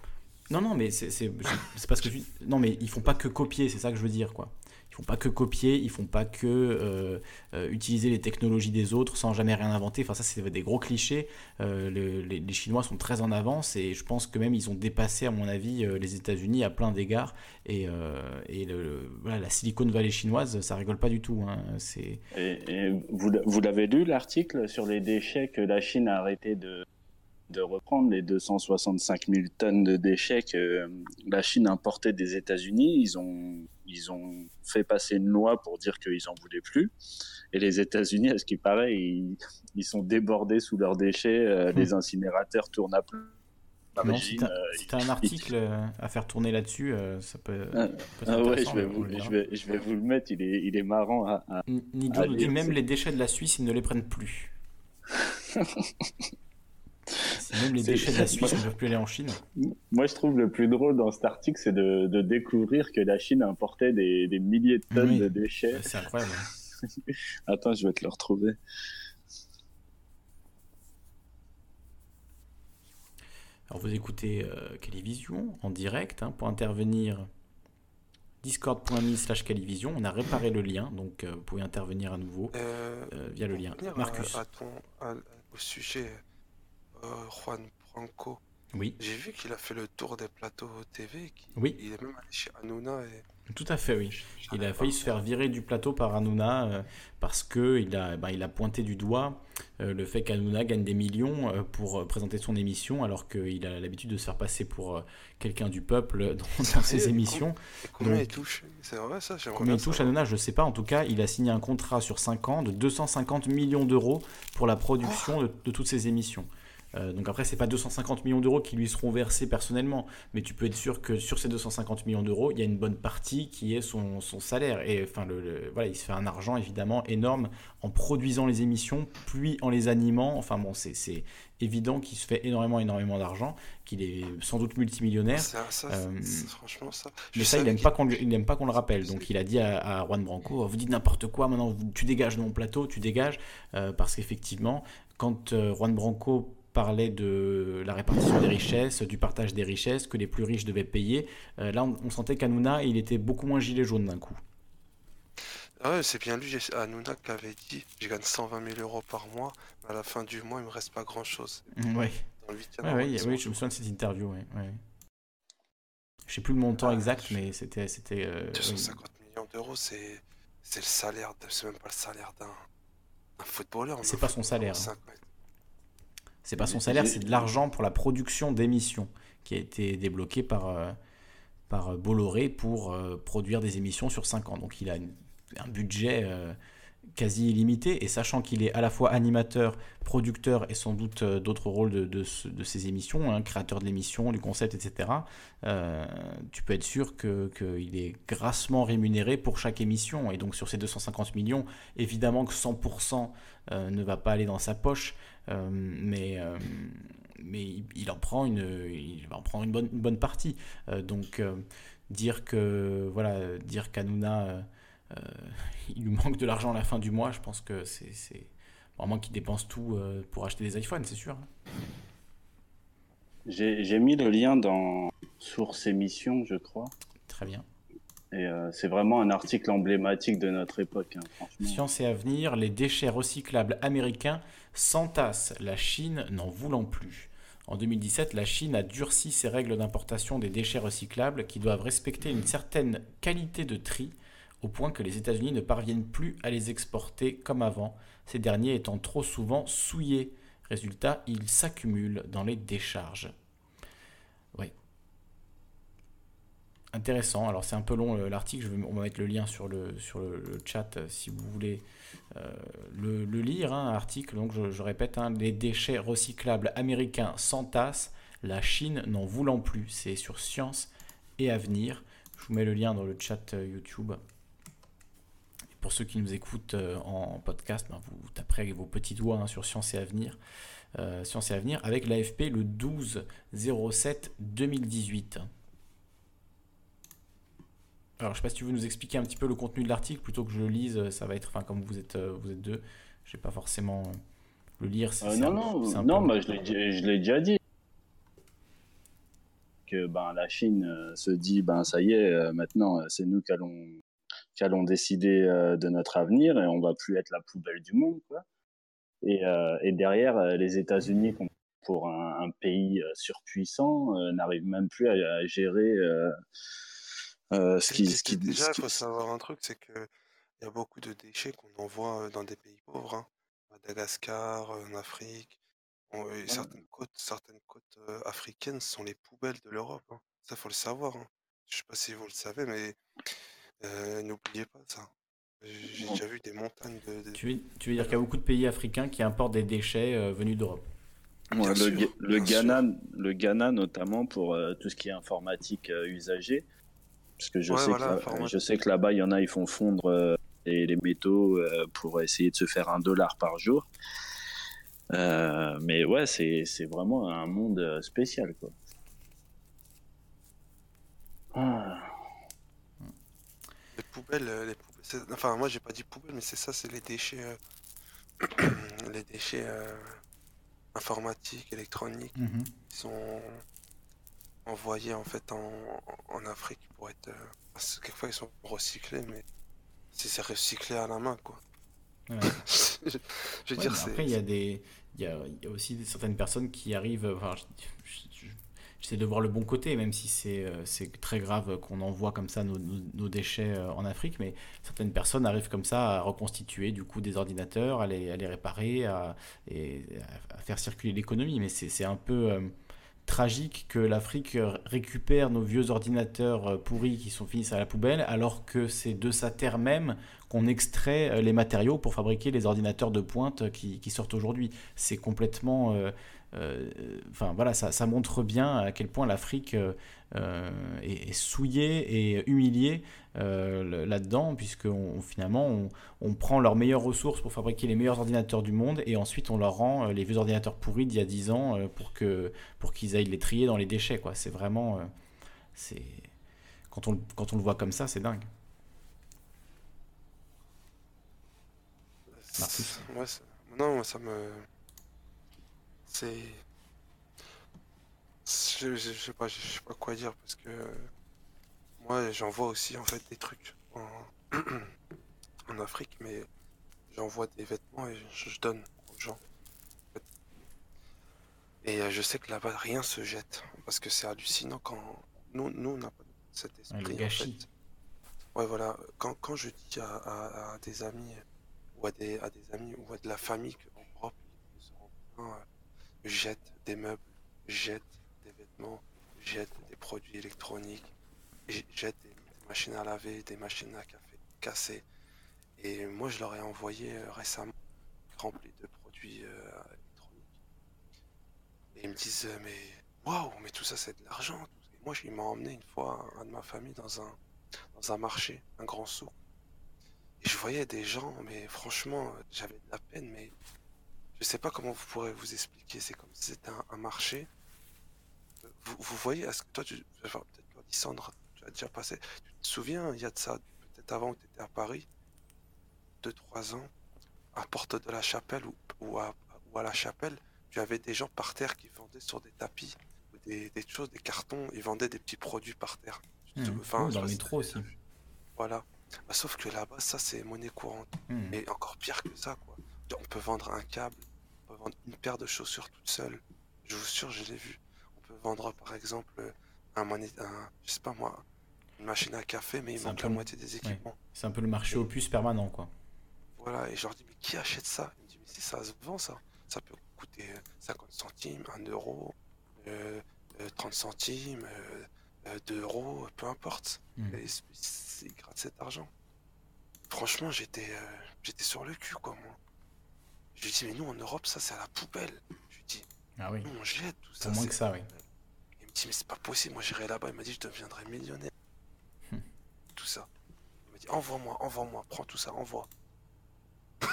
Non, non, mais c'est parce que non, mais ils font pas que copier, c'est ça que je veux dire, quoi. Ils font pas que copier, ils font pas que euh, euh, utiliser les technologies des autres sans jamais rien inventer. Enfin, ça, c'est des gros clichés. Euh, le- les, les Chinois sont très en avance et je pense que même ils ont dépassé, à mon avis, les États-Unis à plein d'égards. Et, et voilà, la Silicon Valley chinoise, ça rigole pas du tout. hein. Et, et vous, vous l'avez lu, l'article sur les déchets que la Chine a arrêté de, de reprendre, les 265 000 tonnes de déchets que euh, la Chine importait des États-Unis. Ils ont, ils ont fait passer une loi pour dire qu'ils en voulaient plus. Et les États-Unis, à ce qui paraît, ils, ils sont débordés sous leurs déchets. euh, Les incinérateurs tournent à plein. si t'as euh, si t'as un article euh, à faire tourner là-dessus, euh, ça peut. Ah, Ah ouais, je vais, vous, le je, vais, je vais vous le mettre, il est, il est marrant à, à- dit même les déchets de la Suisse, ils ne les prennent plus. Même les déchets de la Suisse ne peuvent plus aller en Chine. Moi, je trouve le plus drôle dans cet article, c'est de, de découvrir que la Chine importait des, des milliers de tonnes Oui. de déchets. C'est incroyable. Attends, je vais te le retrouver. Alors vous écoutez euh, Calivision en direct hein, pour intervenir discord.me slash Calivision. On a réparé le lien, donc euh, vous pouvez intervenir à nouveau Euh, euh, via le lien. Marcus. À, ton, à- au sujet, Juan Branco, Oui, j'ai vu qu'il a fait le tour des plateaux TV. qu'il- Oui. Il est même allé chez Hanouna. Et... tout à fait, oui. Il a failli se faire virer du plateau par Hanouna euh, parce que il a, il a pointé du doigt euh, le fait qu'Hanouna gagne des millions euh, pour euh, présenter son émission alors qu'il a l'habitude de se faire passer pour euh, quelqu'un du peuple dans, dans ses émissions. Et combien Donc- il touche? C'est vrai ça Combien il touche. Hanouna, je ne sais pas. En tout cas, il a signé un contrat sur 5 ans de 250 millions d'euros pour la production de, de toutes ses émissions. Euh, donc après, c'est pas 250 millions d'euros qui lui seront versés personnellement, mais tu peux être sûr que sur ces 250 millions d'euros, il y a une bonne partie qui est son, son salaire. Et enfin, le, le- voilà, il se fait un argent évidemment énorme en produisant les émissions, puis en les animant. Enfin bon, c'est évident qu'il se fait énormément, énormément d'argent, qu'il est sans doute multimillionnaire. Ça, ça, Euh, franchement, ça. je Mais ça, il savais aime qu'il- pas qu'on le rappelle. Donc il a dit à, à Juan Branco, vous dites n'importe quoi, maintenant tu dégages de mon plateau, tu dégages, Euh, parce qu'effectivement, quand Juan Branco parlait de la répartition des richesses, du partage des richesses, que les plus riches devaient payer, euh, là on, on sentait qu'Anouna, il était beaucoup moins gilet jaune d'un coup. Ah ouais, c'est bien lui, Hanouna, qui avait dit je gagne 120 000 euros par mois, mais à la fin du mois, il me reste pas grand chose. Ouais. Dans le 8e Ouais, ouais, oui, je me souviens de cette interview. Ouais, ouais. Je sais plus le montant Ah, exact, je- mais c'était. c'était euh, oui. 250 millions d'euros, c'est c'est le salaire, de- c'est même pas le salaire d'un d'un footballeur. C'est pas son salaire, hein. C'est pas son salaire, c'est de l'argent pour la production d'émissions qui a été débloqué par, euh, par euh, Bolloré pour euh, produire des émissions sur 5 ans. Donc il a une- un budget quasi illimité et sachant qu'il est à la fois animateur, producteur et sans doute euh, d'autres rôles de, de, de émissions, hein, créateur de l'émission, du concept, etc., euh, tu peux être sûr que- qu'il est grassement rémunéré pour chaque émission. Et donc sur ces 250 millions, évidemment que 100% euh, ne va pas aller dans sa poche, mais, mais il, en prend une, il en prendre une bonne, bonne partie. Donc dire que voilà, dire qu'Anouna, il lui manque de l'argent à la fin du mois, je pense que c'est vraiment qu'il dépense tout euh, pour acheter des iPhones, c'est sûr. J'ai mis le lien dans Source Émission, je crois. Très bien. Et euh, c'est vraiment un article emblématique de notre époque, hein. Science et avenir, les déchets recyclables américains s'entassent, la Chine n'en voulant plus. En 2017, la Chine a durci ses règles d'importation des déchets recyclables qui doivent respecter une certaine qualité de tri, au point que les États-Unis ne parviennent plus à les exporter comme avant, ces derniers étant trop souvent souillés. Résultat, ils s'accumulent dans les décharges. Oui. Intéressant. Alors c'est un peu long l'article, on va mettre le lien sur le, sur le, chat euh, si vous voulez euh, le, lire. Hein, article, donc je, je répète, hein, les déchets recyclables américains s'entassent, la Chine n'en voulant plus. C'est sur Science et Avenir. Je vous mets le lien dans le chat euh, YouTube. Pour ceux qui nous écoutent euh, en podcast, ben, vous taperez avec vos petits doigts hein, sur Science et Avenir. Euh, Science et Avenir avec l'AFP le 12 07 2018. Alors, je sais pas si tu veux nous expliquer un petit peu le contenu de l'article plutôt que je le lise. Ça va être, enfin, comme vous êtes, euh, vous êtes deux, je vais pas forcément le lire. Euh, non, un- non, non peu- bah, je l'ai dit- je l'ai déjà dit. Que ben, la Chine se dit ben, ça y est, maintenant, c'est nous qui allons, qui allons décider euh, de notre avenir et on va plus être la poubelle du monde. Quoi. Et, euh, et derrière, euh, les États-Unis, pour un, un pays surpuissant, n'arrivent même plus à, à gérer ce qui. Ce qui, déjà, il faut savoir un truc, c'est que il y a beaucoup de déchets qu'on envoie dans des pays pauvres, hein. Madagascar, en Afrique. On- certaines côtes, certaines côtes euh, africaines sont les poubelles de l'Europe. hein. Ça, faut le savoir. hein. Je sais pas si vous le savez, mais euh, n'oubliez pas ça. J'ai déjà vu des montagnes de. de- Tu veux, tu veux dire qu'il y a beaucoup de pays africains qui importent des déchets euh, venus d'Europe? Ouais, le, Ghana, le Ghana notamment pour euh, tout ce qui est informatique euh, usagée, parce que je Ouais, sais voilà, que là- informatique. je sais que là-bas il y en a ils font fondre euh, les, les métaux euh, pour essayer de se faire un dollar par jour. Euh, mais ouais, c'est vraiment un monde spécial quoi. Ah. Les poubelles, euh, les poubelles enfin moi j'ai pas dit poubelle, mais c'est ça, c'est les déchets, euh, les déchets euh, informatiques, électroniques, Mhm. qui sont envoyés en fait en, en Afrique pour être, parce que quelquefois ils sont recyclés, mais c'est recyclé à la main quoi. Ouais. je, je veux Ouais, dire, mais c'est après, il y a des, il y a, il y a aussi certaines personnes qui arrivent. Enfin, je- je- je- j'essaie de voir le bon côté, même si c'est, euh, très grave qu'on envoie comme ça nos, nos- déchets euh, en Afrique. Mais certaines personnes arrivent comme ça à reconstituer du coup des ordinateurs, à les, à les réparer, à, et à, faire circuler l'économie. Mais c'est, un peu euh, tragique que l'Afrique récupère nos vieux ordinateurs pourris qui sont finis à la poubelle, alors que c'est de sa terre même qu'on extrait les matériaux pour fabriquer les ordinateurs de pointe qui, sortent aujourd'hui. C'est complètement Enfin voilà, ça, ça montre bien à quel point l'Afrique euh, euh, est, souillée et humiliée euh, là-dedans, puisque finalement on, prend leurs meilleures ressources pour fabriquer les meilleurs ordinateurs du monde et ensuite on leur rend euh, les vieux ordinateurs pourris d'il y a 10 ans euh, pour que pour qu'ils aillent les trier dans les déchets quoi. C'est vraiment euh, c'est quand on le- voit comme ça, c'est dingue. Non, ça me. C'est. Je, je- je sais pas, je sais pas quoi dire parce que moi j'en vois aussi en fait des trucs en, en Afrique, mais j'envoie des vêtements et je, donne aux gens. en fait. Et euh, je sais que là-bas rien se jette parce que c'est hallucinant quand nous, nous on n'a pas cet Ouais, esprit le en gâchis. fait. Ouais, voilà. Quand, quand je dis à, à- à des amis ou à des, à des amis ou à de la famille qu'en Europe, ils seront bien, jettent des meubles, jettent des vêtements, jettent des produits électroniques, j- jettent des, machines à laver, des machines à café cassées. Et moi, je leur ai envoyé euh, récemment rempli de produits euh, électroniques. Et ils me disent, euh, mais waouh, mais tout ça, c'est de l'argent. Moi, ils m'ont emmené une fois, un de ma famille, dans un, marché, un grand souk. Et je voyais des gens, mais franchement, j'avais de la peine, mais je sais pas comment vous pourrez vous expliquer. C'est comme si c'était un, un marché. Vous, vous voyez, est-ce que toi, tu, enfin, peut-être toi, Lysandre, tu as déjà passé. Tu te souviens, il y a de ça, peut-être avant que tu étais à Paris, 2-3 ans, à Porte de la Chapelle ou, ou, à, ou à la Chapelle, tu avais des gens par terre qui vendaient sur des tapis ou des, des choses, des cartons, ils vendaient des petits produits par terre. Mhm. enfin, je dans le métro si- aussi. Voilà. Bah, sauf que là-bas, ça, c'est monnaie courante. Mhm. Et encore pire que ça, quoi. On peut vendre un câble, une paire de chaussures toute seule. Je vous assure, je l'ai vu. On peut vendre, par exemple, un, mané- un je sais pas moi, une machine à café, mais il manque la moitié des ouais. équipements. C'est un peu le marché opus permanent quoi. Voilà, et je leur dis, mais qui achète ça? Il me dit, mais si ça se vend, ça, ça peut coûter euh, 50 centimes, 1 euro, euh, euh, 30 centimes, euh, euh, 2 euros, peu importe. Et c'est- c'est- ils grattent cet argent. Franchement, j'étais euh, j'étais sur le cul, quoi, moi. Je lui dis, mais nous, en Europe, ça, c'est à la poubelle. Je lui dis, Ah oui. nous, on jette tout ça. Moins que ça, oui. Il me dit, mais c'est pas possible, moi, j'irai là-bas. Il m'a dit, je deviendrai millionnaire. Hmm. Tout ça. Il m'a dit, envoie-moi, envoie-moi, prends tout ça, envoie.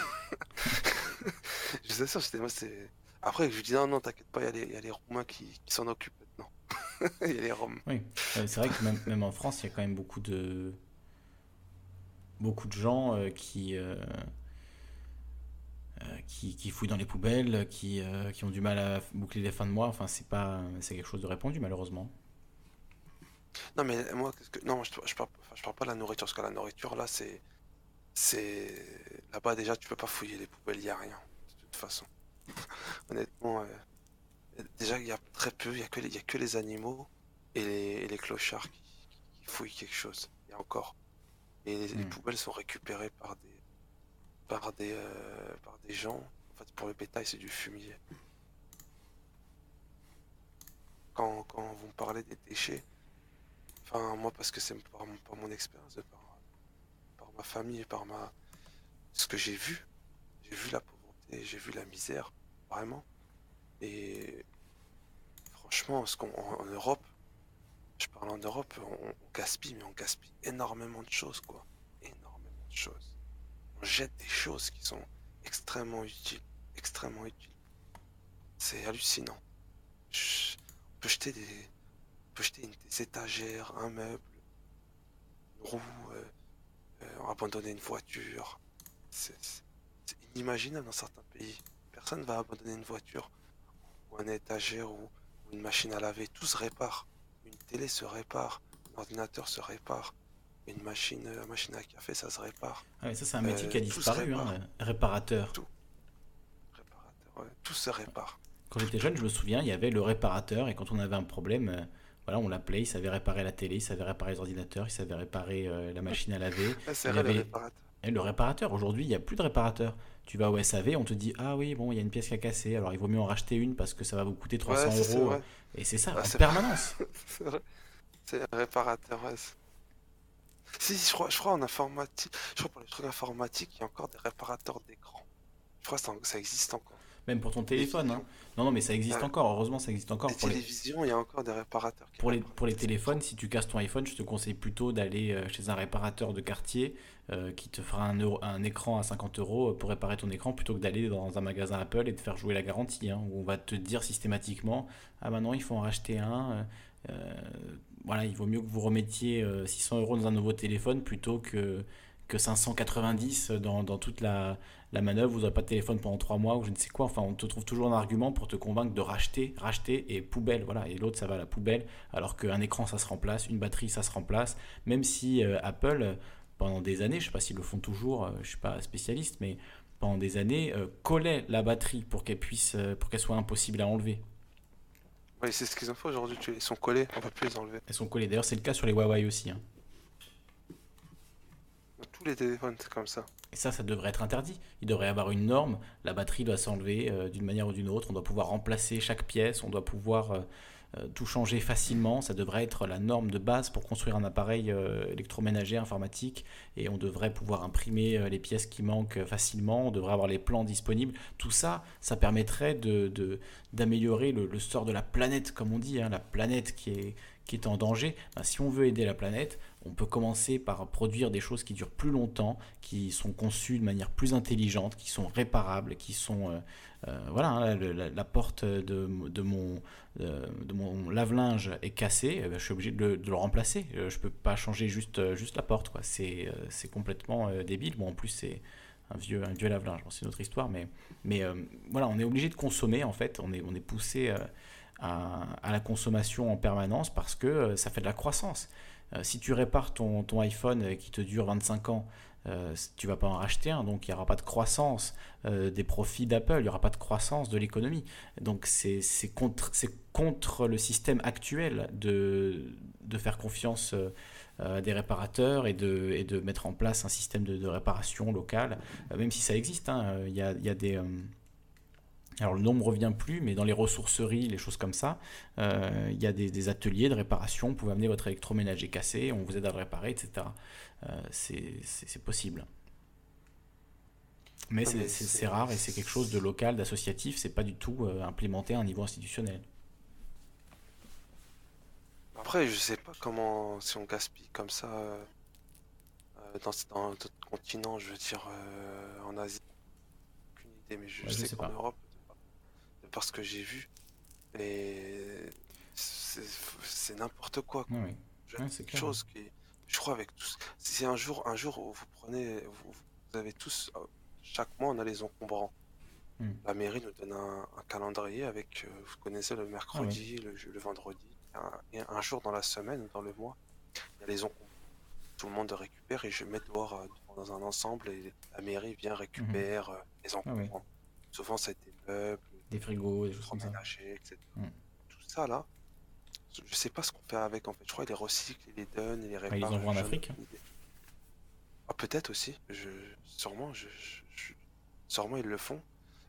je vous assure, j'étais moi, c'est. Après, je lui dis, non, non, t'inquiète pas, il y, a les- il y a les Roumains qui, qui s'en occupent maintenant. Il y a les Roms. Oui, Euh, c'est vrai que même, même en France, il y a quand même beaucoup de beaucoup de gens euh, qui, euh, qui qui fouillent dans les poubelles, qui, euh, qui ont du mal à boucler les fins de mois. Enfin, c'est pas c'est quelque chose de répandu malheureusement. Non, mais moi, non, je, je, parle, enfin, je parle pas de la nourriture, parce que la nourriture, là, c'est. C'est. Là-bas, déjà, tu peux pas fouiller les poubelles, il y a rien, de toute façon. Honnêtement, euh, déjà, il y a très peu, il y a que les, y a que les animaux et les, et les clochards qui, qui fouillent quelque chose. Il y a encore. Et les, les Mm. poubelles sont récupérées par des. Par des, euh, par des gens. Pour le bétail, c'est du fumier. Quand, quand vous me parlez des déchets, Enfin, moi, parce que c'est par, mon- expérience, par, par ma famille par ma... ce que j'ai vu. J'ai vu la pauvreté, j'ai vu la misère, vraiment. Et franchement, ce en Europe, je parle en Europe, on, on gaspille, mais on gaspille énormément de choses, quoi. Énormément de choses. Jette des choses qui sont extrêmement utiles, extrêmement utiles. C'est hallucinant. On peut jeter des, jeter une- étagères, un meuble, une roue, euh, euh, abandonner une voiture. C'est inimaginable dans certains pays. Personne va abandonner une voiture ou un étagère ou, ou une machine à laver. Tout se répare. Une télé se répare, un ordinateur se répare, une machine, euh, machine à café, ça se répare. Ah, mais ça, c'est un métier Euh, qui a tout disparu, hein, réparateur. Réparateur, ouais. Tout se répare. Quand j'étais jeune, je me souviens, il y avait le réparateur et quand on avait un problème, euh, voilà, on l'appelait, il savait réparer la télé, il savait réparer les ordinateurs, il savait réparer euh, la machine à laver. C'est vrai, le réparateur. Et le réparateur, aujourd'hui, il n'y a plus de réparateur. Tu vas au SAV, on te dit Ah oui, bon, il y a une pièce qui a cassé, alors il vaut mieux en racheter une parce que ça va vous coûter 300 Ouais, euros. Et c'est ça, Ah, en c'est permanence. c'est réparateur, ouais. Si, je crois, je crois en informatique, je crois pour les trucs informatiques, il y a encore des réparateurs d'écran. Je crois que ça, ça existe encore. Même pour ton téléphone. hein. Non, non, mais ça existe Ouais. encore. Heureusement, ça existe encore. Les Pour les, télévisions, il y a encore des réparateurs. pour les, pour les téléphones, si tu casses ton iPhone, je te conseille plutôt d'aller euh, chez un réparateur de quartier euh, qui te fera un, euro- un écran à 50 euros pour réparer ton écran plutôt que d'aller dans un magasin Apple et de faire jouer la garantie. hein, où on va te dire systématiquement Ah bah non, il faut en racheter un. euh, euh, voilà, il vaut mieux que vous remettiez euh, 600 euros dans un nouveau téléphone plutôt que, que 590 dans, toute la, manœuvre. Vous n'aurez pas de téléphone pendant 3 mois ou je ne sais quoi. Enfin, on te trouve toujours un argument pour te convaincre de racheter, racheter et poubelle. Voilà, et l'autre, ça va à la poubelle. Alors qu'un écran, ça se remplace, une batterie, ça se remplace. Même si euh, Apple, euh, pendant des années, je ne sais pas s'ils le font toujours, euh, je ne suis pas spécialiste, mais pendant des années, euh, collait la batterie euh, pour qu'elle soit impossible à enlever. Oui, c'est ce qu'ils ont fait aujourd'hui. tu- Ils sont collés, on peut plus les enlever. Elles sont collées. D'ailleurs, c'est le cas sur les Huawei aussi. hein. Tous les téléphones, c'est comme ça. Et ça, ça devrait être interdit. Il devrait y avoir une norme. La batterie doit s'enlever euh, d'une manière ou d'une autre. On doit pouvoir remplacer chaque pièce. On doit pouvoir euh, tout changer facilement. Ça devrait être la norme de base pour construire un appareil euh, électroménager informatique. Et on devrait pouvoir imprimer euh, les pièces qui manquent euh, facilement. On devrait avoir les plans disponibles. Tout ça, ça permettrait de, de- d'améliorer le, sort de la planète, comme on dit. hein, la planète qui est, qui est en danger. Ben, si on veut aider la planète, on peut commencer par produire des choses qui durent plus longtemps, qui sont conçues de manière plus intelligente, qui sont réparables, qui sont... euh, euh, voilà, hein, la, porte de, de mon, euh, de mon lave-linge est cassée, eh ben, je suis obligé de le, remplacer. Je peux pas changer juste, juste la porte. quoi. C'est complètement débile. Bon, en plus, c'est un vieux, un vieux lave-linge. Bon, c'est une autre histoire, mais, mais voilà, on est obligé de consommer, en fait. On est, on est poussé à, la consommation en permanence parce que ça fait de la croissance. Euh, si tu répares ton, iPhone euh, qui te dure 25 ans, euh, tu vas pas en racheter un, donc il n'y aura pas de croissance euh, des profits d'Apple, il n'y aura pas de croissance de l'économie. Donc c'est contre, le système actuel de, faire confiance à des réparateurs et de, et de mettre en place un système de, réparation locale, même si ça existe. hein, il y a des... alors le nom ne me revient plus, mais dans les ressourceries, les choses comme ça, euh, il y a des, des ateliers de réparation. Vous pouvez amener votre électroménager cassé, on vous aide à le réparer, etc. Euh, c'est possible. Mais Ah, c'est- rare et c'est quelque chose de local, d'associatif. C'est pas du tout euh, implémenté à un niveau institutionnel. Après, je sais pas comment, si on gaspille comme ça dans, dans d'autres continents, je veux dire en Asie. Aucune idée, mais je, Ouais, je sais sais qu'en pas. Europe, de par, de par ce que j'ai vu, et c'est n'importe quoi. quoi. Je- Ouais, clair. chose qui, je crois, avec tous. Si un jour, un jour où vous prenez, vous, vous avez tous, euh, chaque mois, on a les encombrants. Hmm. La mairie nous donne un, un calendrier avec, euh, vous connaissez le mercredi, le, je- le vendredi, un, et un jour dans la semaine ou dans le mois, il y a les encombrants. Tout le monde récupère et je mets dehors euh, dans un ensemble et la mairie vient récupérer euh, les Ah encombrants. Souvent, c'est des meubles, Des frigos, des choses comme ça. etc. Hmm. Tout ça là, je sais pas ce qu'on fait avec en fait. Je crois qu'ils les recyclent, ils les donnent, ils les ils les réparent. envoient en Afrique. Ah, peut-être aussi. Je, sûrement, je, je- je- sûrement ils le font.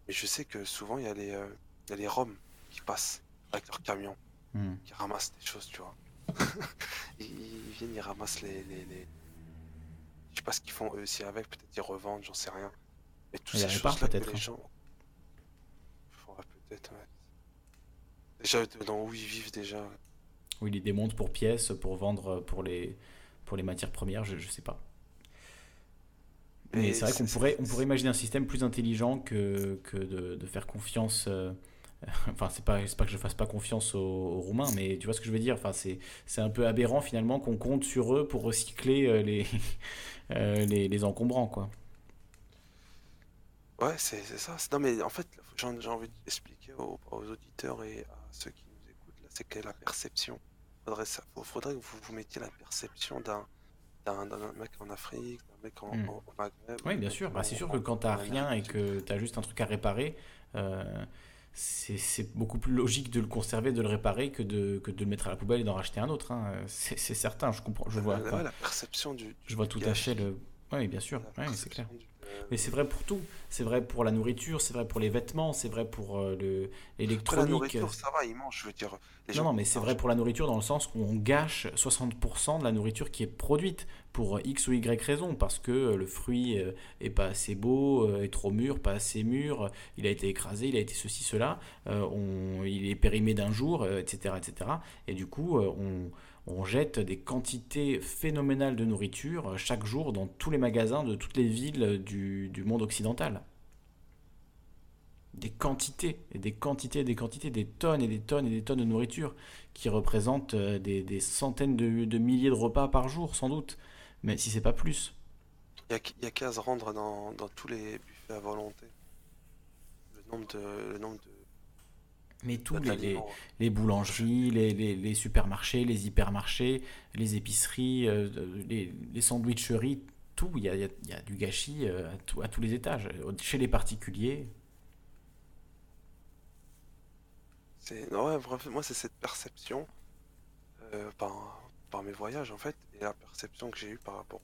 Mais je sais que souvent il y a les, euh, y a les Roms qui passent avec leurs camions, Hmm. qui ramassent des choses, tu vois. ils, ils viennent, ils ramassent les, les, les- Je sais pas ce qu'ils font eux aussi avec. Peut-être ils revendent, j'en sais rien. Mais Ils ces les les hein. gens. Ouais, peut-être, ouais. Déjà, dans où ils vivent déjà. Ou ils les démontent pour pièces, pour vendre pour les, pour les matières premières, je, je sais pas. Mais c'est vrai qu'on pourrait, on pourrait imaginer un système plus intelligent que, que de, de faire confiance. euh, enfin, c'est pas, pas que je fasse pas confiance aux, aux Roumains, mais tu vois ce que je veux dire. Enfin, c'est, c'est un peu aberrant finalement qu'on compte sur eux pour recycler euh, les, euh, les, les encombrants, quoi. Ouais, c'est c'est ça. Non, mais en fait, j'ai envie d'expliquer aux, aux auditeurs et à ceux qui nous écoutent, là, c'est que la perception. Faudrait, ça, faudrait que vous vous mettiez la perception d'un d'un d'un mec en Afrique, d'un mec en, Hmm. au Maghreb. Oui, bien sûr. Bah, c'est sûr que quand n'as rien et que tu as juste un truc à réparer, euh, c'est c'est beaucoup plus logique de le conserver, de le réparer que de, que de le mettre à la poubelle et d'en racheter un autre. hein. C'est certain, je comprends, je vois, Ouais, quoi. la perception du, je vois tout à fait le. Oui, bien sûr, ouais, c'est clair. du- Mais c'est vrai pour tout. C'est vrai pour la nourriture, c'est vrai pour les vêtements, c'est vrai pour euh, le Après, la l'électronique. nourriture, ça va, ils mangent, je veux dire. Les Non, gens non, mais c'est vrai pour la nourriture dans le sens où on gâche 60% de la nourriture qui est produite pour X ou Y raison, parce que euh, le fruit euh, est pas assez beau, euh, est trop mûr, pas assez mûr, il a été écrasé, il a été ceci, cela, on, il est périmé d'un jour, etc., etc. Et du coup, on, on jette des quantités phénoménales de nourriture euh, chaque jour dans tous les magasins de toutes les villes du, du monde occidental des quantités, des quantités, des quantités, des tonnes et des tonnes et des tonnes de nourriture qui représentent euh, des, centaines de, milliers de repas par jour, sans doute, mais si c'est pas plus. Il y a, qu'à se rendre dans, tous les buffets à volonté. Mais tous les, les, boulangeries, les, les, supermarchés, les hypermarchés, les épiceries, euh, les, sandwicheries, tout, il y y y a du gâchis euh, à, tout- à tous les étages, chez les particuliers. C'est, ouais, moi, c'est cette perception euh, par, par mes voyages, en fait, et la perception que j'ai eue par rapport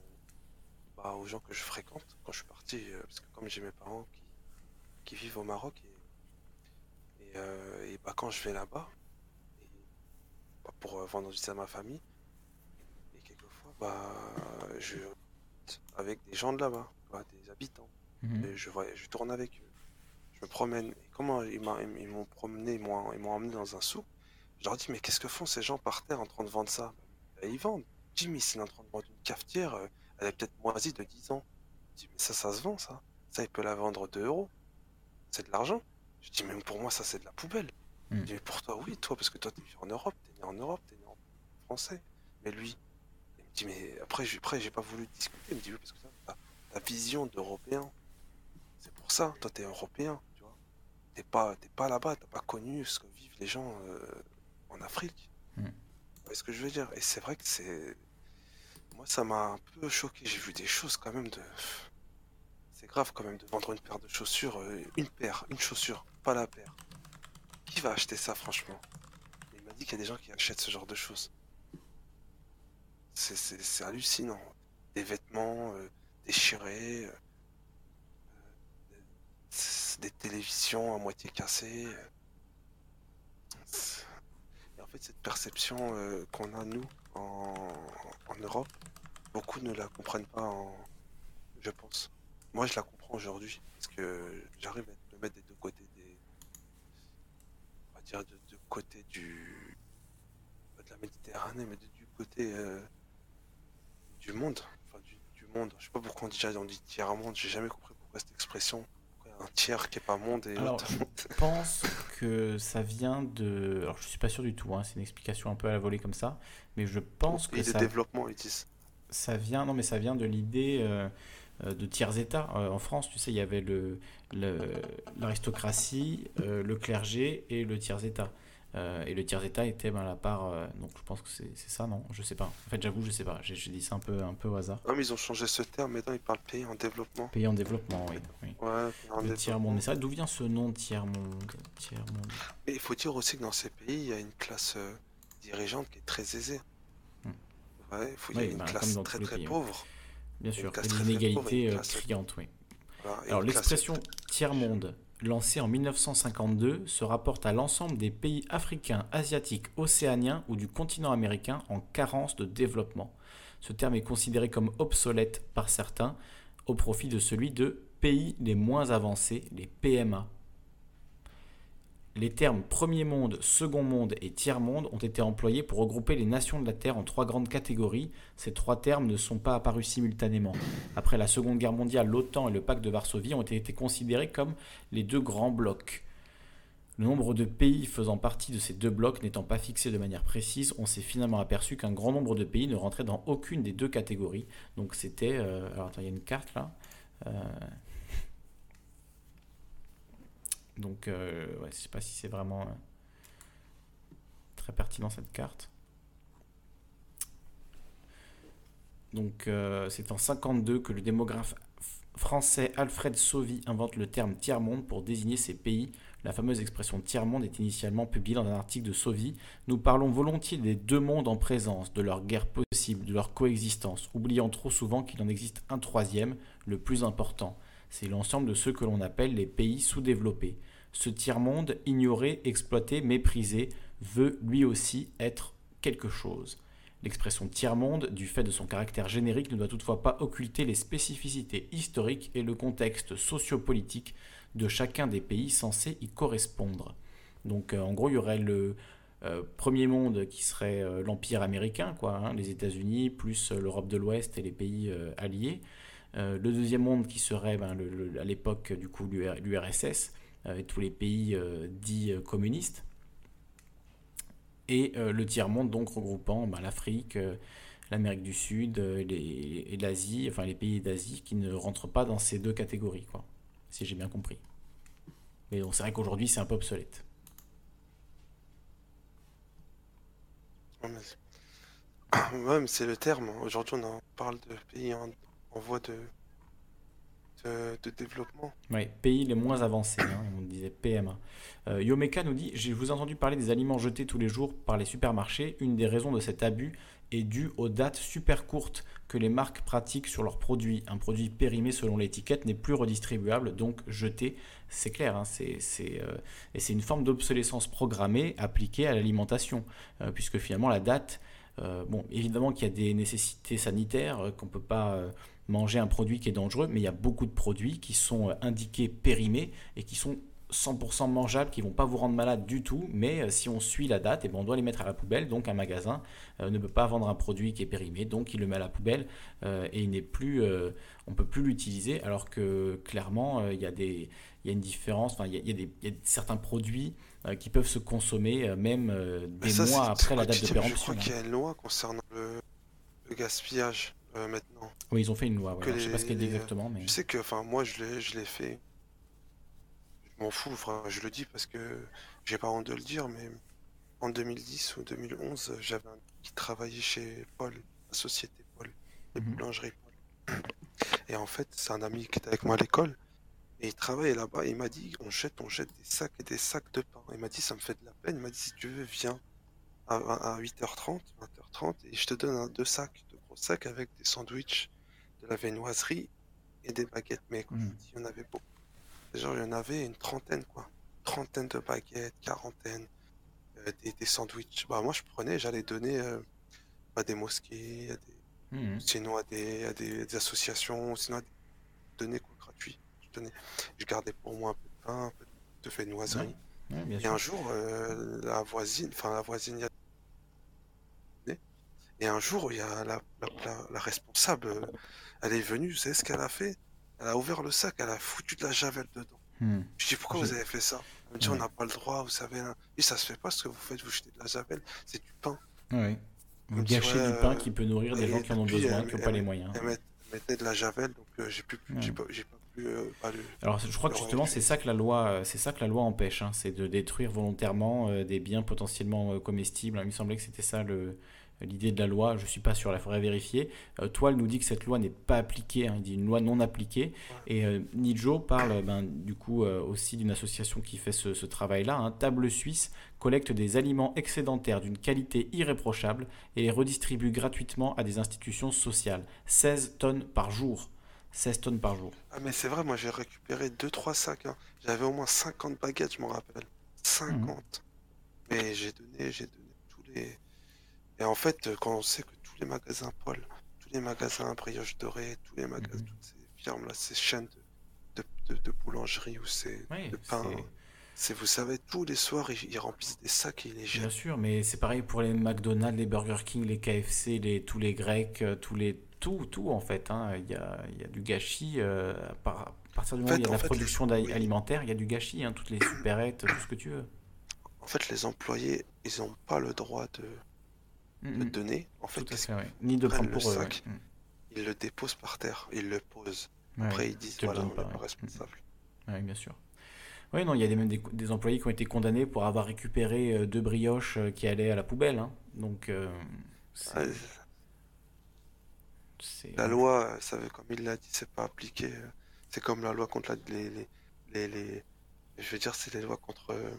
bah, aux gens que je fréquente quand je suis parti. euh, parce que comme j'ai mes parents qui, qui vivent au Maroc, et, et, euh, et, bah, quand je vais là-bas, bah, pour euh, vendre juste à ma famille, et quelquefois, bah, je avec des gens de là-bas, quoi, des habitants. Mhm. Et je, je tourne avec eux. Je me promène. Et comment ils m'ont promené, ils m'ont emmené dans un souk. Je leur dis, mais qu'est-ce que font ces gens par terre en train de vendre ça? Ben, Ils vendent. Jimmy, s'il est en train de vendre une cafetière, euh, elle est peut-être moisie de 10 ans. Je dis, mais ça, ça se vend, ça. Ça, il peut la vendre 2 euros. C'est de l'argent. Je dis, même pour moi, ça, c'est de la poubelle. Mm. Je dis, mais pour toi, oui, toi, parce que toi, t'es en Europe, t'es né en Europe, t'es né en français. Mais lui, il me dit, mais après, j'ai après, pas voulu discuter. Il me dit, oui, parce que ça, ta, vision d'Européen, c'est pour ça, toi, t'es Européen, tu vois. T'es pas, pas là-bas, t'as pas connu ce que vivent les gens euh, en Afrique. Mm. Vous voyez ce que je veux dire? Et c'est vrai que c'est. Moi, ça m'a un peu choqué. J'ai vu des choses quand même de. C'est grave quand même de vendre une paire de chaussures, euh, une paire, une chaussure, pas la paire. Qui va acheter ça, franchement? Il m'a dit qu'il y a des gens qui achètent ce genre de choses. C'est- hallucinant. Des vêtements euh, déchirés, euh, des- télévisions à moitié cassées. Et en fait, cette perception qu'on a, nous, en, en Europe, beaucoup ne la comprennent pas, en, je pense. Moi, je la comprends aujourd'hui, parce que j'arrive à me mettre des deux côtés des... On va dire de deux côtés du... Pas de la Méditerranée, mais de- du côté euh, du monde. Enfin, du, du monde. Je sais pas pourquoi on dit, on dit tiers-monde, j'ai jamais compris pourquoi cette expression. Pourquoi un tiers qui est pas monde et Alors, monde. Je pense que ça vient de. Alors, je suis pas sûr du tout, hein, c'est une explication un peu à la volée comme ça, mais je pense que Et ça, développement, ils disent. ça vient. Non, mais ça vient de l'idée euh, de tiers-État. Euh, en France, tu sais, il y avait le, le- l'aristocratie, euh, le clergé et le tiers-État. Euh, et le tiers-État était ben, la part. euh, donc, je pense que c'est, ça, non? Je sais pas. En fait, j'avoue, je sais pas. J'ai, dit ça un peu, un peu au hasard. Non, mais ils ont changé ce terme, maintenant ils parlent pays en développement. Pays en développement, oui. oui. Ouais, pays en Le tiers-monde. Mais vrai, d'où vient ce nom tiers-monde Tiers-monde. Et il faut dire aussi que dans ces pays, il y a une classe euh, dirigeante qui est très aisée. Hmm. Ouais, il faut, y a une bah, classe très très pays, oui. pauvre. Bien sûr, une euh, classe- criantes, oui. Voilà, Alors l'expression tiers-monde, lancée en 1952, se rapporte à l'ensemble des pays africains, asiatiques, océaniens ou du continent américain en carence de développement. Ce terme est considéré comme obsolète par certains au profit de celui de pays les moins avancés, les PMA. Les termes premier monde, second monde et tiers monde ont été employés pour regrouper les nations de la Terre en trois grandes catégories. Ces trois termes ne sont pas apparus simultanément. Après la Seconde Guerre mondiale, l'OTAN et le pacte de Varsovie ont été considérés comme les deux grands blocs. Le nombre de pays faisant partie de ces deux blocs n'étant pas fixé de manière précise, on s'est finalement aperçu qu'un grand nombre de pays ne rentraient dans aucune des deux catégories. Donc c'était... euh, alors il y a une carte là. Euh, donc euh, ouais, je sais pas si c'est vraiment euh, très pertinent cette carte. Donc euh, c'est en 52 que le démographe français Alfred Sauvy invente le terme tiers-monde pour désigner ces pays. La fameuse expression tiers-monde est initialement publiée dans un article de Sauvy. Nous parlons volontiers des deux mondes en présence, de leur guerre possible, de leur coexistence, oubliant trop souvent qu'il en existe un troisième, le plus important. C'est l'ensemble de ceux que l'on appelle les pays sous-développés. Ce tiers-monde, ignoré, exploité, méprisé, veut lui aussi être quelque chose. L'expression tiers-monde, du fait de son caractère générique, ne doit toutefois pas occulter les spécificités historiques et le contexte sociopolitique de chacun des pays censés y correspondre. Donc euh, en gros, il y aurait le euh, premier monde qui serait euh, l'Empire américain, quoi, hein, les États-Unis, plus l'Europe de l'Ouest et les pays alliés. Euh, le deuxième monde qui serait ben, à l'époque du coup l'UR- l'URSS euh, et tous les pays euh, dits communistes. Et le tiers-monde, donc regroupant ben, l'Afrique, l'Amérique du Sud et l'Asie, enfin les pays d'Asie qui ne rentrent pas dans ces deux catégories, quoi, si j'ai bien compris. Mais bon, c'est vrai qu'aujourd'hui c'est un peu obsolète. Ouais, mais c'est- le terme. Aujourd'hui, on en parle de pays en, en voie de, développement. Oui, pays les moins avancés, hein, on disait PMA. Euh, Yomeka nous dit Je vous entendu parler des aliments jetés tous les jours par les supermarchés. Une des raisons de cet abus est due aux dates super courtes que les marques pratiquent sur leurs produits. Un produit périmé selon l'étiquette n'est plus redistribuable, donc jeté. C'est clair, hein, c'est, euh, et c'est une forme d'obsolescence programmée appliquée à l'alimentation, euh, puisque finalement la date. euh, bon, évidemment qu'il y a des nécessités sanitaires, qu'on ne peut pas manger un produit qui est dangereux, mais il y a beaucoup de produits qui sont euh, indiqués périmés et qui sont 100% mangeables, qui vont pas vous rendre malade du tout, mais euh, si on suit la date, et ben on doit les mettre à la poubelle. Donc un magasin euh, ne peut pas vendre un produit qui est périmé, donc il le met à la poubelle et il n'est plus, on peut plus l'utiliser. Alors que clairement, il y a des, il y a une différence. Enfin, il y a, il y a des, il y a certains produits qui peuvent se consommer même Mais des ça, mois après la date de mais Je péremption. crois qu'il y hein. a une loi concernant le, le gaspillage euh, maintenant. Oui, ils ont fait une loi. ouais. que Alors, je sais pas ce qu'elle dit exactement, mais Je sais que, enfin, moi, je l'ai, je l'ai fait. Je m'en fous, enfin, je le dis parce que j'ai pas honte de le dire, mais en 2010 ou 2011, j'avais un qui travaillait chez Paul, la société Paul, les Mhm. boulangeries Paul. Et en fait, c'est un ami qui était avec moi à l'école, et il travaillait là-bas, il m'a dit, on jette, on jette des sacs et des sacs de pain. Il m'a dit, ça me fait de la peine. Il m'a dit, si tu veux, viens à, à 8h30, 20h30, et je te donne un, deux sacs, gros sacs avec des sandwichs, de la viennoiserie et des baguettes. Mais quand je vous dis, il y en avait beaucoup. Genre, il y en avait une trentaine, quoi. Trentaine de baguettes, quarantaine, euh, des, des sandwichs. Bah, moi, je prenais, j'allais donner euh, à des mosquées, à des, Mhm. sinon à des, à des, des associations, sinon à des donner quoi, gratuit. Je donnais, je gardais pour moi un peu de pain, un peu de viennoiserie. Ouais, Et sûr. un jour, euh, la voisine, enfin la voisine, y a- et un jour, il y a la, la, la- la responsable, euh, elle est venue, vous savez ce qu'elle a fait? Elle a ouvert le sac, elle a foutu de la javel dedans. Mhm. Je dis, pourquoi Je- vous avez fait ça? Elle me dit, Ouais. on n'a pas le droit, vous savez. hein. Et ça se fait pas ce que vous faites, vous jetez de la javel, c'est du pain. Vous Elle me dit, gâchez ouais, du pain euh, qui peut nourrir des et gens qui en ont besoin, elle- qui n'ont elle- pas les moyens. Elle met- mettait de la javel, donc euh, j'ai plus, Ouais. pas, j'ai pas pu, euh, Alors je crois que justement c'est ça que la loi, euh, c'est ça que la loi empêche, hein, c'est de détruire volontairement euh, des biens potentiellement euh, comestibles. Il me semblait que c'était ça le l'idée de la loi. Je suis pas sûr, il faudrait vérifier. Euh, Toile nous dit que cette loi n'est pas appliquée, hein, il dit une loi non appliquée. Et euh, Nijo parle ben, du coup euh, aussi d'une association qui fait ce, ce travail-là. hein. Table Suisse collecte des aliments excédentaires d'une qualité irréprochable et les redistribue gratuitement à des institutions sociales. 16 tonnes par jour. 16 tonnes par jour. Ah mais c'est vrai, moi j'ai récupéré 2-3 sacs. hein. J'avais au moins 50 baguettes, je m'en rappelle. 50. Mais j'ai donné, j'ai donné tous les... Et en fait, euh, quand on sait que tous les magasins Paul, tous les magasins Brioche Dorée, tous les magasins, Mhm. toutes ces firmes-là, ces chaînes de, de, de, de boulangerie ou ces de pain, c'est- vous savez, tous les soirs, ils, remplissent des sacs et ils les Bien jettent. sûr, mais c'est pareil pour les McDonald's, les Burger King, les KFC, les, tous les Grecs, euh, tous les tout, tout en fait. hein. Il y, a, y a du gâchis euh, à, par- à partir du En moment où il y a de la fait, production les- alimentaire, il y a du gâchis, hein, toutes les supérettes, tout ce que tu veux. En fait, les employés, ils n'ont pas le droit de, de Mhm. donner. En fait, ouais. Ni de prendre le pour eux. ouais. sac. Mhm. ils le déposent par terre, ils le posent. Après, ils disent, le voilà, on pas, responsable. Oui, bien sûr. Oui, non, il y a des, même des, des employés qui ont été condamnés pour avoir récupéré euh, deux brioches euh, qui allaient à la poubelle. hein. Donc, euh, La loi, ça comme il l'a dit, c'est pas appliqué. C'est comme la loi contre la- les, les, les, les- je veux dire, c'est les lois contre euh,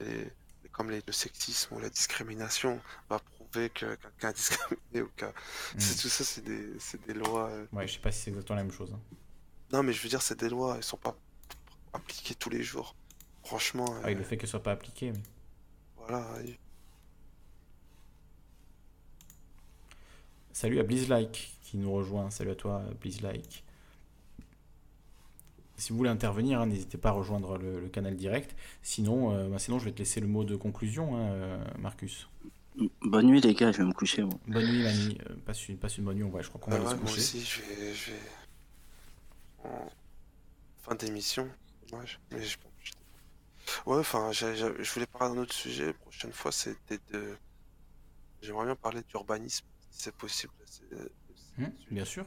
les- comme les- le sexisme ou la discrimination. On va prouver que quelqu'un est discriminé ou que c'est tout ça, c'est des, des lois. euh, Ouais, je sais pas si c'est exactement la même chose. hein. Non, mais je veux dire, c'est des lois, elles sont pas appliquées tous les jours. Franchement, Ah, et euh, le fait qu'elle soit pas appliquée. oui. voilà. et- Salut à BlizzLike qui nous rejoint. Salut à toi, BlizzLike. Si vous voulez intervenir, hein, n'hésitez pas à rejoindre le, le canal direct. Sinon, euh, bah, sinon, je vais te laisser le mot de conclusion, hein, euh, Marcus. Bonne nuit les gars, je vais me coucher. moi. Bonne nuit, Mani. Euh, passe, une, passe une bonne nuit. Ouais, je crois qu'on va Ah ouais, se moi coucher. aussi, je vais, je vais... En fin d'émission, mais je... Ouais, enfin, j'ai- j'ai- je voulais parler d'un autre sujet. La prochaine fois, c'était de... J'aimerais bien parler d'urbanisme, si c'est possible. C'est- Hum, bien sûr.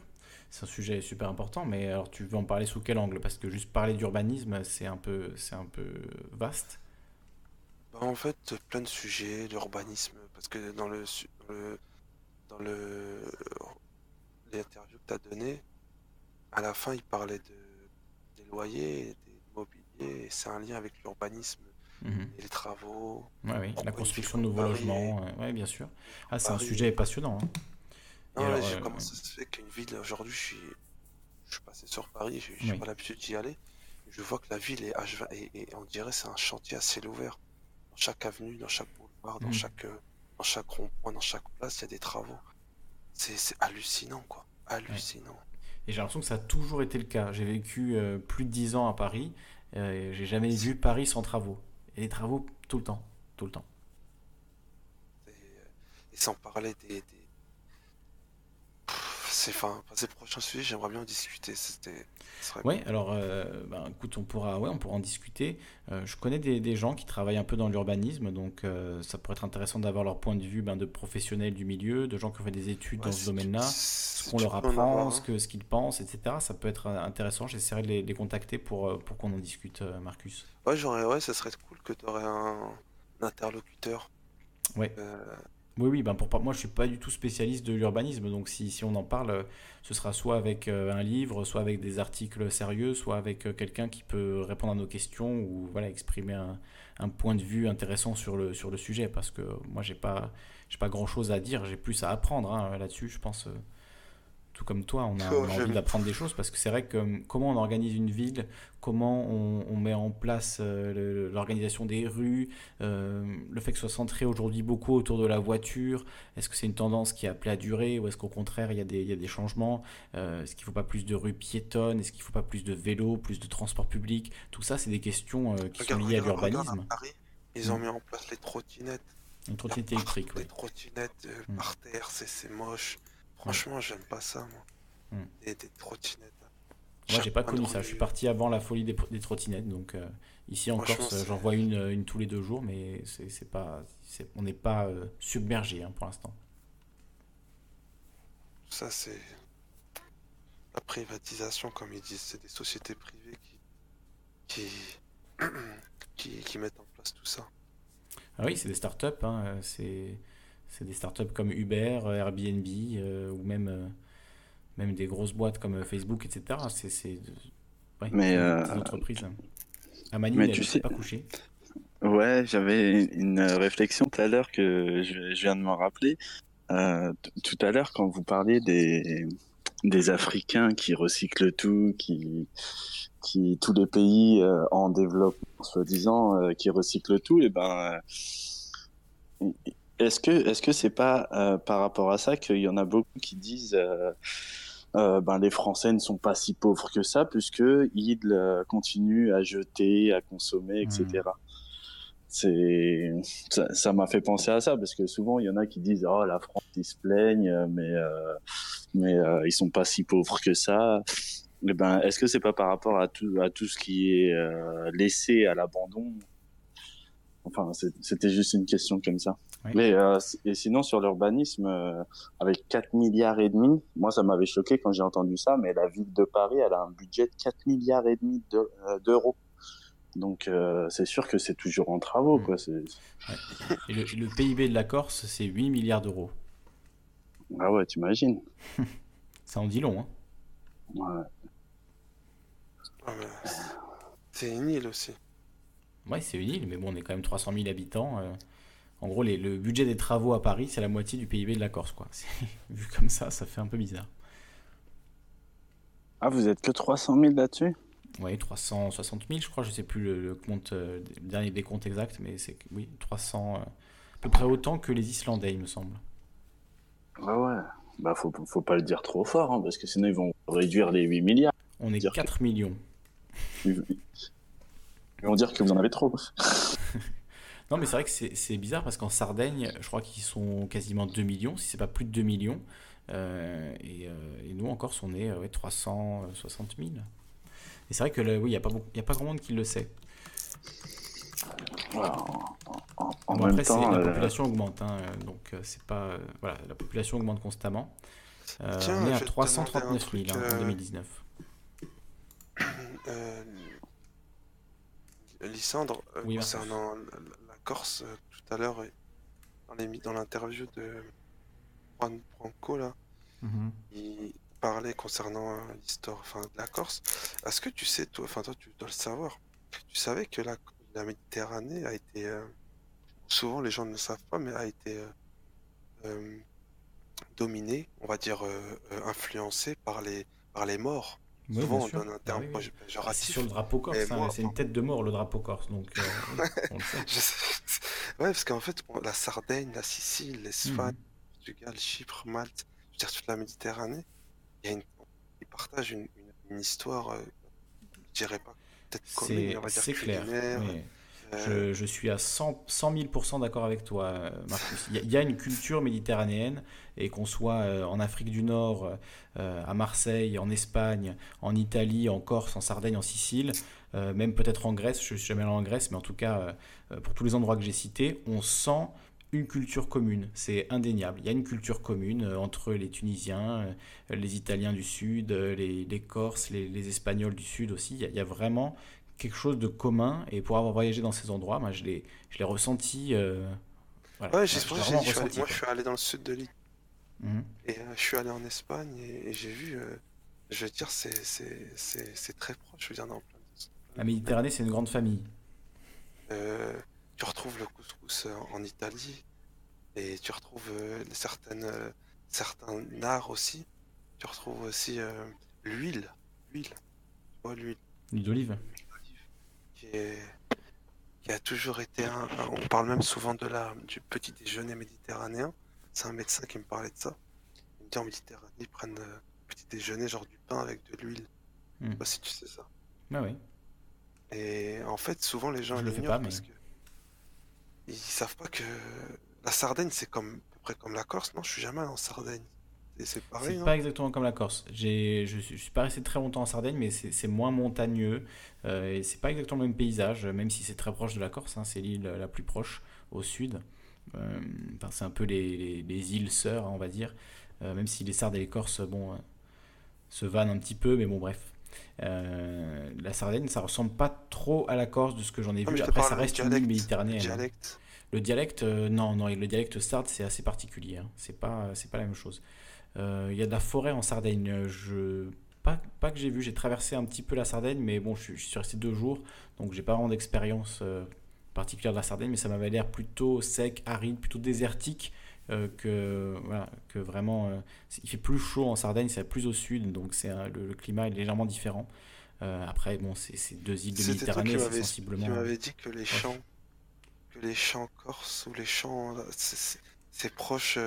C'est un sujet super important, mais alors tu veux en parler sous quel angle? Parce que juste parler d'urbanisme, c'est un peu, c'est un peu vaste. Bah, en fait, plein de sujets, l'urbanisme, parce que dans le, dans le, dans le, les interviews que tu as données, à la fin, il parlait de, des loyers, des immobiliers, et c'est un lien avec l'urbanisme Mhm. et les travaux. Ouais, oui, Pourquoi la construction de nouveaux logements, euh, ouais, bien sûr. Ah, c'est un sujet passionnant. hein. Non, alors, euh, comment ça se fait qu'une ville, aujourd'hui, je suis, je suis passé sur Paris, j'ai j'ai Oui. pas l'habitude d'y aller, je vois que la ville est H20, et, et on dirait c'est un chantier à ciel ouvert. Dans chaque avenue, dans chaque boulevard, dans Mhm. chaque, euh, dans chaque rond-point, dans chaque place, il y a des travaux. C'est hallucinant, quoi. Hallucinant. Et j'ai l'impression que ça a toujours été le cas. J'ai vécu euh, plus de 10 ans à Paris, euh, j'ai jamais vu Paris sans travaux. Et les travaux tout le temps, tout le temps. Et, et sans parler des. des... C'est enfin, c'est le prochain sujet, j'aimerais bien en discuter. C'était. Ouais, alors, euh, ben, écoute, on pourra, ouais, on pourra en discuter. Euh, je connais des, des gens qui travaillent un peu dans l'urbanisme, donc euh, ça pourrait être intéressant d'avoir leur point de vue ben, de professionnels du milieu, de gens qui ont fait des études Ouais, dans ce domaine-là, ce qu'on leur avoir apprend, un. ce que, ce qu'ils pensent, etc. Ça peut être euh, intéressant. J'essaierai de les, contacter pour, pour qu'on en discute, Marcus. Ouais, j'aurais, ouais, ça serait cool que tu aurais un, un interlocuteur. Ouais. Euh, Oui, oui, ben pour, moi je suis pas du tout spécialiste de l'urbanisme, donc si, si on en parle, euh, ce sera soit avec euh, un livre, soit avec des articles sérieux, soit avec euh, quelqu'un qui peut répondre à nos questions ou voilà, exprimer un, point de vue intéressant sur le, sur le sujet, parce que moi j'ai pas, pas grand chose à dire, j'ai plus à apprendre hein, là-dessus, je pense. Tout comme toi, on a, Oh, on a envie d'apprendre des choses parce que c'est vrai que euh, comment on organise une ville, comment on, on met en place euh, l'organisation des rues, euh, le fait que ce soit centré aujourd'hui beaucoup autour de la voiture, est-ce que c'est une tendance qui est appelée à durer ou est-ce qu'au contraire il y a des, il y a des changements Euh, Est-ce qu'il ne faut pas plus de rues piétonnes Est-ce qu'il ne faut pas plus de vélos, plus de transports publics? Tout ça, c'est des questions qui regarde, sont liées à regarde, l'urbanisme. ils ont Mm. mis en place les trottinettes. Une trottinette électrique, oui. Des trottinettes Mm. par terre, c'est c'est moche. Franchement, j'aime pas ça, moi. Mm. Des, des trottinettes. Moi, j'ai pas connu ça. Je suis parti avant la folie des, des trottinettes. Donc, euh, ici en Corse, j'en vois une, euh, une tous les deux jours, mais c'est pas, on n'est pas euh, submergé hein, pour l'instant. Ça, c'est la privatisation, comme ils disent. C'est des sociétés privées qui, qui, qui, qui mettent en place tout ça. Ah oui, c'est des startups. Hein, c'est c'est des startups comme Uber, euh, Airbnb euh, ou même, euh, même des grosses boîtes comme Facebook, etc. C'est ouais, Mais, des- euh, des entreprises. Amani, mais elle tu sais- pas couchée. Ouais, j'avais une réflexion tout à l'heure que je, je viens de m'en rappeler. Tout à l'heure, quand vous parliez des, des Africains qui recyclent tout, qui, qui tous les pays euh, en développement, soi-disant, euh, qui recyclent tout, et ben, euh, est-ce que est-ce que c'est pas euh, par rapport à ça qu'il y en a beaucoup qui disent euh, euh, ben les Français ne sont pas si pauvres que ça puisque ils continuent à jeter, à consommer, etc. C'est ça m'a fait penser à ça parce que souvent il y en a qui disent oh la France ils se plaignent mais mais ils sont pas si pauvres que ça. Eh ben est-ce que c'est pas par rapport à tout à tout ce qui est laissé à l'abandon Enfin c'était juste une question comme ça. Oui. Mais euh, et sinon sur l'urbanisme euh, avec 4 milliards et demi, moi ça m'avait choqué quand j'ai entendu ça mais la ville de Paris elle a un budget de 4 milliards et demi de- euh, d'euros. Donc euh, c'est sûr que c'est toujours en travaux Mm. quoi, Et le, le PIB de la Corse, c'est 8 milliards d'euros. Ah ouais, t'imagines. Ça en dit long. Hein. Ouais. Ah, C'est une île aussi. Ouais, c'est une île, mais bon, on est quand même 300 000 habitants. euh. En gros, les- le budget des travaux à Paris, c'est la moitié du PIB de la Corse, quoi. Vu comme ça, ça fait un peu bizarre. Ah, vous êtes que 300 000 là-dessus? Oui, 360 000, je crois, je sais plus le, le compte, euh, le dernier décompte exact, mais c'est oui, 300, euh, à peu près autant que les Islandais, il me semble. Ouais, ouais. Bah, faut, faut pas le dire trop fort, hein, parce que sinon ils vont réduire les 8 milliards. On est Dire que- 4 millions. Ils vont dire que vous en avez trop. Non, mais c'est vrai que c'est bizarre parce qu'en Sardaigne, je crois qu'ils sont quasiment 2 millions, si c'est pas plus de 2 millions. Euh, et, euh, et nous, en Corse, on est euh, ouais, 360 000. Et c'est vrai que là, oui, il n'y a, pas beaucoup- il y a pas grand monde qui le sait. En en- Bon, même après, temps, la euh, population augmente, hein, donc c'est pas. euh, voilà, la population augmente constamment. Euh, Tiens, on est à vais te 339 000 demander un hein, en euh, 2019. Lysandre, euh, Oui, concernant la, Corse, euh, tout à l'heure, dans l'interview de Juan Branco, là, Mhm. il parlait concernant euh, l'histoire de la Corse. Est-ce que tu sais, toi, enfin toi tu dois le savoir, tu savais que la, la Méditerranée a été, euh, souvent les gens ne le savent pas, mais a été dominée, on va dire influencée par les, par les morts? Oui, souvent on sûr. donne un Ah terme oui, oui. Ah, C'est péjoratif. sur le drapeau corse, hein, moi, c'est une tête de mort le drapeau corse, donc euh, oui, on le sait. Je sais- Ouais, parce qu'en fait, on- la Sardaigne, la Sicile, l'Espagne, le Portugal, Chypre, Malte, je veux dire toute la Méditerranée, il y a une... ils partagent une, une- une histoire, euh, je dirais pas peut-être commune, C'est mais on va dire clair. culinaire. oui. euh, Je, je suis à 100, 100 000% d'accord avec toi, euh, Marcus. Il y, y a une culture méditerranéenne, et qu'on soit euh, en Afrique du Nord, euh, à Marseille, en Espagne, en Italie, en Corse, en Sardaigne, en Sicile, euh, même peut-être en Grèce, je suis jamais allé en Grèce, mais en tout cas, pour tous les endroits que j'ai cités, on sent une culture commune, c'est indéniable. Il y a une culture commune entre les Tunisiens, les Italiens du Sud, les, les Corses, les, les Espagnols du Sud aussi. Il y a, il y a vraiment quelque chose de commun et pour avoir voyagé dans ces endroits, moi, je l'ai, ressenti. euh, voilà. Ouais, j'ai moi je suis allé dans le sud de l'île Et euh, je suis allé en Espagne et, et j'ai vu, euh, je veux dire, c'est très proche, je veux dire, de- La Méditerranée, c'est une grande famille. Euh, tu retrouves le couscous en Italie et tu retrouves euh, certaines, euh, certains arts aussi. Tu retrouves aussi l'huile, l'huile, vois, l'huile L'huile d'olive. qui est, qui a toujours été un, un- on parle même souvent de la, du petit déjeuner méditerranéen. C'est un médecin qui me parlait de ça. Il me dit en Méditerranée, ils prennent euh, petit déjeuner genre du pain avec de l'huile. Je sais Hmm. pas si tu sais ça. Ah oui. Et en fait, souvent les gens Je le l'ignorent pas, mais- parce que ils savent pas que la Sardaigne c'est comme à peu près comme la Corse. Non, je suis jamais allé en Sardaigne. Et c'est pareil, C'est pas exactement comme la Corse. Je, je suis pas resté très longtemps en Sardaigne, mais c'est c'est moins montagneux. euh, et c'est pas exactement le même paysage, même si c'est très proche de la Corse. hein, c'est l'île la plus proche au sud. Euh, enfin, c'est un peu les, les- les îles sœurs, hein, on va dire. Euh, même si les Sardes et les Corses, bon, euh, se vannent un petit peu, mais bon, bref. Euh, la Sardaigne, ça ressemble pas trop à la Corse de ce que j'en ai mais vu. Après, ça reste une méditerranéenne. du hein. dialecte. Le dialecte, euh, non, non, le dialecte sarde, c'est assez particulier. hein. C'est pas, c'est pas la même chose. Euh, Il y a de la forêt en Sardaigne. Je, pas, pas que j'ai vu, j'ai traversé un petit peu la Sardaigne, mais bon, je, suis- je suis resté deux jours, donc j'ai pas vraiment d'expérience particulière de la Sardaigne, mais ça m'avait l'air plutôt sec, aride, plutôt désertique euh, que, voilà, que vraiment. euh, il fait plus chaud en Sardaigne, c'est plus au sud, donc c'est le, le climat est légèrement différent. Euh, après, bon, c'est deux îles de Méditerranée, c'est sensiblement. qui m'avais dit que les chants, que les chants corses ou les chants, c'est- proche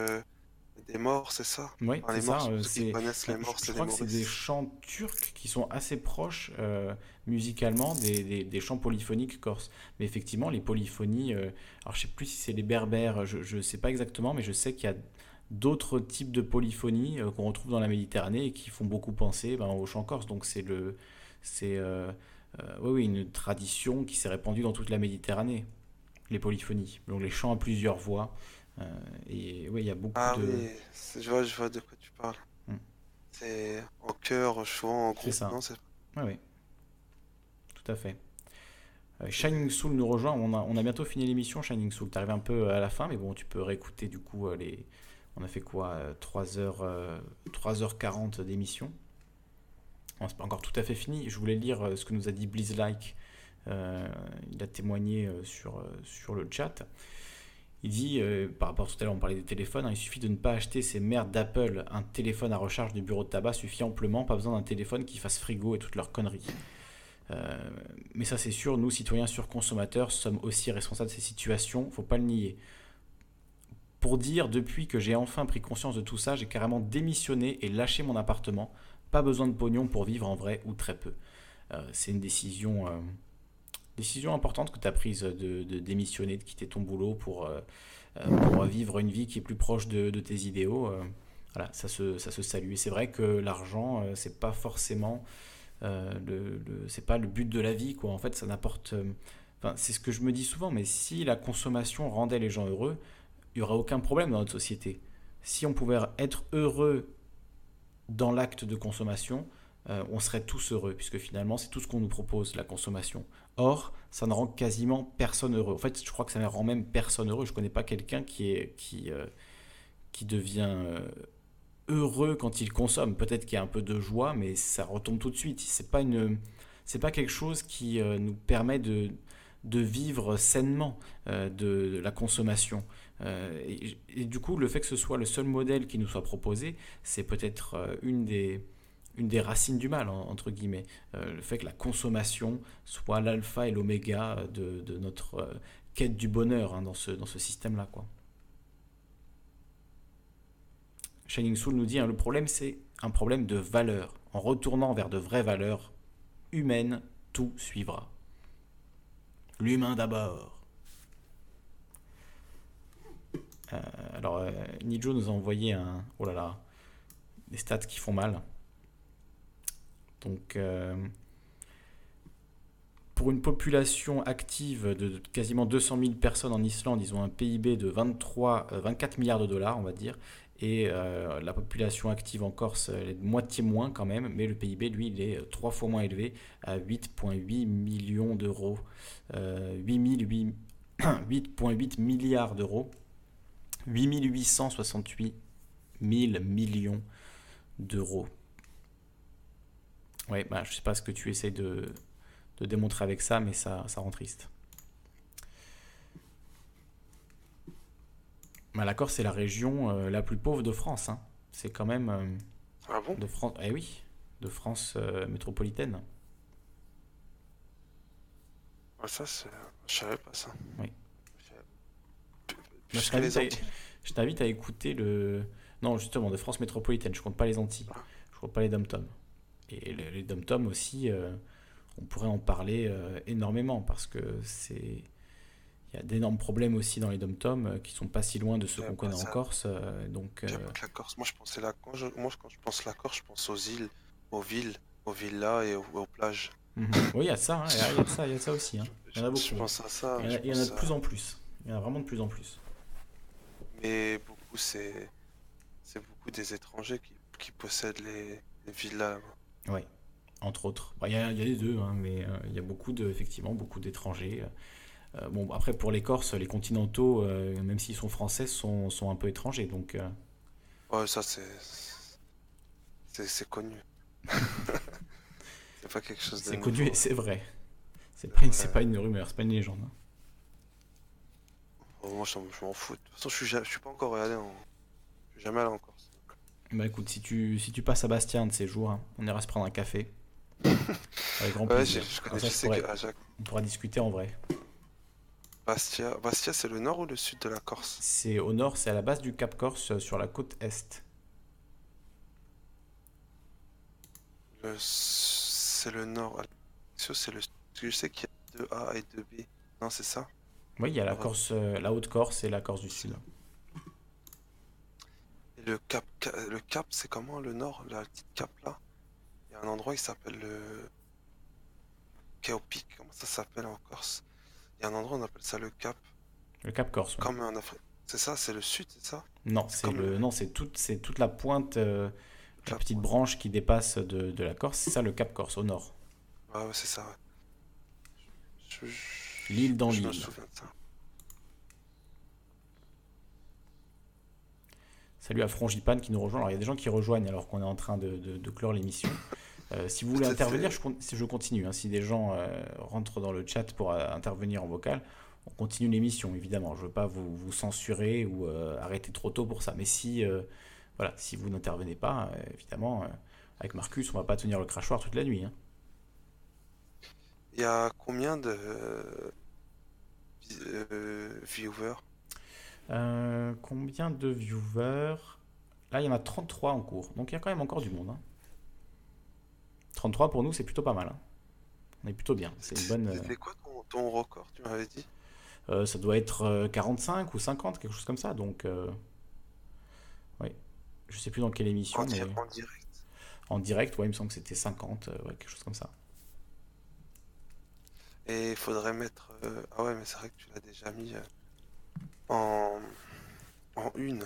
des morts, c'est ça? Oui, Enfin, c'est ça. euh, ceux qui c'est- connaissent les je- morts, je, c'est crois que c'est des chants turcs qui sont assez proches euh, musicalement des, des- des chants polyphoniques corses. Mais effectivement, les polyphonies, euh, alors je sais plus si c'est les berbères, je ne sais pas exactement, mais je sais qu'il y a d'autres types de polyphonies euh, qu'on retrouve dans la Méditerranée et qui font beaucoup penser ben, aux chants corses. Donc c'est le, c'est oui, oui, une tradition qui s'est répandue dans toute la Méditerranée, les polyphonies. Donc les chants à plusieurs voix. Euh, et oui, il y a beaucoup Ah de... oui, je vois, je vois de quoi tu parles. Hmm. C'est en chœur, souvent en groupe, ça. c'est- Oui, oui. Tout à fait. Euh, Shining Soul nous rejoint. On a, on a bientôt fini l'émission, Shining Soul. Tu arrives un peu à la fin, mais bon, tu peux réécouter du coup euh, les. On a fait quoi euh, 3h, 3h40 d'émission. Bon, c'est pas encore tout à fait fini. Je voulais lire euh, ce que nous a dit Blizz Like. Euh, il a témoigné euh, sur, euh, sur le chat. Il dit, euh, par rapport à tout à l'heure, on parlait des téléphones, hein, il suffit de ne pas acheter ces merdes d'Apple. Un téléphone à recharge du bureau de tabac suffit amplement, pas besoin d'un téléphone qui fasse frigo et toutes leurs conneries. Euh, mais ça, c'est sûr, nous, citoyens surconsommateurs, sommes aussi responsables de ces situations, faut pas le nier. Pour dire, depuis que j'ai enfin pris conscience de tout ça, j'ai carrément démissionné et lâché mon appartement. Pas besoin de pognon pour vivre en vrai ou très peu. Euh, c'est une décision, décision importante que tu as prise de, démissionner, de quitter ton boulot pour, euh, euh, pour vivre une vie qui est plus proche de, tes idéaux. euh, voilà, ça se, ça se salue. C'est vrai que l'argent, euh, c'est pas forcément le, c'est pas le but de la vie, quoi. En fait, ça n'apporte. Enfin, c'est ce que je me dis souvent, mais si la consommation rendait les gens heureux, il n'y aurait aucun problème dans notre société. Si on pouvait être heureux dans l'acte de consommation, euh, on serait tous heureux, puisque finalement, c'est tout ce qu'on nous propose, la consommation. Or, ça ne rend quasiment personne heureux. En fait, je crois que ça ne rend même personne heureux. Je ne connais pas quelqu'un qui, est, qui, euh, qui devient euh, heureux quand il consomme. Peut-être qu'il y a un peu de joie, mais ça retombe tout de suite. C'est pas une, pas quelque chose qui nous permet de, de vivre sainement de, la consommation. Et, du coup, le fait que ce soit le seul modèle qui nous soit proposé, c'est peut-être une des, une des racines du mal, en- entre guillemets. Euh, le fait que la consommation soit l'alpha et l'oméga de, notre euh, quête du bonheur hein, dans ce, système-là. Shining Soul nous dit hein, le problème, c'est un problème de valeur. En retournant vers de vraies valeurs humaines, tout suivra. L'humain d'abord. Euh, alors, Nijo nous a envoyé un. Oh là là. Des stats qui font mal. Donc, euh, pour une population active de quasiment 200 000 personnes en Islande, ils ont un PIB de 23, euh, 24 milliards de dollars, on va dire. Et euh, la population active en Corse elle est de moitié moins quand même, mais le PIB, lui, il est euh, trois fois moins élevé, à 8,8 millions d'euros. Euh, 8,8 8,8 milliards d'euros. 8868 000 millions d'euros. Ouais, bah, je sais pas ce que tu essayes de, de démontrer avec ça, mais ça, ça rend triste. Bah, la Corse, c'est la région euh, la plus pauvre de France. hein. C'est quand même euh, Ah bon? de France. Eh oui, de France euh, métropolitaine. Ah, Ça, c'est... je savais pas ça. Oui. Je Bah, t'invite à, écouter le. Non, justement, de France métropolitaine. Je compte pas les Antilles. Ah. Je compte pas les dom-toms. Et les, les dom-toms aussi, euh, on pourrait en parler euh, énormément parce que c'est. Il y a d'énormes problèmes aussi dans les dom-toms euh, qui sont pas si loin de ceux qu'on connaît en Corse. donc, la Corse. Moi, je pensais quand je... Moi, quand je pense la Corse, je pense aux îles, aux villes, aux villas et aux, aux plages. mhm. Oui, il y a ça. hein, Il y a- il y a ça, il y a ça aussi. hein. Il y en a Je beaucoup. pense à ça. Il y en a, je il y en a de à- plus en plus. Il y en a vraiment de plus en plus. Mais beaucoup, c'est c'est beaucoup des étrangers qui, qui possèdent les, les villas. Oui, entre autres. Bah, Il y, a, il y a les deux, hein, mais euh, il y a beaucoup de, effectivement beaucoup d'étrangers. Euh, bon, après, pour les Corses, les continentaux, euh, même s'ils sont français, sont, sont un peu étrangers. Donc, Ouais, ça, c'est. C'est connu. c'est pas quelque chose de. c'est connu et c'est vrai. C'est pas, une- c'est Ouais. pas une rumeur, c'est pas une légende. hein. Oh, moi, je m'en- fous. De toute façon, je suis, je suis pas encore allé en. Je suis jamais allé en Corse. Bah écoute, si tu, si tu passes à Bastia un de ces jours, hein, on ira se prendre un café. Avec grand Ouais, plaisir. je, je Comme connais, ça, je je sais pourrais- qu'à Jacques. on pourra discuter en vrai. Bastia, Bastia c'est le nord ou le sud de la Corse? C'est au nord, c'est à la base du Cap Corse, euh, sur la côte est. Le- C'est le nord. C'est le je sais qu'il y a 2A et 2B. Non, c'est ça? Oui, il y a la Ouais. Corse, euh, la Haute-Corse et la Corse du Sud. Le cap, Ca- le cap, c'est comment le nord, la petite cap là? Il y a un endroit qui s'appelle le Caopic, comment ça s'appelle en Corse? Il y a un endroit on appelle ça le cap, Le Cap Corse. ouais. comme en Afrique. C'est ça, c'est le sud, c'est ça? Non, c'est le, le- non, c'est toute, c'est toute la pointe, euh, la La petite pointe. branche qui dépasse de, de la Corse. C'est ça le Cap Corse au nord. Ouais, ouais, c'est ça. ouais. Je- je- L'île dans je me l'île. souviens de ça. Salut à Frangipane qui nous rejoint. Alors il y a des gens qui rejoignent alors qu'on est en train de, de- de clore l'émission. Euh, si vous voulez intervenir, je, je continue. hein. Si des gens euh, rentrent dans le chat pour euh, intervenir en vocal, on continue l'émission, évidemment. Je veux pas vous, vous censurer ou arrêter trop tôt pour ça. Mais si, voilà, si vous n'intervenez pas, évidemment, avec Marcus, on va pas tenir le crachoir toute la nuit. hein. Il y a combien de viewers? Euh, combien de viewers? Là, il y en a 33 en cours. Donc, il y a quand même encore du monde. hein. 33 pour nous, c'est plutôt pas mal. hein. On est plutôt bien. C'est une bonne. euh, C'était quoi ton, ton record, tu m'avais dit? Euh, ça doit être euh, 45 ou 50, quelque chose comme ça. Donc, euh, oui. Je sais plus dans quelle émission, en, mais di- en direct? en direct, ouais, il me semble que c'était 50, euh, ouais, quelque chose comme ça. Et il faudrait mettre. euh, Ah ouais, mais c'est vrai que tu l'as déjà mis euh, en... en une.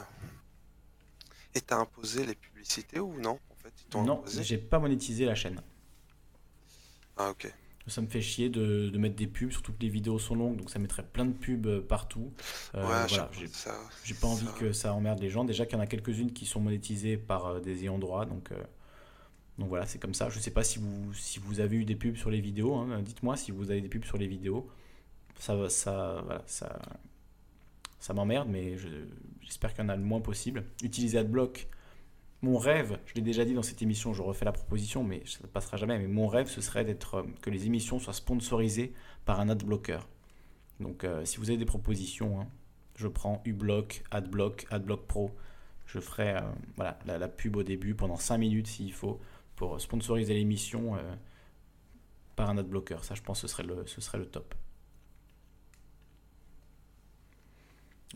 Et t'as imposé les publicités ou non En fait, ils t'ont Non, j'ai pas monétisé la chaîne. Ah ok. Ça me fait chier de, de mettre des pubs, surtout que les vidéos sont longues, donc ça mettrait plein de pubs euh, partout. Euh, ouais, voilà, j'ai pas envie ça- que ça emmerde les gens. Déjà qu'il y en a quelques-unes qui sont monétisées par euh, des ayants droit, donc, euh, donc voilà, c'est comme ça. Je sais pas si vous, si vous avez eu des pubs sur les vidéos, hein. dites-moi si vous avez des pubs sur les vidéos. Ça, va- ça, voilà, ça, ça m'emmerde, mais je- j'espère qu'il y en a le moins possible. Utiliser AdBlock, mon rêve, je l'ai déjà dit dans cette émission, je refais la proposition, mais ça ne passera jamais. Mais mon rêve, ce serait d'être euh, que les émissions soient sponsorisées par un adblocker. Donc, euh, si vous avez des propositions, hein, je prends uBlock, AdBlock, AdBlock Pro. Je ferai euh, la, pub au début pendant 5 minutes s'il faut pour sponsoriser l'émission par un adblocker. Ça, je pense que ce serait le top.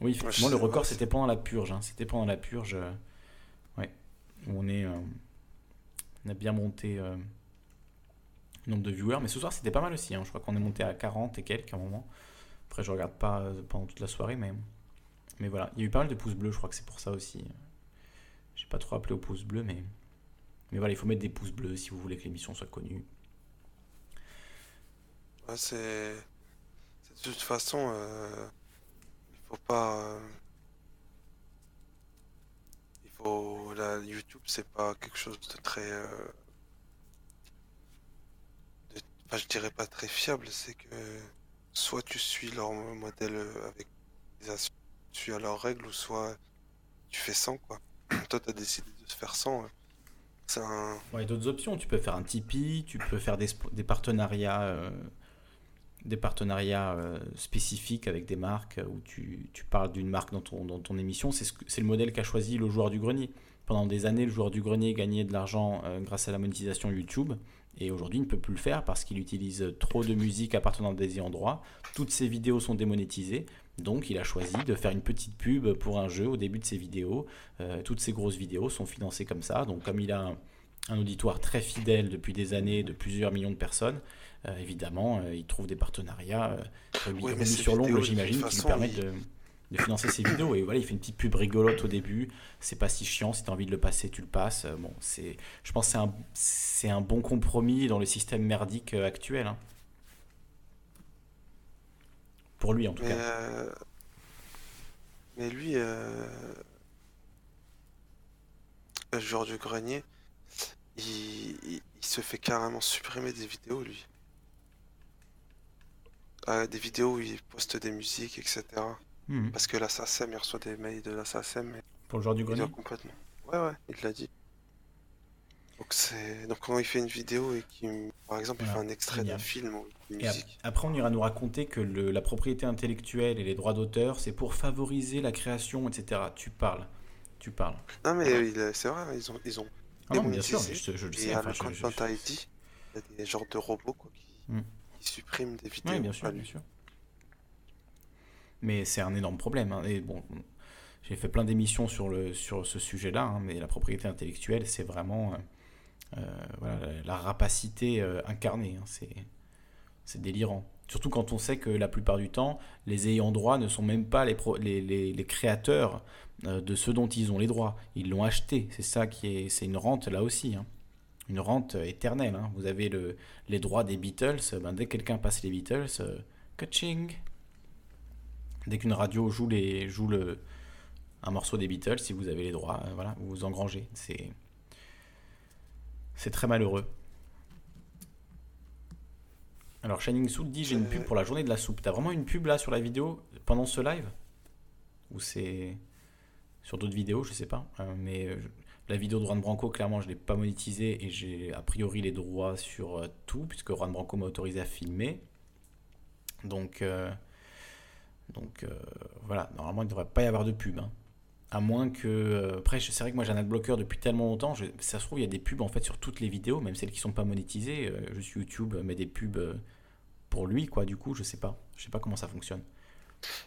Oui, effectivement, le record c'était pendant la purge. hein. C'était pendant la purge. euh, ouais, où on est, euh, on a bien monté euh, le nombre de viewers. Mais ce soir c'était pas mal aussi. hein. Je crois qu'on est monté à 40 et quelques à un moment. Après, je regarde pas euh, pendant toute la soirée, mais mais voilà, il y a eu pas mal de pouces bleus. Je crois que c'est pour ça aussi. J'ai pas trop appelé aux pouces bleus, mais mais voilà, il faut mettre des pouces bleus si vous voulez que l'émission soit connue. Ouais, c'est. De toute façon, euh, faut pas. euh, Il faut. La YouTube, c'est pas quelque chose de très. euh, Enfin, je dirais pas très fiable, c'est que soit tu suis leur modèle euh, avec tu à leurs règles, ou soit tu fais sans, quoi. Toi, t'as décidé de se faire sans. euh. C'est un. Ouais, d'autres options. Tu peux faire un Tipeee, tu peux faire des, partenariats, des partenariats euh, spécifiques avec des marques euh, où tu, parles d'une marque dans ton, dans ton émission. C'est le modèle qu'a choisi le joueur du grenier. Pendant des années, le joueur du grenier gagnait de l'argent euh, grâce à la monétisation YouTube. Et aujourd'hui, il ne peut plus le faire parce qu'il utilise trop de musique appartenant à des droit. Toutes ses vidéos sont démonétisées. Donc, il a choisi de faire une petite pub pour un jeu au début de ses vidéos. Toutes ses grosses vidéos sont financées comme ça. Donc, comme il a un auditoire très fidèle depuis des années de plusieurs millions de personnes, euh, évidemment, euh, il trouve des partenariats euh, sur l'ongle, j'imagine, qui lui permettent il- de, de financer ses vidéos. Et voilà, il fait une petite pub rigolote au début. C'est pas si chiant. Si tu as envie de le passer, tu le passes. Bon, c'est, je pense que c'est un, un bon compromis dans le système merdique actuel. hein. Pour lui, en tout Mais, cas. euh, mais lui, euh, le joueur du grenier, il se fait carrément supprimer des vidéos, lui. Ah, des vidéos où il poste des musiques, etc. Mhm. Parce que la SACEM, il reçoit des mails de la SACEM et Pour le joueur du grenier. complètement. Ouais, ouais, il l'a dit. Donc, c'est... Donc quand il fait une vidéo et qu'il, par exemple, il fait un extrait d'un film ou une Et musique. après, on ira nous raconter que le- la propriété intellectuelle et les droits d'auteur, c'est pour favoriser la création, etc. Tu parles. Tu parles. Non, mais il- c'est vrai, ils ont, ils ont Ah non, bien sûr, je, je le Et sais. à enfin, le je- je- il y a des genres de robots quoi, qui, Hmm. Qui suppriment des vidéos. Oui, bien sûr, bien. Mais c'est un énorme problème. hein. Et bon, j'ai fait plein d'émissions sur, le, sur ce sujet-là, hein, mais la propriété intellectuelle, c'est vraiment euh, euh, voilà, la, la rapacité euh, incarnée. hein. C'est, c'est délirant. Surtout quand on sait que la plupart du temps, les ayants droit ne sont même pas les, pro- les, les- les créateurs euh, de ce dont ils ont les droits. Ils l'ont acheté. C'est ça qui est, c'est une rente là aussi. hein. Une rente euh, éternelle. hein. Vous avez le, les droits des Beatles. euh, ben, dès que quelqu'un passe les Beatles, euh, Ka-ching Dès qu'une radio joue, les, joue le, un morceau des Beatles, si vous avez les droits, euh, voilà, vous vous engrangez. C'est, c'est très malheureux. Alors, Shining Soup dit j'ai une pub pour la journée de la soupe. T'as vraiment une pub là sur la vidéo pendant ce live? Ou c'est sur d'autres vidéos, je sais pas. Euh, mais euh, la vidéo de Juan Branco, clairement, je l'ai pas monétisée et j'ai a priori les droits sur euh, tout, puisque Juan Branco m'a autorisé à filmer. Donc, euh, donc euh, voilà, normalement il ne devrait pas y avoir de pub. hein. À moins que. après, je- c'est vrai que moi j'ai un adblocker depuis tellement longtemps, je- ça se trouve, il y a des pubs en fait sur toutes les vidéos, même celles qui sont pas monétisées. euh, juste YouTube met des pubs pour lui, quoi, du coup, je sais pas. Je sais pas comment ça fonctionne.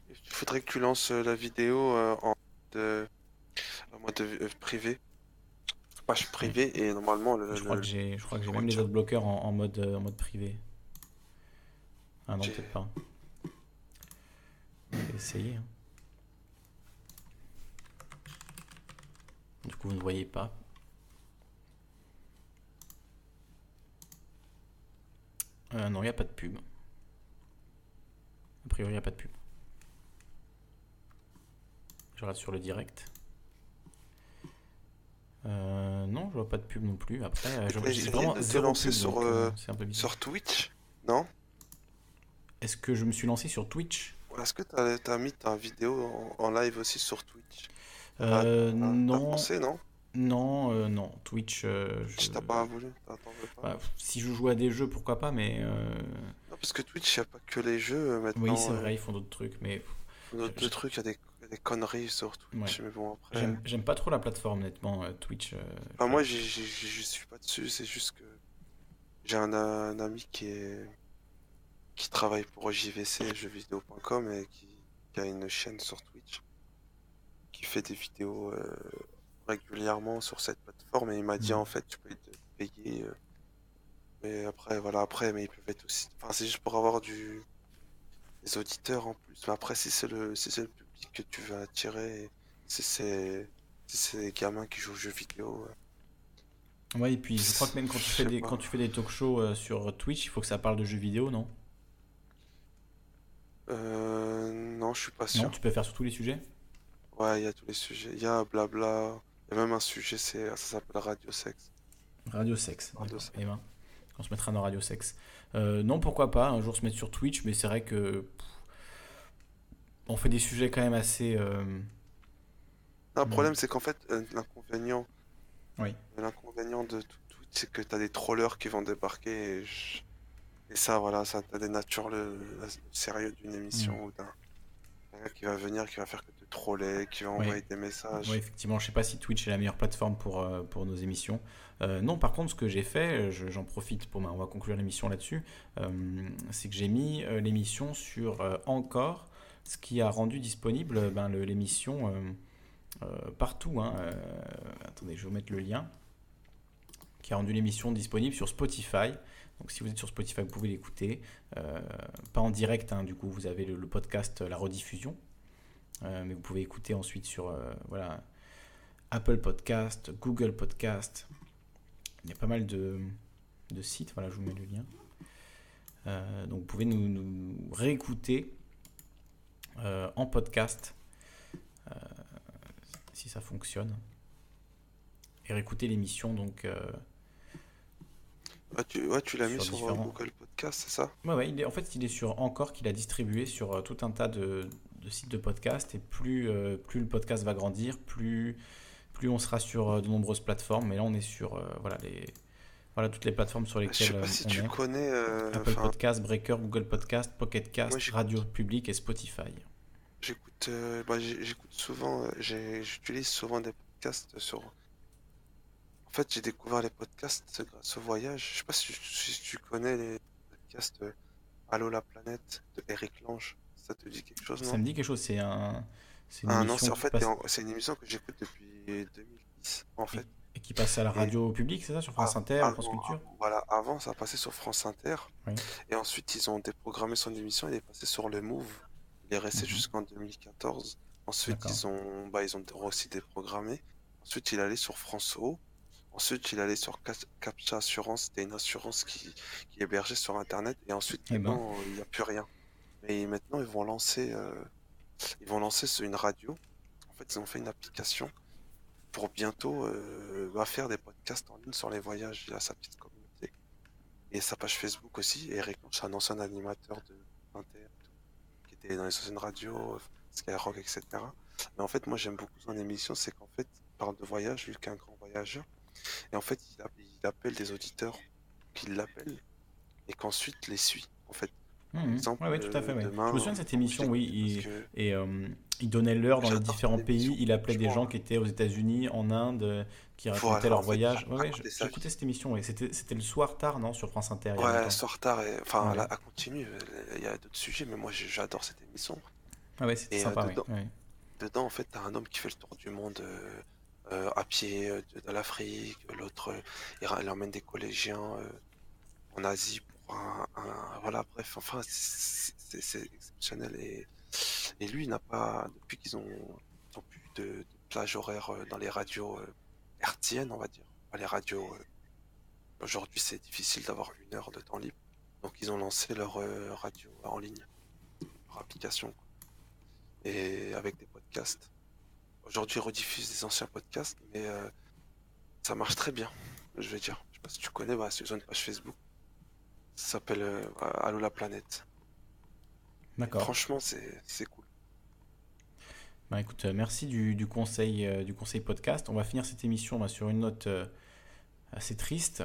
Il faudrait que tu lances la vidéo en en mode privé. Page privée et normalement le. Je crois le- que j'ai, je crois que j'ai même les autres bloqueurs en, en mode, euh, en mode privé. Ah non, peut-être pas. Je vais essayer. hein. Du coup, vous ne voyez pas. Euh, non, il n'y a pas de pub. A priori, il n'y a pas de pub. Je reste sur le direct. Euh, non, je vois pas de pub non plus. Après, euh, je- j'ai vraiment de te zéro lancer pub, sur, donc, euh, un peu sur Twitch, non? Est-ce que je me suis lancé sur Twitch? Est-ce que t'as as mis ta vidéo en, en live aussi sur Twitch? Euh, non. pensé, non? Non, euh, non. Twitch, euh, je... T'as pas voulu? Pas? Bah, si je joue à des jeux, pourquoi pas, mais... euh, Non, parce que Twitch, il n'y a pas que les jeux maintenant. Oui, c'est vrai, ils font d'autres trucs, mais... D'autres trucs, il y a des, des conneries sur Twitch, Ouais. mais bon, après. J'aime j'aime pas trop la plateforme, honnêtement, euh, Twitch. euh, Enfin, moi, je suis pas dessus, c'est juste que j'ai un, un ami qui est qui travaille pour JVC, jeuxvideo.com, et qui, qui a une chaîne sur Twitch, qui fait des vidéos euh, régulièrement sur cette plateforme, et il m'a dit Mhm. en fait, tu peux te payer, euh, mais après, voilà, après, mais ils peuvent être aussi, enfin, c'est juste pour avoir du des auditeurs en plus, mais après, si c'est le si c'est le public que tu veux attirer, si c'est si c'est des gamins qui jouent aux jeux vidéo. euh, Ouais, et puis je crois que même quand tu fais des, pas. quand tu fais des talk shows euh, sur Twitch, il faut que ça parle de jeux vidéo, non? Euh, non, je suis pas sûr. Non, tu peux faire sur tous les sujets? Ouais, il y a tous les sujets. Il y a blabla. Il y a même un sujet, c'est ça s'appelle Radio Sexe. Radio Sexe. Radio. Eh ben, on se mettra dans Radio Sexe. Euh, non, pourquoi pas, un jour se mettre sur Twitch, mais c'est vrai que... pff, on fait des sujets quand même assez... euh, Non, le problème, c'est qu'en fait, euh, l'inconvénient, Oui. l'inconvénient de tout Twitch, c'est que t'as des trollers qui vont débarquer et, je- et ça, voilà, ça, dénature le, la- le sérieux d'une émission Mm. ou d'un qui va venir, qui va faire que te troller, qui va Oui. envoyer des messages. Oui, effectivement, je sais pas si Twitch est la meilleure plateforme pour, euh, pour nos émissions. Euh, non, par contre, ce que j'ai fait, euh, je- j'en profite pour, on va conclure l'émission là-dessus, euh, c'est que j'ai mis euh, l'émission sur euh, Encore, ce qui a rendu disponible ben, l'émission euh, euh, partout. hein. Euh, attendez, je vais vous mettre le lien. Qui a rendu l'émission disponible sur Spotify. Donc si vous êtes sur Spotify, vous pouvez l'écouter. Pas en direct, hein, du coup, vous avez le, podcast, la rediffusion. Mais vous pouvez écouter ensuite sur voilà, Apple Podcast, Google Podcast. Il y a pas mal de, sites. Voilà, je vous mets le lien. Donc vous pouvez nous réécouter euh, en podcast euh, si ça fonctionne. Et réécouter l'émission donc. euh, Ouais, tu, ouais, tu l'as mis Sur différents- Google Podcast, c'est ça? Ouais, ouais, il est, en fait, il est sur Encore qu'il a distribué sur tout un tas de, de sites de podcast. Et plus, plus le podcast va grandir, plus, plus on sera sur de nombreuses plateformes. Mais là, on est sur voilà, les, voilà, toutes les plateformes sur Je sais lesquelles pas euh, si on tu est. connais. euh, Apple enfin, Podcast, Breaker, Google Podcast, Pocket Cast, Moi, Radio Public et Spotify. J'écoute euh, bah, j'écoute souvent, euh, j'utilise souvent des podcasts sur. En fait, j'ai découvert les podcasts grâce au voyage. Je sais pas si, si tu connais les podcasts Allô la planète de Eric Lange. Ça te dit quelque chose, Ça me dit quelque chose, c'est un, c'est une Ah non, émission c'est en qui fait passe, en- c'est une émission que j'écoute depuis 2010, en fait. et qui passe à la Et- radio publique, c'est ça, sur France Inter, avant- France Culture? Voilà, avant ça passait sur France Inter. Oui. Et ensuite ils ont déprogrammé son émission, il est passé sur le Move. Il est resté Mhm. jusqu'en 2014. Ensuite ils ont bah, ils ont aussi déprogrammé. Ensuite il allait sur France O. Ensuite il allait sur Cap- Captcha Assurance, c'était une assurance qui, qui hébergeait sur internet. Et ensuite Eh ben. maintenant il n'y a plus rien. Mais maintenant ils vont lancer euh, ils vont lancer une radio. En fait ils ont fait une application pour bientôt euh, va faire des podcasts en ligne sur les voyages. Il a sa petite communauté. Et sa page Facebook aussi. Et c'est un ancien animateur de Inter, qui était dans les anciennes radios, Skyrock, etc. Mais en fait, moi, j'aime beaucoup son émission, c'est qu'en fait, il parle de voyage, vu qu'un grand voyageur. Et en fait, il, il appelle des auditeurs qui l'appellent et qu'ensuite les suit, en fait. Exemple, Ouais, ouais, tout à fait. euh, demain, je me souviens de cette émission, oui. il- que- Et euh, il donnait l'heure dans les différents pays. Il appelait des gens qui étaient aux États-Unis, en Inde, euh, qui racontaient Voilà, leur en fait, voyage. Ouais, j'écoutais cette émission. C'était le soir tard, non, sur France Inter. Ouais, longtemps. soir tard, et... enfin, là, à continuer, il y a d'autres sujets, mais moi, j'adore cette émission. Ah ouais, c'était euh, sympa. dedans- en fait, t'as un homme qui fait le tour du monde euh, euh, à pied euh, de, de l'Afrique, l'autre, euh, il, il emmène des collégiens en Asie Voilà, bref, enfin, c'est exceptionnel. Et, et lui, n'a pas, depuis qu'ils ont, ont plus de, plage horaire euh, dans les radios euh, hertziennes, on va dire, les radios. euh, Aujourd'hui, c'est difficile d'avoir une heure de temps libre. Donc, ils ont lancé leur radio en ligne, leur application. Et avec des podcasts. Aujourd'hui, ils rediffusent des anciens podcasts, mais ça marche très bien, je vais dire. Je sais pas si tu connais, bah, c'est une page Facebook. Ça s'appelle euh, Allô la planète. D'accord. Franchement, c'est cool. Bah, écoute, euh, merci du, du conseil, euh, du conseil podcast. On va finir cette émission bah, sur une note euh, assez triste.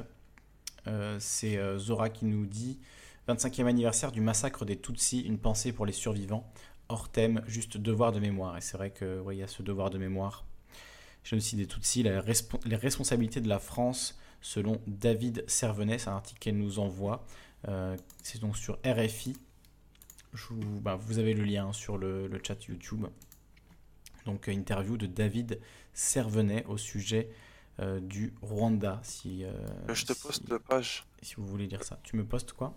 C'est Zora qui nous dit 25e anniversaire du massacre des Tutsis, une pensée pour les survivants. Hors thème, juste devoir de mémoire. Et c'est vrai que ouais, y a ce devoir de mémoire. Génocide des Tutsis, la les responsabilités de la France, selon David Servenet, c'est un article qu'elle nous envoie. Euh, c'est donc sur RFI. Je vous, bah, vous avez le lien sur le, le chat YouTube. Donc, euh, interview de David Servenet au sujet euh, du Rwanda. Si, euh, je te si- poste la page. si vous voulez lire ça. Tu me postes quoi?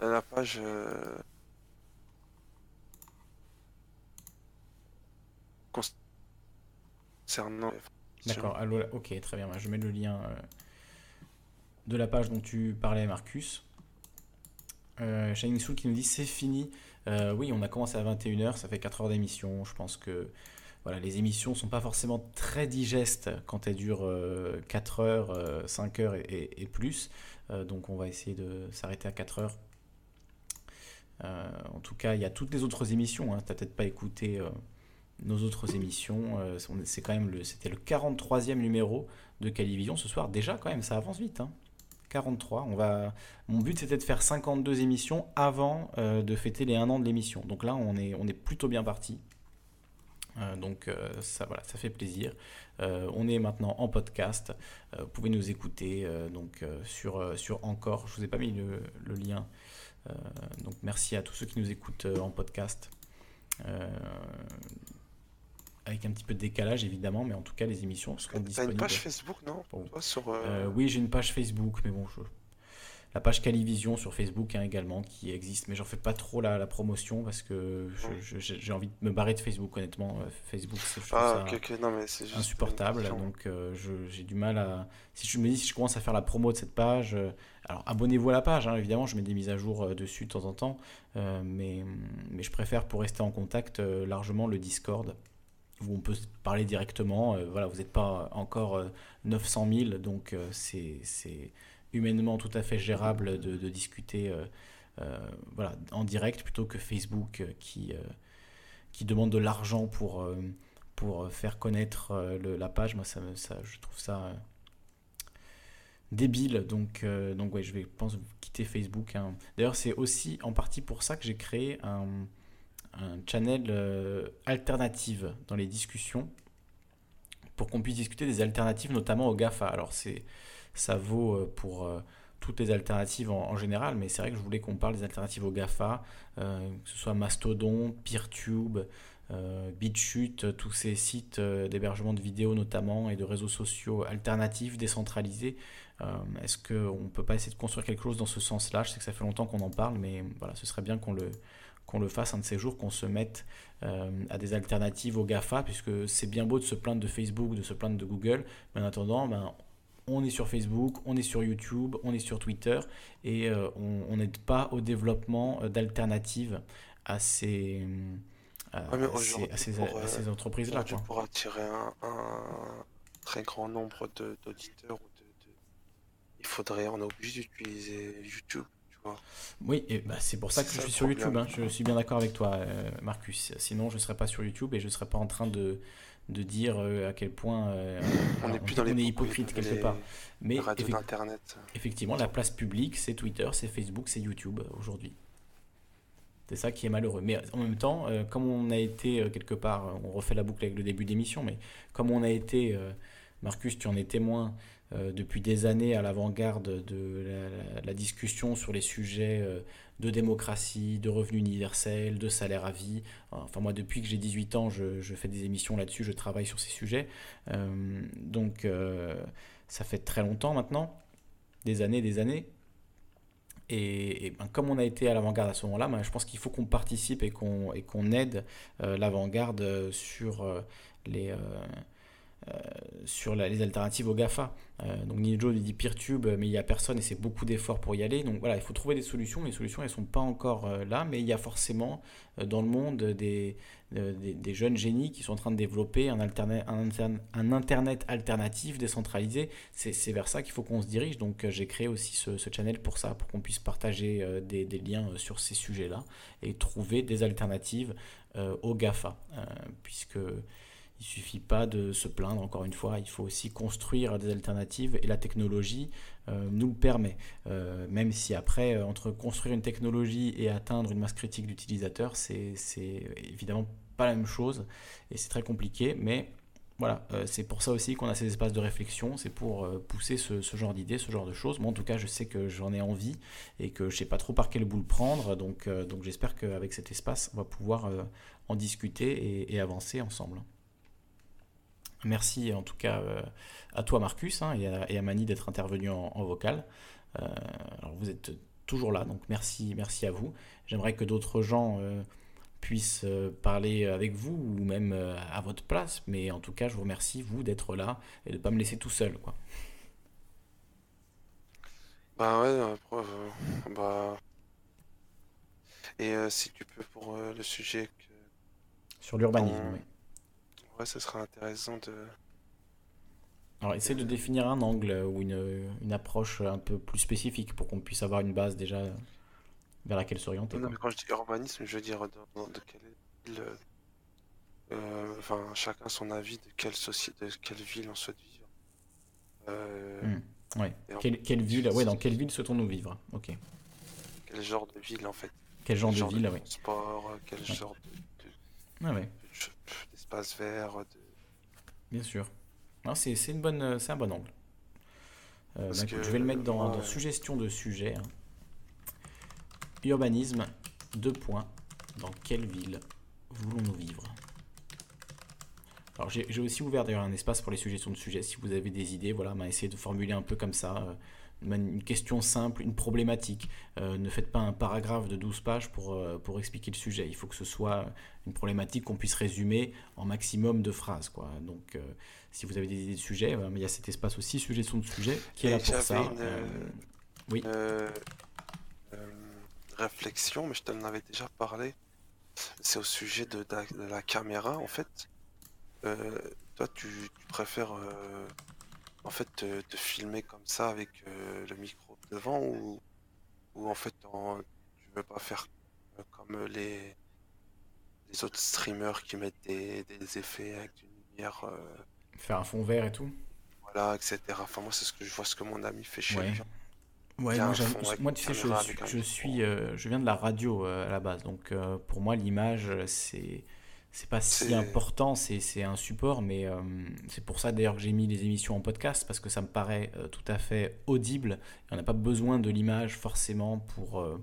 La page. Concernant. D'accord, ok, très bien. bah, Je mets le lien de la page dont tu parlais, Marcus. Euh, Shining Soul qui nous dit c'est fini. Euh, oui, on a commencé à 21h, ça fait 4 heures d'émission. Je pense que les émissions sont pas forcément très digestes quand elles durent euh, 4 heures, euh, 5 heures et, plus. Euh, donc on va essayer de s'arrêter à 4 heures. Euh, en tout cas, il y a toutes les autres émissions. Hein. Tu n'as peut-être pas écouté euh, nos autres émissions. Euh, on- c'est quand même le, c'était le 43e numéro de Calivision ce soir. Déjà, quand même, ça avance vite. hein. 43. On va... Mon but, c'était de faire 52 émissions avant euh, de fêter les 1 an de l'émission. Donc là, on est, on est plutôt bien parti. Euh, donc euh, ça, voilà, ça fait plaisir. On est maintenant en podcast. Vous pouvez nous écouter donc, sur, Encore. Je vous ai pas mis le, lien. Donc merci à tous ceux qui nous écoutent en podcast. Avec un petit peu de décalage évidemment, mais en tout cas les émissions seront T'as disponibles. une page Facebook, non Bon. Toi, sur. euh, Euh, oui, j'ai une page Facebook, mais bon, je- la page Calivision sur Facebook hein, également qui existe, mais j'en fais pas trop la, la promotion parce que j'ai envie de me barrer de Facebook honnêtement. Euh, Facebook, c'est Ah, juste. insupportable, donc euh, j'ai du mal à. Si je me dis si je commence à faire la promo de cette page, alors abonnez-vous à la page, hein, évidemment, je mets des mises à jour dessus de temps en temps, mais, mais je préfère pour rester en contact largement le Discord où on peut parler directement. euh, voilà, vous n'êtes pas encore euh, 900 000, donc euh, c'est humainement tout à fait gérable de, discuter euh, euh, voilà, en direct plutôt que Facebook euh, qui, euh, qui demande de l'argent pour, euh, pour faire connaître euh, la page. Moi, ça, ça, je trouve ça euh, débile. Donc, euh, donc ouais, je vais, pense, quitter Facebook. hein. D'ailleurs, c'est aussi en partie pour ça que j'ai créé un, un channel euh, alternative dans les discussions pour qu'on puisse discuter des alternatives, notamment au GAFA. Alors, c'est, ça vaut euh, pour euh, toutes les alternatives en, général, mais c'est vrai que je voulais qu'on parle des alternatives au GAFA, euh, que ce soit Mastodon, PeerTube, BitChute, tous ces sites d'hébergement de vidéos notamment et de réseaux sociaux alternatifs, décentralisés. Est-ce qu'on ne peut pas essayer de construire quelque chose dans ce sens-là? Je sais que ça fait longtemps qu'on en parle, mais voilà, ce serait bien qu'on le, qu'on le fasse un de ces jours, qu'on se mette euh, à des alternatives au GAFA, puisque c'est bien beau de se plaindre de Facebook, de se plaindre de Google, mais en attendant, ben, on est sur Facebook, on est sur YouTube, on est sur Twitter, et euh, on n'aide pas au développement euh, d'alternatives à ces, à, ces- à entreprises-là. pour attirer un, un très grand nombre d'auditeurs il faudrait, on est obligé d'utiliser YouTube. Oui, et bah, c'est pour ça que je suis sur YouTube. hein. Je suis bien d'accord avec toi, euh, Marcus. Sinon, je ne serais pas sur YouTube et je ne serais pas en train de, de dire euh, à quel point euh, On plus dans est hypocrite quelque les- part. Mais d'internet. effectivement, la place publique, c'est Twitter, c'est Facebook, c'est YouTube aujourd'hui. C'est ça qui est malheureux. Mais en même temps, comme on a été quelque part, on refait la boucle avec le début d'émission, mais comme on a été, Marcus, tu en es témoin depuis des années à l'avant-garde de la, discussion sur les sujets euh, de démocratie, de revenu universel, de salaire à vie. Enfin, moi, depuis que j'ai 18 ans, je, fais des émissions là-dessus, je travaille sur ces sujets. Euh, donc, euh, ça fait très longtemps maintenant, des années, des années. Et, ben, comme on a été à l'avant-garde à ce moment-là, ben, je pense qu'il faut qu'on participe et qu'on aide euh, l'avant-garde euh, sur euh, les, euh, euh, sur la- les alternatives au GAFA. Euh, donc Nijo il dit PeerTube, mais il n'y a personne et c'est beaucoup d'efforts pour y aller. Donc voilà, il faut trouver des solutions. Les solutions, elles ne sont pas encore euh, là, mais il y a forcément euh, dans le monde des, euh, des, jeunes génies qui sont en train de développer un, Internet alternatif, décentralisé. C'est vers ça qu'il faut qu'on se dirige. Donc euh, j'ai créé aussi ce, channel pour ça, pour qu'on puisse partager euh, des, liens euh, sur ces sujets-là et trouver des alternatives euh, au GAFA. Euh, puisque il suffit pas de se plaindre, encore une fois, il faut aussi construire des alternatives et la technologie euh, nous le permet. Euh, même si après, euh, entre construire une technologie et atteindre une masse critique d'utilisateurs, c'est évidemment pas la même chose et c'est très compliqué, mais voilà, c'est pour ça aussi qu'on a ces espaces de réflexion, c'est pour pousser ce, genre d'idées, ce genre de choses. Moi, en tout cas, je sais que j'en ai envie et que je sais pas trop par quel bout le prendre, donc, donc j'espère qu'avec cet espace, on va pouvoir en discuter et avancer ensemble. Merci en tout cas euh, à toi Marcus hein, et, à, et à Mani d'être intervenu en, en vocal. Euh, alors vous êtes toujours là, donc merci, merci à vous. J'aimerais que d'autres gens euh, puissent parler avec vous ou même à votre place, mais en tout cas je vous remercie vous d'être là et de ne pas me laisser tout seul. Quoi. Bah ouais, euh, bah... Et euh, si tu peux pour euh, le sujet que... Sur l'urbanisme, oui. Ouais, ce serait intéressant de... Alors essaie de définir un angle ou une, une approche un peu plus spécifique pour qu'on puisse avoir une base déjà vers laquelle s'orienter. Non, mais quand je dis urbanisme, je veux dire de, de- de quelle ville... euh, Enfin, chacun son avis de quelle société, de quelle ville on souhaite vivre. Euh, Hmm, ouais. Quelle, quelle ville, ouais, dans quelle ville souhaitons-nous vivre? Ok. Quel genre de ville en fait? Quel genre de ville, oui. transport, euh, quel Ouais. genre de, de- Ouais, ouais. De- d'espace vert, de... Bien sûr. C'est c'est une bonne, c'est un bon angle. Euh, bah, écoute, je vais le mettre dans, moi, dans suggestion de sujet. hein. Urbanisme, deux points. Dans quelle ville voulons-nous vivre? Alors j'ai aussi ouvert d'ailleurs un espace pour les suggestions de sujets. Si vous avez des idées, voilà, bah, essayez de formuler un peu comme ça. euh, une question simple, une problématique. Euh, ne faites pas un paragraphe de 12 pages pour, euh, pour expliquer le sujet. Il faut que ce soit une problématique qu'on puisse résumer en maximum de phrases. Quoi. Donc, euh, si vous avez des idées de sujets, il y a cet espace aussi, suggestion de sujet, qui est Et là pour ça. une, oui. réflexion, mais je t'en avais déjà parlé. C'est au sujet de, de la- de la caméra, en fait. Toi, tu, tu préfères en fait te, te filmer comme ça avec euh, le micro devant ou, ou en fait en- tu veux pas faire euh, comme les, les autres streamers qui mettent des, des effets avec une lumière, euh, Faire un fond vert et tout. voilà, etc. Enfin, moi, c'est ce que je vois ce que mon ami fait chez Ouais. lui. Ouais, moi, tu sais, je, je suis, euh, je viens de la radio euh, à la base, donc euh, pour moi l'image euh, c'est c'est pas si important, c'est un support, mais euh, c'est pour ça d'ailleurs que j'ai mis les émissions en podcast parce que ça me paraît euh, tout à fait audible. Et on n'a pas besoin de l'image forcément pour euh,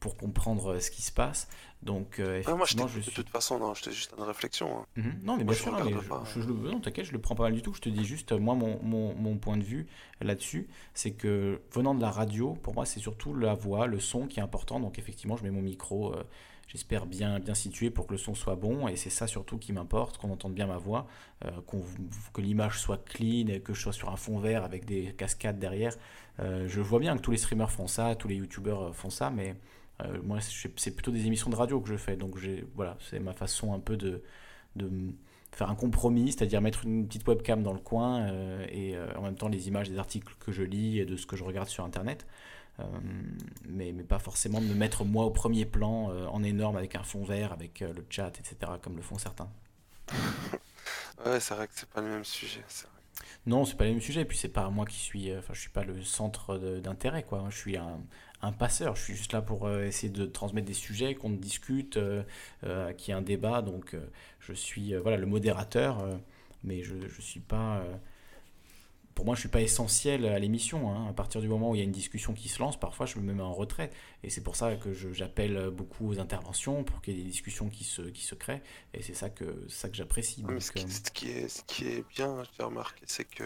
pour comprendre ce qui se passe. Donc Ah, moi, je effectivement, t'écoute je de suis toute façon, non, j'étais juste une réflexion. hein. Mhm. Non, mais Moi, bien je sûr, regarde mais je, je- je non, t'inquiète, je le prends pas mal du tout. Je te dis juste, moi, mon, mon, mon point de vue là-dessus, c'est que venant de la radio, pour moi, c'est surtout la voix, le son qui est important. Donc, effectivement, je mets mon micro, j'espère bien, bien situé pour que le son soit bon. Et c'est ça surtout qui m'importe, qu'on entende bien ma voix, euh, que l'image soit clean, que je sois sur un fond vert avec des cascades derrière. Euh, je vois bien que tous les streamers font ça, tous les youtubeurs euh, font ça, mais moi, c'est plutôt des émissions de radio que je fais. Donc, voilà, c'est ma façon un peu de, faire un compromis, c'est-à-dire mettre une petite webcam dans le coin et en même temps les images des articles que je lis et de ce que je regarde sur Internet. Euh, mais, mais pas forcément de me mettre moi au premier plan euh, en énorme avec un fond vert, avec euh, le chat, etc., comme le font certains. Ouais, c'est vrai que c'est pas le même sujet. c'est vrai. Non, c'est pas le même sujet. Et puis c'est pas moi qui suis. Enfin, je suis pas le centre de- d'intérêt, quoi. Je suis un, un passeur. Je suis juste là pour essayer de transmettre des sujets, qu'on discute, euh, euh, qu'il y ait un débat. Donc, euh, je suis voilà le modérateur, mais je je suis pas. Pour moi, je suis pas essentiel à l'émission. hein. À partir du moment où il y a une discussion qui se lance, parfois, je me mets en retrait. Et c'est pour ça que je- j'appelle beaucoup aux interventions pour qu'il y ait des discussions qui se qui se créent. Et c'est ça que ça que j'apprécie. Ce euh, ce qui est, ce qui est bien, j'ai remarqué, c'est que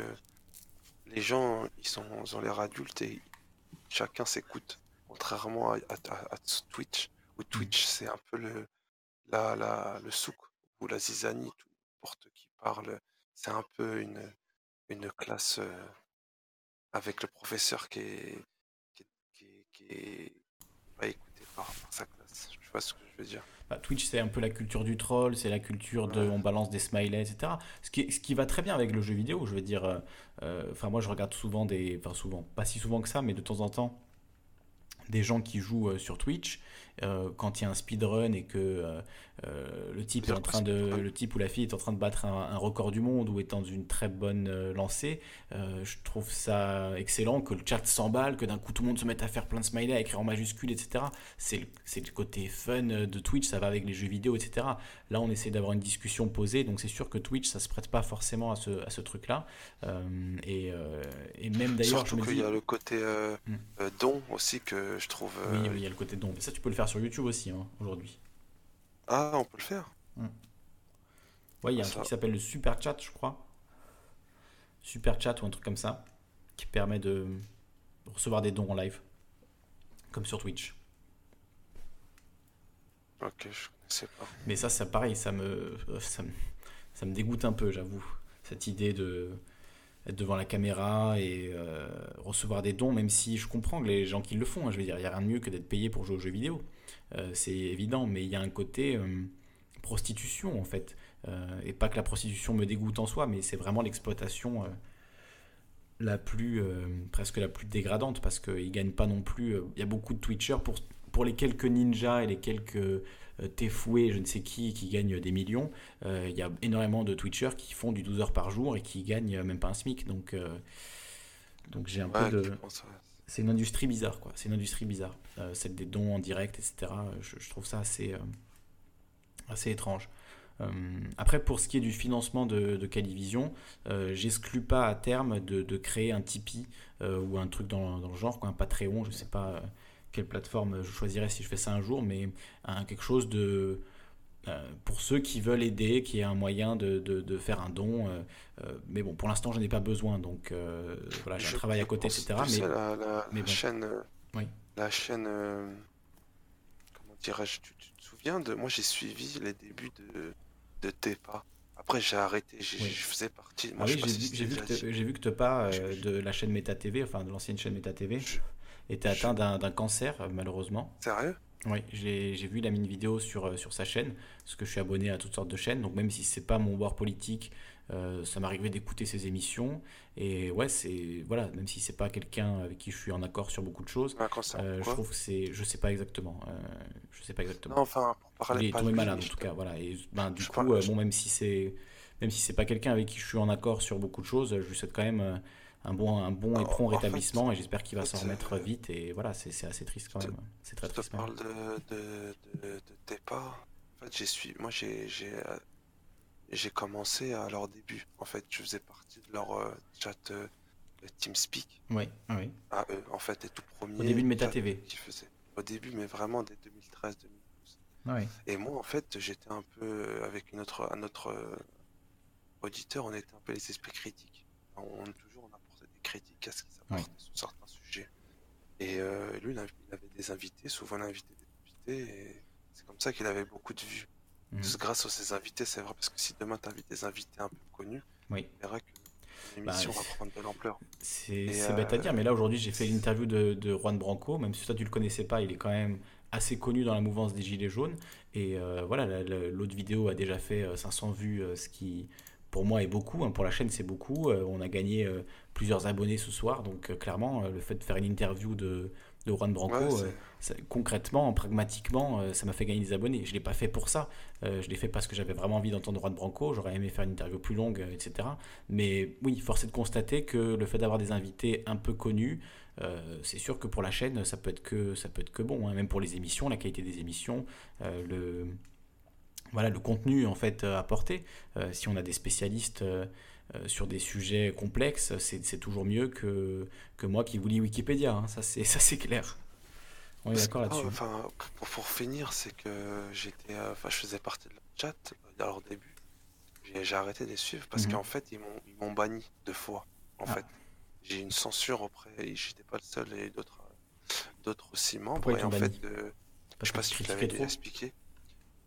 les gens, ils sont, ils ont l'air adultes et chacun s'écoute. Contrairement à, à- à Twitch, où Twitch, c'est un peu le, la, la, le souk ou la zizanie, tout n'importe qui parle. C'est un peu une, une classe avec le professeur qui est, qui est, qui est, qui est pas écouté par, par sa classe. Tu vois ce que je veux dire? Bah, Twitch, c'est un peu la culture du troll, c'est la culture de on balance des smileys, etc. Ce qui, ce qui va très bien avec le jeu vidéo, je veux dire. euh, euh, Enfin, moi, je regarde souvent des. Enfin, souvent, pas si souvent que ça, mais de temps en temps, des gens qui jouent sur Twitch. Euh, quand il y a un speedrun et que euh, euh, le type est en train de le type ou la fille est en train de battre un, un record du monde ou est dans une très bonne lancée je trouve ça excellent que le chat s'emballe que d'un coup tout le monde se mette à faire plein de smileys à écrire en majuscule etc c'est le, côté fun de Twitch ça va avec les jeux vidéo etc là on essaie d'avoir une discussion posée donc c'est sûr que Twitch ça se prête pas forcément à ce, à ce truc là et, et même d'ailleurs je me qu'il y a le côté euh, don aussi que je trouve. oui, oui, il y a le côté don. Mais ça, tu peux le faire sur YouTube aussi, hein, aujourd'hui. Ah, on peut le faire. Ouais, il y a un Ça- truc qui s'appelle le Super Chat, je crois. Super Chat ou un truc comme ça, qui permet de recevoir des dons en live. Comme sur Twitch. Ok, je sais pas. Mais ça, c'est pareil, ça me, euh, ça me, ça me dégoûte un peu, j'avoue. Cette idée de être devant la caméra et euh, recevoir des dons, même si je comprends que les gens qui le font, hein, je veux dire, il n'y a rien de mieux que d'être payé pour jouer aux jeux vidéo. Euh, c'est évident, mais il y a un côté euh, prostitution en fait. Euh, et pas que la prostitution me dégoûte en soi, mais c'est vraiment l'exploitation la plus, euh, presque la plus dégradante parce qu'ils gagnent pas non plus. euh, Il y a beaucoup de Twitchers pour, pour les quelques ninjas et les quelques euh, Tefoué, je ne sais qui, qui gagnent des millions. Il y a énormément de Twitchers qui font du 12 heures par jour et qui gagnent même pas un SMIC. Donc, donc j'ai un Ouais, peu de. pense, ouais. C'est une industrie bizarre, quoi. C'est une industrie bizarre. Euh, celle des dons en direct, etc. Je, trouve ça assez, euh, assez étrange. Euh, après, pour ce qui est du financement de, Calivision, j'exclus pas à terme de, créer un Tipeee ou un truc dans, le genre, quoi, un Patreon, je sais pas quelle plateforme je choisirais si je fais ça un jour, mais quelque chose de pour ceux qui veulent aider, qui ait un moyen de, de- de faire un don. euh, euh, mais bon, pour l'instant, je n'ai pas besoin, donc euh, voilà, j'ai un travail à côté, etc. Mais, la, la- mais la chaîne, euh, Oui. la chaîne, euh, comment dirais-je, tu, tu te souviens de, moi j'ai suivi les débuts de, de Tepa. Après j'ai arrêté, Oui. je faisais partie. Ah oui, j'ai si vu, que vu Tepa euh, de la chaîne Meta TV, enfin de l'ancienne chaîne Meta TV, était atteint d'un d'un cancer, euh, malheureusement. Sérieux? Oui, j'ai vu, il a mis une vidéo sur, euh, sur sa chaîne, parce que je suis abonné à toutes sortes de chaînes, donc même si c'est pas mon bord politique, euh, ça m'arrivait d'écouter ses émissions, et ouais, c'est, voilà, même si c'est pas quelqu'un avec qui je suis en accord sur beaucoup de choses, cancer, euh, je trouve que c'est, je sais pas exactement, euh, je sais pas exactement. Non, enfin, pour parler Il est tombé malade en tout cas, voilà, et ben, du je coup, parle- bon, même si c'est, même si c'est pas quelqu'un avec qui je suis en accord sur beaucoup de choses, je lui souhaite quand même un bon, un bon et prompt en fait, rétablissement, et j'espère qu'il va en s'en remettre euh, vite, et voilà, c'est assez triste quand même, c'est très Je te triste. même. parle de, de, de, de Tepa. En fait, j'ai suivi, moi j'ai, euh, j'ai commencé à leur début. En fait, je faisais partie de leur euh, chat euh, TeamSpeak. Oui, oui. à eux, en fait, les tout premiers. Au début de Meta TV. Au début, mais vraiment dès 2013-2012. Ouais. Et moi, en fait, j'étais un peu euh, avec une autre, un autre euh, auditeur, on était un peu les esprits critiques. On, on- toujours on apportait des critiques à ce qu'ils apportaient sur certains sujets. Et euh, lui, il avait des invités, souvent il invitait des invités, et c'est comme ça qu'il avait beaucoup de vues. Mhm. Grâce à ces invités, c'est vrai, parce que si demain tu invites des invités un peu connus, Oui. c'est vrai que Bah, l'émission va c'est- prendre de l'ampleur. C'est c'est bête à euh, dire, mais là aujourd'hui j'ai fait l'interview de, de Juan Branco, même si toi tu le connaissais pas, il est quand même assez connu dans la mouvance des Gilets jaunes. Et euh, voilà, la- la- l'autre vidéo a déjà fait euh, 500 vues, euh, ce qui pour moi est beaucoup. hein. pour la chaîne, c'est beaucoup. Euh, on a gagné euh, plusieurs abonnés ce soir. Donc euh, clairement, le fait de faire une interview de, de Juan Branco, Ouais, c'est- ça- concrètement, pragmatiquement, ça m'a fait gagner des abonnés. Je ne l'ai pas fait pour ça. Je l'ai fait parce que j'avais vraiment envie d'entendre Juan Branco. J'aurais aimé faire une interview plus longue, etc. Mais oui, force est de constater que le fait d'avoir des invités un peu connus, c'est sûr que pour la chaîne, ça peut être que, ça peut être que bon. hein. Même pour les émissions, la qualité des émissions, le, voilà, le contenu en fait euh, apporté. Euh, si on a des spécialistes euh, euh, sur des sujets complexes, c'est toujours mieux que, que moi qui vous lis Wikipédia. hein. Ça, c'est ça, c'est clair. On est d'accord là-dessus. enfin, pour, pour finir, c'est que j'étais, euh, enfin, je faisais partie de leur chat euh, à leur début. J'ai arrêté de les suivre parce Mhm. qu'en fait, ils m'ont, banni deux fois. En Ah. fait, j'ai une censure auprès. J'étais pas le seul et d'autres, euh, d'autres aussi membres. Pourquoi et en fait, euh, je sais pas si tu trop? expliqué.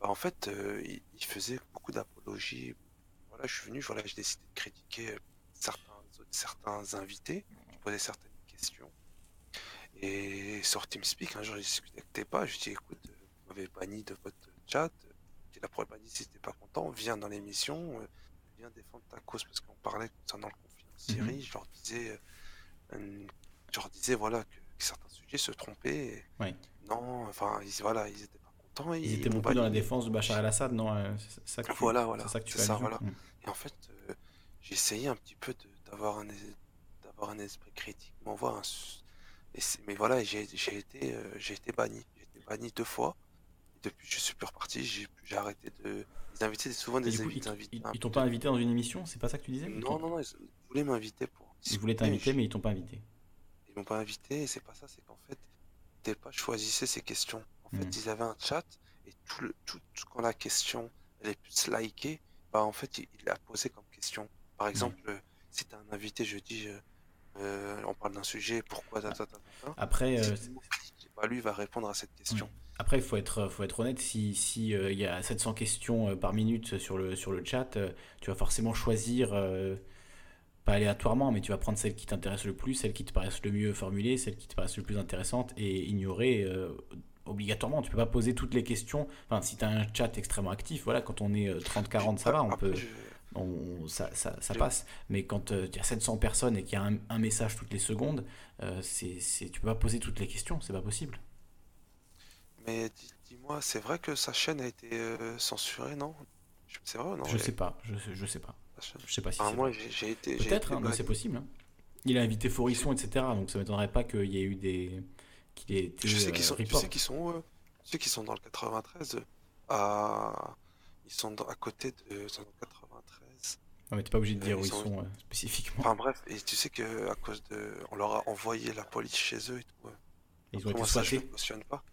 Bah, en fait, euh, ils faisaient beaucoup d'apologies. Voilà, je suis venu, voilà, j'ai décidé de critiquer euh, certains, certains invités qui posaient certaines questions. Et sur TeamSpeak, un jour, j'ai discuté avec Tepa, je lui ai dit, écoute, euh, vous m'avez banni de votre chat. J'ai la première banni, si t'es pas content, viens dans l'émission, euh, viens défendre ta cause, parce qu'on parlait concernant le conflit en Syrie, je leur disais, euh, je leur disais, voilà, que, que certains sujets se trompaient. et. Non, enfin, ils, voilà, ils étaient pas et Ils étaient beaucoup dans la défense de Bachar el-Assad, non euh, C'est ça que tu, Voilà, voilà, c'est ça que tu voilà. Mm. Et en fait, euh, j'ai essayé un petit peu d'avoir un, esprit critique, un et c'est- mais voilà, j'ai j'ai été, euh, j'ai été banni. J'ai été banni deux fois. Et depuis, je suis plus reparti. J'ai arrêté de. Les invités, c'est souvent des du coup, invités. ils, ils- ils t'ont pas invité dans une émission C'est pas ça que tu disais? Non, non, non, ils ils voulaient m'inviter pour. Ils voulaient t'inviter, mais ils t'ont pas invité. Ils m'ont pas invité, et c'est pas ça, c'est qu'en fait, Tepa choisissait ses questions. En fait, Mhm. ils avaient un chat, et tout, le, tout, tout- quand la question elle est plus likée, bah en fait, il, il l'a posé comme question. Par exemple, euh, si t'as un invité, je dis, euh, euh, on parle d'un sujet, pourquoi, ta, ta, ta. Après, Si euh, bah, lui va répondre à cette question. Après, il faut être, faut être honnête, si, si euh, y a 700 questions par minute sur le, sur le chat, tu vas forcément choisir, pas aléatoirement, mais tu vas prendre celles qui t'intéressent le plus, celles qui te paraissent le mieux formulées, celles qui te paraissent le plus intéressantes et ignorer euh, obligatoirement. Tu peux pas poser toutes les questions. Enfin, si tu as un chat extrêmement actif, voilà, quand on est euh, 30-40, ça va, on peut, on- ça, ça, passe. Mais quand euh, il y a 700 personnes et qu'il y a un, un message toutes les secondes, euh, c'est, c'est, tu peux pas poser toutes les questions, c'est pas possible. Mais dis- dis-moi, c'est vrai que sa chaîne a été euh, censurée, non? Je- C'est vrai ou non? Je sais pas, je, je sais pas. Je sais pas si Ah, c'est moi, j'ai j'ai été. j'ai Peut-être, été hein, mais c'est possible. hein. Il a invité Forisson, etc. Donc ça m'étonnerait pas qu'il y ait eu des. Qu'il Je sais euh, qu'ils sont, tu report. sais qu'ils sont où, eux Tu sais qu'ils sont dans le 93, euh, à... Ils sont dans- à côté de... Ils sont dans le 93. Non, mais t'es pas obligé de Euh, dire où ils sont- sont euh, spécifiquement. Enfin bref, et tu sais que à cause de... On leur a envoyé la police chez eux et tout. euh. Ils ont été ça, je ne pas.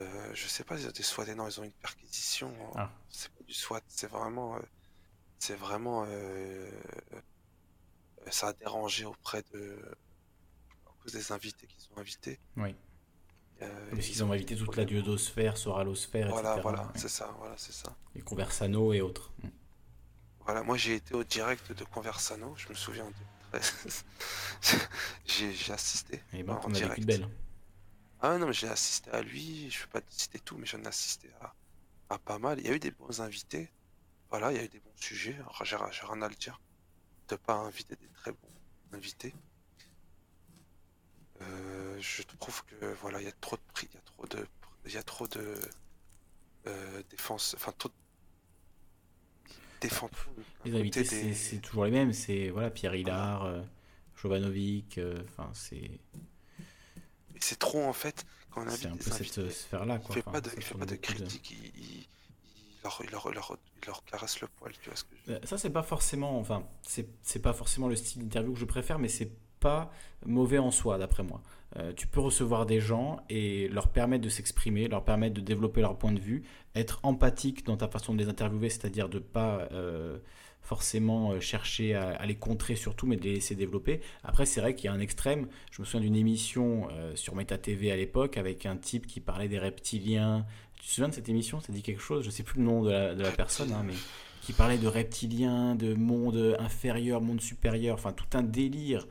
Euh, je sais pas, ils ont été squattés, non, ils ont une perquisition. euh, Ah. C'est pas du SWAT, c'est vraiment... euh, C'est vraiment... euh, euh, Ça a dérangé auprès de... Cause des invités qu'ils ont invités. Oui. Euh, Parce ils qu'ils ont invité toute la duodosphère, soralosphère, Voilà, etc. voilà, ouais. c'est ça, voilà, c'est ça. Et Conversano et autres. Mm. Voilà, moi j'ai été au direct de Conversano, je me souviens en 2013. j'ai assisté. Et ben, en on a vécu direct. belle. Ah non, mais j'ai assisté à lui, je ne vais pas citer tout, mais j'en ai assisté à, à pas mal. Il y a eu des bons invités, voilà, il y a eu des bons sujets, j'ai rien à le dire. De pas inviter des très bons invités. Euh, je trouve que voilà, il y a trop de prix, il y a trop de, il y a trop de euh, défense, enfin trop de défense. Les invités, c'est c'est toujours les mêmes. C'est voilà, Pierre Hillard, euh, Jovanovic. euh, Enfin, c'est. C'est trop en fait quand on C'est invite un des peu cette sphère-là, quoi. Il fait Enfin, pas de, il fait pas de beaucoup de- critique, il, il- leur, leur- leur- leur caresse le poil, tu vois ce que je Ça, c'est pas forcément, enfin, c'est c'est pas forcément le style d'interview que je préfère, mais c'est pas mauvais en soi, d'après moi. Euh, tu peux recevoir des gens et leur permettre de s'exprimer, leur permettre de développer leur point de vue, être empathique dans ta façon de les interviewer, c'est-à-dire de pas euh, forcément euh, chercher à, les contrer surtout, mais de les laisser développer. Après, c'est vrai qu'il y a un extrême. Je me souviens d'une émission sur Meta TV à l'époque avec un type qui parlait des reptiliens. Tu te souviens de cette émission? Ça dit quelque chose? Je sais plus le nom de la, personne, hein, mais qui parlait de reptiliens, de monde inférieur, monde supérieur, enfin tout un délire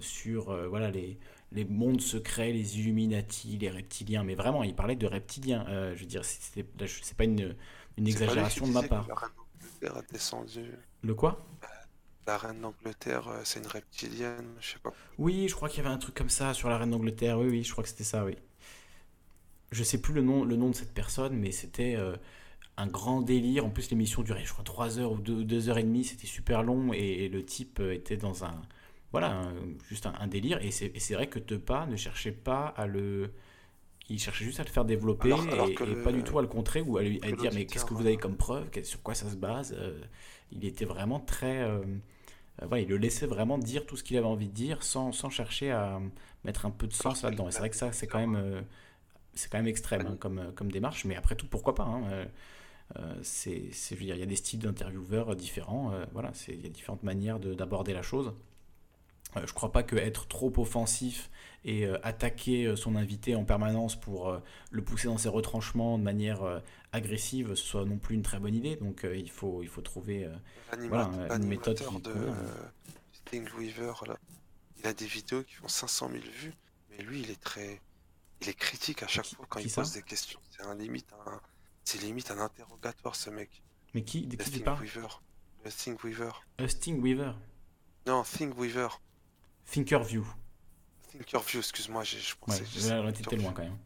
sur euh, voilà les, les mondes secrets, les Illuminati, les reptiliens, mais vraiment, il parlait de reptiliens. Euh, je veux dire, c'est pas une, une pas exagération de ma part. La reine d'Angleterre a descendu. Le quoi? La reine d'Angleterre, euh, c'est une reptilienne, je sais pas. Oui, je crois qu'il y avait un truc comme ça sur la reine d'Angleterre. Oui, oui, je crois que c'était ça, oui. Je sais plus le nom, le nom de cette personne, mais c'était euh, un grand délire. En plus, l'émission durait, je crois, 3 heures ou 2, heures et demie. C'était super long et, et le type euh, était dans un. Voilà, un- juste un, un délire. Et c'est vrai que Tepa ne cherchait pas à le. Il cherchait juste à le faire développer Alors- alors et, que et le- pas du tout à le contrer ou à, lui, à dire mais qu'est-ce que vous avez comme preuve, sur quoi ça se base? Euh, il était vraiment très. euh, euh, voilà, il le laissait vraiment dire tout ce qu'il avait envie de dire sans, sans chercher à mettre un peu de sens là-dedans. Et c'est vrai que ça, c'est quand même, c'est quand même extrême hein, comme, comme démarche, mais après tout, pourquoi pas hein, euh, c'est, il y a des styles d'intervieweurs différents. euh, voilà, c'est, il y a différentes manières de- d'aborder la chose. Euh, je crois pas que être trop offensif et euh, attaquer euh, son invité en permanence pour le pousser dans ses retranchements de manière agressive, ce soit non plus une très bonne idée. Donc il, faut, il faut trouver voilà, une méthode qui de euh, Sting Weaver, là, il a des vidéos qui font 500 000 vues, mais lui, il est très. Il est critique à chaque fois quand il pose des questions. C'est un limite un. C'est limite un interrogatoire, ce mec. Mais qui, de qui Sting Weaver. Sting Weaver. A Sting Weaver. Non, Think Weaver. Thinkerview. Thinkerview, excuse-moi, je Ouais, pensais. je sais- là, on était loin quand même.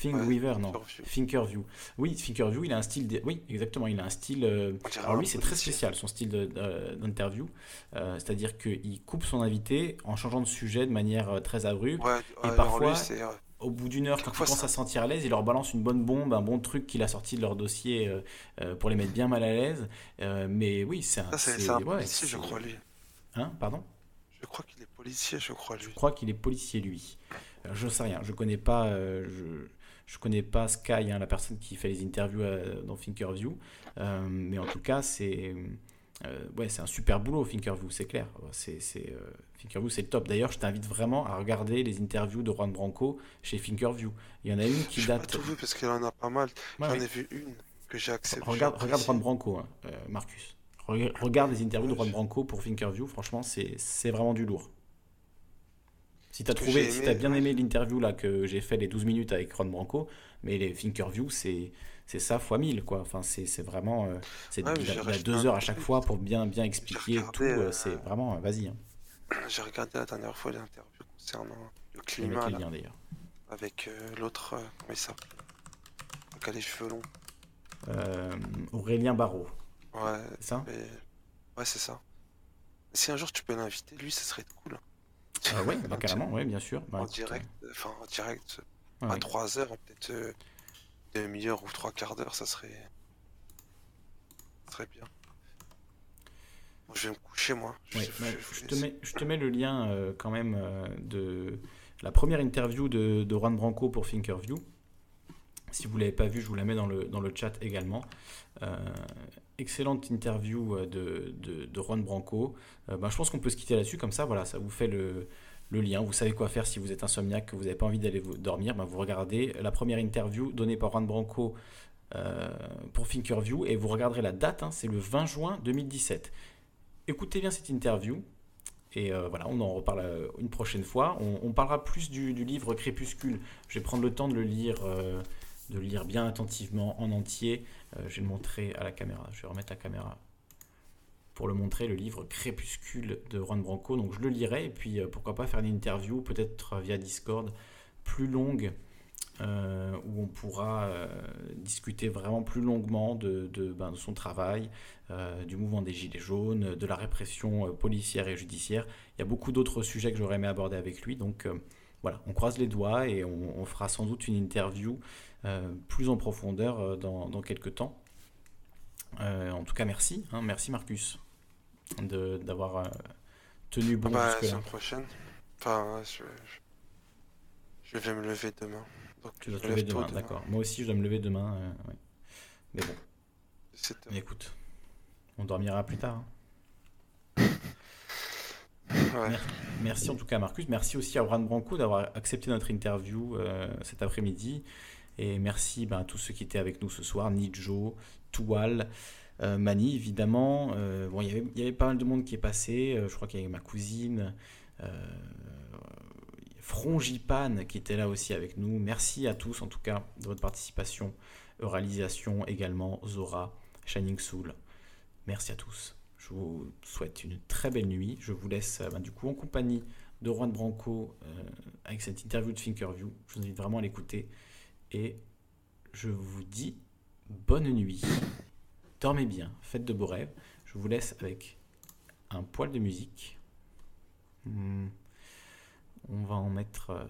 Think Ouais, non. Thinkerview. Thinkerview. Oui, Thinkerview, il a un style. de- Oui, exactement, il a un style. euh, Alors lui, c'est très spécial son style d'interview. Euh, C'est-à-dire qu'il coupe son invité en changeant de sujet de manière euh, très abrupte. Ouais, et ouais, parfois, lui, au bout d'une heure, quand il commence ça- à se sentir à l'aise, il leur balance une bonne bombe, un bon truc qu'il a sorti de leur dossier pour les mettre bien mal à l'aise. Mais oui, c'est un. Ça, c'est un ouais, je crois, lui. Hein, pardon? Je crois qu'il est policier, je crois, lui. Je crois qu'il est policier lui. Euh, je sais rien, je connais pas, euh, je, je connais pas Sky, hein, la personne qui fait les interviews euh, dans Thinkerview, Euh, mais en tout cas c'est, euh, ouais, c'est un super boulot Thinkerview, c'est clair. C'est, c'est, Thinkerview c'est le top. D'ailleurs, je t'invite vraiment à regarder les interviews de Juan Branco chez Thinkerview. Il y en a une qui J'ai pas date. tout vu parce qu'il en a pas mal. Ouais, J'en ouais. ai vu une que j'ai acceptée. Regarde, j'ai regarde. Juan Branco, hein, Marcus. Re- Regarde les interviews de Juan Branco pour Thinkerview, franchement, c'est vraiment du lourd. Si t'as trouvé, si t'as bien aimé l'interview là que j'ai fait les 12 minutes avec Juan Branco, mais les Thinkerview, c'est c'est ça fois 1000 quoi. Enfin, c'est vraiment, euh, c'est Ouais, deux heures à chaque fois pour bien bien expliquer regardé, tout. euh, euh, C'est vraiment, vas-y. Hein. J'ai regardé la dernière fois l'interview concernant le climat le là, avec euh, l'autre, comment il s'appelle Le qui a les cheveux longs. Aurélien Barraud, Ouais, c'est ça mais- ouais c'est ça. Si un jour tu peux l'inviter, lui, ça serait cool. Ah ouais, bah, carrément, ouais, bien sûr. Bah, en écoute, direct, enfin en direct, euh, à ouais. 3 heures, peut-être euh, demi-heure ou trois quarts d'heure, ça serait. ça serait bien. Bon, je vais me coucher moi. Je, Ouais, je- bah, je- je, te mets, je te mets le lien euh, quand même euh, de la première interview de, de Juan Branco pour Thinkerview. Si vous ne l'avez pas vu, je vous la mets dans le, dans le chat également. Excellente interview euh, de, de, Juan Branco. Euh, bah, je pense qu'on peut se quitter là-dessus, comme ça, voilà, ça vous fait le, le lien. Vous savez quoi faire si vous êtes insomniaque, que vous n'avez pas envie d'aller dormir. bah, vous regardez la première interview donnée par Juan Branco euh, pour Thinkerview et vous regarderez la date, hein, c'est le 20 juin 2017. Écoutez bien cette interview. Et euh, voilà, on en reparle une prochaine fois. On, parlera plus du, du livre Crépuscule. Je vais prendre le temps de le lire, de lire bien attentivement en entier. Euh, je vais le montrer à la caméra. Je vais remettre la caméra pour le montrer, le livre Crépuscule de Juan Branco. Donc je le lirai et puis euh, pourquoi pas faire une interview, peut-être via Discord, plus longue, euh, où on pourra discuter vraiment plus longuement de, de, ben, son travail, du mouvement des Gilets jaunes, de la répression policière et judiciaire. Il y a beaucoup d'autres sujets que j'aurais aimé aborder avec lui. Donc voilà, on croise les doigts et on, on fera sans doute une interview euh, plus en profondeur euh, dans, dans quelques temps. Euh, en tout cas, merci. hein, merci Marcus d'avoir tenu bon bah, la semaine prochaine. Enfin, je, je, je vais me lever demain. Donc, Tu dois te lever demain, d'accord. Moi aussi, je dois me lever demain. ouais. Mais bon, mais écoute, on dormira plus tard. hein. Merci en tout cas Marcus. Merci aussi à Juan Branco d'avoir accepté notre interview euh, cet après-midi. Et merci ben, à tous ceux qui étaient avec nous ce soir. Nijo, Toual, euh, Mani évidemment. Euh, bon, il avait- y avait pas mal de monde qui est passé. Euh, je crois qu'il y avait ma cousine. Frongipane qui était là aussi avec nous. Merci à tous en tout cas de votre participation, réalisation également, Zora, Shining Soul. Merci à tous. Je vous souhaite une très belle nuit. Je vous laisse euh, ben, du coup en compagnie de Juan Branco euh, avec cette interview de Thinkerview. Je vous invite vraiment à l'écouter. Et je vous dis bonne nuit. Dormez bien, faites de beaux rêves. Je vous laisse avec un poil de musique. Hmm. On va en mettre. euh,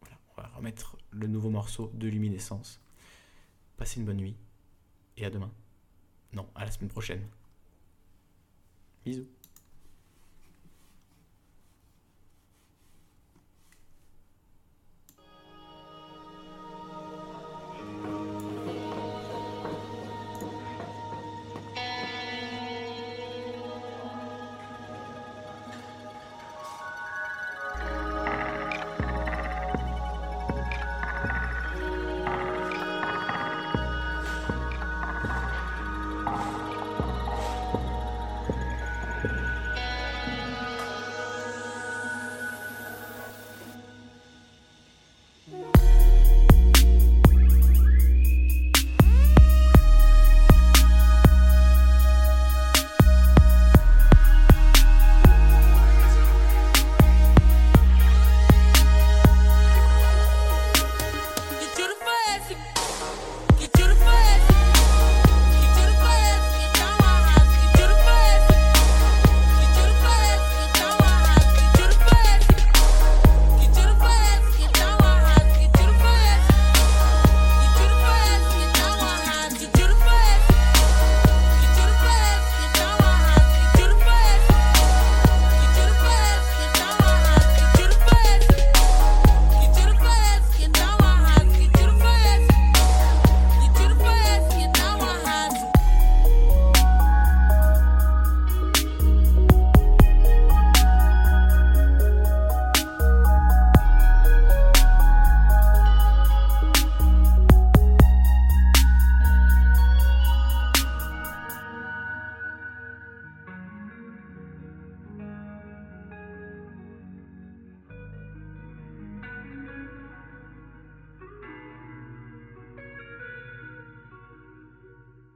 voilà, on va remettre le nouveau morceau de Luminescence. Passez une bonne nuit et à demain. Non, à la semaine prochaine. Bisous.